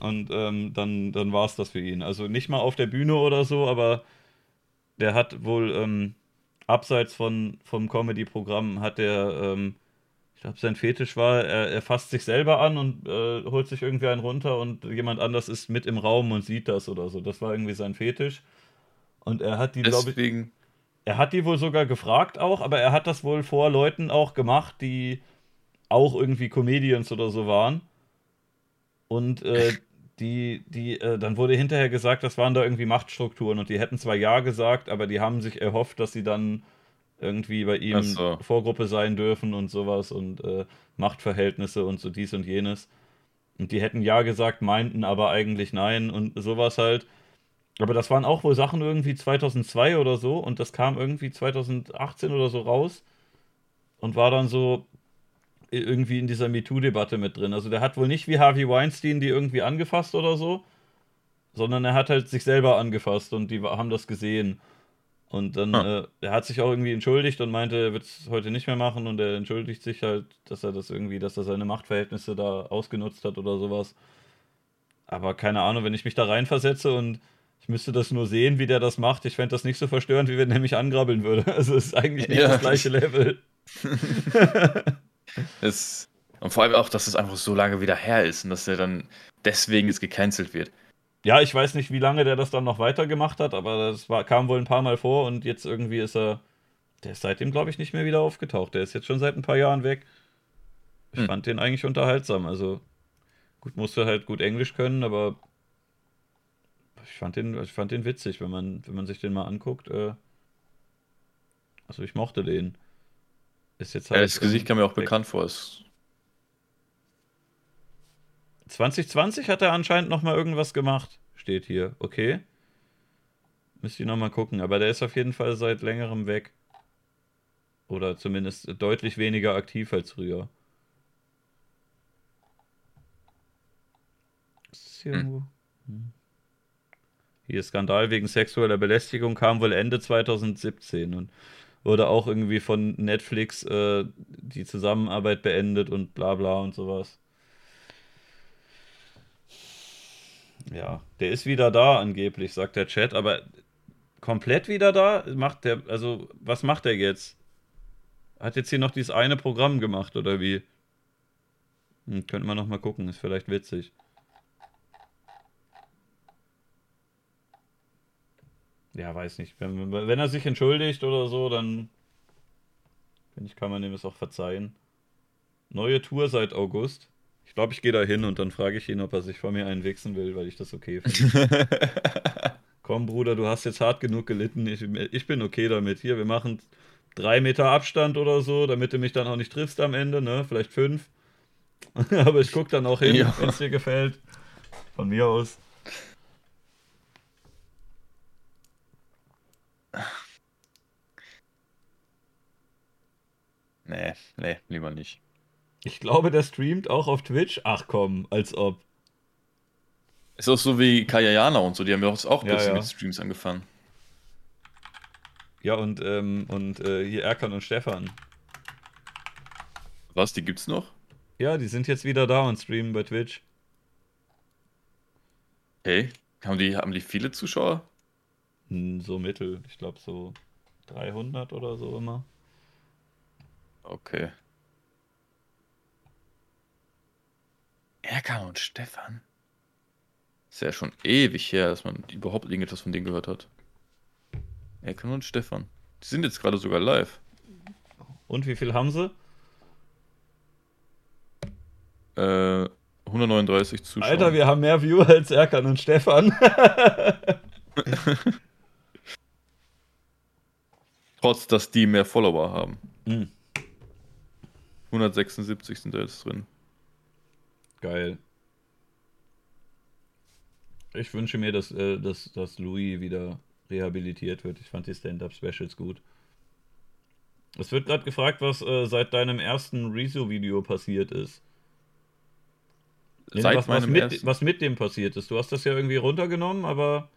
Und ähm, dann, dann war es das für ihn. Also nicht mal auf der Bühne oder so, aber der hat wohl ähm, abseits von, vom Comedy-Programm hat der ähm, ich glaube, sein Fetisch war, er, er fasst sich selber an und äh, holt sich irgendwie einen runter und jemand anders ist mit im Raum und sieht das oder so. Das war irgendwie sein Fetisch. Und er hat die, glaube ich. Er hat die wohl sogar gefragt auch, aber er hat das wohl vor Leuten auch gemacht, die auch irgendwie Comedians oder so waren. Und äh, die, die, äh, dann wurde hinterher gesagt, das waren da irgendwie Machtstrukturen und die hätten zwar Ja gesagt, aber die haben sich erhofft, dass sie dann irgendwie bei ihm so. Vorgruppe sein dürfen und sowas und äh, Machtverhältnisse und so dies und jenes. Und die hätten ja gesagt, meinten aber eigentlich nein und sowas halt. Aber das waren auch wohl Sachen irgendwie 2002 oder so und das kam irgendwie 2018 oder so raus und war dann so irgendwie in dieser MeToo-Debatte mit drin. Also der hat wohl nicht wie Harvey Weinstein die irgendwie angefasst oder so, sondern er hat halt sich selber angefasst und die haben das gesehen. Und dann, ah. äh, er hat sich auch irgendwie entschuldigt und meinte, er wird es heute nicht mehr machen und er entschuldigt sich halt, dass er das irgendwie, dass er seine Machtverhältnisse da ausgenutzt hat oder sowas. Aber keine Ahnung, wenn ich mich da reinversetze und ich müsste das nur sehen, wie der das macht, ich fände das nicht so verstörend, wie wenn er mich angrabbeln würde. Also es ist eigentlich nicht ja. das gleiche Level. es, und vor allem auch, dass es einfach so lange wieder her ist und dass er dann deswegen jetzt gecancelt wird. Ja, ich weiß nicht, wie lange der das dann noch weitergemacht hat, aber das war, kam wohl ein paar Mal vor und jetzt irgendwie ist er. Der ist seitdem, glaube ich, nicht mehr wieder aufgetaucht. Der ist jetzt schon seit ein paar Jahren weg. Ich hm. fand den eigentlich unterhaltsam. Also, gut, musste halt gut Englisch können, aber ich fand den, ich fand den witzig, wenn man, wenn man sich den mal anguckt. Äh, also, ich mochte den. Ist jetzt halt. Ja, das Gesicht kam mir auch weg. bekannt vor. Es 2020 hat er anscheinend noch mal irgendwas gemacht, steht hier. Okay. Müsste ich noch mal gucken, aber der ist auf jeden Fall seit längerem weg. Oder zumindest deutlich weniger aktiv als früher. Ist hier hm. irgendwo? Hm. Hier Skandal wegen sexueller Belästigung kam wohl Ende 2017 und wurde auch irgendwie von Netflix äh, die Zusammenarbeit beendet und bla bla und sowas. Ja, der ist wieder da angeblich, sagt der Chat, aber komplett wieder da? Macht der, also, was macht der jetzt? Hat jetzt hier noch dieses eine Programm gemacht oder wie? Hm, könnte man noch mal gucken, ist vielleicht witzig. Ja, weiß nicht. Wenn, wenn er sich entschuldigt oder so, dann finde ich, kann man ihm es auch verzeihen. Neue Tour seit August. Ich glaube, ich gehe da hin und dann frage ich ihn, ob er sich vor mir einen wichsen will, weil ich das okay finde. Komm, Bruder, du hast jetzt hart genug gelitten. Ich, ich bin okay damit. Hier, wir machen drei Meter Abstand oder so, damit du mich dann auch nicht triffst am Ende, ne? Vielleicht fünf. Aber ich gucke dann auch hin, ja. wenn es dir gefällt. Von mir aus. Nee, nee, lieber nicht. Ich glaube, der streamt auch auf Twitch. Ach komm, als ob. Ist auch so wie Kayayana und so, die haben ja auch ja, ja. mit Streams angefangen. Ja, und, ähm, und äh, hier Erkan und Stefan. Was, die gibt's noch? Ja, die sind jetzt wieder da und streamen bei Twitch. Hey, haben die, haben die viele Zuschauer? So mittel, ich glaube so 300 oder so immer. Okay. Erkan und Stefan? Ist ja schon ewig her, dass man überhaupt irgendetwas von denen gehört hat. Erkan und Stefan. Die sind jetzt gerade sogar live. Und wie viel haben sie? Äh, 139 Zuschauer. Alter, wir haben mehr Viewer als Erkan und Stefan. Trotz, dass die mehr Follower haben. Mhm. 176 sind da jetzt drin. Geil. Ich wünsche mir, dass, äh, dass, dass Louis wieder rehabilitiert wird. Ich fand die Stand-Up-Specials gut. Es wird gerade gefragt, was äh, seit deinem ersten Rezo-Video passiert ist. Seit was, was, mit, was mit dem passiert ist. Du hast das ja irgendwie runtergenommen, aber.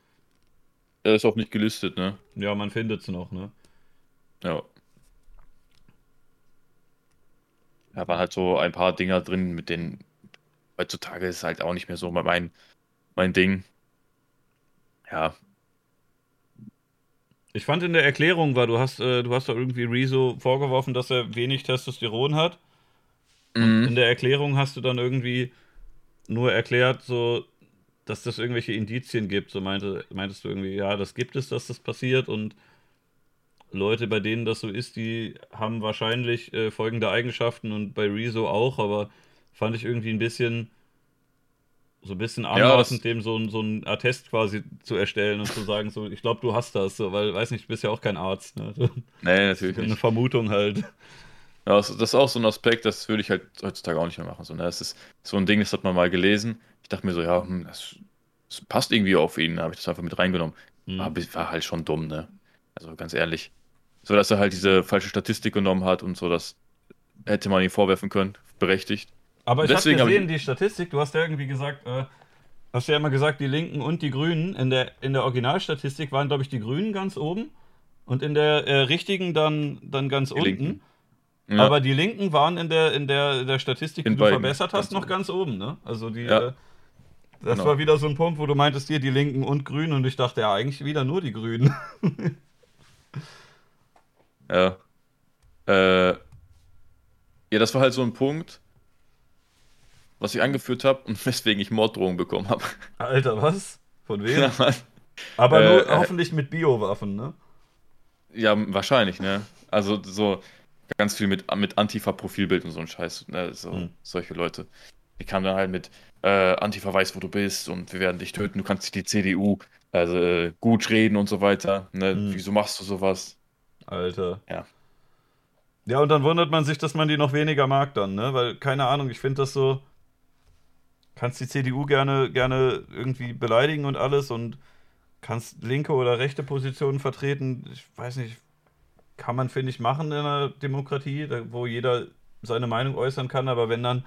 Er ist auch nicht gelistet, ne? Ja, man findet es noch, ne? Ja. Da waren halt so ein paar Dinger drin, mit denen heutzutage ist halt auch nicht mehr so mein, mein Ding. Ja. Ich fand in der Erklärung war, du hast, äh, du hast da irgendwie Rezo vorgeworfen, dass er wenig Testosteron hat. Mhm. in der Erklärung hast du dann irgendwie nur erklärt, so, dass das irgendwelche Indizien gibt. So meinte, meintest du irgendwie, ja, das gibt es, dass das passiert und Leute, bei denen das so ist, die haben wahrscheinlich äh, folgende Eigenschaften und bei Rezo auch, aber fand ich irgendwie ein bisschen so ein bisschen anmaßend, ja, dem so, ein, so ein Attest quasi zu erstellen und zu sagen, so, ich glaube, du hast das, so, weil, weiß nicht, du bist ja auch kein Arzt. Ne? So, nee, natürlich Eine nicht. Vermutung halt. Ja, das, ist auch so ein Aspekt, das würde ich halt heutzutage auch nicht mehr machen. So, ne? Das ist so ein Ding, das hat man mal gelesen. Ich dachte mir so, ja, hm, das, das passt irgendwie auf ihn, da habe ich das einfach mit reingenommen. Mhm. Aber war halt schon dumm, ne? Also ganz ehrlich. So, dass er halt diese falsche Statistik genommen hat und so, das hätte man ihm vorwerfen können, berechtigt. Aber ich habe gesehen, hab ich... die Statistik, du hast ja irgendwie gesagt, äh, hast ja immer gesagt, die Linken und die Grünen. In der, in der Originalstatistik waren, glaube ich, die Grünen ganz oben und in der äh, richtigen dann, dann ganz die unten. Ja. Aber die Linken waren in der, in der, der Statistik, in die du verbessert hast, noch oben. ganz oben, ne? Also die. Ja. Äh, das genau. war wieder so ein Punkt, wo du meintest, hier die Linken und Grünen und ich dachte, ja, eigentlich wieder nur die Grünen. ja. Äh, ja, das war halt so ein Punkt, was ich angeführt habe und weswegen ich Morddrohungen bekommen habe. Alter, was? Von wem? Ja, Aber äh, nur äh, hoffentlich mit Biowaffen, ne? Ja, wahrscheinlich, ne? Also so ganz viel mit, mit Antifa-Profilbild und so ein Scheiß, ne? So, hm. Solche Leute. Die kamen dann halt mit äh, Antifa weiß, wo du bist und wir werden dich töten, du kannst dich die CDU also, äh, gut reden und so weiter. Ne? Hm. Wieso machst du sowas? Alter. Ja. Ja, und dann wundert man sich, dass man die noch weniger mag dann, ne? Weil, keine Ahnung, ich finde das so kannst die CDU gerne, gerne irgendwie beleidigen und alles und kannst linke oder rechte Positionen vertreten. Ich weiß nicht, kann man, finde ich, machen in einer Demokratie, wo jeder seine Meinung äußern kann, aber wenn dann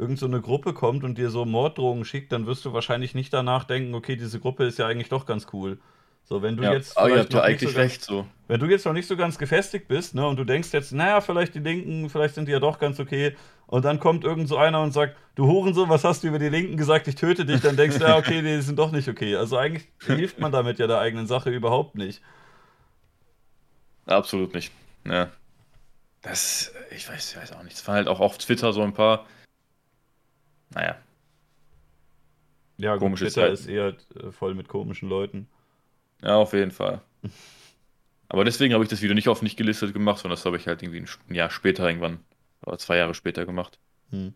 irgend so eine Gruppe kommt und dir so Morddrohungen schickt, dann wirst du wahrscheinlich nicht danach denken, okay, diese Gruppe ist ja eigentlich doch ganz cool. So, wenn du ja, jetzt. Aber ihr habt ja eigentlich so recht so. Wenn du jetzt noch nicht so ganz gefestigt bist, ne, und du denkst jetzt, naja, vielleicht die Linken, vielleicht sind die ja doch ganz okay, und dann kommt irgend so einer und sagt, du Hurensohn, was hast du über die Linken gesagt, ich töte dich, dann denkst du, ja, okay, die sind doch nicht okay. Also eigentlich hilft man damit ja der eigenen Sache überhaupt nicht. Absolut nicht. Ja. Das, ich weiß, ich weiß auch nicht. Es waren halt auch auf Twitter so ein paar. Naja. Ja, gut, Twitter Zeiten. ist eher äh, voll mit komischen Leuten. Ja, auf jeden Fall. Aber deswegen habe ich das Video nicht auf nicht gelistet gemacht, sondern das habe ich halt irgendwie ein Jahr später irgendwann, oder zwei Jahre später gemacht. Hm.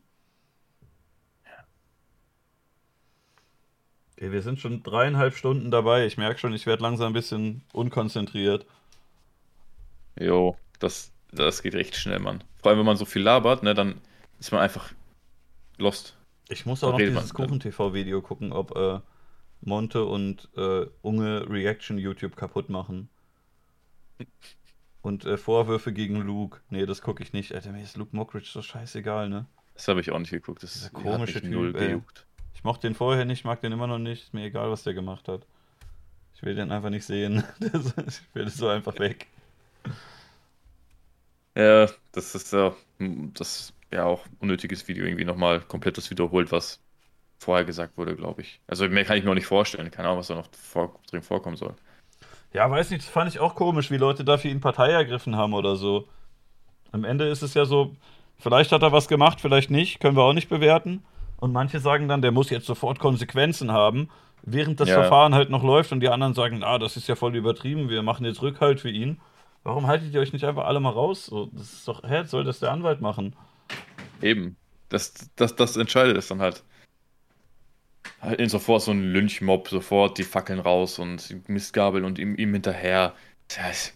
Okay, wir sind schon dreieinhalb Stunden dabei. Ich merke schon, ich werde langsam ein bisschen unkonzentriert. Jo, das, das geht recht schnell, Mann. Vor allem, wenn man so viel labert, ne, dann ist man einfach lost. Ich muss auch noch dieses Kuchen-TV-Video gucken, ob äh, Monte und äh, Unge Reaction YouTube kaputt machen. Und äh, Vorwürfe gegen Luke. Nee, das gucke ich nicht. Alter, mir ist Luke Mockridge so scheißegal, ne? Das habe ich auch nicht geguckt. Das ist komische Typ, null gejuckt. Ich mochte den vorher nicht, mag den immer noch nicht. Ist mir egal, was der gemacht hat. Ich will den einfach nicht sehen. ich will das so einfach weg. Ja, das ist ja, das ja auch unnötiges Video irgendwie nochmal komplett das wiederholt, was vorher gesagt wurde, glaube ich. Also mehr kann ich mir auch nicht vorstellen. Keine Ahnung, was da noch vor, drin vorkommen soll. Ja, weiß nicht, das fand ich auch komisch, wie Leute dafür ihn Partei ergriffen haben oder so. Am Ende ist es ja so, vielleicht hat er was gemacht, vielleicht nicht, können wir auch nicht bewerten. Und manche sagen dann, der muss jetzt sofort Konsequenzen haben, während das ja. Verfahren halt noch läuft und die anderen sagen, ah, das ist ja voll übertrieben, wir machen jetzt Rückhalt für ihn. Warum haltet ihr euch nicht einfach alle mal raus? So, das ist doch, hä, soll das der Anwalt machen? Eben. Das, das, das entscheidet es dann halt halt sofort so ein Lynchmob, sofort die Fackeln raus und Mistgabel und ihm, ihm hinterher. Das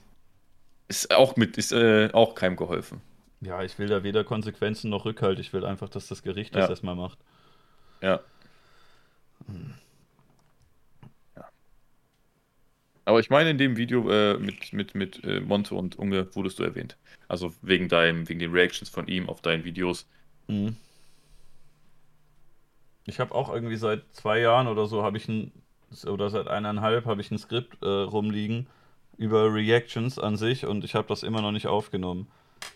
ist auch mit, ist äh, auch keinem geholfen. Ja, ich will da weder Konsequenzen noch Rückhalt. Ich will einfach, dass das Gericht das erstmal macht. Ja. Hm. ja. Aber ich meine, in dem Video äh, mit, mit, mit äh, Monte und Unge wurdest du erwähnt. Also wegen deinem, wegen den Reactions von ihm auf deinen Videos. Mhm. Ich habe auch irgendwie seit zwei Jahren oder so habe ich ein oder seit eineinhalb habe ich ein Skript äh, rumliegen über Reactions an sich und ich habe das immer noch nicht aufgenommen.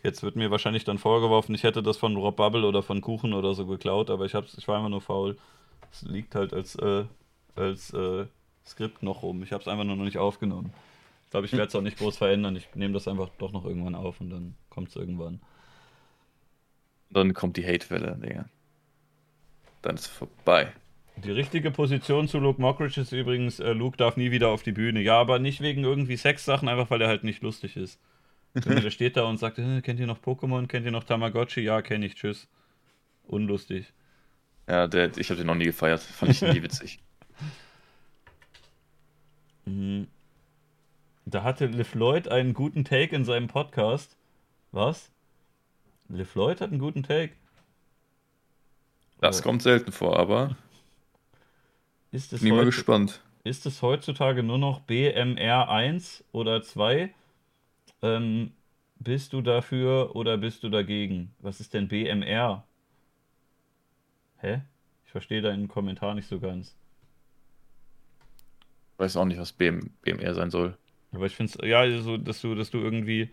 Jetzt wird mir wahrscheinlich dann vorgeworfen, ich hätte das von Rob Bubble oder von Kuchen oder so geklaut, aber ich, hab's, ich war immer nur faul. Es liegt halt als, äh, als äh, Skript noch rum. Ich habe es einfach nur noch nicht aufgenommen. Ich glaube, ich werde es auch nicht groß verändern. Ich nehme das einfach doch noch irgendwann auf und dann kommt es irgendwann. Dann kommt die Hatewelle, Digga. Dann ist es vorbei. Die richtige Position zu Luke Mockridge ist übrigens, äh, Luke darf nie wieder auf die Bühne. Ja, aber nicht wegen irgendwie Sexsachen, einfach weil er halt nicht lustig ist. der steht da und sagt, äh, kennt ihr noch Pokémon, kennt ihr noch Tamagotchi? Ja, kenne ich, tschüss. Unlustig. Ja, der, ich habe den noch nie gefeiert. Fand ich nie witzig. Mhm. Da hatte LeFloid einen guten Take in seinem Podcast. Was? LeFloid hat einen guten Take? Das äh, kommt selten vor, aber ist es Bin mal gespannt. Ist es heutzutage nur noch BMR 1 oder 2? Ähm, bist du dafür oder bist du dagegen? Was ist denn BMR? Hä? Ich verstehe deinen Kommentar nicht so ganz. Ich weiß auch nicht, was BM, BMR sein soll. Aber ich finde es, ja, so, dass du, dass du irgendwie,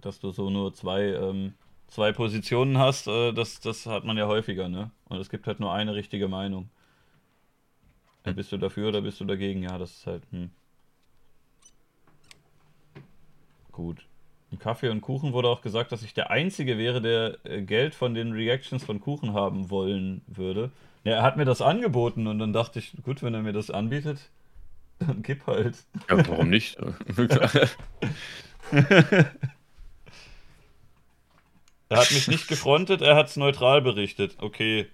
dass du so nur zwei, ähm, zwei Positionen hast, äh, das, das hat man ja häufiger, ne? Und es gibt halt nur eine richtige Meinung. Ja, bist du dafür oder bist du dagegen? Ja, das ist halt. Hm. Gut. Im Kaffee und Kuchen wurde auch gesagt, dass ich der Einzige wäre, der äh, Geld von den Reactions von Kuchen haben wollen würde. Ja, er hat mir das angeboten und dann dachte ich, gut, wenn er mir das anbietet, dann gib halt. Ja, warum nicht? er hat mich nicht gefrontet, er hat es neutral berichtet. Okay.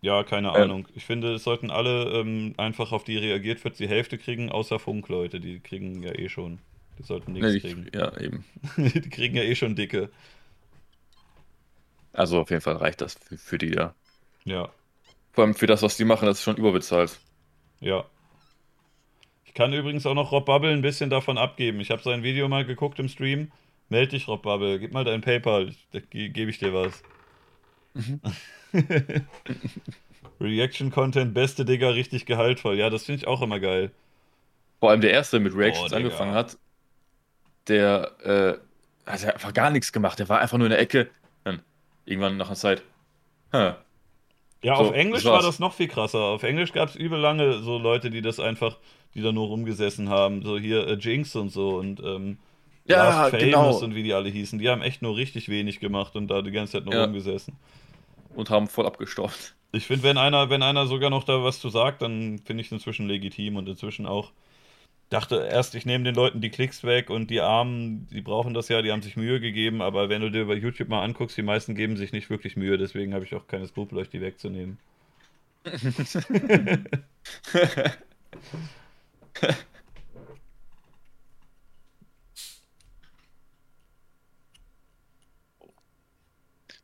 Ja, keine ähm. Ahnung. Ich finde, es sollten alle ähm, einfach auf die reagiert wird, die Hälfte kriegen, außer Funkleute. Die kriegen ja eh schon. Die sollten nichts nee, kriegen. Ja, eben. die kriegen ja eh schon dicke. Also auf jeden Fall reicht das für, für die, ja. Ja. Vor allem für das, was die machen, das ist schon überbezahlt. Ja. Ich kann übrigens auch noch Rob Bubble ein bisschen davon abgeben. Ich habe sein Video mal geguckt im Stream. Meld dich, Rob Bubble. Gib mal dein PayPal. Da gebe ich dir was. Mhm. Reaction-Content, beste Digger, richtig gehaltvoll. Ja, das finde ich auch immer geil. Vor allem der erste mit Reactions oh, angefangen hat, der äh, hat einfach gar nichts gemacht. Der war einfach nur in der Ecke. Dann irgendwann nach einer Zeit. Huh. Ja, so, auf Englisch das war das noch viel krasser. Auf Englisch gab es übel lange so Leute, die das einfach, die da nur rumgesessen haben. So hier äh, Jinx und so und ähm, ja, Last Famous genau. und wie die alle hießen. Die haben echt nur richtig wenig gemacht und da die ganze Zeit nur ja. rumgesessen und haben voll abgestorben. Ich finde, wenn einer, wenn einer sogar noch da was zu sagt, dann finde ich es inzwischen legitim und inzwischen auch. Dachte erst, ich nehme den Leuten die Klicks weg und die Armen, die brauchen das ja, die haben sich Mühe gegeben, aber wenn du dir bei YouTube mal anguckst, die meisten geben sich nicht wirklich Mühe, deswegen habe ich auch keine Skrupel, euch die wegzunehmen.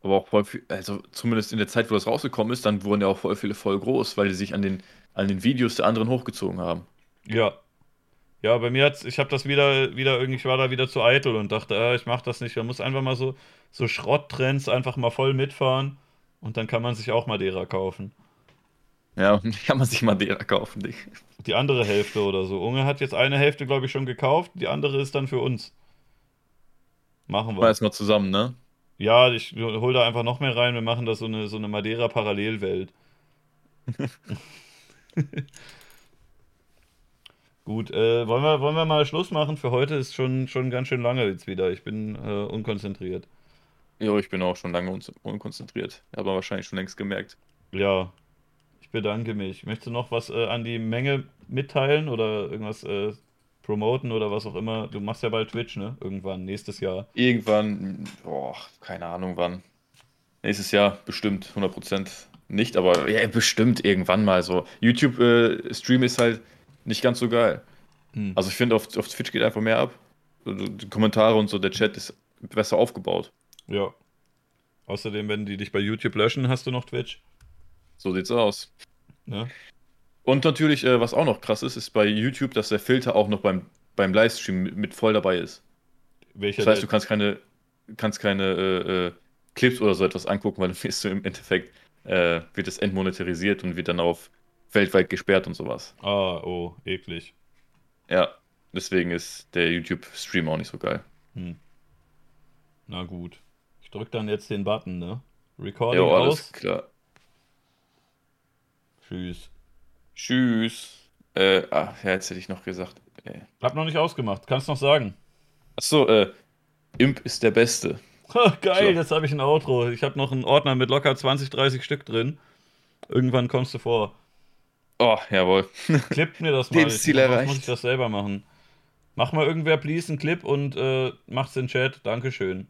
aber auch voll viel, also zumindest in der Zeit, wo das rausgekommen ist, dann wurden ja auch voll viele voll groß, weil die sich an den, an den Videos der anderen hochgezogen haben. Ja. Ja, bei mir hat's, ich habe das wieder, wieder irgendwie, ich war da wieder zu eitel und dachte, äh, ich mach das nicht. Man muss einfach mal so, so Schrotttrends einfach mal voll mitfahren und dann kann man sich auch Madeira kaufen. Ja, kann man sich Madeira kaufen, Dick. Die andere Hälfte oder so. Unge hat jetzt eine Hälfte, glaube ich, schon gekauft, die andere ist dann für uns. Machen wir. Mal erstmal zusammen, ne? Ja, ich hole da einfach noch mehr rein. Wir machen da so eine, so eine Madeira-Parallelwelt. Gut, äh, wollen, wir, wollen wir mal Schluss machen? Für heute ist schon, schon ganz schön lange jetzt wieder. Ich bin äh, unkonzentriert. Ja, ich bin auch schon lange un unkonzentriert. Aber wahrscheinlich schon längst gemerkt. Ja, ich bedanke mich. Möchtest du noch was äh, an die Menge mitteilen oder irgendwas äh, promoten oder was auch immer. Du machst ja bald Twitch, ne? Irgendwann, nächstes Jahr. Irgendwann, boah, keine Ahnung wann. Nächstes Jahr bestimmt, 100% nicht, aber ja, bestimmt irgendwann mal so. YouTube-Stream äh, ist halt nicht ganz so geil. Hm. Also ich finde, auf, auf Twitch geht einfach mehr ab. Die Kommentare und so, der Chat ist besser aufgebaut. Ja. Außerdem, wenn die dich bei YouTube löschen, hast du noch Twitch. So sieht's aus. Ja. Und natürlich, äh, was auch noch krass ist, ist bei YouTube, dass der Filter auch noch beim, beim Livestream mit voll dabei ist. Welcher das heißt, du kannst keine, kannst keine äh, äh, Clips oder so etwas angucken, weil dann wirst du im Endeffekt, äh, wird es entmonetarisiert und wird dann auf weltweit gesperrt und sowas. Ah, oh, eklig. Ja, deswegen ist der YouTube-Stream auch nicht so geil. Hm. Na gut. Ich drück dann jetzt den Button, ne? Recording jo, alles aus. klar. Tschüss. Tschüss. Äh, ach, ja, jetzt hätte ich noch gesagt. Äh. Hab noch nicht ausgemacht. Kannst noch sagen. Achso, äh, Imp ist der Beste. Geil, so. jetzt habe ich ein Outro. Ich habe noch einen Ordner mit locker 20, 30 Stück drin. Irgendwann kommst du vor. Oh, jawohl. Clippt mir das mal. Lebensziel ich, erreicht. muss ich das selber machen. Mach mal irgendwer, please, einen Clip und äh, macht's in Chat. Dankeschön.